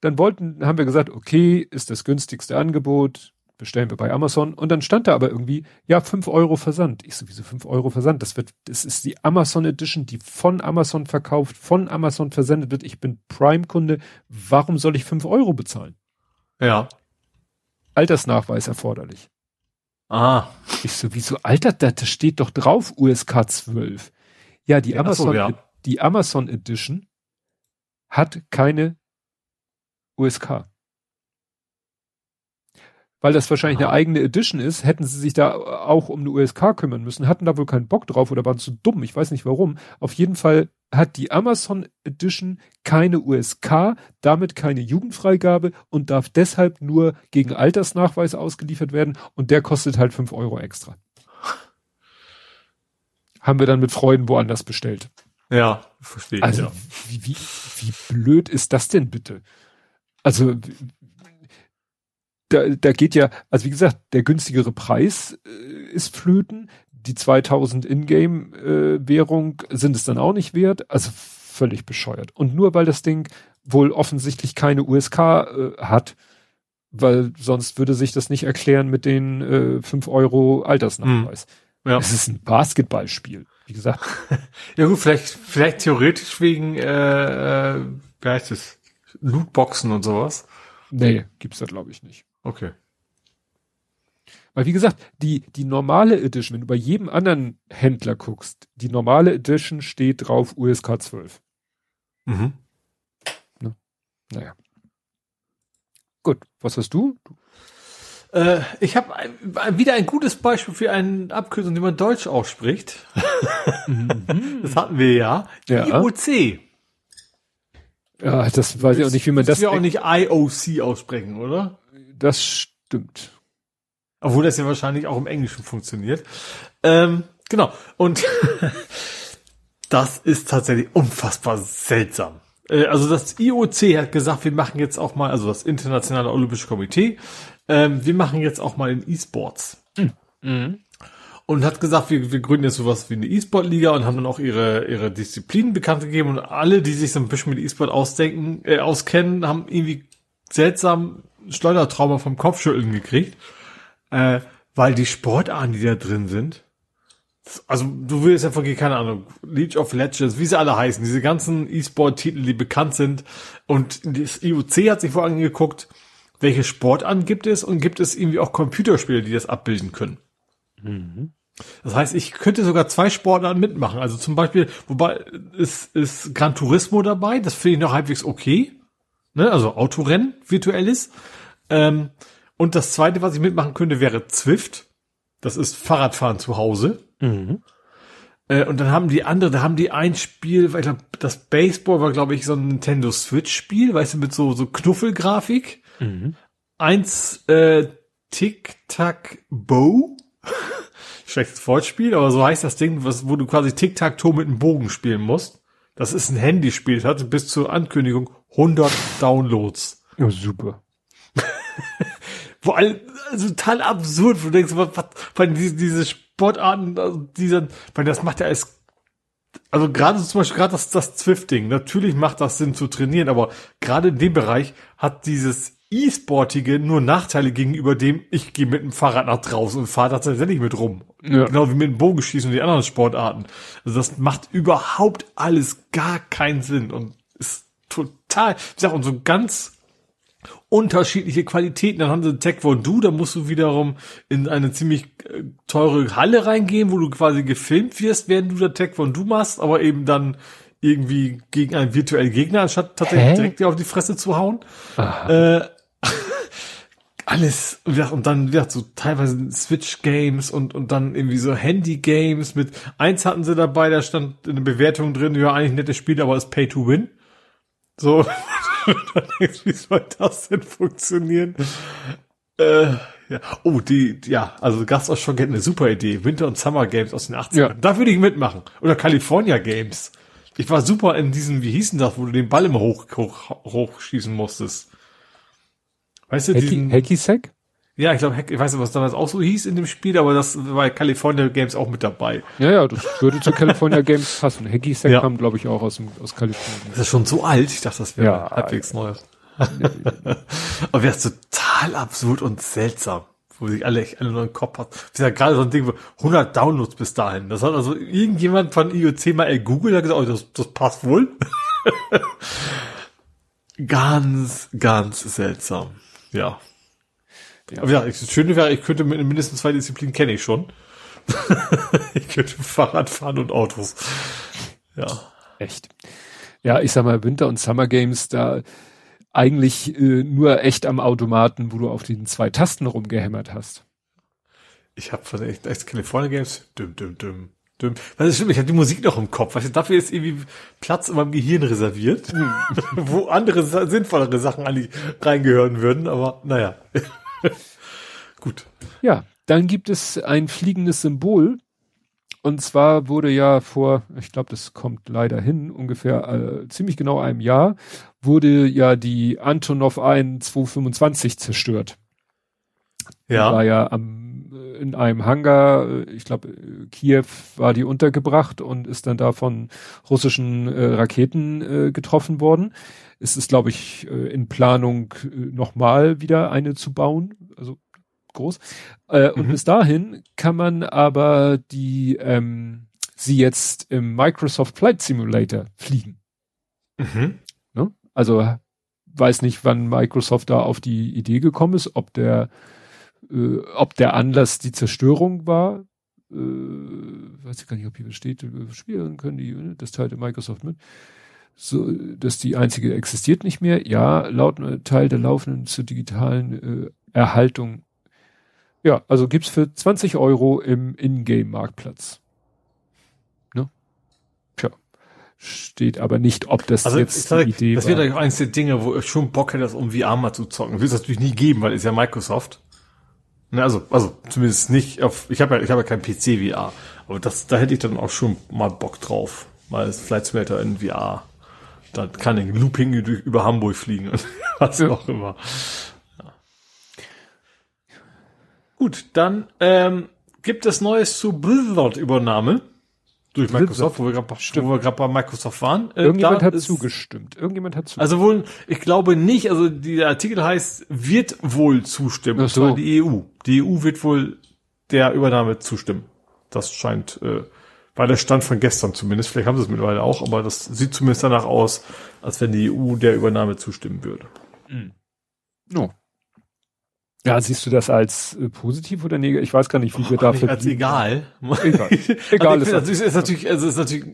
B: dann wollten, haben wir gesagt, okay, ist das günstigste Angebot, bestellen wir bei Amazon. Und dann stand da aber irgendwie, ja, fünf Euro Versand. Ich so, wieso fünf Euro Versand? Das wird, das ist die Amazon Edition, die von Amazon verkauft, von Amazon versendet wird. Ich bin Prime-Kunde. Warum soll ich fünf Euro bezahlen?
C: Ja.
B: Altersnachweis erforderlich.
C: Ah.
B: Ich so, wieso altert das? Das steht doch drauf, USK 12. Ja, die ja, Amazon, so, ja. die Amazon Edition hat keine USK weil das wahrscheinlich Aha. eine eigene Edition ist, hätten sie sich da auch um eine USK kümmern müssen, hatten da wohl keinen Bock drauf oder waren zu dumm, ich weiß nicht warum. Auf jeden Fall hat die Amazon Edition keine USK, damit keine Jugendfreigabe und darf deshalb nur gegen Altersnachweis ausgeliefert werden und der kostet halt fünf Euro extra. Haben wir dann mit Freuden woanders bestellt.
C: Ja, verstehe. ich.
B: Also,
C: ja.
B: wie, wie, wie blöd ist das denn bitte? Also, da, da geht ja, also wie gesagt, der günstigere Preis äh, ist flöten, die 2000 Ingame-Währung äh, sind es dann auch nicht wert, also völlig bescheuert. Und nur weil das Ding wohl offensichtlich keine USK äh, hat, weil sonst würde sich das nicht erklären mit den äh, 5 Euro Altersnachweis. Hm. Ja. Es ist ein Basketballspiel, wie gesagt.
C: ja gut, vielleicht, vielleicht theoretisch wegen, äh, äh, wie heißt es, Lootboxen und sowas.
B: Nee, gibt's da glaube ich nicht.
C: Okay.
B: Weil wie gesagt, die, die normale Edition, wenn du bei jedem anderen Händler guckst, die normale Edition steht drauf USK 12.
C: Mhm.
B: Ne? Naja. Gut, was hast du?
C: Äh, ich habe wieder ein gutes Beispiel für eine Abkürzung, die man Deutsch ausspricht. Mhm. das hatten wir ja.
B: ja.
C: IOC.
B: Ja, das weiß ich auch nicht, wie man das.
C: Das wir auch nicht IOC aussprechen, oder?
B: Das stimmt.
C: Obwohl das ja wahrscheinlich auch im Englischen funktioniert. Ähm, genau. Und das ist tatsächlich unfassbar seltsam. Äh, also das IOC hat gesagt, wir machen jetzt auch mal, also das Internationale Olympische Komitee, ähm, wir machen jetzt auch mal in E-Sports. Mhm. Und hat gesagt, wir, wir gründen jetzt sowas wie eine E-Sport-Liga und haben dann auch ihre, ihre Disziplinen bekannt gegeben und alle, die sich so ein bisschen mit E-Sport ausdenken, äh, auskennen, haben irgendwie seltsam Schleudertrauma vom Kopfschütteln gekriegt, äh, weil die Sportarten, die da drin sind, also du willst ja von, keine Ahnung, League of Legends, wie sie alle heißen, diese ganzen E-Sport-Titel, die bekannt sind. Und das IOC hat sich vor allem geguckt, welche Sportarten gibt es und gibt es irgendwie auch Computerspiele, die das abbilden können. Mhm. Das heißt, ich könnte sogar zwei Sportarten mitmachen. Also zum Beispiel, wobei ist, ist Gran Turismo dabei, das finde ich noch halbwegs okay. Ne? Also Autorennen, virtuelles. Ähm, und das zweite, was ich mitmachen könnte, wäre Zwift. Das ist Fahrradfahren zu Hause. Mhm. Äh, und dann haben die andere, da haben die ein Spiel, weil ich glaube, das Baseball war, glaube ich, so ein Nintendo Switch-Spiel, weißt du, mit so, so Knuffelgrafik. Mhm. Eins, äh, Tic-Tac-Bow. Schlechtes Wortspiel, aber so heißt das Ding, was, wo du quasi Tic-Tac-Toe mit einem Bogen spielen musst. Das ist ein Handyspiel. Das hatte bis zur Ankündigung 100 Downloads.
B: Ja, super.
C: Wo all, also total absurd, wo du denkst, was, was, diese, diese Sportarten, also dieser, weil das macht ja als also gerade zum Beispiel gerade das, das Zwift-Ding, natürlich macht das Sinn zu trainieren, aber gerade in dem Bereich hat dieses E-Sportige nur Nachteile gegenüber dem, ich gehe mit dem Fahrrad nach draußen und fahre tatsächlich mit rum. Ja. Genau wie mit dem Bogenschießen und die anderen Sportarten. Also das macht überhaupt alles gar keinen Sinn und ist total, ich sag, und so ganz unterschiedliche Qualitäten. Dann haben sie Taekwondo, da musst du wiederum in eine ziemlich äh, teure Halle reingehen, wo du quasi gefilmt wirst, während du da Taekwondo machst, aber eben dann irgendwie gegen einen virtuellen Gegner, anstatt tatsächlich Hä? direkt dir auf die Fresse zu hauen. Äh, alles, und dann, ja, so teilweise Switch-Games und, und dann irgendwie so Handy-Games mit, eins hatten sie dabei, da stand eine Bewertung drin, ja, eigentlich ein nettes Spiel, aber es Pay to Win. So, wie soll das denn funktionieren? Äh, ja. Oh, die, ja, also Gastausschau geht eine super Idee. Winter- und Summer Games aus den 80ern. Ja. Da würde ich mitmachen. Oder California Games. Ich war super in diesem, wie hießen das, wo du den Ball immer hoch, hoch, hochschießen musstest.
B: Weißt du, Hacky, diesen... Hacky Sack?
C: Ja, ich glaube, ich weiß nicht, was damals auch so hieß in dem Spiel, aber das war California Games auch mit dabei.
B: Ja, ja, das würde zu California Games passen. Hacky Sack ja. kam, glaube ich, auch aus, dem, aus Kalifornien.
C: Das ist schon so alt. Ich dachte, das wäre ja, halbwegs neu. aber wäre total absurd und seltsam, wo sich alle alle nur im Kopf hat. Das ist ja gerade so ein Ding, 100 Downloads bis dahin. Das hat also irgendjemand von IOC mal Google hat gesagt, oh, das, das passt wohl. ganz, ganz seltsam. Ja. Ja. Aber ja, das Schöne wäre, ich könnte mit mindestens zwei Disziplinen kenne ich schon. ich könnte Fahrrad fahren und Autos. Ja.
B: Echt. Ja, ich sag mal, Winter- und Summer Games, da eigentlich äh, nur echt am Automaten, wo du auf den zwei Tasten rumgehämmert hast.
C: Ich habe von echt, echt California Games, düm, düm, düm, düm. Das ist stimmt, ich habe die Musik noch im Kopf. Weißt du, dafür ist irgendwie Platz in meinem Gehirn reserviert, wo andere sinnvollere Sachen eigentlich reingehören würden, aber naja. Gut.
B: Ja, dann gibt es ein fliegendes Symbol. Und zwar wurde ja vor, ich glaube, das kommt leider hin, ungefähr äh, ziemlich genau einem Jahr, wurde ja die Antonov 1 225 zerstört. Ja. Die war ja am, in einem Hangar, äh, ich glaube, Kiew war die untergebracht und ist dann da von russischen äh, Raketen äh, getroffen worden ist es, glaube ich, äh, in Planung äh, nochmal wieder eine zu bauen, also groß. Äh, mhm. Und bis dahin kann man aber die ähm, sie jetzt im Microsoft Flight Simulator fliegen. Mhm. Ne? Also weiß nicht, wann Microsoft da auf die Idee gekommen ist, ob der äh, ob der Anlass die Zerstörung war. Äh, weiß ich gar nicht, ob hier steht, spielen können die, ne? das teilte Microsoft mit so, dass die einzige existiert nicht mehr. Ja, laut Teil der laufenden zur digitalen äh, Erhaltung. Ja, also gibt's für 20 Euro im Ingame-Marktplatz. Ne? Tja, steht aber nicht, ob das
C: Also
B: jetzt
C: sag,
B: die Idee
C: das
B: war.
C: wird eigentlich eines der Dinge, wo ich schon Bock hätte, das um VR mal zu zocken. Wird es natürlich nie geben, weil ist ja Microsoft. Ne, also, also zumindest nicht auf. Ich habe ja, ich habe ja kein PC VR, aber das, da hätte ich dann auch schon mal Bock drauf, mal Flight Simulator in VR. Da kann ich Looping durch, über Hamburg fliegen und was auch immer. Ja. Gut, dann ähm, gibt es Neues zu Blizzard-Übernahme durch Microsoft, wo wir gerade bei Microsoft waren. Äh,
B: Irgendjemand hat
C: ist-
B: zugestimmt. Irgendjemand hat zugestimmt.
C: Also wohl, ich glaube nicht, also der Artikel heißt, wird wohl zustimmen.
B: Ach
C: Und zwar
B: so.
C: die EU. Die EU wird wohl der Übernahme zustimmen. Das scheint, äh, war der Stand von gestern zumindest. Vielleicht haben sie es mittlerweile auch, aber das sieht zumindest danach aus, als wenn die EU der Übernahme zustimmen würde.
B: No. Ja, siehst du das als äh, positiv oder negativ? Ich weiß gar nicht, wie wir
C: Ach,
B: da
C: nicht als egal.
B: Egal.
C: Also
B: Egal
C: ich
B: ist das.
C: das ist, natürlich, also ist natürlich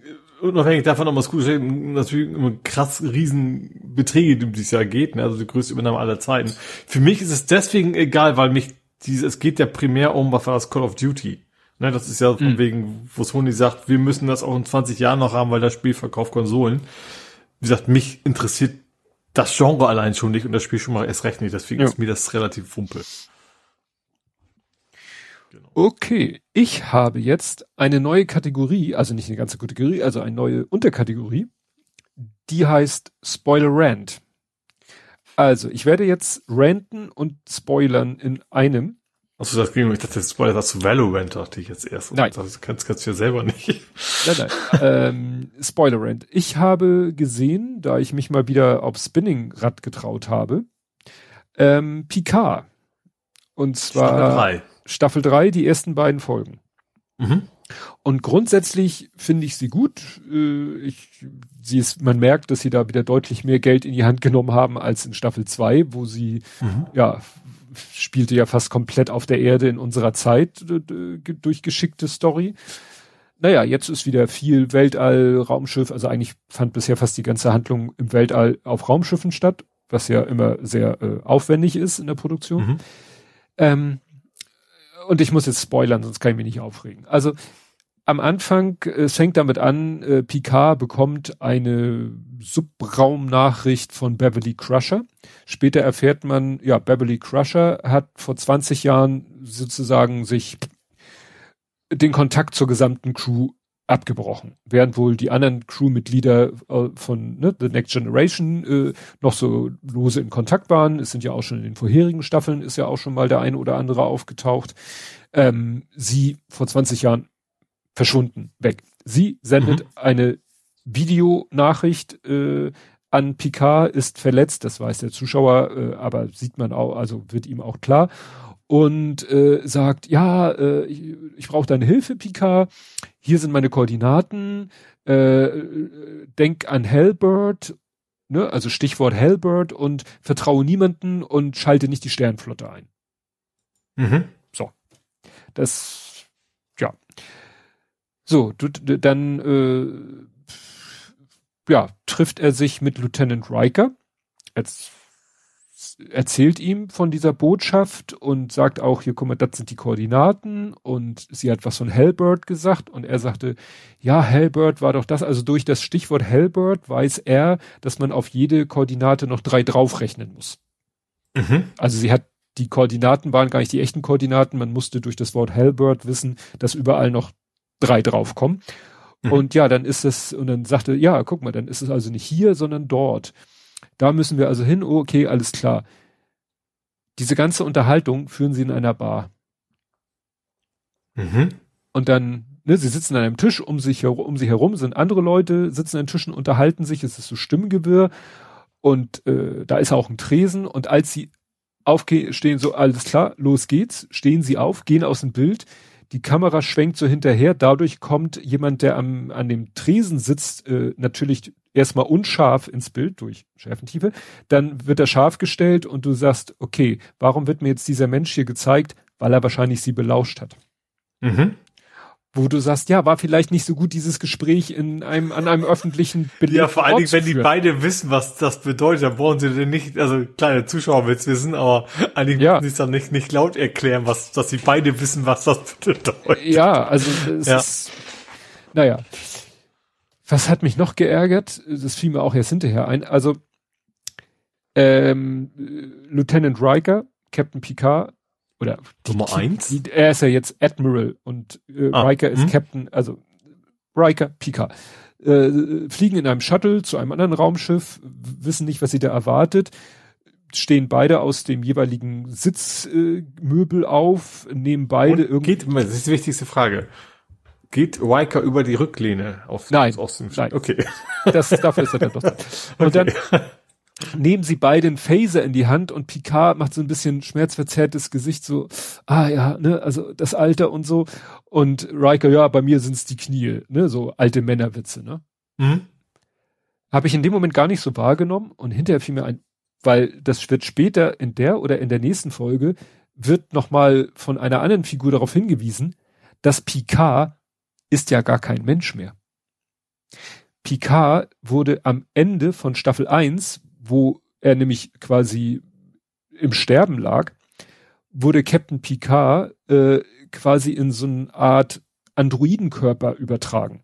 C: unabhängig davon, ob man es gut ist, natürlich immer krass riesen Beträge, um die es ja geht, ne? also die größte Übernahme aller Zeiten. Für mich ist es deswegen egal, weil mich diese, es geht ja primär um, was war das Call of Duty. Ne, das ist ja von
B: Mhm.
C: wegen, wo Sony sagt, wir müssen das auch in 20 Jahren noch haben, weil das Spiel verkauft Konsolen. Wie gesagt, mich interessiert das Genre allein schon nicht und das Spiel schon mal erst recht nicht, deswegen
B: Ja.
C: ist mir das relativ wumpe.
B: Okay, ich habe jetzt eine neue Kategorie, also nicht eine ganze Kategorie, also eine neue Unterkategorie, die heißt Spoiler Rant. Also, ich werde jetzt ranten und spoilern in einem.
C: Also das ging, ich dachte, das war das zu Valorant, dachte ich jetzt erst.
B: Nein.
C: Das kannst, kannst du ja selber nicht.
B: Nein, nein. ähm, Spoiler Rant. Ich habe gesehen, da ich mich mal wieder auf Spinningrad getraut habe, ähm, Picard. Und zwar
C: Staffel drei.
B: Staffel 3, die ersten beiden Folgen.
C: Mhm.
B: Und grundsätzlich finde ich sie gut. Äh, Ich, sie ist, man merkt, dass sie da wieder deutlich mehr Geld in die Hand genommen haben als in Staffel 2, wo sie,
C: Mhm.
B: ja, spielte ja fast komplett auf der Erde in unserer Zeit äh, d- durch geschickte Story. Naja, jetzt ist wieder viel Weltall, Raumschiff, also eigentlich fand bisher fast die ganze Handlung im Weltall auf Raumschiffen statt, was ja immer sehr äh, aufwendig ist in der Produktion.
C: Mhm.
B: Ähm, und ich muss jetzt spoilern, sonst kann ich mich nicht aufregen. Also am Anfang, äh, es fängt damit an, äh, Picard bekommt eine Subraumnachricht von Beverly Crusher. Später erfährt man, ja, Beverly Crusher hat vor 20 Jahren sozusagen sich den Kontakt zur gesamten Crew abgebrochen, während wohl die anderen Crewmitglieder äh, von ne, The Next Generation äh, noch so lose in Kontakt waren. Es sind ja auch schon in den vorherigen Staffeln ist ja auch schon mal der eine oder andere aufgetaucht. Ähm, sie vor 20 Jahren verschwunden, weg. Sie sendet eine Videonachricht äh, an Picard, ist verletzt, das weiß der Zuschauer, äh, aber sieht man auch, also wird ihm auch klar und äh, sagt, ja, äh, ich, ich brauche deine Hilfe, Picard. Hier sind meine Koordinaten. Äh, denk an Hellbird, ne? also Stichwort Hellbird und vertraue niemanden und schalte nicht die Sternflotte ein.
C: Mhm.
B: Das, ja. So, du, dann äh, ja, trifft er sich mit Lieutenant Riker, erz, erzählt ihm von dieser Botschaft und sagt auch, hier, guck mal, das sind die Koordinaten und sie hat was von Hellbird gesagt und er sagte, ja, Hellbird war doch das, also durch das Stichwort Hellbird weiß er, dass man auf jede Koordinate noch drei draufrechnen muss.
C: Mhm.
B: Also sie hat, die Koordinaten waren gar nicht die echten Koordinaten, man musste durch das Wort Hellbird wissen, dass überall noch drei draufkommen.
C: Mhm.
B: Und ja, dann ist es, und dann sagte, ja, guck mal, dann ist es also nicht hier, sondern dort. Da müssen wir also hin, oh, okay, alles klar. Diese ganze Unterhaltung führen sie in einer Bar.
C: Mhm.
B: Und dann, ne, sie sitzen an einem Tisch, um sich herum, um sie herum sind andere Leute, sitzen an Tischen, unterhalten sich, es ist so Stimmengewirr und äh, da ist auch ein Tresen und als sie aufgehen, stehen so, alles klar, los geht's, stehen sie auf, gehen aus dem Bild, die Kamera schwenkt so hinterher, dadurch kommt jemand, der am, an dem Tresen sitzt, äh, natürlich erstmal unscharf ins Bild durch Schärfentiefe, dann wird er scharf gestellt und du sagst, okay, warum wird mir jetzt dieser Mensch hier gezeigt? Weil er wahrscheinlich sie belauscht hat
C: Mhm.
B: Wo du sagst, ja, war vielleicht nicht so gut dieses Gespräch in einem an einem öffentlichen belebten
C: Ja, vor allen Dingen, wenn die beide wissen, was das bedeutet, dann brauchen sie denn nicht, also kleine Zuschauer wird's wissen, aber eigentlich
B: Ja.
C: müssen sie es dann nicht, nicht laut erklären, was, dass sie beide wissen, was das bedeutet.
B: Ja, also es
C: Ja.
B: ist, naja. Was hat mich noch geärgert? Das fiel mir auch erst hinterher ein. Also ähm, Lieutenant Riker, Captain Picard oder
C: Nummer
B: die,
C: eins?
B: Die, er ist ja jetzt Admiral und äh, ah, Riker ist hm? Captain, also Riker, Picard. Äh, fliegen in einem Shuttle zu einem anderen Raumschiff, wissen nicht, was sie da erwartet, stehen beide aus dem jeweiligen Sitzmöbel äh, auf, nehmen beide
C: irgendwie. Geht, das ist die wichtigste Frage. Geht Riker über die Rücklehne
B: auf Nein,
C: aus dem
B: nein. Okay. Das, dafür ist er dann doch. Und okay. dann nehmen sie beide einen Phaser in die Hand und Picard macht so ein bisschen schmerzverzerrtes Gesicht, so, ah ja, ne, also das Alter und so. Und Riker, ja, bei mir sind's die Knie, ne, so alte Männerwitze, ne? Mhm. Habe ich in dem Moment gar nicht so wahrgenommen und hinterher fiel mir ein, weil das wird später in der oder in der nächsten Folge wird nochmal von einer anderen Figur darauf hingewiesen, dass Picard ist ja gar kein Mensch mehr. Picard wurde am Ende von Staffel 1, wo er nämlich quasi im Sterben lag, wurde Captain Picard äh, quasi in so eine Art Androidenkörper übertragen.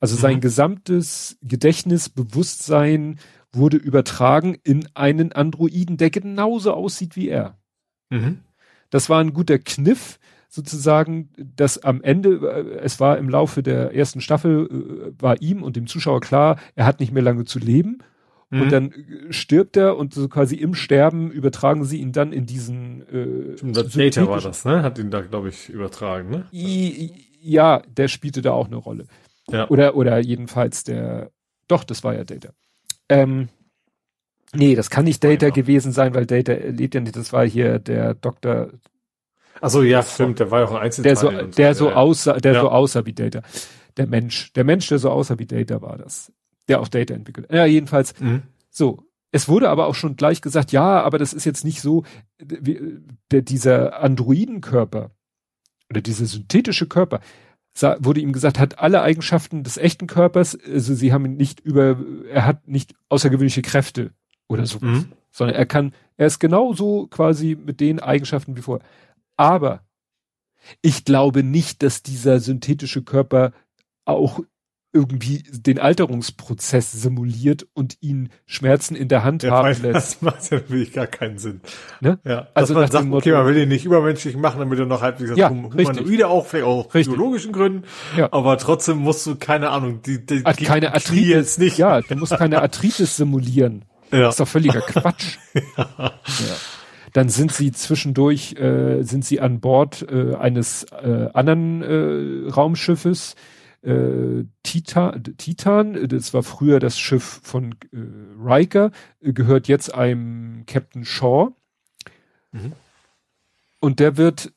B: Also sein mhm. gesamtes Gedächtnis, Bewusstsein wurde übertragen in einen Androiden, der genauso aussieht wie er. Mhm. Das war ein guter Kniff, sozusagen, dass am Ende, äh, es war im Laufe der ersten Staffel, äh, war ihm und dem Zuschauer klar, er hat nicht mehr lange zu leben Mhm. Und dann äh, stirbt er und so quasi im Sterben übertragen sie ihn dann in diesen
C: äh, Data war das, ne? Hat ihn da, glaube ich, übertragen, ne?
B: ja, der spielte da auch eine Rolle. Ja. Oder, oder jedenfalls der, doch, das war ja Data. Ähm, nee, das kann nicht Data genau. gewesen sein, weil Data lebt ja nicht, das war hier der Doktor.
C: Achso, ja, stimmt, der war ja auch ein
B: Einzelteil. Der so, der so, so aussah, der ja. so aussah wie Data. Der Mensch, der Mensch, der so aussah wie Data war das der auch Data entwickelt. Ja, jedenfalls. Mhm. So. Es wurde aber auch schon gleich gesagt, ja, aber das ist jetzt nicht so, wie, der, dieser Androidenkörper oder dieser synthetische Körper, wurde ihm gesagt, hat alle Eigenschaften des echten Körpers, also sie haben ihn nicht über, er hat nicht außergewöhnliche Kräfte oder sowas, mhm. sondern er kann, er ist genauso quasi mit den Eigenschaften wie vorher. Aber ich glaube nicht, dass dieser synthetische Körper auch irgendwie den Alterungsprozess simuliert und ihn Schmerzen in der Hand ja, haben lässt.
C: Das macht ja wirklich gar keinen Sinn. Ne? Ja, also man sagt, Motto, okay, man will ihn nicht übermenschlich machen, damit er noch halbwegs
B: ja, humanoide
C: auch, vielleicht auch biologischen Gründen, ja. aber trotzdem musst du, keine Ahnung, die, die,
B: die keine Arthritis, jetzt nicht. Ja, du musst keine Arthritis simulieren. Ja. Das ist doch völliger Quatsch. ja. ja. Dann sind sie zwischendurch, äh, sind sie an Bord äh, eines äh, anderen äh, Raumschiffes, äh, Titan, Titan, das war früher das Schiff von äh, Riker, gehört jetzt einem Captain Shaw. Mhm. Und der wird,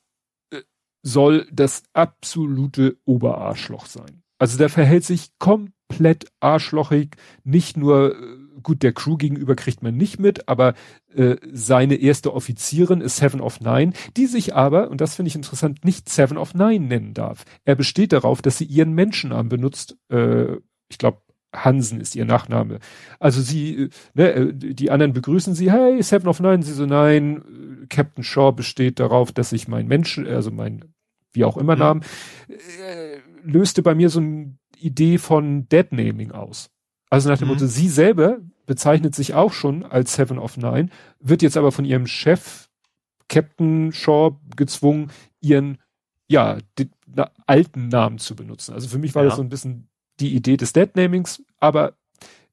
B: äh, soll das absolute Oberarschloch sein. Also der verhält sich komplett arschlochig, nicht nur äh, gut, der Crew gegenüber kriegt man nicht mit, aber äh, seine erste Offizierin ist Seven of Nine, die sich aber, und das finde ich interessant, nicht Seven of Nine nennen darf. Er besteht darauf, dass sie ihren Menschennamen benutzt. Äh, ich glaube, Hansen ist ihr Nachname. Also sie, äh, ne, äh, die anderen begrüßen sie, hey, Seven of Nine, sie so, nein, äh, Captain Shaw besteht darauf, dass ich mein Menschen, also mein, wie auch immer. Namen, äh, löste bei mir so eine Idee von Deadnaming aus. Also nach dem mhm. Motto, sie selber bezeichnet sich auch schon als Seven of Nine, wird jetzt aber von ihrem Chef, Captain Shaw, gezwungen, ihren, ja, den, na, alten Namen zu benutzen. Also für mich war ja. das so ein bisschen die Idee des Deadnamings, aber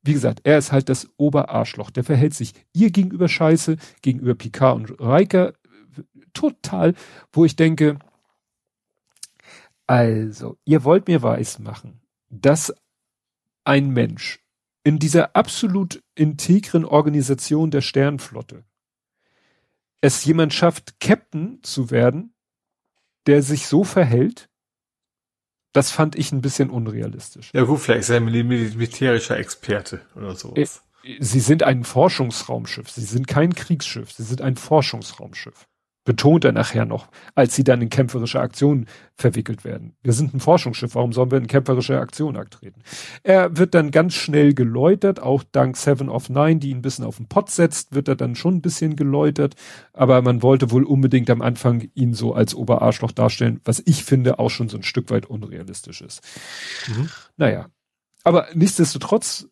B: wie gesagt, er ist halt das Oberarschloch. Der verhält sich ihr gegenüber scheiße, gegenüber Picard und Riker total, wo ich denke, also, ihr wollt mir weismachen, dass ein Mensch in dieser absolut integren Organisation der Sternflotte es jemand schafft, Captain zu werden, der sich so verhält, das fand ich ein bisschen unrealistisch.
C: Ja gut, vielleicht ist er ein militärischer Experte oder sowas.
B: Äh, sie sind ein Forschungsraumschiff. Sie sind kein Kriegsschiff. Sie sind ein Forschungsraumschiff betont er nachher noch, als sie dann in kämpferische Aktionen verwickelt werden. Wir sind ein Forschungsschiff, warum sollen wir in kämpferische Aktionen abtreten? Er wird dann ganz schnell geläutert, auch dank Seven of Nine, die ihn ein bisschen auf den Pott setzt, wird er dann schon ein bisschen geläutert, aber man wollte wohl unbedingt am Anfang ihn so als Oberarschloch darstellen, was ich finde auch schon so ein Stück weit unrealistisch ist. Mhm. Naja, aber nichtsdestotrotz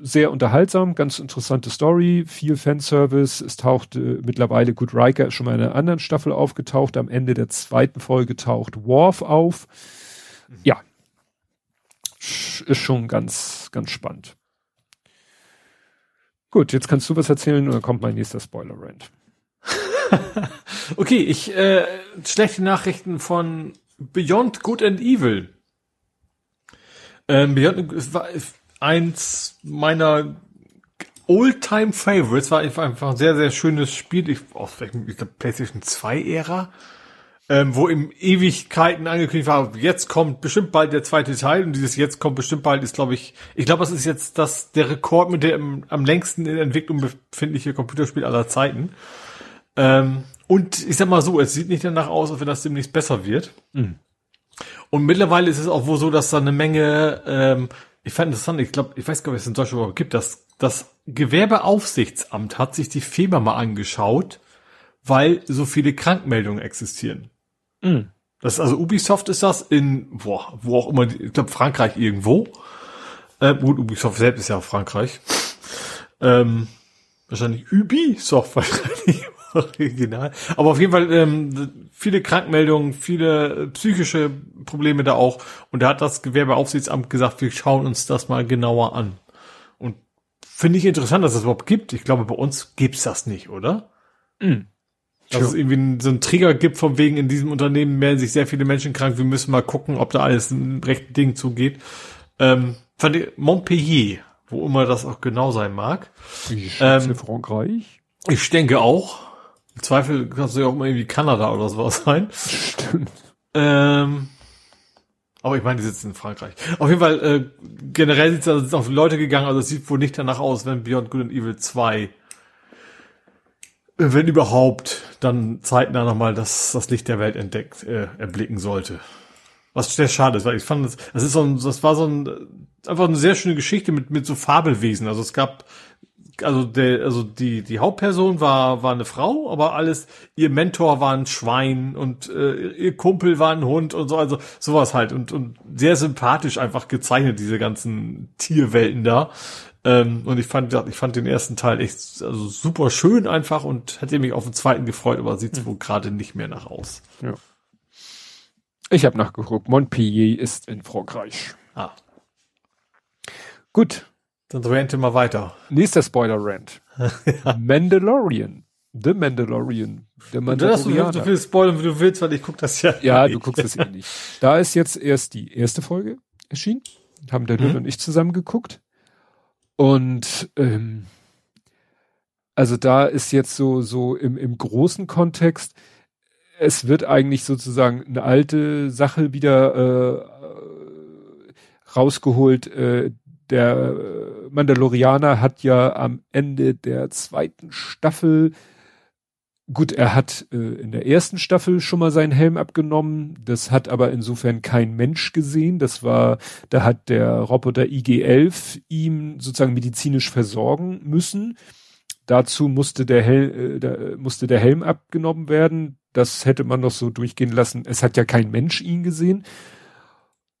B: sehr unterhaltsam, ganz interessante Story, viel Fanservice. Es taucht äh, mittlerweile Good Riker ist schon mal in einer anderen Staffel aufgetaucht. Am Ende der zweiten Folge taucht Worf auf. Mhm. Ja, ist schon ganz, ganz spannend. Gut, jetzt kannst du was erzählen und dann kommt mein nächster Spoiler-Rant.
C: okay, ich äh, schlechte Nachrichten von Beyond Good and Evil. Ähm, Beyond war eins meiner Old-Time Favorites, war einfach ein sehr, sehr schönes Spiel. Ich, aus glaube, PlayStation 2 Ära ähm, wo im Ewigkeiten angekündigt war, jetzt kommt bestimmt bald der zweite Teil und dieses jetzt kommt bestimmt bald ist, glaube ich, ich glaube, das ist jetzt das der Rekord mit dem am längsten in Entwicklung befindliche Computerspiel aller Zeiten. Ähm, und ich sag mal so, es sieht nicht danach aus, als wenn das demnächst besser wird. Mhm. Und mittlerweile ist es auch wohl so, dass da eine Menge, ähm, ich fand interessant, ich glaube, ich weiß gar nicht, ob es in Deutschland überhaupt gibt, dass das Gewerbeaufsichtsamt hat sich die Firma mal angeschaut, weil so viele Krankmeldungen existieren. Mhm. Das ist also Ubisoft ist das in, boah, wo auch immer, ich glaube Frankreich irgendwo. Äh, gut, Ubisoft selbst ist ja Frankreich. Ähm, wahrscheinlich Ubisoft wahrscheinlich original. Aber auf jeden Fall ähm, viele Krankmeldungen, viele psychische Probleme da auch. Und da hat das Gewerbeaufsichtsamt gesagt, wir schauen uns das mal genauer an. Und finde ich interessant, dass es das überhaupt gibt. Ich glaube, bei uns gibt's das nicht, oder? Mhm. Dass es irgendwie so einen Trigger gibt, von wegen in diesem Unternehmen melden sich sehr viele Menschen krank, wir müssen mal gucken, ob da alles ein rechten Ding zugeht. Ähm, fand ich, Montpellier, wo immer das auch genau sein mag.
B: Ich ähm, Frankreich.
C: Ich denke auch. Im Zweifel kannst du ja auch mal irgendwie Kanada oder sowas sein. Stimmt. Ähm, aber ich meine, die sitzen in Frankreich. Auf jeden Fall, äh, generell sind es auch Leute gegangen, also es sieht wohl nicht danach aus, wenn Beyond Good and Evil 2 wenn überhaupt, dann zeitnah nochmal das, das Licht der Welt entdeckt, äh, erblicken sollte. Was sehr schade ist, weil ich fand, das, das ist so ein, das war so ein, einfach eine sehr schöne Geschichte mit, mit so Fabelwesen. Also es gab, also der, also die, die Hauptperson war, war eine Frau, aber alles, ihr Mentor war ein Schwein und äh, ihr Kumpel war ein Hund und so, also sowas halt und, und sehr sympathisch einfach gezeichnet, diese ganzen Tierwelten da. Ähm, und ich fand, ich fand den ersten Teil echt also super schön einfach und hätte mich auf den zweiten gefreut, aber sieht's mhm. wohl gerade nicht mehr nach aus. Ja.
B: Ich habe nachgeguckt. Montpellier ist in Frankreich. Ah. Gut.
C: Dann rente mal weiter.
B: Nächster Spoiler-Rant. ja. Mandalorian. The Mandalorian.
C: Der Mandalorian. Du so viel spoilern, wie du willst, weil ich guck das ja.
B: Ja, nicht. du guckst das eh nicht. Da ist jetzt erst die erste Folge erschienen. Haben der mhm. und ich zusammen geguckt. Und ähm, also da ist jetzt so, so im, im großen Kontext, es wird eigentlich sozusagen eine alte Sache wieder äh, rausgeholt. Äh, der Mandalorianer hat ja am Ende der zweiten Staffel Gut, er hat äh, in der ersten Staffel schon mal seinen Helm abgenommen. Das hat aber insofern kein Mensch gesehen. Das war, da hat der Roboter IG-11 ihm sozusagen medizinisch versorgen müssen. Dazu musste der, Hel äh, da, musste der Helm abgenommen werden. Das hätte man noch so durchgehen lassen. Es hat ja kein Mensch ihn gesehen.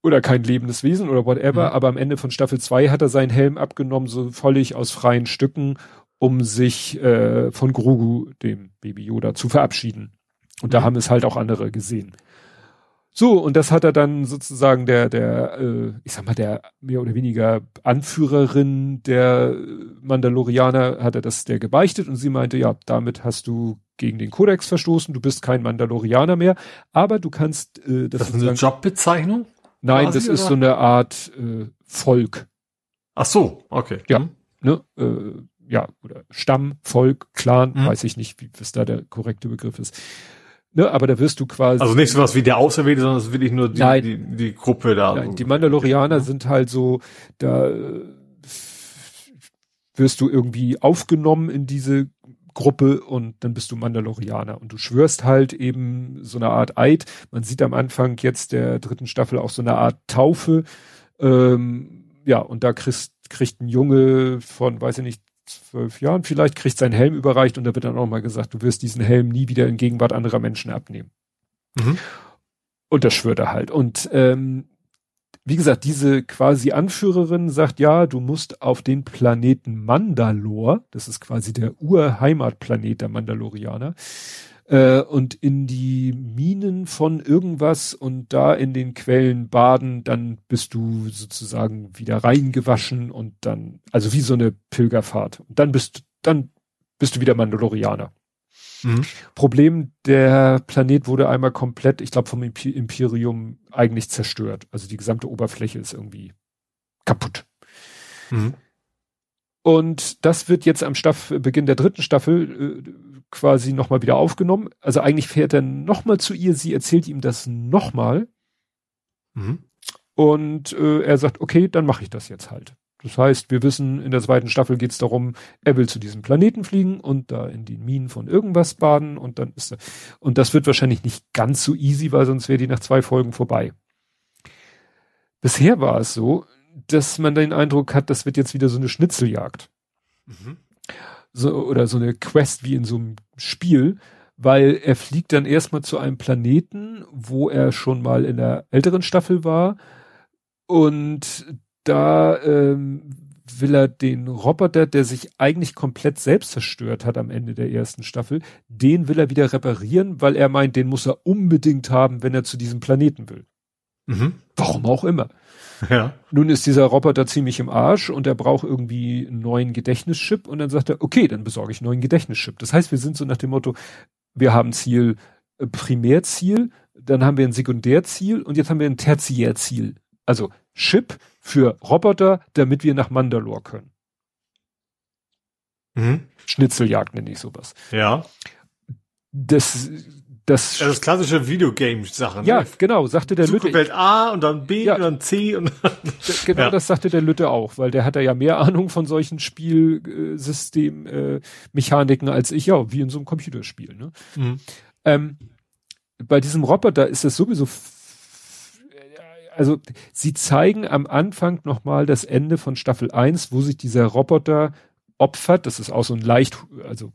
B: Oder kein lebendes Wesen oder whatever. Mhm. Aber am Ende von Staffel 2 hat er seinen Helm abgenommen, so völlig aus freien Stücken um sich äh, von Grogu, dem Baby Yoda, zu verabschieden. Und da mhm. haben es halt auch andere gesehen. So, und das hat er dann sozusagen der, der, äh, ich sag mal, der mehr oder weniger Anführerin der Mandalorianer, hat er das der gebeichtet und sie meinte, ja, damit hast du gegen den Kodex verstoßen, du bist kein Mandalorianer mehr, aber du kannst
C: äh, das, das ist eine Jobbezeichnung?
B: Nein, Quasi, das ist oder? so eine Art äh, Volk.
C: Ach so, okay.
B: Ja, mhm. ne, äh, ja, oder Stamm, Volk, Clan, mhm. weiß ich nicht, wie was da der korrekte Begriff ist. Ne, aber da wirst du quasi.
C: Also nicht so was wie der Auserwählte, sondern es ist wirklich nur die, nein, die, die Gruppe da.
B: Nein, die Mandalorianer okay. sind halt so, da wirst du irgendwie aufgenommen in diese Gruppe und dann bist du Mandalorianer und du schwörst halt eben so eine Art Eid. Man sieht am Anfang jetzt der dritten Staffel auch so eine Art Taufe. Ähm, ja, und da kriegst, kriegt ein Junge von, weiß ich nicht, zwölf Jahren vielleicht, kriegt sein Helm überreicht und da wird dann auch mal gesagt, du wirst diesen Helm nie wieder in Gegenwart anderer Menschen abnehmen. Mhm. Und das schwört er halt. Und ähm, wie gesagt, diese quasi Anführerin sagt, ja, du musst auf den Planeten Mandalore, das ist quasi der Urheimatplanet der Mandalorianer, äh, und in die Minen von irgendwas und da in den Quellen baden, dann bist du sozusagen wieder reingewaschen und dann, also wie so eine Pilgerfahrt. Und dann bist, dann bist du wieder Mandalorianer. Mhm. Problem, der Planet wurde einmal komplett, ich glaube vom Imperium eigentlich zerstört. Also die gesamte Oberfläche ist irgendwie kaputt. Mhm. Und das wird jetzt am Staff Beginn der dritten Staffel äh, quasi nochmal wieder aufgenommen. Also eigentlich fährt er nochmal zu ihr, sie erzählt ihm das nochmal. Mhm. Und äh, er sagt, okay, dann mache ich das jetzt halt. Das heißt, wir wissen, in der zweiten Staffel geht es darum, er will zu diesem Planeten fliegen und da in den Minen von irgendwas baden und dann ist er. Und das wird wahrscheinlich nicht ganz so easy, weil sonst wäre die nach zwei Folgen vorbei. Bisher war es so, dass man den Eindruck hat, das wird jetzt wieder so eine Schnitzeljagd. Mhm. So, oder so eine Quest wie in so einem Spiel, weil er fliegt dann erstmal zu einem Planeten, wo er schon mal in der älteren Staffel war und da ähm, will er den Roboter, der sich eigentlich komplett selbst zerstört hat am Ende der ersten Staffel, den will er wieder reparieren, weil er meint, den muss er unbedingt haben, wenn er zu diesem Planeten will. Mhm. Warum auch immer. Ja. Nun ist dieser Roboter ziemlich im Arsch und er braucht irgendwie einen neuen Gedächtnischip und dann sagt er, okay, dann besorge ich einen neuen Gedächtnischip. Das heißt, wir sind so nach dem Motto, wir haben Ziel, äh, Primärziel, dann haben wir ein Sekundärziel und jetzt haben wir ein Tertiärziel. Also Chip für Roboter, damit wir nach Mandalore können. Mhm. Schnitzeljagd nenne ich sowas.
C: Ja.
B: Das, das,
C: das klassische Videogame-Sachen.
B: Ja, ne? genau, sagte der
C: Lütte. Lütte. A und dann B ja. und dann C und
B: genau, ja. das sagte der Lütte auch, weil der hat ja mehr Ahnung von solchen Spielsystem äh, als ich, ja, wie in so einem Computerspiel. Ne? Mhm. Ähm, bei diesem Roboter ist es sowieso also sie zeigen am Anfang nochmal das Ende von Staffel 1, wo sich dieser Roboter opfert. Das ist auch so ein leicht, also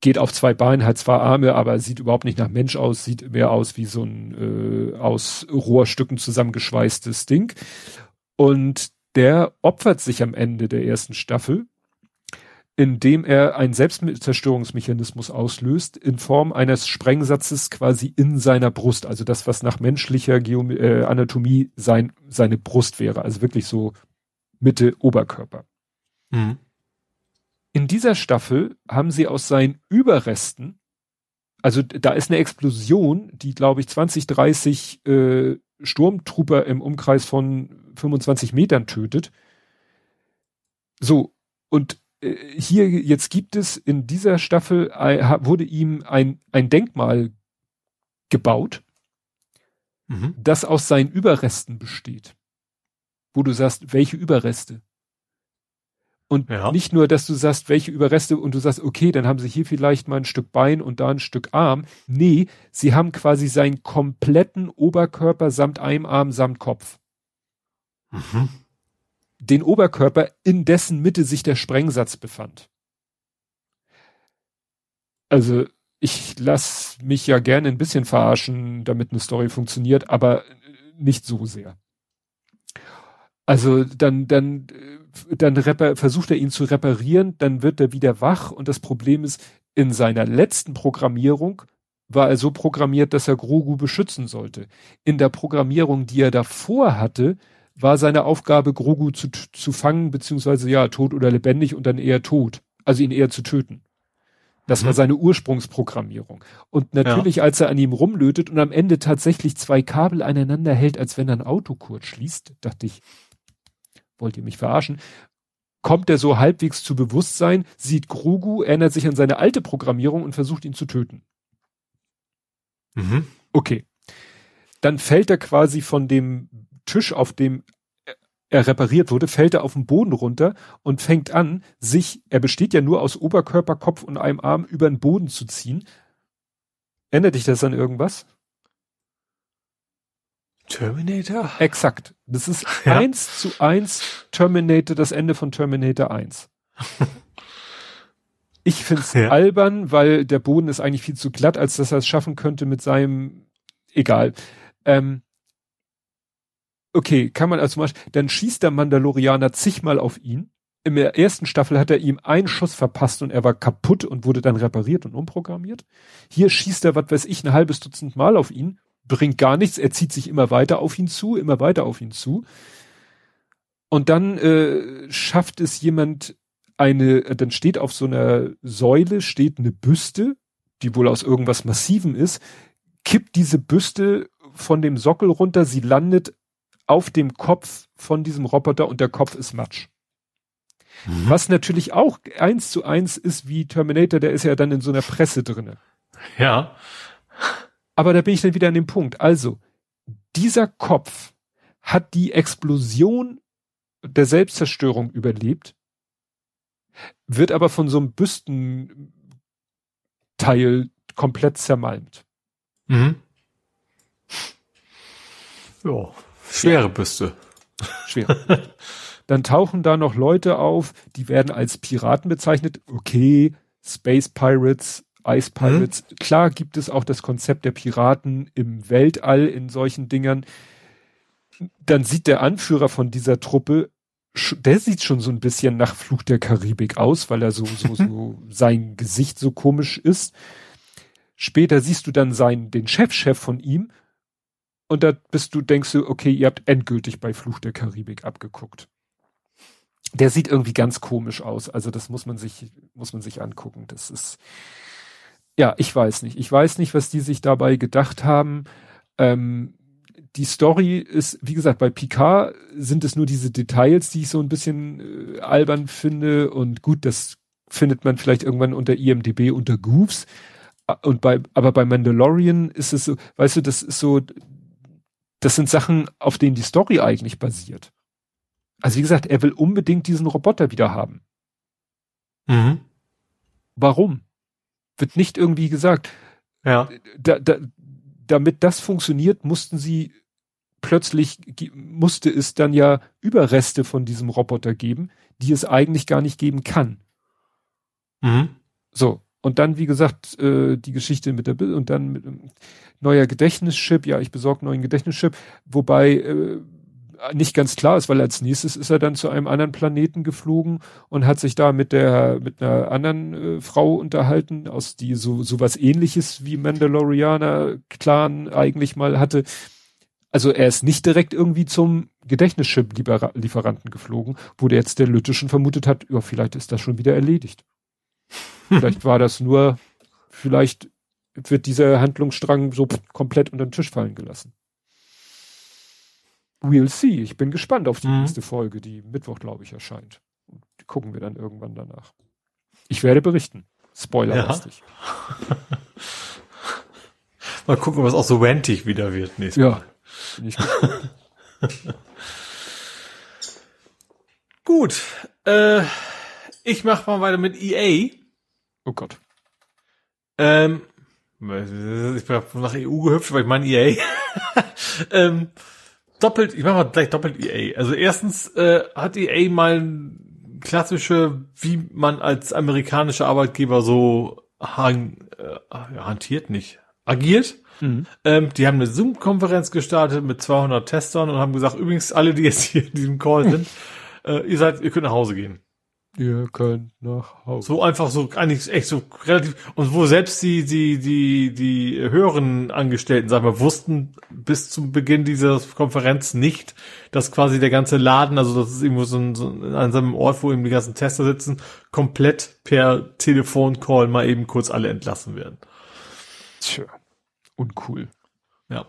B: geht auf zwei Beine, hat zwei Arme, aber sieht überhaupt nicht nach Mensch aus, sieht mehr aus wie so ein äh, aus Rohrstücken zusammengeschweißtes Ding. Und der opfert sich am Ende der ersten Staffel indem er einen Selbstzerstörungsmechanismus auslöst in Form eines Sprengsatzes quasi in seiner Brust, also das, was nach menschlicher Geom äh, Anatomie sein, seine Brust wäre, also wirklich so Mitte Oberkörper. Mhm. In dieser Staffel haben sie aus seinen Überresten, also da ist eine Explosion, die glaube ich 20, 30 äh, Sturmtrooper im Umkreis von 25 Metern tötet. So, und hier jetzt gibt es in dieser Staffel wurde ihm ein ein Denkmal gebaut, mhm. das aus seinen Überresten besteht. Wo du sagst, welche Überreste? Und ja. nicht nur, dass du sagst, welche Überreste und du sagst, okay, dann haben sie hier vielleicht mal ein Stück Bein und da ein Stück Arm. Nee, sie haben quasi seinen kompletten Oberkörper samt einem Arm samt Kopf. Mhm den Oberkörper, in dessen Mitte sich der Sprengsatz befand. Also ich lass mich ja gerne ein bisschen verarschen, damit eine Story funktioniert, aber nicht so sehr. Also dann, dann, dann versucht er ihn zu reparieren, dann wird er wieder wach und das Problem ist, in seiner letzten Programmierung war er so programmiert, dass er Grogu beschützen sollte. In der Programmierung, die er davor hatte, war seine Aufgabe, Grogu zu, zu fangen, beziehungsweise ja, tot oder lebendig und dann eher tot. Also ihn eher zu töten. Das mhm. war seine Ursprungsprogrammierung. Und natürlich, ja. als er an ihm rumlötet und am Ende tatsächlich zwei Kabel aneinander hält, als wenn er ein Auto kurz schließt, dachte ich, wollt ihr mich verarschen? Kommt er so halbwegs zu Bewusstsein, sieht Grogu, erinnert sich an seine alte Programmierung und versucht ihn zu töten. Mhm. Okay. Dann fällt er quasi von dem Tisch, auf dem er repariert wurde, fällt er auf den Boden runter und fängt an, sich, er besteht ja nur aus Oberkörper, Kopf und einem Arm, über den Boden zu ziehen. Ändert dich das an irgendwas?
C: Terminator?
B: Exakt. Das ist ja. eins zu eins Terminator, das Ende von Terminator 1. Ich find's ja. albern, weil der Boden ist eigentlich viel zu glatt, als dass er es schaffen könnte mit seinem, egal. Ähm, okay, kann man also zum dann schießt der Mandalorianer zigmal auf ihn. In der ersten Staffel hat er ihm einen Schuss verpasst und er war kaputt und wurde dann repariert und umprogrammiert. Hier schießt er, was weiß ich, ein halbes Dutzend Mal auf ihn, bringt gar nichts, er zieht sich immer weiter auf ihn zu, immer weiter auf ihn zu. Und dann äh, schafft es jemand eine, dann steht auf so einer Säule, steht eine Büste, die wohl aus irgendwas Massivem ist, kippt diese Büste von dem Sockel runter, sie landet auf dem Kopf von diesem Roboter und der Kopf ist Matsch. Mhm. Was natürlich auch eins zu eins ist wie Terminator, der ist ja dann in so einer Presse drinne.
C: Ja.
B: Aber da bin ich dann wieder an dem Punkt. Also, dieser Kopf hat die Explosion der Selbstzerstörung überlebt, wird aber von so einem Büstenteil komplett zermalmt.
C: Mhm. Ja, schwere Büste.
B: Schwere. Dann tauchen da noch Leute auf, die werden als Piraten bezeichnet. Okay, Space Pirates, Ice Pirates. Mhm. Klar gibt es auch das Konzept der Piraten im Weltall in solchen Dingern. Dann sieht der Anführer von dieser Truppe, der sieht schon so ein bisschen nach Fluch der Karibik aus, weil er so, so, so sein Gesicht so komisch ist. Später siehst du dann seinen, den Chefchef -Chef von ihm und da bist du, denkst du, okay, ihr habt endgültig bei Fluch der Karibik abgeguckt der sieht irgendwie ganz komisch aus. Also das muss man sich, muss man sich angucken. Das ist, ja, ich weiß nicht. Ich weiß nicht, was die sich dabei gedacht haben. Ähm, die Story ist, wie gesagt, bei Picard sind es nur diese Details, die ich so ein bisschen äh, albern finde. Und gut, das findet man vielleicht irgendwann unter IMDB unter Goofs. Und bei, aber bei Mandalorian ist es so, weißt du, das ist so, das sind Sachen, auf denen die Story eigentlich basiert. Also wie gesagt, er will unbedingt diesen Roboter wieder haben.
C: Mhm.
B: Warum? Wird nicht irgendwie gesagt.
C: Ja.
B: Da, da, damit das funktioniert, mussten sie plötzlich, musste es dann ja Überreste von diesem Roboter geben, die es eigentlich gar nicht geben kann.
C: Mhm.
B: So. Und dann, wie gesagt, äh, die Geschichte mit der Bild und dann mit ähm, neuer Gedächtnischip. Ja, ich besorge neuen Gedächtnischip. Wobei äh, nicht ganz klar ist, weil als nächstes ist er dann zu einem anderen Planeten geflogen und hat sich da mit der mit einer anderen äh, Frau unterhalten, aus die so so was ähnliches wie Mandalorianer Clan eigentlich mal hatte. Also er ist nicht direkt irgendwie zum Gedächtnischip-Lieferanten geflogen, wo der jetzt der Lütte schon vermutet hat, ja, vielleicht ist das schon wieder erledigt. Vielleicht war das nur, vielleicht wird dieser Handlungsstrang so komplett unter den Tisch fallen gelassen. We'll see. Ich bin gespannt auf die mhm. nächste Folge, die Mittwoch, glaube ich, erscheint. Die gucken wir dann irgendwann danach. Ich werde berichten. Spoilerlastig.
C: Ja. mal gucken, was auch so wentig wieder wird
B: nächstes ja. Mal. Bin ich
C: Gut. Äh, ich mache mal weiter mit EA.
B: Oh Gott.
C: Ähm, ich bin nach EU gehüpft, weil ich meine EA. ähm, doppelt, ich mach mal gleich doppelt EA. Also erstens äh, hat EA mal klassische, wie man als amerikanischer Arbeitgeber so hang, äh, hantiert nicht, agiert. Mhm. Ähm, die haben eine Zoom-Konferenz gestartet mit 200 Testern und haben gesagt, übrigens alle, die jetzt hier in diesem Call sind, äh, ihr seid, ihr könnt nach Hause gehen.
B: Ihr könnt nach Hause.
C: So einfach so, eigentlich echt so relativ, und wo selbst die, die, die, die höheren Angestellten, sagen wir, wussten bis zum Beginn dieser Konferenz nicht, dass quasi der ganze Laden, also das ist irgendwo so, ein, so an seinem Ort, wo eben die ganzen Tester sitzen, komplett per Telefoncall mal eben kurz alle entlassen werden.
B: Tja, uncool.
C: Ja.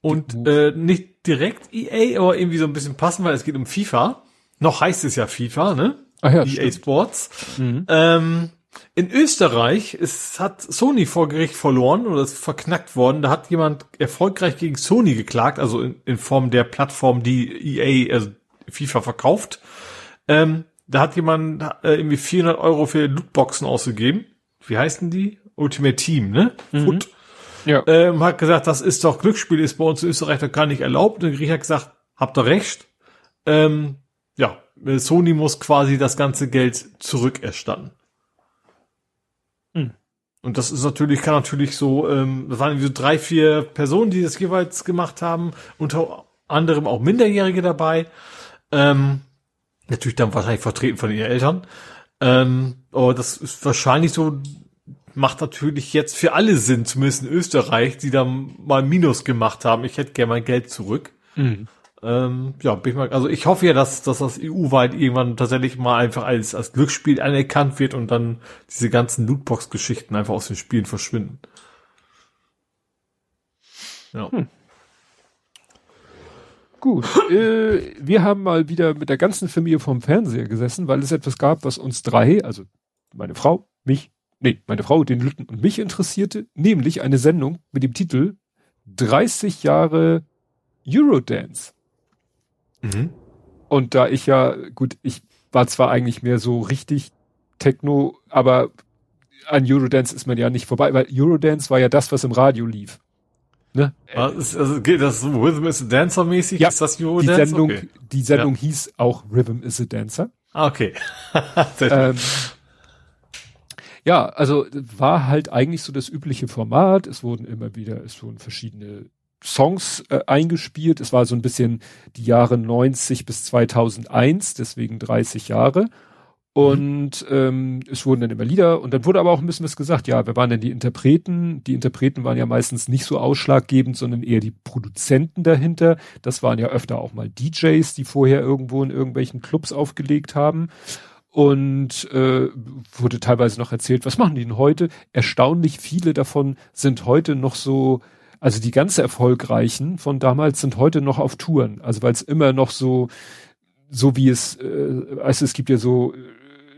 C: Und äh, nicht direkt EA, aber irgendwie so ein bisschen passen, weil es geht um FIFA. Noch heißt es ja FIFA, ne?
B: Ah ja,
C: EA stimmt. Sports. Mhm. Ähm, in Österreich ist, hat Sony vor Gericht verloren oder ist verknackt worden. Da hat jemand erfolgreich gegen Sony geklagt, also in, in Form der Plattform, die EA, also FIFA verkauft. Ähm, da hat jemand äh, irgendwie 400 Euro für Lootboxen ausgegeben. Wie heißen die? Ultimate Team, ne? Mhm. Foot. Ja. Ähm, hat gesagt, das ist doch Glücksspiel, ist bei uns in Österreich doch gar nicht erlaubt. Und der Gericht hat gesagt, habt ihr recht. Ähm, ja, Sony muss quasi das ganze Geld zurückerstatten. Hm. Und das ist natürlich, kann natürlich so, ähm, das waren so drei, vier Personen, die das jeweils gemacht haben. Unter anderem auch Minderjährige dabei. Ähm, natürlich dann wahrscheinlich vertreten von ihren Eltern. Ähm, aber das ist wahrscheinlich so, macht natürlich jetzt für alle Sinn, zumindest in Österreich, die da mal Minus gemacht haben. Ich hätte gerne mein Geld zurück. Mhm. Ähm, ja, bin ich mal, also ich hoffe ja, dass, dass das EU-weit irgendwann tatsächlich mal einfach als, als Glücksspiel anerkannt wird und dann diese ganzen Lootbox-Geschichten einfach aus den Spielen verschwinden.
B: Ja. Hm. Gut, äh, wir haben mal wieder mit der ganzen Familie vom Fernseher gesessen, weil es etwas gab, was uns drei, also meine Frau, mich, nee, meine Frau, den Lütten und mich interessierte, nämlich eine Sendung mit dem Titel 30 Jahre Eurodance. Mhm. Und da ich ja, gut, ich war zwar eigentlich mehr so richtig Techno, aber an Eurodance ist man ja nicht vorbei, weil Eurodance war ja das, was im Radio lief.
C: Ne? Also, also geht das Rhythm is a Dancer mäßig?
B: Ja, ist das Eurodance? Die Sendung, okay. die Sendung ja. hieß auch Rhythm is a Dancer.
C: Ah, okay.
B: ähm, ja, also war halt eigentlich so das übliche Format. Es wurden immer wieder, es wurden verschiedene Songs äh, eingespielt. Es war so ein bisschen die Jahre 90 bis 2001, deswegen 30 Jahre. Und ähm, es wurden dann immer Lieder und dann wurde aber auch ein bisschen was gesagt. Ja, wer waren denn die Interpreten? Die Interpreten waren ja meistens nicht so ausschlaggebend, sondern eher die Produzenten dahinter. Das waren ja öfter auch mal DJs, die vorher irgendwo in irgendwelchen Clubs aufgelegt haben. Und äh, wurde teilweise noch erzählt, was machen die denn heute? Erstaunlich viele davon sind heute noch so, also die ganz erfolgreichen von damals sind heute noch auf Touren. Also weil es immer noch so, so wie es, äh, also es gibt ja so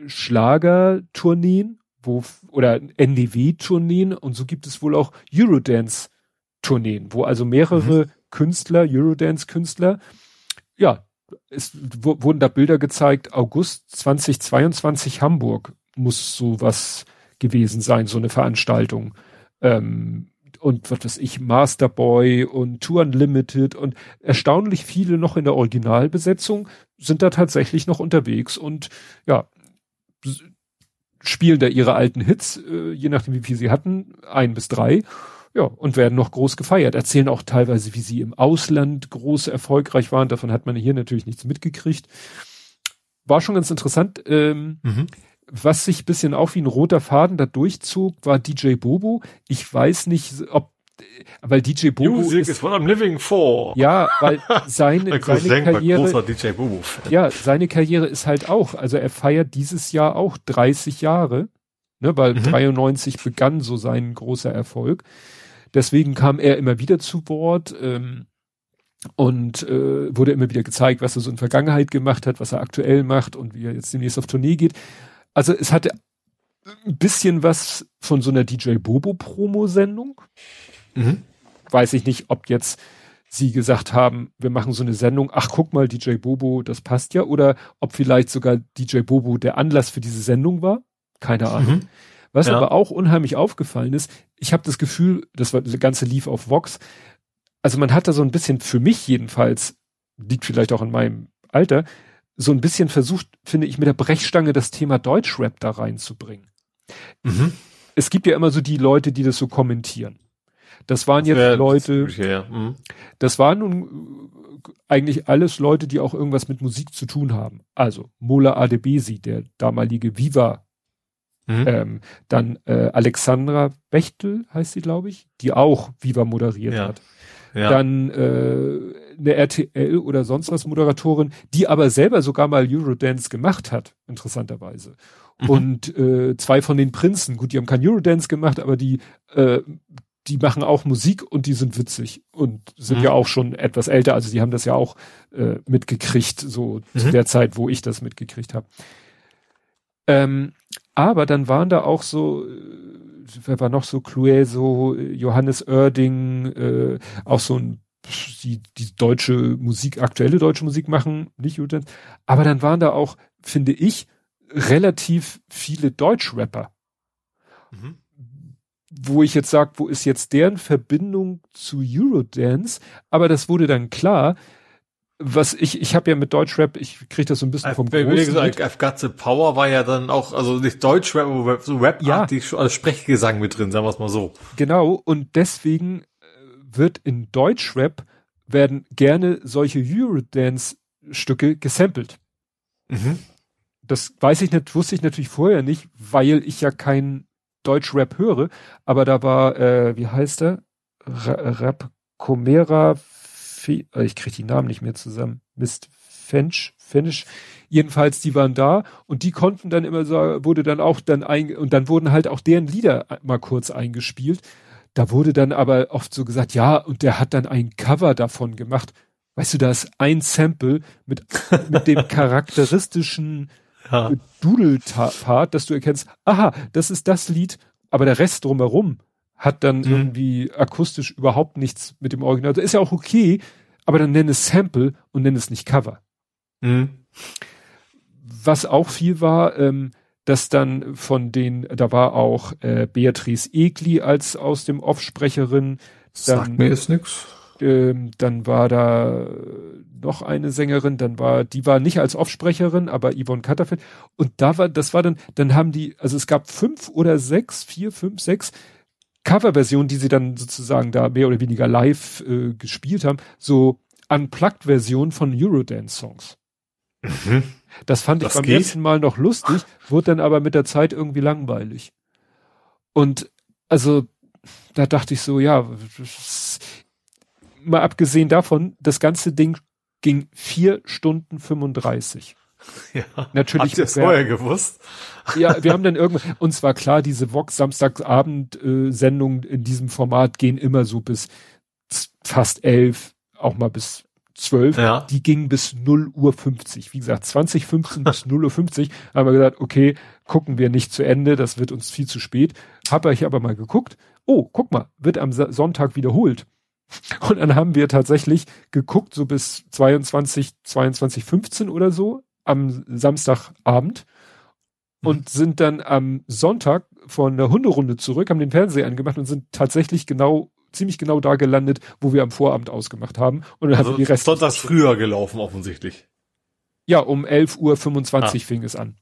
B: Schlagertourneen, wo oder NDW-Tourneen und so gibt es wohl auch Eurodance-Tourneen, wo also mehrere mhm. Künstler, Eurodance-Künstler, ja, es wurden da Bilder gezeigt, August 2022 Hamburg muss sowas gewesen sein, so eine Veranstaltung. Ähm, und was weiß ich, Masterboy und Tour Unlimited und erstaunlich viele noch in der Originalbesetzung sind da tatsächlich noch unterwegs und ja, spielen da ihre alten Hits, äh, je nachdem wie viel sie hatten, ein bis drei. Ja, und werden noch groß gefeiert. Erzählen auch teilweise, wie sie im Ausland groß erfolgreich waren. Davon hat man hier natürlich nichts mitgekriegt. War schon ganz interessant. Ähm, mhm. Was sich bisschen auch wie ein roter Faden da durchzog, war DJ Bobo. Ich weiß nicht, ob weil DJ Bobo
C: Music ist, is what I'm living for.
B: Ja, weil seine, seine Karriere, DJ Bobo ja, seine Karriere ist halt auch, also er feiert dieses Jahr auch 30 Jahre, ne, weil mhm. 93 begann so sein großer Erfolg. Deswegen kam er immer wieder zu Wort ähm, und äh, wurde immer wieder gezeigt, was er so in Vergangenheit gemacht hat, was er aktuell macht und wie er jetzt demnächst auf Tournee geht. Also es hatte ein bisschen was von so einer DJ Bobo Promo-Sendung. Mhm. Weiß ich nicht, ob jetzt sie gesagt haben, wir machen so eine Sendung, ach guck mal, DJ Bobo, das passt ja, oder ob vielleicht sogar DJ Bobo der Anlass für diese Sendung war. Keine Ahnung. Mhm. Was ja. aber auch unheimlich aufgefallen ist, ich habe das Gefühl, das war das ganze lief auf Vox. Also man hat da so ein bisschen, für mich jedenfalls, liegt vielleicht auch in meinem Alter, so ein bisschen versucht, finde ich, mit der Brechstange das Thema Deutschrap da reinzubringen. Mhm. Es gibt ja immer so die Leute, die das so kommentieren. Das waren jetzt ja, Leute, das, ja. mhm. das waren nun eigentlich alles Leute, die auch irgendwas mit Musik zu tun haben. Also Mola Adebesi, der damalige Viva, mhm. ähm, dann äh, Alexandra Bechtel heißt sie, glaube ich, die auch Viva moderiert ja. hat. Dann äh, eine RTL oder sonst was Moderatorin, die aber selber sogar mal Eurodance gemacht hat, interessanterweise. Mhm. Und äh, zwei von den Prinzen, gut, die haben kein Eurodance gemacht, aber die äh, die machen auch Musik und die sind witzig und sind mhm. ja auch schon etwas älter. Also die haben das ja auch äh, mitgekriegt, so mhm. zu der Zeit, wo ich das mitgekriegt habe. Ähm, aber dann waren da auch so, äh, wer war noch so, Clueso, Johannes Oerding, äh, auch so ein die, die deutsche Musik, aktuelle deutsche Musik machen, nicht gut. Aber dann waren da auch, finde ich, relativ viele Deutschrapper. Mhm wo ich jetzt sage, wo ist jetzt deren Verbindung zu Eurodance? Aber das wurde dann klar, was ich, ich habe ja mit Deutschrap, ich kriege das so ein bisschen vom
C: Großen gesagt, I've Got the Power war ja dann auch, also nicht Deutschrap, aber so rap ja. also Sprechgesang mit drin, sagen wir es mal so.
B: Genau, und deswegen wird in Deutschrap werden gerne solche Eurodance-Stücke gesampelt. Mhm. Das weiß ich nicht, wusste ich natürlich vorher nicht, weil ich ja kein Deutschrap höre, aber da war, äh, wie heißt er? Rap Comera, äh, ich kriege die Namen nicht mehr zusammen. Mist Fench, Finish. Jedenfalls, die waren da und die konnten dann immer so, wurde dann auch dann ein, und dann wurden halt auch deren Lieder mal kurz eingespielt. Da wurde dann aber oft so gesagt, ja, und der hat dann ein Cover davon gemacht. Weißt du, da ist ein Sample mit, mit dem charakteristischen ja. Doodle-Part, dass du erkennst, aha, das ist das Lied, aber der Rest drumherum hat dann mhm. irgendwie akustisch überhaupt nichts mit dem Original. Das ist ja auch okay, aber dann nenne es Sample und nenne es nicht Cover. Mhm. Was auch viel war, ähm, dass dann von den, da war auch äh, Beatrice Egli als aus dem Off-Sprecherin.
C: Sagt mir jetzt nix.
B: Ähm, dann war da noch eine Sängerin, dann war, die war nicht als Offsprecherin, aber Yvonne Katterfeld. Und da war, das war dann, dann haben die, also es gab fünf oder sechs, vier, fünf, sechs Coverversionen, die sie dann sozusagen da mehr oder weniger live äh, gespielt haben, so Unplugged-Versionen von Eurodance-Songs. Mhm. Das fand das ich beim geht? ersten Mal noch lustig, wurde dann aber mit der Zeit irgendwie langweilig. Und also da dachte ich so, ja, mal abgesehen davon, das ganze Ding ging vier Stunden 35.
C: Ja, natürlich. Habt ihr es vorher gewusst?
B: Ja, wir haben dann irgendwann, uns war klar, diese Vox Samstagabend-Sendungen äh, in diesem Format gehen immer so bis fast elf, auch mal bis zwölf. Ja. Die gingen bis 0 Uhr 50. Wie gesagt, 2015 bis 0 Uhr 50 haben wir gesagt, okay, gucken wir nicht zu Ende, das wird uns viel zu spät. Habe ich aber mal geguckt. Oh, guck mal, wird am Sonntag wiederholt. Und dann haben wir tatsächlich geguckt, so bis 22, 22, 15 oder so am Samstagabend und mhm. sind dann am Sonntag von der Hunderunde zurück, haben den Fernseher angemacht und sind tatsächlich genau, ziemlich genau da gelandet, wo wir am Vorabend ausgemacht haben. Und dann also haben wir die Rest.
C: Sonntags früher gelaufen, offensichtlich.
B: Ja, um 11.25 Uhr ah. fing es an.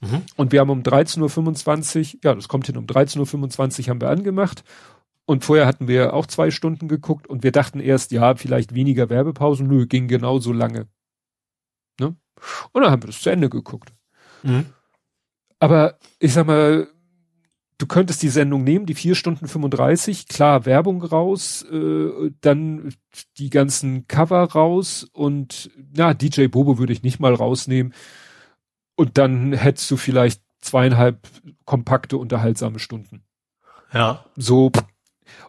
B: Mhm. Und wir haben um 13.25 Uhr, ja, das kommt hin, um 13.25 Uhr haben wir angemacht und vorher hatten wir auch zwei Stunden geguckt und wir dachten erst, ja, vielleicht weniger Werbepausen. Nö, ging genauso lange. Ne? Und dann haben wir das zu Ende geguckt. Mhm. Aber ich sag mal, du könntest die Sendung nehmen, die vier Stunden 35, klar, Werbung raus, äh, dann die ganzen Cover raus und na, DJ Bobo würde ich nicht mal rausnehmen. Und dann hättest du vielleicht zweieinhalb kompakte, unterhaltsame Stunden.
C: Ja.
B: So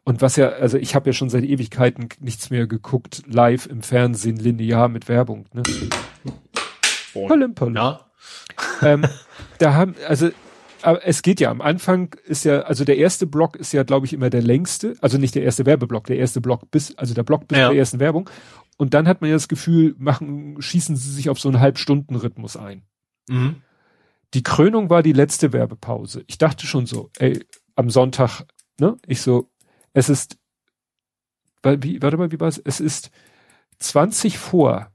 B: und was ja, also ich habe ja schon seit Ewigkeiten nichts mehr geguckt, live im Fernsehen, linear mit Werbung. Ne?
C: Pollim, pollim. Ja.
B: Ähm, da haben, also aber es geht ja am Anfang ist ja, also der erste Block ist ja, glaube ich, immer der längste, also nicht der erste Werbeblock, der erste Block bis, also der Block bis ja. zur ersten Werbung. Und dann hat man ja das Gefühl, machen, schießen sie sich auf so einen Halbstunden-Rhythmus ein. Mhm. Die Krönung war die letzte Werbepause. Ich dachte schon so, ey, am Sonntag, ne? Ich so, es ist, wie, warte mal, wie war es? Es ist 20 vor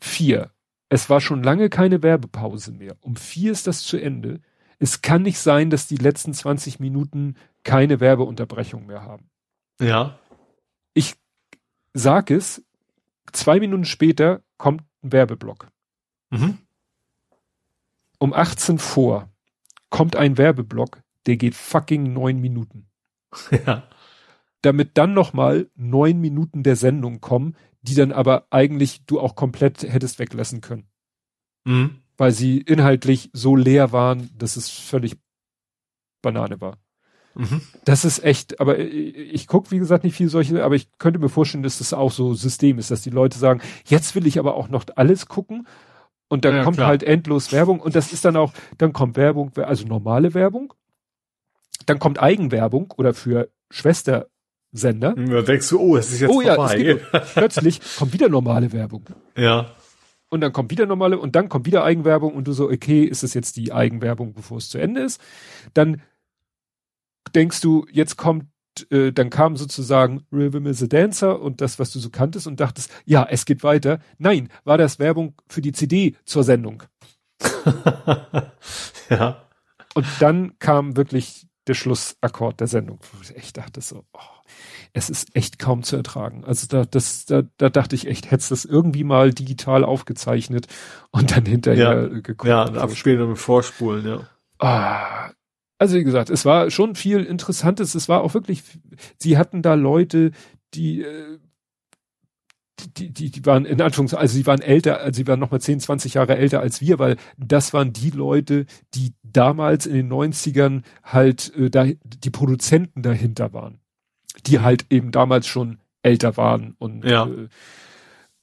B: vier. Es war schon lange keine Werbepause mehr. Um vier ist das zu Ende. Es kann nicht sein, dass die letzten 20 Minuten keine Werbeunterbrechung mehr haben.
C: Ja.
B: Ich sag es, zwei Minuten später kommt ein Werbeblock. Mhm. Um 18 vor kommt ein Werbeblock, der geht fucking neun Minuten.
C: Ja.
B: Damit dann nochmal neun Minuten der Sendung kommen, die dann aber eigentlich du auch komplett hättest weglassen können. Mhm. Weil sie inhaltlich so leer waren, dass es völlig Banane war. Mhm. Das ist echt, aber ich, ich gucke, wie gesagt, nicht viel solche, aber ich könnte mir vorstellen, dass das auch so System ist, dass die Leute sagen, jetzt will ich aber auch noch alles gucken und dann ja, kommt klar. halt endlos Werbung und das ist dann auch, dann kommt Werbung, also normale Werbung dann kommt Eigenwerbung oder für Schwestersender.
C: Da denkst du, oh, es ist jetzt
B: oh, vorbei. Ja, plötzlich kommt wieder normale Werbung.
C: Ja.
B: Und dann kommt wieder normale und dann kommt wieder Eigenwerbung und du so, okay, ist es jetzt die Eigenwerbung, bevor es zu Ende ist? Dann denkst du, jetzt kommt, äh, dann kam sozusagen Rhythm is a Dancer und das, was du so kanntest und dachtest, ja, es geht weiter. Nein, war das Werbung für die CD zur Sendung.
C: ja.
B: Und dann kam wirklich der Schlussakkord der Sendung. Wo ich echt dachte so, oh. Es ist echt kaum zu ertragen. Also da, das, da, da dachte ich echt, hättest das irgendwie mal digital aufgezeichnet und dann hinterher
C: ja, geguckt. Ja, abspielen und vorspulen, ja.
B: Ah, also wie gesagt, es war schon viel Interessantes. Es war auch wirklich, sie hatten da Leute, die, äh, die, die, die waren in Anführungszeichen, also sie waren älter, also sie waren nochmal 10, 20 Jahre älter als wir, weil das waren die Leute, die damals in den 90ern halt äh, da, die Produzenten dahinter waren die halt eben damals schon älter waren und
C: ja. äh,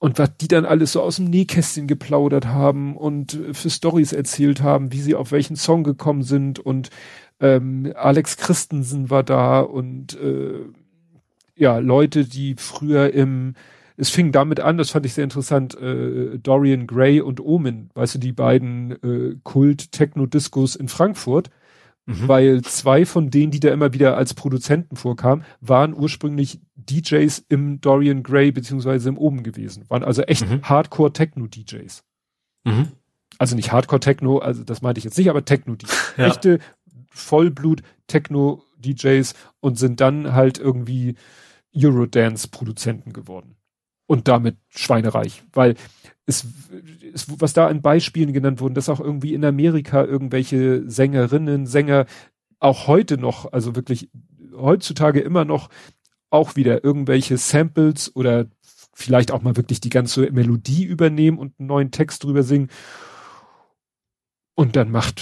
B: und was die dann alles so aus dem Nähkästchen geplaudert haben und äh, für Stories erzählt haben, wie sie auf welchen Song gekommen sind und ähm, Alex Christensen war da und äh, ja Leute, die früher im es fing damit an, das fand ich sehr interessant, äh, Dorian Gray und Omen, weißt du, die beiden äh, Kult-Techno-Discos in Frankfurt, Mhm. Weil zwei von denen, die da immer wieder als Produzenten vorkamen, waren ursprünglich DJs im Dorian Gray beziehungsweise im Oben gewesen. Waren also echt mhm. Hardcore-Techno-DJs. Mhm. Also nicht Hardcore-Techno, also das meinte ich jetzt nicht, aber Techno-DJs. Ja. Echte Vollblut-Techno-DJs und sind dann halt irgendwie Eurodance-Produzenten geworden. Und damit schweinereich, weil es, es, was da an Beispielen genannt wurden, dass auch irgendwie in Amerika irgendwelche Sängerinnen, Sänger auch heute noch, also wirklich heutzutage immer noch auch wieder irgendwelche Samples oder vielleicht auch mal wirklich die ganze Melodie übernehmen und einen neuen Text drüber singen. Und dann macht,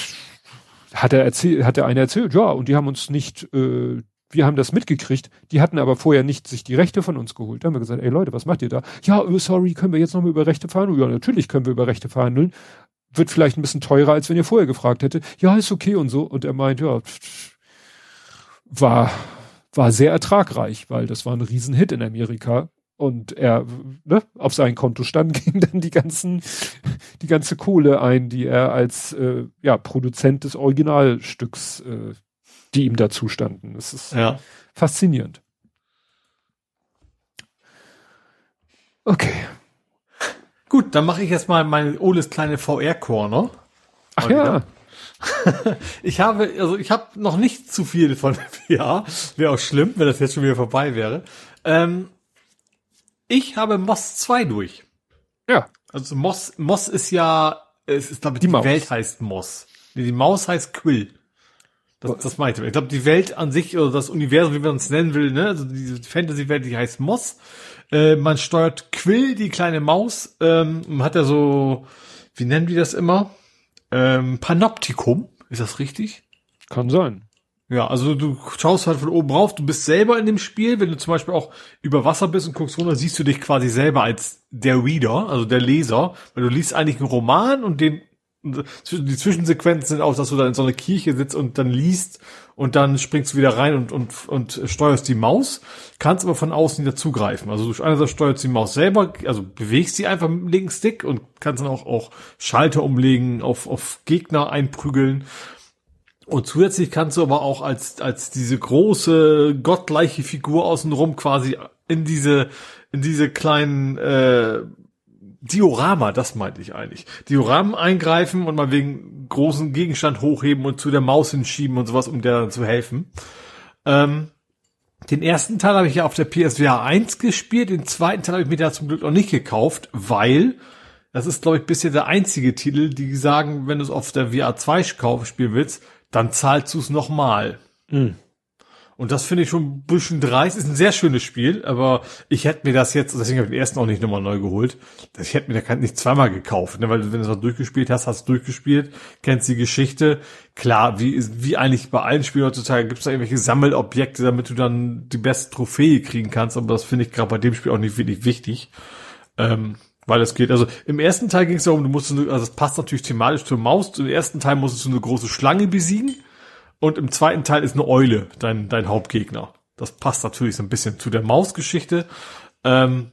B: hat er erzählt, hat der eine erzählt, ja, und die haben uns nicht äh, wir haben das mitgekriegt, die hatten aber vorher nicht sich die Rechte von uns geholt. Da haben wir gesagt, ey Leute, was macht ihr da? Ja, oh, sorry, können wir jetzt nochmal über Rechte verhandeln? Ja, natürlich können wir über Rechte verhandeln. Wird vielleicht ein bisschen teurer, als wenn ihr vorher gefragt hätte. Ja, ist okay und so. Und er meint, ja, war, war sehr ertragreich, weil das war ein Riesenhit in Amerika. Und er, ne, auf sein Konto stand, ging dann die ganzen, die ganze Kohle ein, die er als, äh, ja, Produzent des Originalstücks, äh, die ihm dazu standen. Das ist ja. faszinierend.
C: Okay. Gut, dann mache ich jetzt mal meine Oles kleine VR-Corner.
B: Ach ja.
C: ich habe, also ich habe noch nicht zu viel von VR. Wäre auch schlimm, wenn das jetzt schon wieder vorbei wäre. Ähm, ich habe Moss 2 durch.
B: Ja.
C: Also Moss, Moss ist ja, es ist glaube ich, die, die Welt heißt Moss. Die Maus heißt Quill. Das, das meinte ich. Ich glaube, die Welt an sich oder das Universum, wie man es nennen will, ne, also diese Fantasy-Welt, die heißt Moss. Äh, man steuert Quill, die kleine Maus, ähm, hat ja so, wie nennen die das immer? Ähm, Panoptikum, ist das richtig?
B: Kann sein.
C: Ja, also du schaust halt von oben rauf, du bist selber in dem Spiel, wenn du zum Beispiel auch über Wasser bist und guckst runter, siehst du dich quasi selber als der Reader, also der Leser, weil du liest eigentlich einen Roman und den die Zwischensequenzen sind auch, dass du da in so einer Kirche sitzt und dann liest und dann springst du wieder rein und, und, und steuerst die Maus, kannst aber von außen wieder zugreifen. Also du einerseits steuerst die Maus selber, also bewegst sie einfach mit dem linken Stick und kannst dann auch, auch Schalter umlegen, auf, auf Gegner einprügeln. Und zusätzlich kannst du aber auch als, als diese große, gottgleiche Figur außenrum quasi in diese, in diese kleinen, äh, Diorama, das meinte ich eigentlich. Dioramen eingreifen und mal wegen großen Gegenstand hochheben und zu der Maus hinschieben und sowas, um der dann zu helfen. Ähm, den ersten Teil habe ich ja auf der PSVR 1 gespielt, den zweiten Teil habe ich mir da zum Glück noch nicht gekauft, weil das ist, glaube ich, bisher der einzige Titel, die sagen, wenn du es auf der VR 2 spielen willst, dann zahlst du es nochmal. Mhm. Und das finde ich schon ein bisschen dreist. Ist ein sehr schönes Spiel, aber ich hätte mir das jetzt, deswegen habe ich den ersten auch nicht nochmal neu geholt. Ich hätte mir da nicht zweimal gekauft, ne? weil wenn du das durchgespielt hast, hast du durchgespielt, kennst die Geschichte. Klar, wie, wie eigentlich bei allen Spielen heutzutage gibt es da irgendwelche Sammelobjekte, damit du dann die beste Trophäe kriegen kannst, aber das finde ich gerade bei dem Spiel auch nicht wirklich wichtig. Ähm, weil es geht, also im ersten Teil ging es darum, du musstest, also das passt natürlich thematisch zur Maus. Im ersten Teil musstest du eine große Schlange besiegen und im zweiten Teil ist eine Eule dein, dein Hauptgegner. Das passt natürlich so ein bisschen zu der Mausgeschichte. Ähm,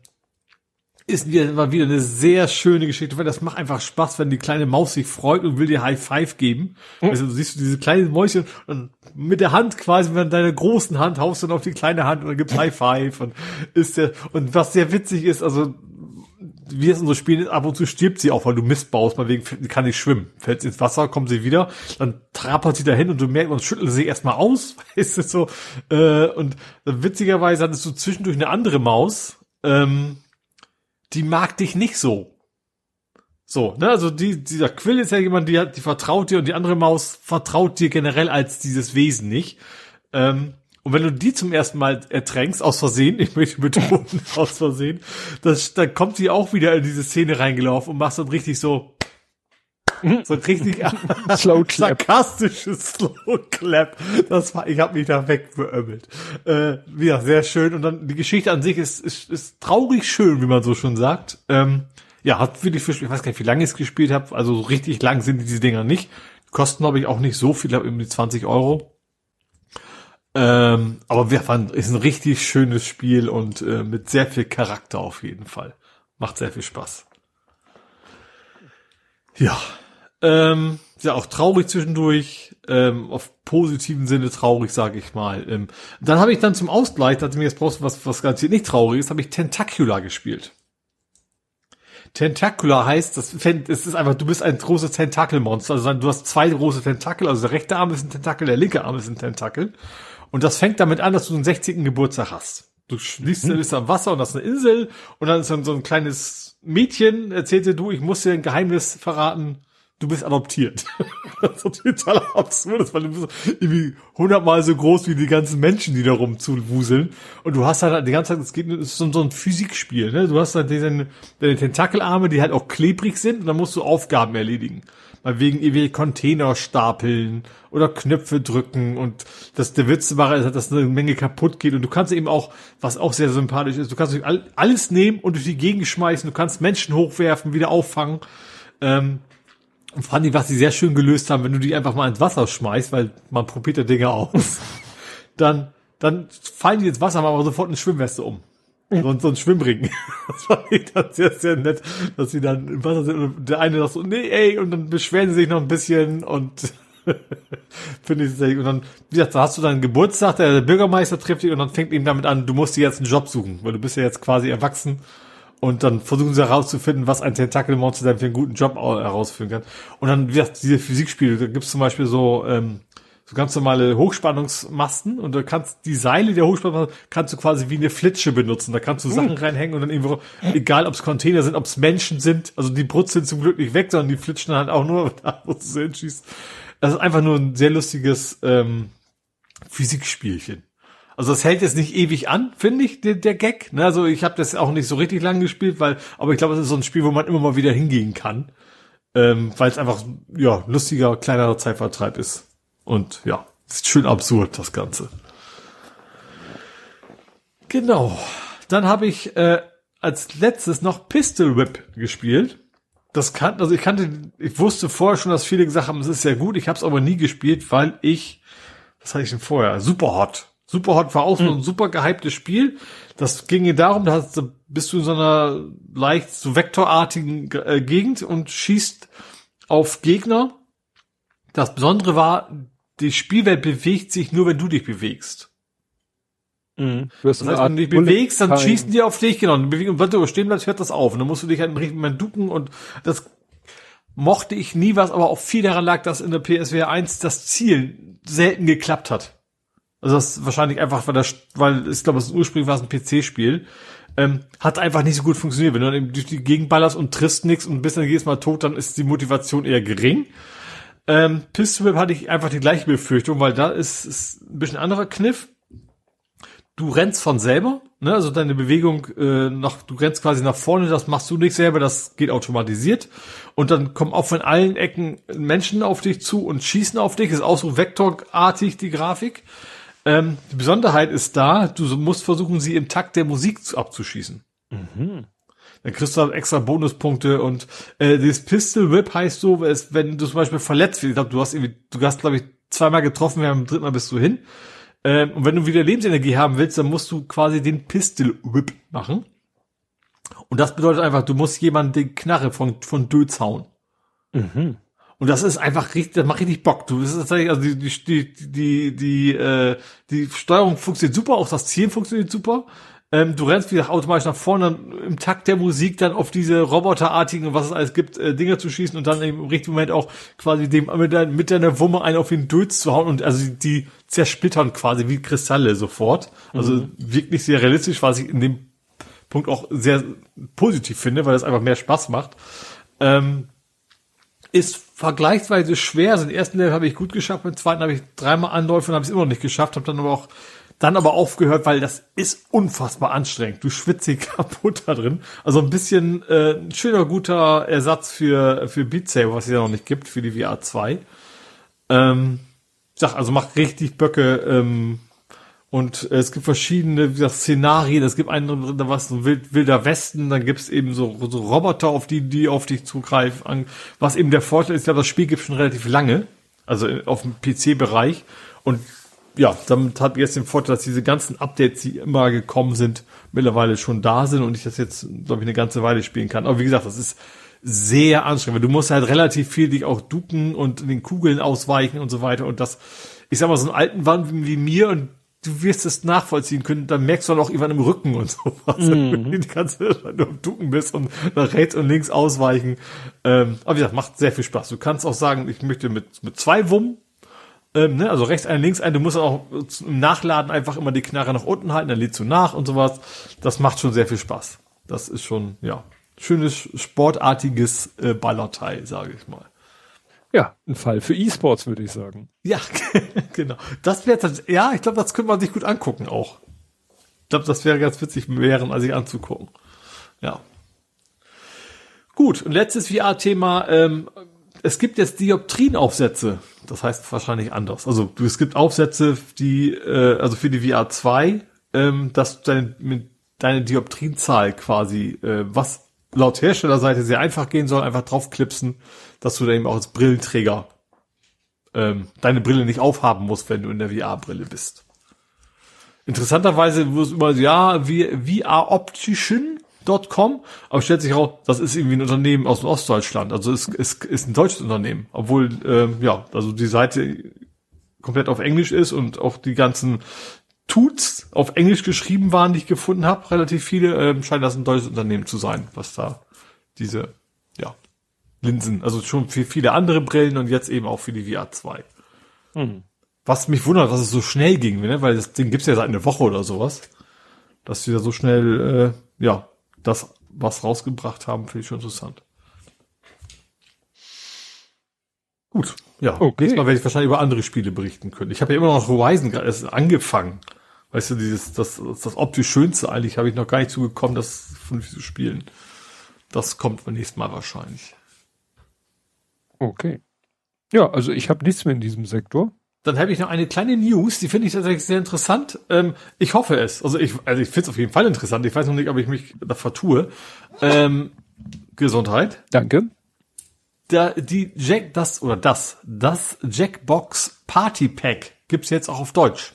C: ist wieder, mal wieder eine sehr schöne Geschichte, weil das macht einfach Spaß, wenn die kleine Maus sich freut und will dir High Five geben. Mhm. Also du siehst du diese kleine Mäuschen und mit der Hand quasi, mit deiner großen Hand haust du dann auf die kleine Hand und dann gibt's High Five und ist der, und was sehr witzig ist, also wie es in so Spielen ist, ab und zu stirbt sie auch, weil du Mist baust, mal wegen, kann nicht schwimmen. Fällt ins Wasser, kommt sie wieder, dann trappert sie dahin und du merkst, man schüttelt sie erstmal aus, weißt du, so, äh, und witzigerweise hattest du zwischendurch eine andere Maus, ähm, die mag dich nicht so. So, ne, also die, dieser Quill ist ja jemand, die hat, die vertraut dir und die andere Maus vertraut dir generell als dieses Wesen nicht. Ähm, und wenn du die zum ersten Mal ertränkst, aus Versehen, ich möchte betonen, aus Versehen, das, dann kommt sie auch wieder in diese Szene reingelaufen und machst dann richtig so, so richtig
B: Slow Clap.
C: sarkastisches Slow Clap. Das war, ich habe mich da wegbeömmelt. Äh, ja, sehr schön. Und dann die Geschichte an sich ist, ist, ist traurig schön, wie man so schon sagt. Ähm, ja, hat wirklich für, ich weiß gar nicht, wie lange ich es gespielt habe. Also so richtig lang sind diese Dinger nicht. Kosten, glaube ich, auch nicht so viel, glaube irgendwie 20 Euro. Ähm, aber wir fanden, ist ein richtig schönes Spiel und äh, mit sehr viel Charakter auf jeden Fall. Macht sehr viel Spaß. Ja. Ähm, ja, auch traurig zwischendurch, ähm, auf positiven Sinne traurig, sage ich mal. Ähm, dann habe ich dann zum Ausgleich, dachte mir, jetzt brauchst was, was garantiert nicht traurig ist, habe ich Tentacula gespielt. Tentacula heißt, das, es ist einfach, du bist ein großes Tentakelmonster. Also du hast zwei große Tentakel, also der rechte Arm ist ein Tentakel, der linke Arm ist ein Tentakel. Und das fängt damit an, dass du einen 60. Geburtstag hast. Du schließt, mhm. bist am Wasser und das ist eine Insel und dann ist dann so ein kleines Mädchen, erzählte du, ich muss dir ein Geheimnis verraten, du bist adoptiert. das ist total absurd, weil du bist irgendwie hundertmal so groß wie die ganzen Menschen, die da rumzuwuseln. Und du hast halt die ganze Zeit, es geht, es ist so, ein Physikspiel, ne? Du hast halt diesen, deine Tentakelarme, die halt auch klebrig sind und dann musst du Aufgaben erledigen mal wegen irgendwie Container stapeln oder Knöpfe drücken und das der Witz war, dass eine Menge kaputt geht und du kannst eben auch, was auch sehr sympathisch ist, du kannst alles nehmen und durch die Gegend schmeißen, du kannst Menschen hochwerfen, wieder auffangen. Ähm, und fand ich, was sie sehr schön gelöst haben, wenn du die einfach mal ins Wasser schmeißt, weil man probiert ja Dinge aus, dann, dann fallen die ins Wasser, aber sofort eine Schwimmweste um. So, so ein Schwimmring. Das war dann sehr, sehr nett, dass sie dann im Wasser sind und der eine sagt so, nee, ey, und dann beschweren sie sich noch ein bisschen und finde ich sehr Und dann, wie gesagt, da hast du deinen Geburtstag, der, der Bürgermeister trifft dich und dann fängt ihm damit an, du musst dir jetzt einen Job suchen, weil du bist ja jetzt quasi erwachsen und dann versuchen sie herauszufinden, was ein Tentakelmonster dann für einen guten Job herausführen kann. Und dann, wie gesagt, diese Physikspiele, da gibt's zum Beispiel so, ähm, so ganz normale Hochspannungsmasten und du kannst die Seile der Hochspannungsmasten kannst du quasi wie eine Flitsche benutzen. Da kannst du Sachen hm. reinhängen und dann irgendwo, egal ob es Container sind, ob es Menschen sind, also die brutzeln zum Glück nicht weg, sondern die flitschen halt auch nur da, wo du sie hinschießt. Das ist einfach nur ein sehr lustiges ähm, Physikspielchen. Also das hält jetzt nicht ewig an, finde ich, der, der Gag. Ne? Also ich habe das auch nicht so richtig lang gespielt, weil, aber ich glaube, es ist so ein Spiel, wo man immer mal wieder hingehen kann. Ähm, weil es einfach ja lustiger, kleinerer Zeitvertreib ist. Und ja, ist schön absurd, das Ganze. Genau. Dann habe ich äh, als letztes noch Pistol Whip gespielt. Das kann, also ich kannte, ich wusste vorher schon, dass viele gesagt haben, es ist sehr gut. Ich habe es aber nie gespielt, weil ich, was hatte ich denn vorher? Super Hot. Super Hot war auch so ein hm. super gehyptes Spiel. Das ging darum, da bist du in so einer leicht so vektorartigen äh, Gegend und schießt auf Gegner. Das Besondere war, die Spielwelt bewegt sich nur, wenn du dich bewegst. Mhm. Das heißt, wenn du dich bewegst, dann schießen die auf dich, genau. Und wenn du stehen bleibst, hört das auf. Und dann musst du dich halt im richtigen Moment ducken und das mochte ich nie, was aber auch viel daran lag, dass in der PSW 1 das Ziel selten geklappt hat. Also das wahrscheinlich einfach, weil das, weil ich glaube, das ursprünglich war es ein PC-Spiel, ähm, hat einfach nicht so gut funktioniert. Wenn du dann eben durch die Gegend ballerst und triffst nichts und bist dann jedes Mal tot, dann ist die Motivation eher gering. Ähm, Pistol Whip hatte ich einfach die gleiche Befürchtung, weil da ist, ist ein bisschen anderer Kniff. Du rennst von selber, ne? Also deine Bewegung äh, nach, du rennst quasi nach vorne, das machst du nicht selber, das geht automatisiert. Und dann kommen auch von allen Ecken Menschen auf dich zu und schießen auf dich. Ist auch so vektorartig die Grafik. Ähm, die Besonderheit ist da, du musst versuchen, sie im Takt der Musik abzuschießen. Mhm. Dann kriegst du halt extra Bonuspunkte und äh, das Pistol Whip heißt so, wenn du zum Beispiel verletzt wirst, ich glaube, du hast irgendwie, du hast, glaube ich, zweimal getroffen, wir haben dritten Mal bist du hin. Ähm, und wenn du wieder Lebensenergie haben willst, dann musst du quasi den Pistol Whip machen. Und das bedeutet einfach, du musst jemanden den Knarre von, von Dötz hauen. Mhm. Und das ist einfach richtig, das macht richtig Bock. Du bist tatsächlich, also die, die, die, die, die, äh, die Steuerung funktioniert super, auch das Ziel funktioniert super. Ähm, du rennst wieder automatisch nach vorne dann im Takt der Musik dann auf diese roboterartigen, was es alles gibt, äh, Dinge zu schießen und dann im richtigen Moment auch quasi dem mit, dein, mit deiner Wumme einen auf den Dötz zu hauen und also die, die zersplittern quasi wie Kristalle sofort. Also mhm. wirklich sehr realistisch, was ich in dem Punkt auch sehr positiv finde, weil es einfach mehr Spaß macht. Ähm, ist vergleichsweise schwer. Also den ersten Level habe ich gut geschafft, den zweiten habe ich dreimal Anläufe und habe es immer noch nicht geschafft, habe dann aber auch dann aber aufgehört, weil das ist unfassbar anstrengend. Du schwitzt dich kaputt da drin. Also ein bisschen äh, ein schöner, guter Ersatz für, für Beat Saber, was es ja noch nicht gibt, für die VR 2. Ähm, sag, also macht richtig Böcke. Ähm, und äh, es gibt verschiedene wie gesagt, Szenarien. Es gibt einen, da was so wild, wilder Westen, dann gibt es eben so, so Roboter, auf die, die auf dich zugreifen. Was eben der Vorteil ist, ich glaube, das Spiel gibt schon relativ lange. Also auf dem PC-Bereich. Und ja, damit habe ich jetzt den Vorteil, dass diese ganzen Updates, die immer gekommen sind, mittlerweile schon da sind und ich das jetzt, glaube ich, eine ganze Weile spielen kann. Aber wie gesagt, das ist sehr anstrengend. Du musst halt relativ viel dich auch ducken und den Kugeln ausweichen und so weiter. Und das, ich sag mal, so einen alten Wand wie mir und du wirst es nachvollziehen können, dann merkst du dann auch irgendwann im Rücken und sowas, mhm. wenn du die ganze Zeit nur ducken bist und nach rechts und links ausweichen. Ähm, aber wie gesagt, macht sehr viel Spaß. Du kannst auch sagen, ich möchte mit, mit zwei Wummen ähm, ne? Also rechts ein, links ein. Du musst auch im Nachladen einfach immer die Knarre nach unten halten, dann lädst du nach und sowas. Das macht schon sehr viel Spaß. Das ist schon, ja, schönes, sportartiges äh, Ballerteil, sage ich mal.
B: Ja, ein Fall für E-Sports, würde ich sagen.
C: Ja, genau. Das wäre, ja, ich glaube, das könnte man sich gut angucken auch. Ich glaube, das wäre ganz witzig, während als sich anzugucken. Ja. Gut, und letztes VR-Thema, ähm, es gibt jetzt Dioptrienaufsätze. Das heißt wahrscheinlich anders. Also es gibt Aufsätze, die, äh, also für die VR 2, ähm, dass deine, mit deine Dioptrienzahl quasi, äh, was laut Herstellerseite sehr einfach gehen soll, einfach draufklipsen, dass du dann eben auch als Brillenträger ähm, deine Brille nicht aufhaben musst, wenn du in der VR-Brille bist. Interessanterweise wird immer, ja, VR-Optischen Com, aber stellt sich raus, das ist irgendwie ein Unternehmen aus dem Ostdeutschland. Also es ist, ist ein deutsches Unternehmen, obwohl ähm, ja, also die Seite komplett auf Englisch ist und auch die ganzen Tuts auf Englisch geschrieben waren, die ich gefunden habe, relativ viele, ähm, scheint das ein deutsches Unternehmen zu sein, was da diese ja Linsen, also schon für viele andere Brillen und jetzt eben auch für die VR 2. Mhm. Was mich wundert, dass es so schnell ging, ne? weil das Ding gibt's ja seit einer Woche oder sowas, dass sie da so schnell äh, ja das was rausgebracht haben, finde ich schon interessant. Gut, ja. Okay. Nächstes Mal werde ich wahrscheinlich über andere Spiele berichten können. Ich habe ja immer noch Horizon erst angefangen. Weißt du, dieses, das, das, das optisch Schönste eigentlich, habe ich noch gar nicht zugekommen, das vernünftig zu spielen. Das kommt beim nächsten Mal wahrscheinlich.
B: Okay. Ja, also ich habe nichts mehr in diesem Sektor.
C: Dann habe ich noch eine kleine News, die finde ich tatsächlich sehr interessant. Ähm, ich hoffe es. Also ich, also ich finde es auf jeden Fall interessant. Ich weiß noch nicht, ob ich mich da vertue. Ähm, Gesundheit.
B: Danke.
C: Da, die Jack, das oder das, das Jackbox Party Pack gibt's jetzt auch auf Deutsch.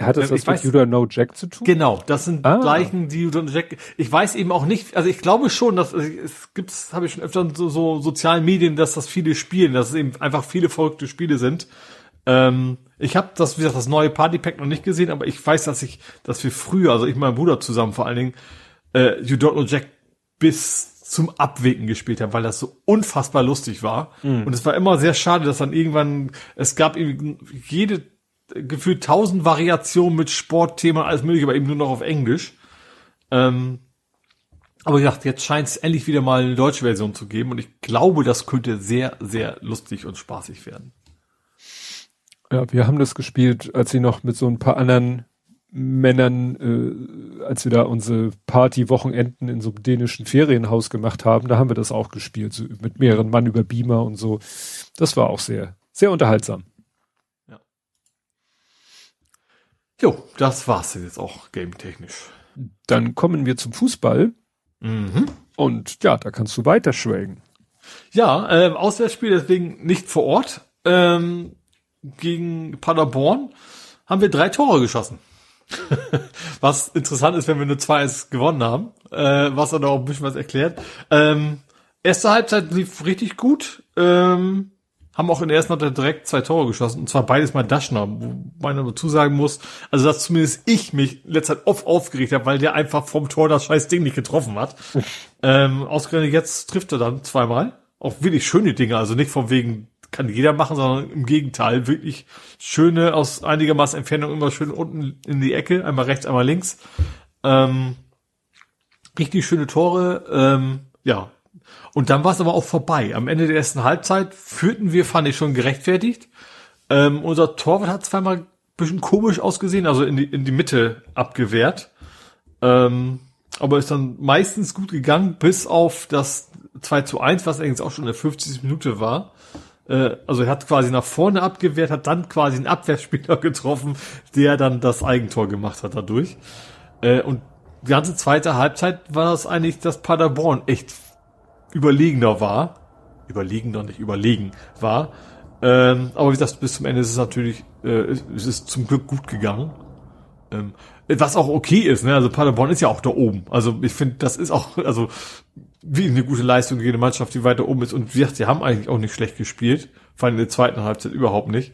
B: Hat das ähm, was mit You Don't Know Jack zu tun?
C: Genau, das sind ah. gleichen, die You Don't Know Jack. Ich weiß eben auch nicht, also ich glaube schon, dass es gibt, habe ich schon öfter so, so sozialen Medien, dass das viele spielen, dass es eben einfach viele verrückte Spiele sind. Ähm, ich habe das, wie gesagt, das neue Party Pack noch nicht gesehen, aber ich weiß, dass ich, dass wir früher, also ich und mein Bruder zusammen vor allen Dingen, äh, You Don't Know Jack bis zum Abwägen gespielt haben, weil das so unfassbar lustig war. Mhm. Und es war immer sehr schade, dass dann irgendwann, es gab irgendwie jede gefühlt tausend Variationen mit Sportthema, alles mögliche, aber eben nur noch auf Englisch. Ähm, aber wie gesagt, jetzt scheint es endlich wieder mal eine deutsche Version zu geben und ich glaube, das könnte sehr, sehr lustig und spaßig werden.
B: Ja, wir haben das gespielt, als sie noch mit so ein paar anderen Männern, äh, als wir da unsere Party-Wochenenden in so einem dänischen Ferienhaus gemacht haben, da haben wir das auch gespielt, so mit mehreren Mann über Beamer und so. Das war auch sehr, sehr unterhaltsam.
C: Jo, das war's jetzt auch game-technisch.
B: Dann kommen wir zum Fußball.
C: Mhm.
B: Und ja, da kannst du weiter schwelgen.
C: Ja, äh, Auswärtsspiel deswegen nicht vor Ort. Ähm, gegen Paderborn haben wir drei Tore geschossen. was interessant ist, wenn wir nur zwei gewonnen haben, äh, was dann auch ein bisschen was erklärt. Ähm, erste Halbzeit lief richtig gut. Ähm, haben auch in der ersten Halbzeit direkt zwei Tore geschossen, und zwar beides mal Daschner, wo man dazu sagen muss, also dass zumindest ich mich letzter Zeit oft aufgeregt habe, weil der einfach vom Tor das scheiß Ding nicht getroffen hat. ähm, ausgerechnet jetzt trifft er dann zweimal. Auch wirklich schöne Dinge, also nicht von wegen kann jeder machen, sondern im Gegenteil, wirklich schöne, aus einigermaßen Entfernung immer schön unten in die Ecke, einmal rechts, einmal links. Ähm, richtig schöne Tore, ähm, ja, und dann war es aber auch vorbei. Am Ende der ersten Halbzeit führten wir, fand ich schon gerechtfertigt. Ähm, unser Torwart hat zweimal ein bisschen komisch ausgesehen, also in die, in die Mitte abgewehrt. Ähm, aber ist dann meistens gut gegangen, bis auf das 2 zu 1, was eigentlich auch schon in der 50. Minute war. Äh, also er hat quasi nach vorne abgewehrt, hat dann quasi einen Abwehrspieler getroffen, der dann das Eigentor gemacht hat dadurch. Äh, und die ganze zweite Halbzeit war das eigentlich, dass Paderborn echt überlegener war. Überlegender, nicht überlegen war. Ähm, aber wie gesagt, bis zum Ende ist es natürlich, äh, es ist zum Glück gut gegangen. Ähm, was auch okay ist, ne? Also Paderborn ist ja auch da oben. Also ich finde, das ist auch, also wie eine gute Leistung jede Mannschaft, die weiter oben ist. Und wie gesagt, sie haben eigentlich auch nicht schlecht gespielt. Vor allem in der zweiten Halbzeit überhaupt nicht.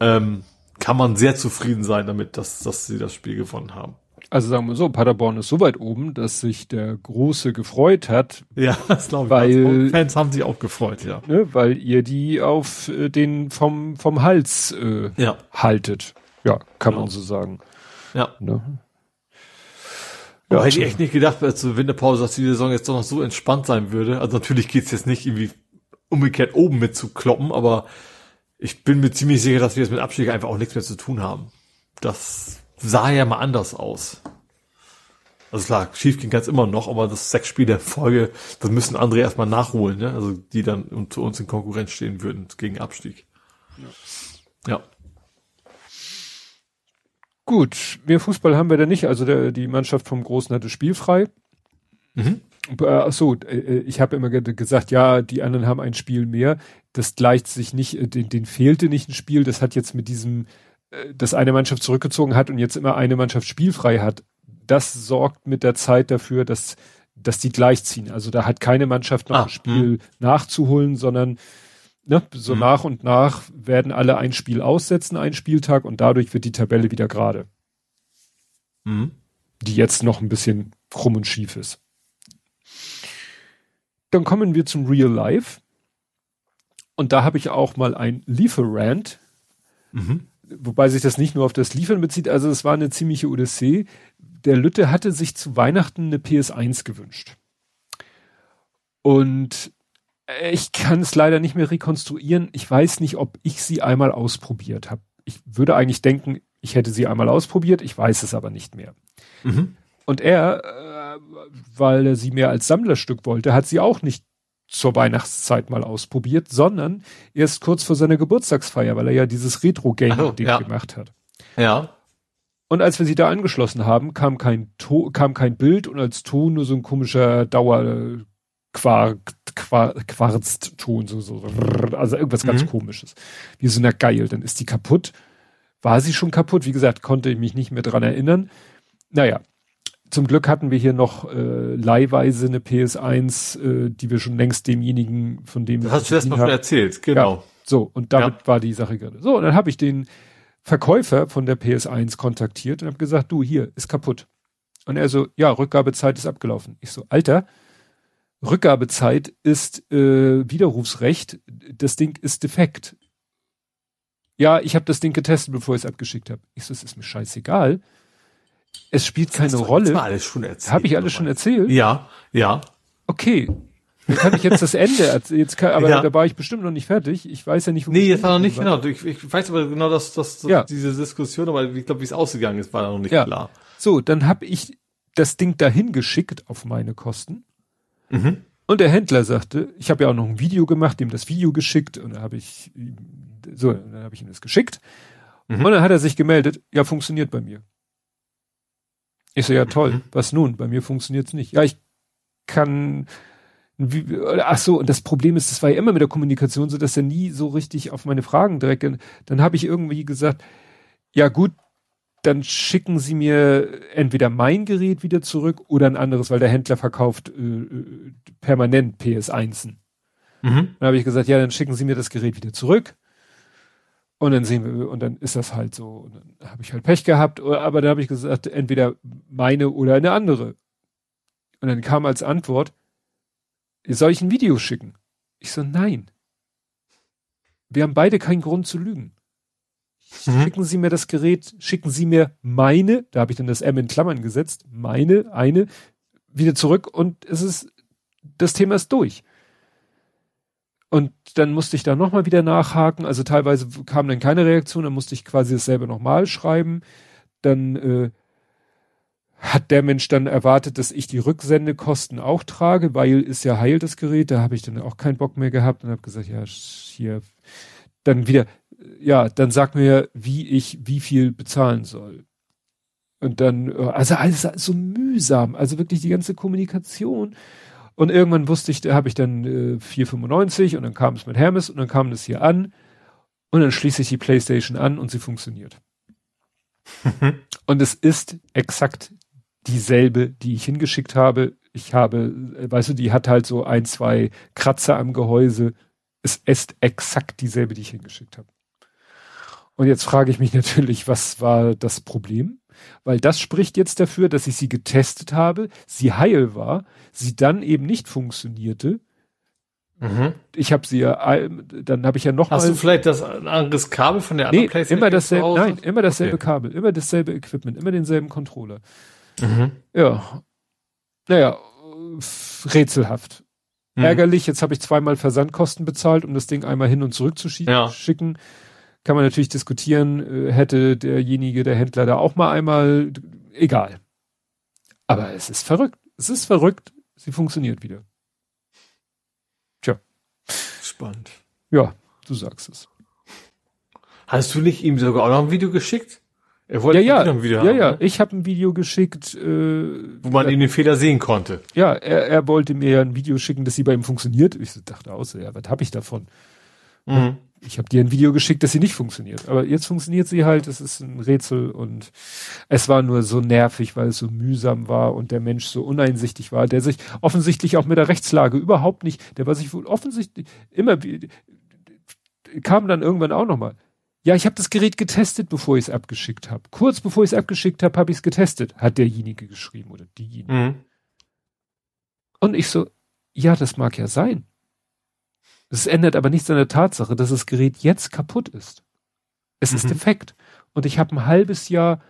C: Ähm, kann man sehr zufrieden sein damit, dass, dass sie das Spiel gewonnen haben.
B: Also sagen wir so, Paderborn ist so weit oben, dass sich der Große gefreut hat.
C: Ja, das glaube ich.
B: Weil
C: also Fans haben sich auch gefreut, ja.
B: Ne, weil ihr die auf äh, den vom vom Hals äh,
C: ja.
B: haltet. Ja, kann
C: Genau.
B: man so sagen.
C: Ja.
B: Ne?
C: Ja,
B: Ja,
C: hätte ich echt nicht gedacht, als zur Winterpause, dass die Saison jetzt doch noch so entspannt sein würde. Also natürlich geht's jetzt nicht irgendwie umgekehrt oben mit zu kloppen, aber ich bin mir ziemlich sicher, dass wir jetzt mit Abstieg einfach auch nichts mehr zu tun haben. Das sah ja mal anders aus. Also klar, schief ging ganz immer noch, aber das sechs Spiele in Folge, das müssen andere erstmal nachholen, ne? Also die dann zu uns in Konkurrenz stehen würden gegen Abstieg. Ja.
B: Gut, mehr Fußball haben wir da nicht. Also der, die Mannschaft vom Großen hatte spielfrei.
C: Mhm.
B: Äh, ach so, äh, ich habe immer ge gesagt, ja, die anderen haben ein Spiel mehr. Das gleicht sich nicht, äh, den, den fehlte nicht ein Spiel. Das hat jetzt mit diesem, äh, dass eine Mannschaft zurückgezogen hat und jetzt immer eine Mannschaft spielfrei hat. Das sorgt mit der Zeit dafür, dass, dass die gleichziehen. Also da hat keine Mannschaft noch
C: Ah,
B: ein Spiel nachzuholen, sondern ne, so
C: Mhm.
B: nach und nach werden alle ein Spiel aussetzen, einen Spieltag und dadurch wird die Tabelle wieder gerade,
C: Mhm.
B: die jetzt noch ein bisschen krumm und schief ist. Dann kommen wir zum Real Life. Und da habe ich auch mal ein Lieferant,
C: Mhm.
B: Wobei sich das nicht nur auf das Liefern bezieht, also es war eine ziemliche Odyssee. Der Lütte hatte sich zu Weihnachten eine PS1 gewünscht. Und ich kann es leider nicht mehr rekonstruieren. Ich weiß nicht, ob ich sie einmal ausprobiert habe. Ich würde eigentlich denken, ich hätte sie einmal ausprobiert, ich weiß es aber nicht mehr.
C: Mhm.
B: Und er, äh, weil er sie mehr als Sammlerstück wollte, hat sie auch nicht zur Weihnachtszeit mal ausprobiert, sondern erst kurz vor seiner Geburtstagsfeier, weil er ja dieses Retro-Gaming-Ding
C: ja.
B: gemacht hat.
C: Ja.
B: Und als wir sie da angeschlossen haben, kam kein, to kam kein Bild und als Ton nur so ein komischer Dauer Quar Quar Quarzton, so, so, so, also irgendwas ganz
C: Mhm.
B: komisches. Wir sind na geil, dann ist die kaputt. War sie schon kaputt? Wie gesagt, konnte ich mich nicht mehr dran erinnern. Naja, zum Glück hatten wir hier noch äh, leihweise eine PS1, äh, die wir schon längst demjenigen, von dem
C: Das
B: wir
C: hast du erst mal schon erzählt, genau.
B: so, und damit
C: Ja.
B: war die Sache gerade. So, und dann habe ich den Verkäufer von der PS1 kontaktiert und habe gesagt, du, hier, ist kaputt. Und er so, ja, Rückgabezeit ist abgelaufen. Ich so, Alter, Rückgabezeit ist äh, Widerrufsrecht, das Ding ist defekt. Ja, ich habe das Ding getestet, bevor ich es abgeschickt habe. Ich so, es ist mir scheißegal. Es spielt keine
C: Hast du jetzt
B: Rolle.
C: mal alles schon erzählt.
B: Habe ich alles schon erzählt?
C: Ja, ja.
B: Okay. Dann kann ich jetzt das Ende. Jetzt kann, aber
C: Ja.
B: da war ich bestimmt noch nicht fertig. Ich weiß ja nicht, wo
C: Nee,
B: ich
C: jetzt war noch nicht
B: war.
C: genau. Ich, ich weiß aber genau, dass, dass,
B: Ja.
C: diese Diskussion, aber ich glaube, wie es ausgegangen ist, war noch nicht
B: Ja.
C: klar.
B: So, dann habe ich das Ding dahin geschickt auf meine Kosten.
C: Mhm.
B: Und der Händler sagte, ich habe ja auch noch ein Video gemacht, ihm das Video geschickt und dann habe ich ihm- so, dann habe ich ihm das geschickt.
C: Mhm.
B: Und dann hat er sich gemeldet, ja, funktioniert bei mir. Ich so, ja toll,
C: Mhm.
B: was nun? Bei mir funktioniert's nicht. Ja, ich kann wie- ach so, und das Problem ist, das war ja immer mit der Kommunikation so, dass er nie so richtig auf meine Fragen direkt, dann habe ich irgendwie gesagt, ja gut, dann schicken Sie mir entweder mein Gerät wieder zurück oder ein anderes, weil der Händler verkauft äh, äh, permanent PS1. Mhm. Dann habe ich gesagt, ja, dann schicken Sie mir das Gerät wieder zurück. Und dann sehen wir, und dann ist das halt so. Und dann habe ich halt Pech gehabt, aber dann habe ich gesagt, entweder meine oder eine andere. Und dann kam als Antwort, soll ich ein Video schicken? Ich so, nein. Wir haben beide keinen Grund zu lügen. Mhm. Schicken Sie mir das Gerät, schicken Sie mir meine, da habe ich dann das M in Klammern gesetzt, meine, eine, wieder zurück und es ist, das Thema ist durch. Und dann musste ich da nochmal wieder nachhaken. Also teilweise kam dann keine Reaktion, dann musste ich quasi dasselbe nochmal schreiben. Dann äh, hat der Mensch dann erwartet, dass ich die Rücksendekosten auch trage, weil ist ja heil das Gerät. Da habe ich dann auch keinen Bock mehr gehabt und habe gesagt, ja, hier dann wieder, ja, dann sag mir, wie ich wie viel bezahlen soll. Und dann, also alles so mühsam, also wirklich die ganze Kommunikation. Und irgendwann wusste ich, da habe ich dann äh, 4,95 und dann kam es mit Hermes und dann kam das hier an und dann schließe ich die Playstation an und sie funktioniert. und es ist exakt dieselbe, die ich hingeschickt habe. Ich habe, äh, weißt du, die hat halt so ein, zwei Kratzer am Gehäuse. Es ist exakt dieselbe, die ich hingeschickt habe. Und jetzt frage ich mich natürlich, was war das Problem? Weil das spricht jetzt dafür, dass ich sie getestet habe, sie heil war, sie dann eben nicht funktionierte. Mhm. Ich habe sie ja, dann habe ich ja noch
C: Hast mal, du vielleicht das anderes Kabel von der anderen
B: nee, PlayStation? Immer dasselbe, nein, immer dasselbe okay. Kabel, immer dasselbe Equipment, immer denselben Controller. Mhm. Ja. Naja, rätselhaft. Mhm. Ärgerlich, jetzt habe ich zweimal Versandkosten bezahlt, um das Ding einmal hin und zurück zu schicken. Ja kann man natürlich diskutieren, äh, hätte derjenige, der Händler da auch mal einmal, egal. Aber es ist verrückt. Es ist verrückt. Sie funktioniert wieder. Tja.
C: Spannend.
B: Ja, du sagst es.
C: Hast du nicht ihm sogar auch noch ein Video geschickt?
B: Er wollte ja, ja, ein Video ja, haben, ja. Ne? Ich habe ein Video geschickt, äh,
C: wo man ihn den Fehler sehen konnte.
B: Ja, er, er wollte mir ein Video schicken, dass sie bei ihm funktioniert. Ich dachte aus, ja, was habe ich davon? Mhm ich habe dir ein Video geschickt, dass sie nicht funktioniert. Aber jetzt funktioniert sie halt, es ist ein Rätsel und es war nur so nervig, weil es so mühsam war und der Mensch so uneinsichtig war, der sich offensichtlich auch mit der Rechtslage überhaupt nicht, der war sich wohl offensichtlich immer kam dann irgendwann auch nochmal. Ja, ich habe das Gerät getestet, bevor ich es abgeschickt habe. Kurz bevor ich es abgeschickt habe, habe ich es getestet, hat derjenige geschrieben oder diejenige. Mhm. Und ich so, ja, das mag ja sein. Es ändert aber nichts an der Tatsache, dass das Gerät jetzt kaputt ist. Es mhm. ist defekt. Und ich habe ein halbes Jahr,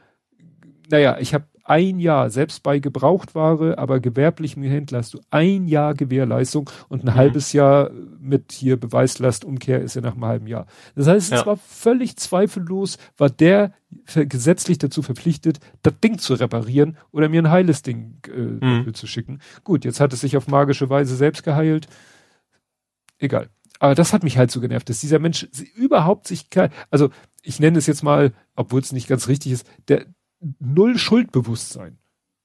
B: naja, ich habe ein Jahr, selbst bei Gebrauchtware, aber gewerblichem Händler hast du ein Jahr Gewährleistung und ein mhm. halbes Jahr mit hier Beweislastumkehr ist ja nach einem halben Jahr. Das heißt, ja. es war völlig zweifellos, war der gesetzlich dazu verpflichtet, das Ding zu reparieren oder mir ein heiles Ding äh, mhm. zu schicken. Gut, jetzt hat es sich auf magische Weise selbst geheilt egal. Aber das hat mich halt so genervt, dass dieser Mensch überhaupt sich, also ich nenne es jetzt mal, obwohl es nicht ganz richtig ist, der null Schuldbewusstsein.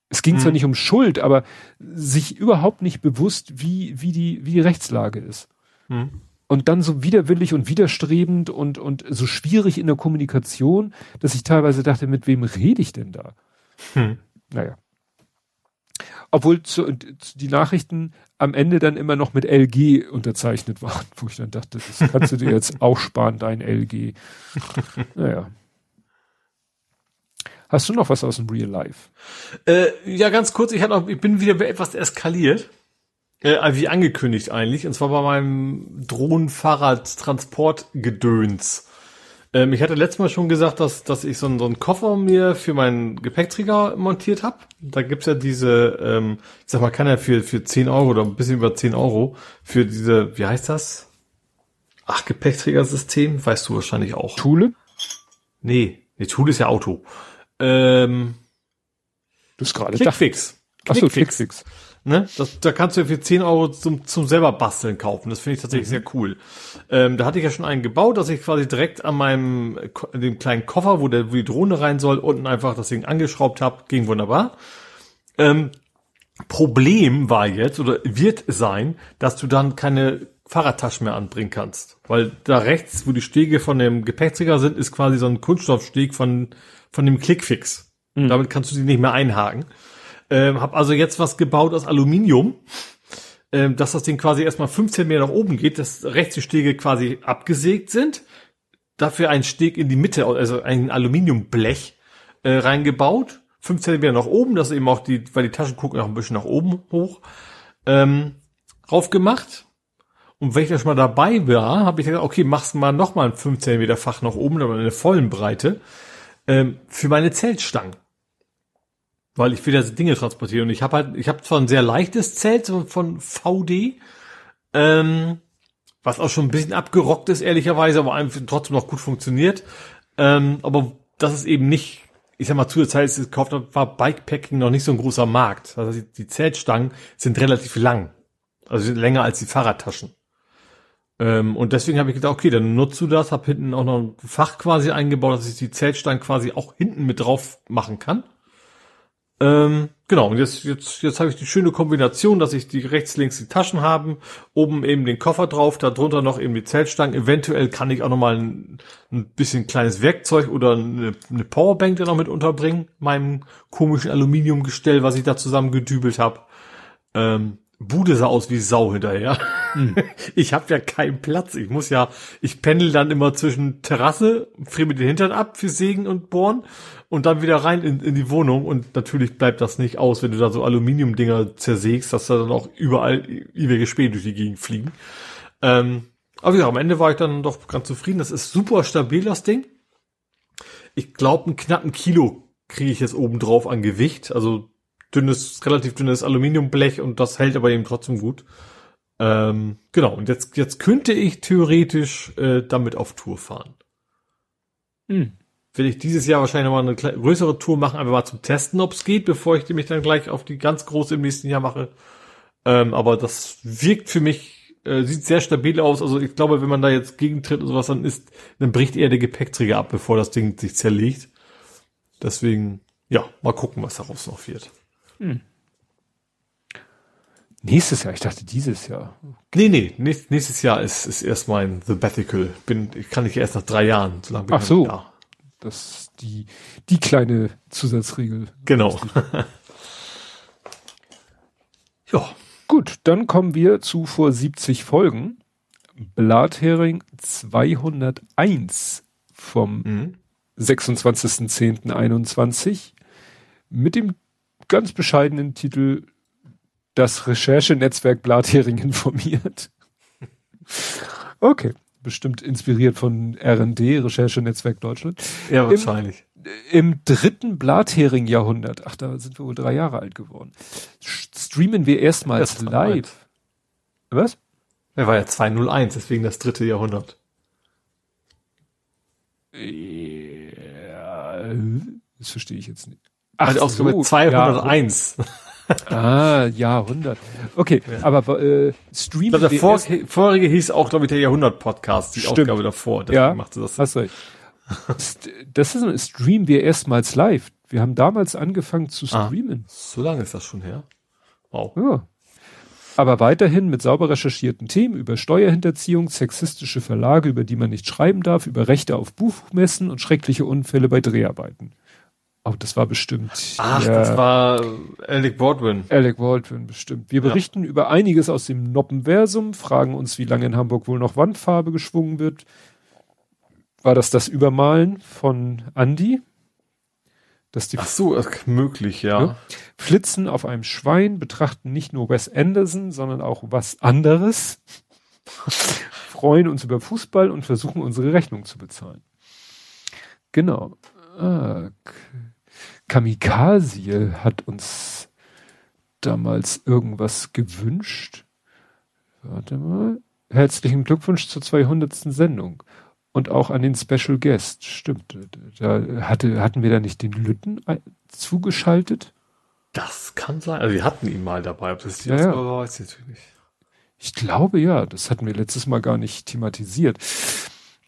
B: Es ging hm. zwar nicht um Schuld, aber sich überhaupt nicht bewusst, wie, wie die, wie die Rechtslage ist. Hm. Und dann so widerwillig und widerstrebend und, und so schwierig in der Kommunikation, dass ich teilweise dachte, mit wem rede ich denn da? Hm. Naja. Obwohl zu, die Nachrichten am Ende dann immer noch mit LG unterzeichnet waren, wo ich dann dachte, das kannst du dir jetzt auch sparen, dein LG. naja. Hast du noch was aus dem Real Life?
C: Äh, ja, ganz kurz, ich, noch, ich bin wieder etwas eskaliert. Äh, wie angekündigt eigentlich, und zwar bei meinem Drohnenfahrradtransportgedöns. Ähm, ich hatte letztes Mal schon gesagt, dass, dass ich so, einen, so einen Koffer mir für meinen Gepäckträger montiert habe. Da gibt's ja diese, ähm, ich sag mal, kann ja für, für 10 Euro oder ein bisschen über 10 Euro für diese, wie heißt das? Ach, Gepäckträgersystem, weißt du wahrscheinlich auch.
B: Thule?
C: Nee, nee, Thule ist ja Auto. Ähm,
B: du bist gerade
C: Clickfix.
B: Achso, Clickfix.
C: Ne? Das, da kannst du ja für 10 Euro zum, zum selber basteln kaufen. Das finde ich tatsächlich mhm. sehr cool. Ähm, da hatte ich ja schon einen gebaut, dass ich quasi direkt an meinem dem kleinen Koffer, wo, der, wo die Drohne rein soll, unten einfach das Ding angeschraubt habe. Ging wunderbar. Ähm, Problem war jetzt oder wird sein, dass du dann keine Fahrradtaschen mehr anbringen kannst. Weil da rechts, wo die Stege von dem Gepäckträger sind, ist quasi so ein Kunststoffsteg von, von dem Clickfix. Mhm. Damit kannst du sie nicht mehr einhaken. Ähm, hab also jetzt was gebaut aus Aluminium. ähm, dass das Ding quasi erstmal 15 Meter nach oben geht, dass rechts die Stege quasi abgesägt sind, dafür ein Steg in die Mitte, also ein Aluminiumblech äh, reingebaut, 5 Zentimeter nach oben, dass eben auch die, weil die Taschen gucken auch ein bisschen nach oben hoch, ähm, drauf gemacht. Und wenn ich da schon mal dabei war, habe ich gesagt, okay, machst mal noch mal ein 5 Zentimeter Fach nach oben, aber in der vollen Breite, ähm, für meine Zeltstangen. Weil ich will ja Dinge transportieren. Und ich habe halt, ich habe zwar ein sehr leichtes Zelt so von VD, ähm, was auch schon ein bisschen abgerockt ist, ehrlicherweise, aber trotzdem noch gut funktioniert. Ähm, aber das ist eben nicht, ich sag mal, zu der Zeit, als ich es gekauft habe, war Bikepacking noch nicht so ein großer Markt. Also die, die Zeltstangen sind relativ lang. Also länger als die Fahrradtaschen. Ähm, und deswegen habe ich gedacht, okay, dann nutzt du das, hab hinten auch noch ein Fach quasi eingebaut, dass ich die Zeltstangen quasi auch hinten mit drauf machen kann. Ähm, genau, und jetzt, jetzt, jetzt habe ich die schöne Kombination, dass ich die rechts, links die Taschen haben, oben eben den Koffer drauf, darunter noch eben die Zeltstangen. Eventuell kann ich auch noch mal ein, ein bisschen kleines Werkzeug oder eine, eine Powerbank da noch mit unterbringen, meinem komischen Aluminiumgestell, was ich da zusammen gedübelt habe. Ähm, Bude sah aus wie Sau hinterher. Hm. Ich habe ja keinen Platz. Ich muss ja, ich pendel dann immer zwischen Terrasse, friere mir den Hintern ab für Sägen und Bohren und dann wieder rein in, in die Wohnung. Und natürlich bleibt das nicht aus, wenn du da so Aluminiumdinger zersägst, dass da dann auch überall ewige Späne durch die Gegend fliegen. Ähm, aber ja, am Ende war ich dann doch ganz zufrieden. Das ist super stabil, das Ding. Ich glaube, einen knappen Kilo kriege ich jetzt oben drauf an Gewicht. Also dünnes, relativ dünnes Aluminiumblech und das hält aber eben trotzdem gut. Ähm, genau, und jetzt, jetzt könnte ich theoretisch äh, damit auf Tour fahren. Hm. Will ich dieses Jahr wahrscheinlich noch mal eine größere Tour machen, einfach mal zum Testen, ob es geht, bevor ich mich dann gleich auf die ganz große im nächsten Jahr mache. Ähm, aber das wirkt für mich, äh, sieht sehr stabil aus. Also ich glaube, wenn man da jetzt gegentritt und sowas, dann ist, dann bricht eher der Gepäckträger ab, bevor das Ding sich zerlegt. Deswegen, ja, mal gucken, was daraus noch wird. Hm.
B: Nächstes Jahr, ich dachte dieses Jahr.
C: Nee, nee, nächstes Jahr ist, ist erst mein Sabbatical. Bin, ich kann nicht erst nach drei Jahren,
B: so lange bin Ach so. Da. Das ist die, die kleine Zusatzregel.
C: Genau.
B: ja. Gut, dann kommen wir zu vor 70 Folgen. Blathering 201 vom mhm. 26.10.21 mit dem ganz bescheidenen Titel Das Recherchenetzwerk Blathering informiert. Okay, bestimmt inspiriert von R&D, Recherchenetzwerk Deutschland.
C: Ja, wahrscheinlich.
B: Im, im dritten Blathering-Jahrhundert, ach, da sind wir wohl drei Jahre alt geworden, streamen wir erstmals live.
C: Was? Er war ja 201, deswegen das dritte Jahrhundert.
B: Ja, das verstehe ich jetzt nicht.
C: Ach, also so, 201.
B: Ja. ah, Jahrhundert. Okay, ja. aber äh, Stream.
C: der vor, vorige hieß auch, glaube ich, der Jahrhundert-Podcast, die Stimmt. Ausgabe davor.
B: Ja, machte das. Hast recht. das ist ein Stream wir erstmals live. Wir haben damals angefangen zu ah, streamen. Ah,
C: so lange ist das schon her.
B: Wow. Ja. Aber weiterhin mit sauber recherchierten Themen über Steuerhinterziehung, sexistische Verlage, über die man nicht schreiben darf, über Rechte auf Buchmessen und schreckliche Unfälle bei Dreharbeiten. Oh, das war bestimmt.
C: Ach, ja, das war Alec Baldwin.
B: Alec Baldwin, bestimmt. Wir berichten ja. über einiges aus dem Noppenversum, fragen uns, wie lange in Hamburg wohl noch Wandfarbe geschwungen wird. War das das Übermalen von Andy?
C: Dass die Ach so, möglich, ja.
B: Flitzen auf einem Schwein, betrachten nicht nur Wes Anderson, sondern auch was anderes. Freuen uns über Fußball und versuchen unsere Rechnung zu bezahlen. Genau. Ah, Kamikaze hat uns damals irgendwas gewünscht. Warte mal. Herzlichen Glückwunsch zur 200. Sendung. Und auch an den Special Guest. Stimmt. Da hatte, hatten wir da nicht den Lütten zugeschaltet?
C: Das kann sein. Also wir hatten ihn mal dabei. Ob das
B: jetzt ja, war, weiß ich natürlich nicht. Ich glaube ja. Das hatten wir letztes Mal gar nicht thematisiert.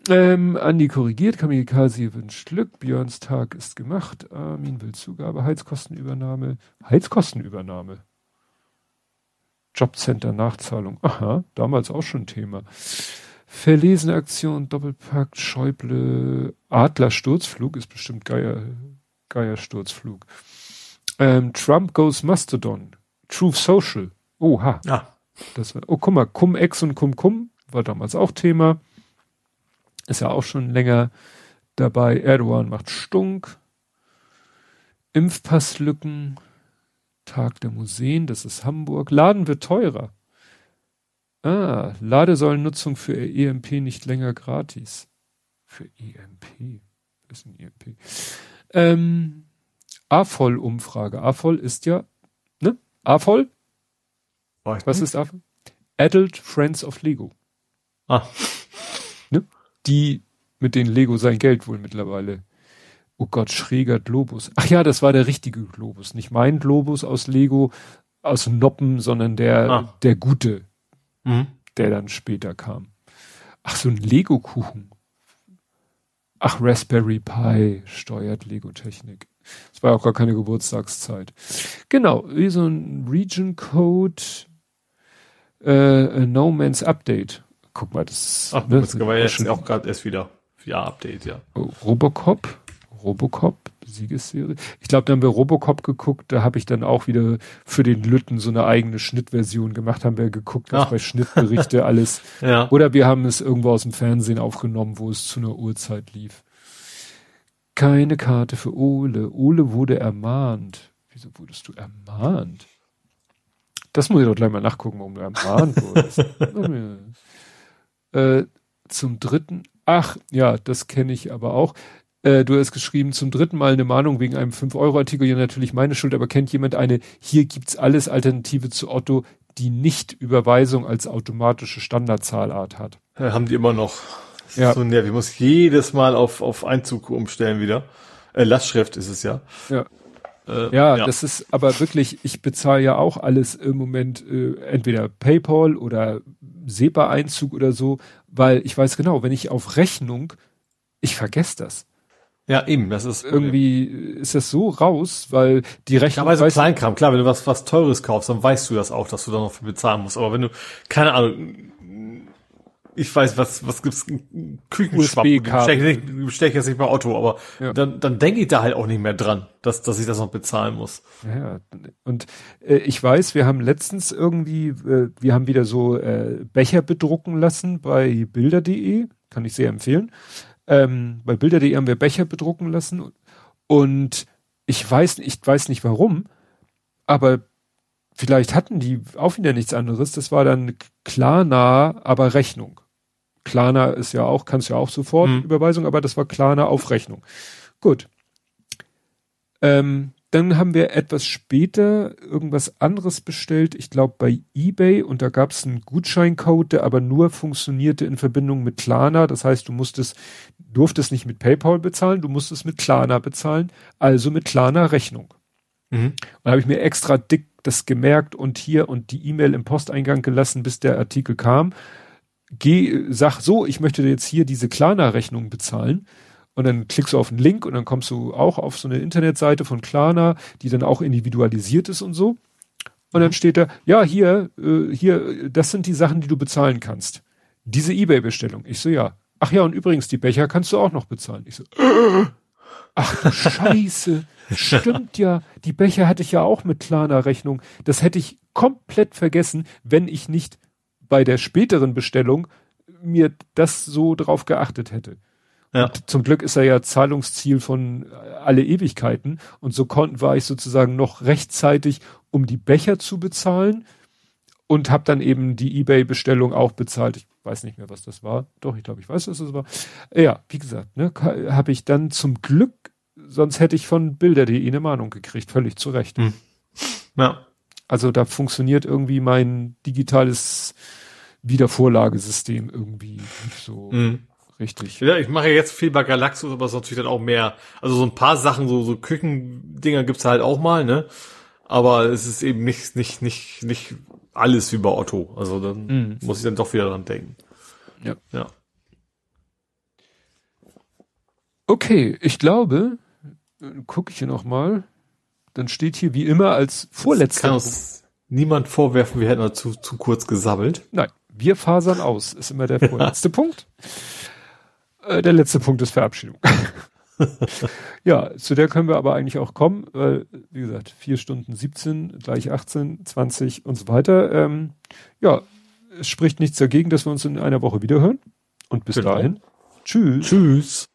B: Ähm, Andi korrigiert, Kamikaze wünscht Glück, Björns Tag ist gemacht, Armin will Zugabe, Heizkostenübernahme, Heizkostenübernahme. Jobcenter Nachzahlung, aha, damals auch schon Thema. Verlesene Aktion, Doppelpack, Schäuble, Adler Sturzflug ist bestimmt Geier, Geier Ähm, Trump goes Mastodon, Truth Social, oha.
C: Ah.
B: Das war, oh, guck mal, Cum-Ex und Cum-Cum war damals auch Thema. Ist ja auch schon länger dabei. Erdogan macht Stunk. Impfpasslücken. Tag der Museen, das ist Hamburg. Laden wird teurer. Ah, Ladesäulennutzung für EMP nicht länger gratis. Für EMP. Was ist ein EMP? Ähm, AFOL-Umfrage. AFOL ist ja, ne? AFOL? Was ist AFOL? Adult Friends of Lego.
C: Ah.
B: Die, mit denen Lego sein Geld wohl mittlerweile. Oh Gott, schräger Globus. Ach ja, das war der richtige Globus. Nicht mein Globus aus Lego, aus Noppen, sondern der, ah. der gute, mhm. der dann später kam. Ach, so ein Lego-Kuchen. Ach, Raspberry Pi steuert Lego-Technik. Es war auch gar keine Geburtstagszeit. Genau, wie so ein Region Code, äh, No Man's Update. Guck mal, das,
C: Ach, ne, das war jetzt auch gerade erst wieder. Ja, Update, ja.
B: Robocop, Robocop, Siegesserie. Ich glaube, da haben wir Robocop geguckt, da habe ich dann auch wieder für den Lütten so eine eigene Schnittversion gemacht, haben wir geguckt, was Ach. bei Schnittberichte alles. ja. Oder wir haben es irgendwo aus dem Fernsehen aufgenommen, wo es zu einer Uhrzeit lief. Keine Karte für Ole. Ole wurde ermahnt. Wieso wurdest du ermahnt? Das muss ich doch gleich mal nachgucken, warum du ermahnt wurdest. äh, zum dritten, ach, ja, das kenne ich aber auch. Äh, du hast geschrieben, zum dritten Mal eine Mahnung wegen einem 5-Euro-Artikel. Ja, natürlich meine Schuld, aber kennt jemand eine, hier gibt's alles Alternative zu Otto, die nicht Überweisung als automatische Standardzahlart hat.
C: Ja, haben die immer noch. Das ja. so nervig. Ich muss jedes Mal auf, auf Einzug umstellen wieder. Äh, Lastschrift ist es ja.
B: Ja. Äh, ja, ja, das ist aber wirklich, ich bezahle ja auch alles im Moment äh, entweder PayPal oder SEPA-Einzug oder so, weil ich weiß genau, wenn ich auf Rechnung, ich vergesse das.
C: Ja, eben, das ist
B: irgendwie ist das so raus, weil die Rechnung.
C: Ja, weil so Kleinkram, klar, wenn du was was teures kaufst, dann weißt du das auch, dass du da noch viel bezahlen musst. Aber wenn du keine Ahnung, ich weiß, was was gibt's Küchenschwappen, stech, stech jetzt nicht bei Otto, aber ja. dann dann denke ich da halt auch nicht mehr dran, dass dass ich das noch bezahlen muss.
B: Ja, und äh, ich weiß, wir haben letztens irgendwie äh, wir haben wieder so äh, Becher bedrucken lassen bei bilder.de, kann ich sehr empfehlen ähm, bei Bilder.de haben wir Becher bedrucken lassen und ich weiß, ich weiß nicht warum, aber vielleicht hatten die auch wieder nichts anderes. Das war dann Klarna, aber Rechnung. Klarna ist ja auch, kannst ja auch sofort mhm. Überweisung, aber das war Klarna auf Rechnung. Gut. Ähm, dann haben wir etwas später irgendwas anderes bestellt, ich glaube bei eBay und da gab es einen Gutscheincode, der aber nur funktionierte in Verbindung mit Klarna. Das heißt, du musstest, durftest nicht mit PayPal bezahlen, du musstest mit Klarna bezahlen, also mit Klarna Rechnung. Mhm. Und da habe ich mir extra dick das gemerkt und hier und die E-Mail im Posteingang gelassen, bis der Artikel kam. Geh, sag so, ich möchte jetzt hier diese Klarna-Rechnung bezahlen und dann klickst du auf einen Link und dann kommst du auch auf so eine Internetseite von Klarna, die dann auch individualisiert ist und so. Und dann mhm. steht da, ja, hier, äh, hier, das sind die Sachen, die du bezahlen kannst. Diese Ebay-Bestellung. Ich so, ja. Ach ja, und übrigens, die Becher kannst du auch noch bezahlen. Ich so, äh, ach du Scheiße. Stimmt ja. Die Becher hatte ich ja auch mit Klarna-Rechnung. Das hätte ich komplett vergessen, wenn ich nicht bei der späteren Bestellung mir das so drauf geachtet hätte. Ja. Zum Glück ist er ja Zahlungsziel von alle Ewigkeiten. Und so konnten war ich sozusagen noch rechtzeitig, um die Becher zu bezahlen und habe dann eben die eBay-Bestellung auch bezahlt. Ich weiß nicht mehr, was das war. Doch, ich glaube, ich weiß, was das war. Ja, wie gesagt, ne, habe ich dann zum Glück, sonst hätte ich von Bilder.de eine Mahnung gekriegt, völlig zu Recht. Hm. Ja. Also da funktioniert irgendwie mein digitales Wiedervorlagesystem irgendwie so. Hm. Richtig.
C: Ja, ich mache jetzt viel bei Galaxus, aber es ist natürlich dann auch mehr, also so ein paar Sachen, so, so Küchendinger gibt's halt auch mal, ne? Aber es ist eben nicht, nicht, nicht, nicht alles wie bei Otto. Also dann mhm. muss ich dann doch wieder dran denken.
B: Ja. Ja. Okay, ich glaube, gucke ich hier nochmal. Dann steht hier wie immer als vorletzter. Kann
C: uns niemand vorwerfen, wir hätten zu, zu kurz gesabbelt.
B: Nein, wir fasern aus, ist immer der vorletzte Punkt. Äh, der letzte Punkt ist Verabschiedung. ja, zu der können wir aber eigentlich auch kommen, weil, wie gesagt, vier Stunden 17, gleich 18, 20 und so weiter. Ähm, Ja, es spricht nichts dagegen, dass wir uns in einer Woche wiederhören. Und bis
C: Genau.
B: dahin, tschüss.
C: Tschüss.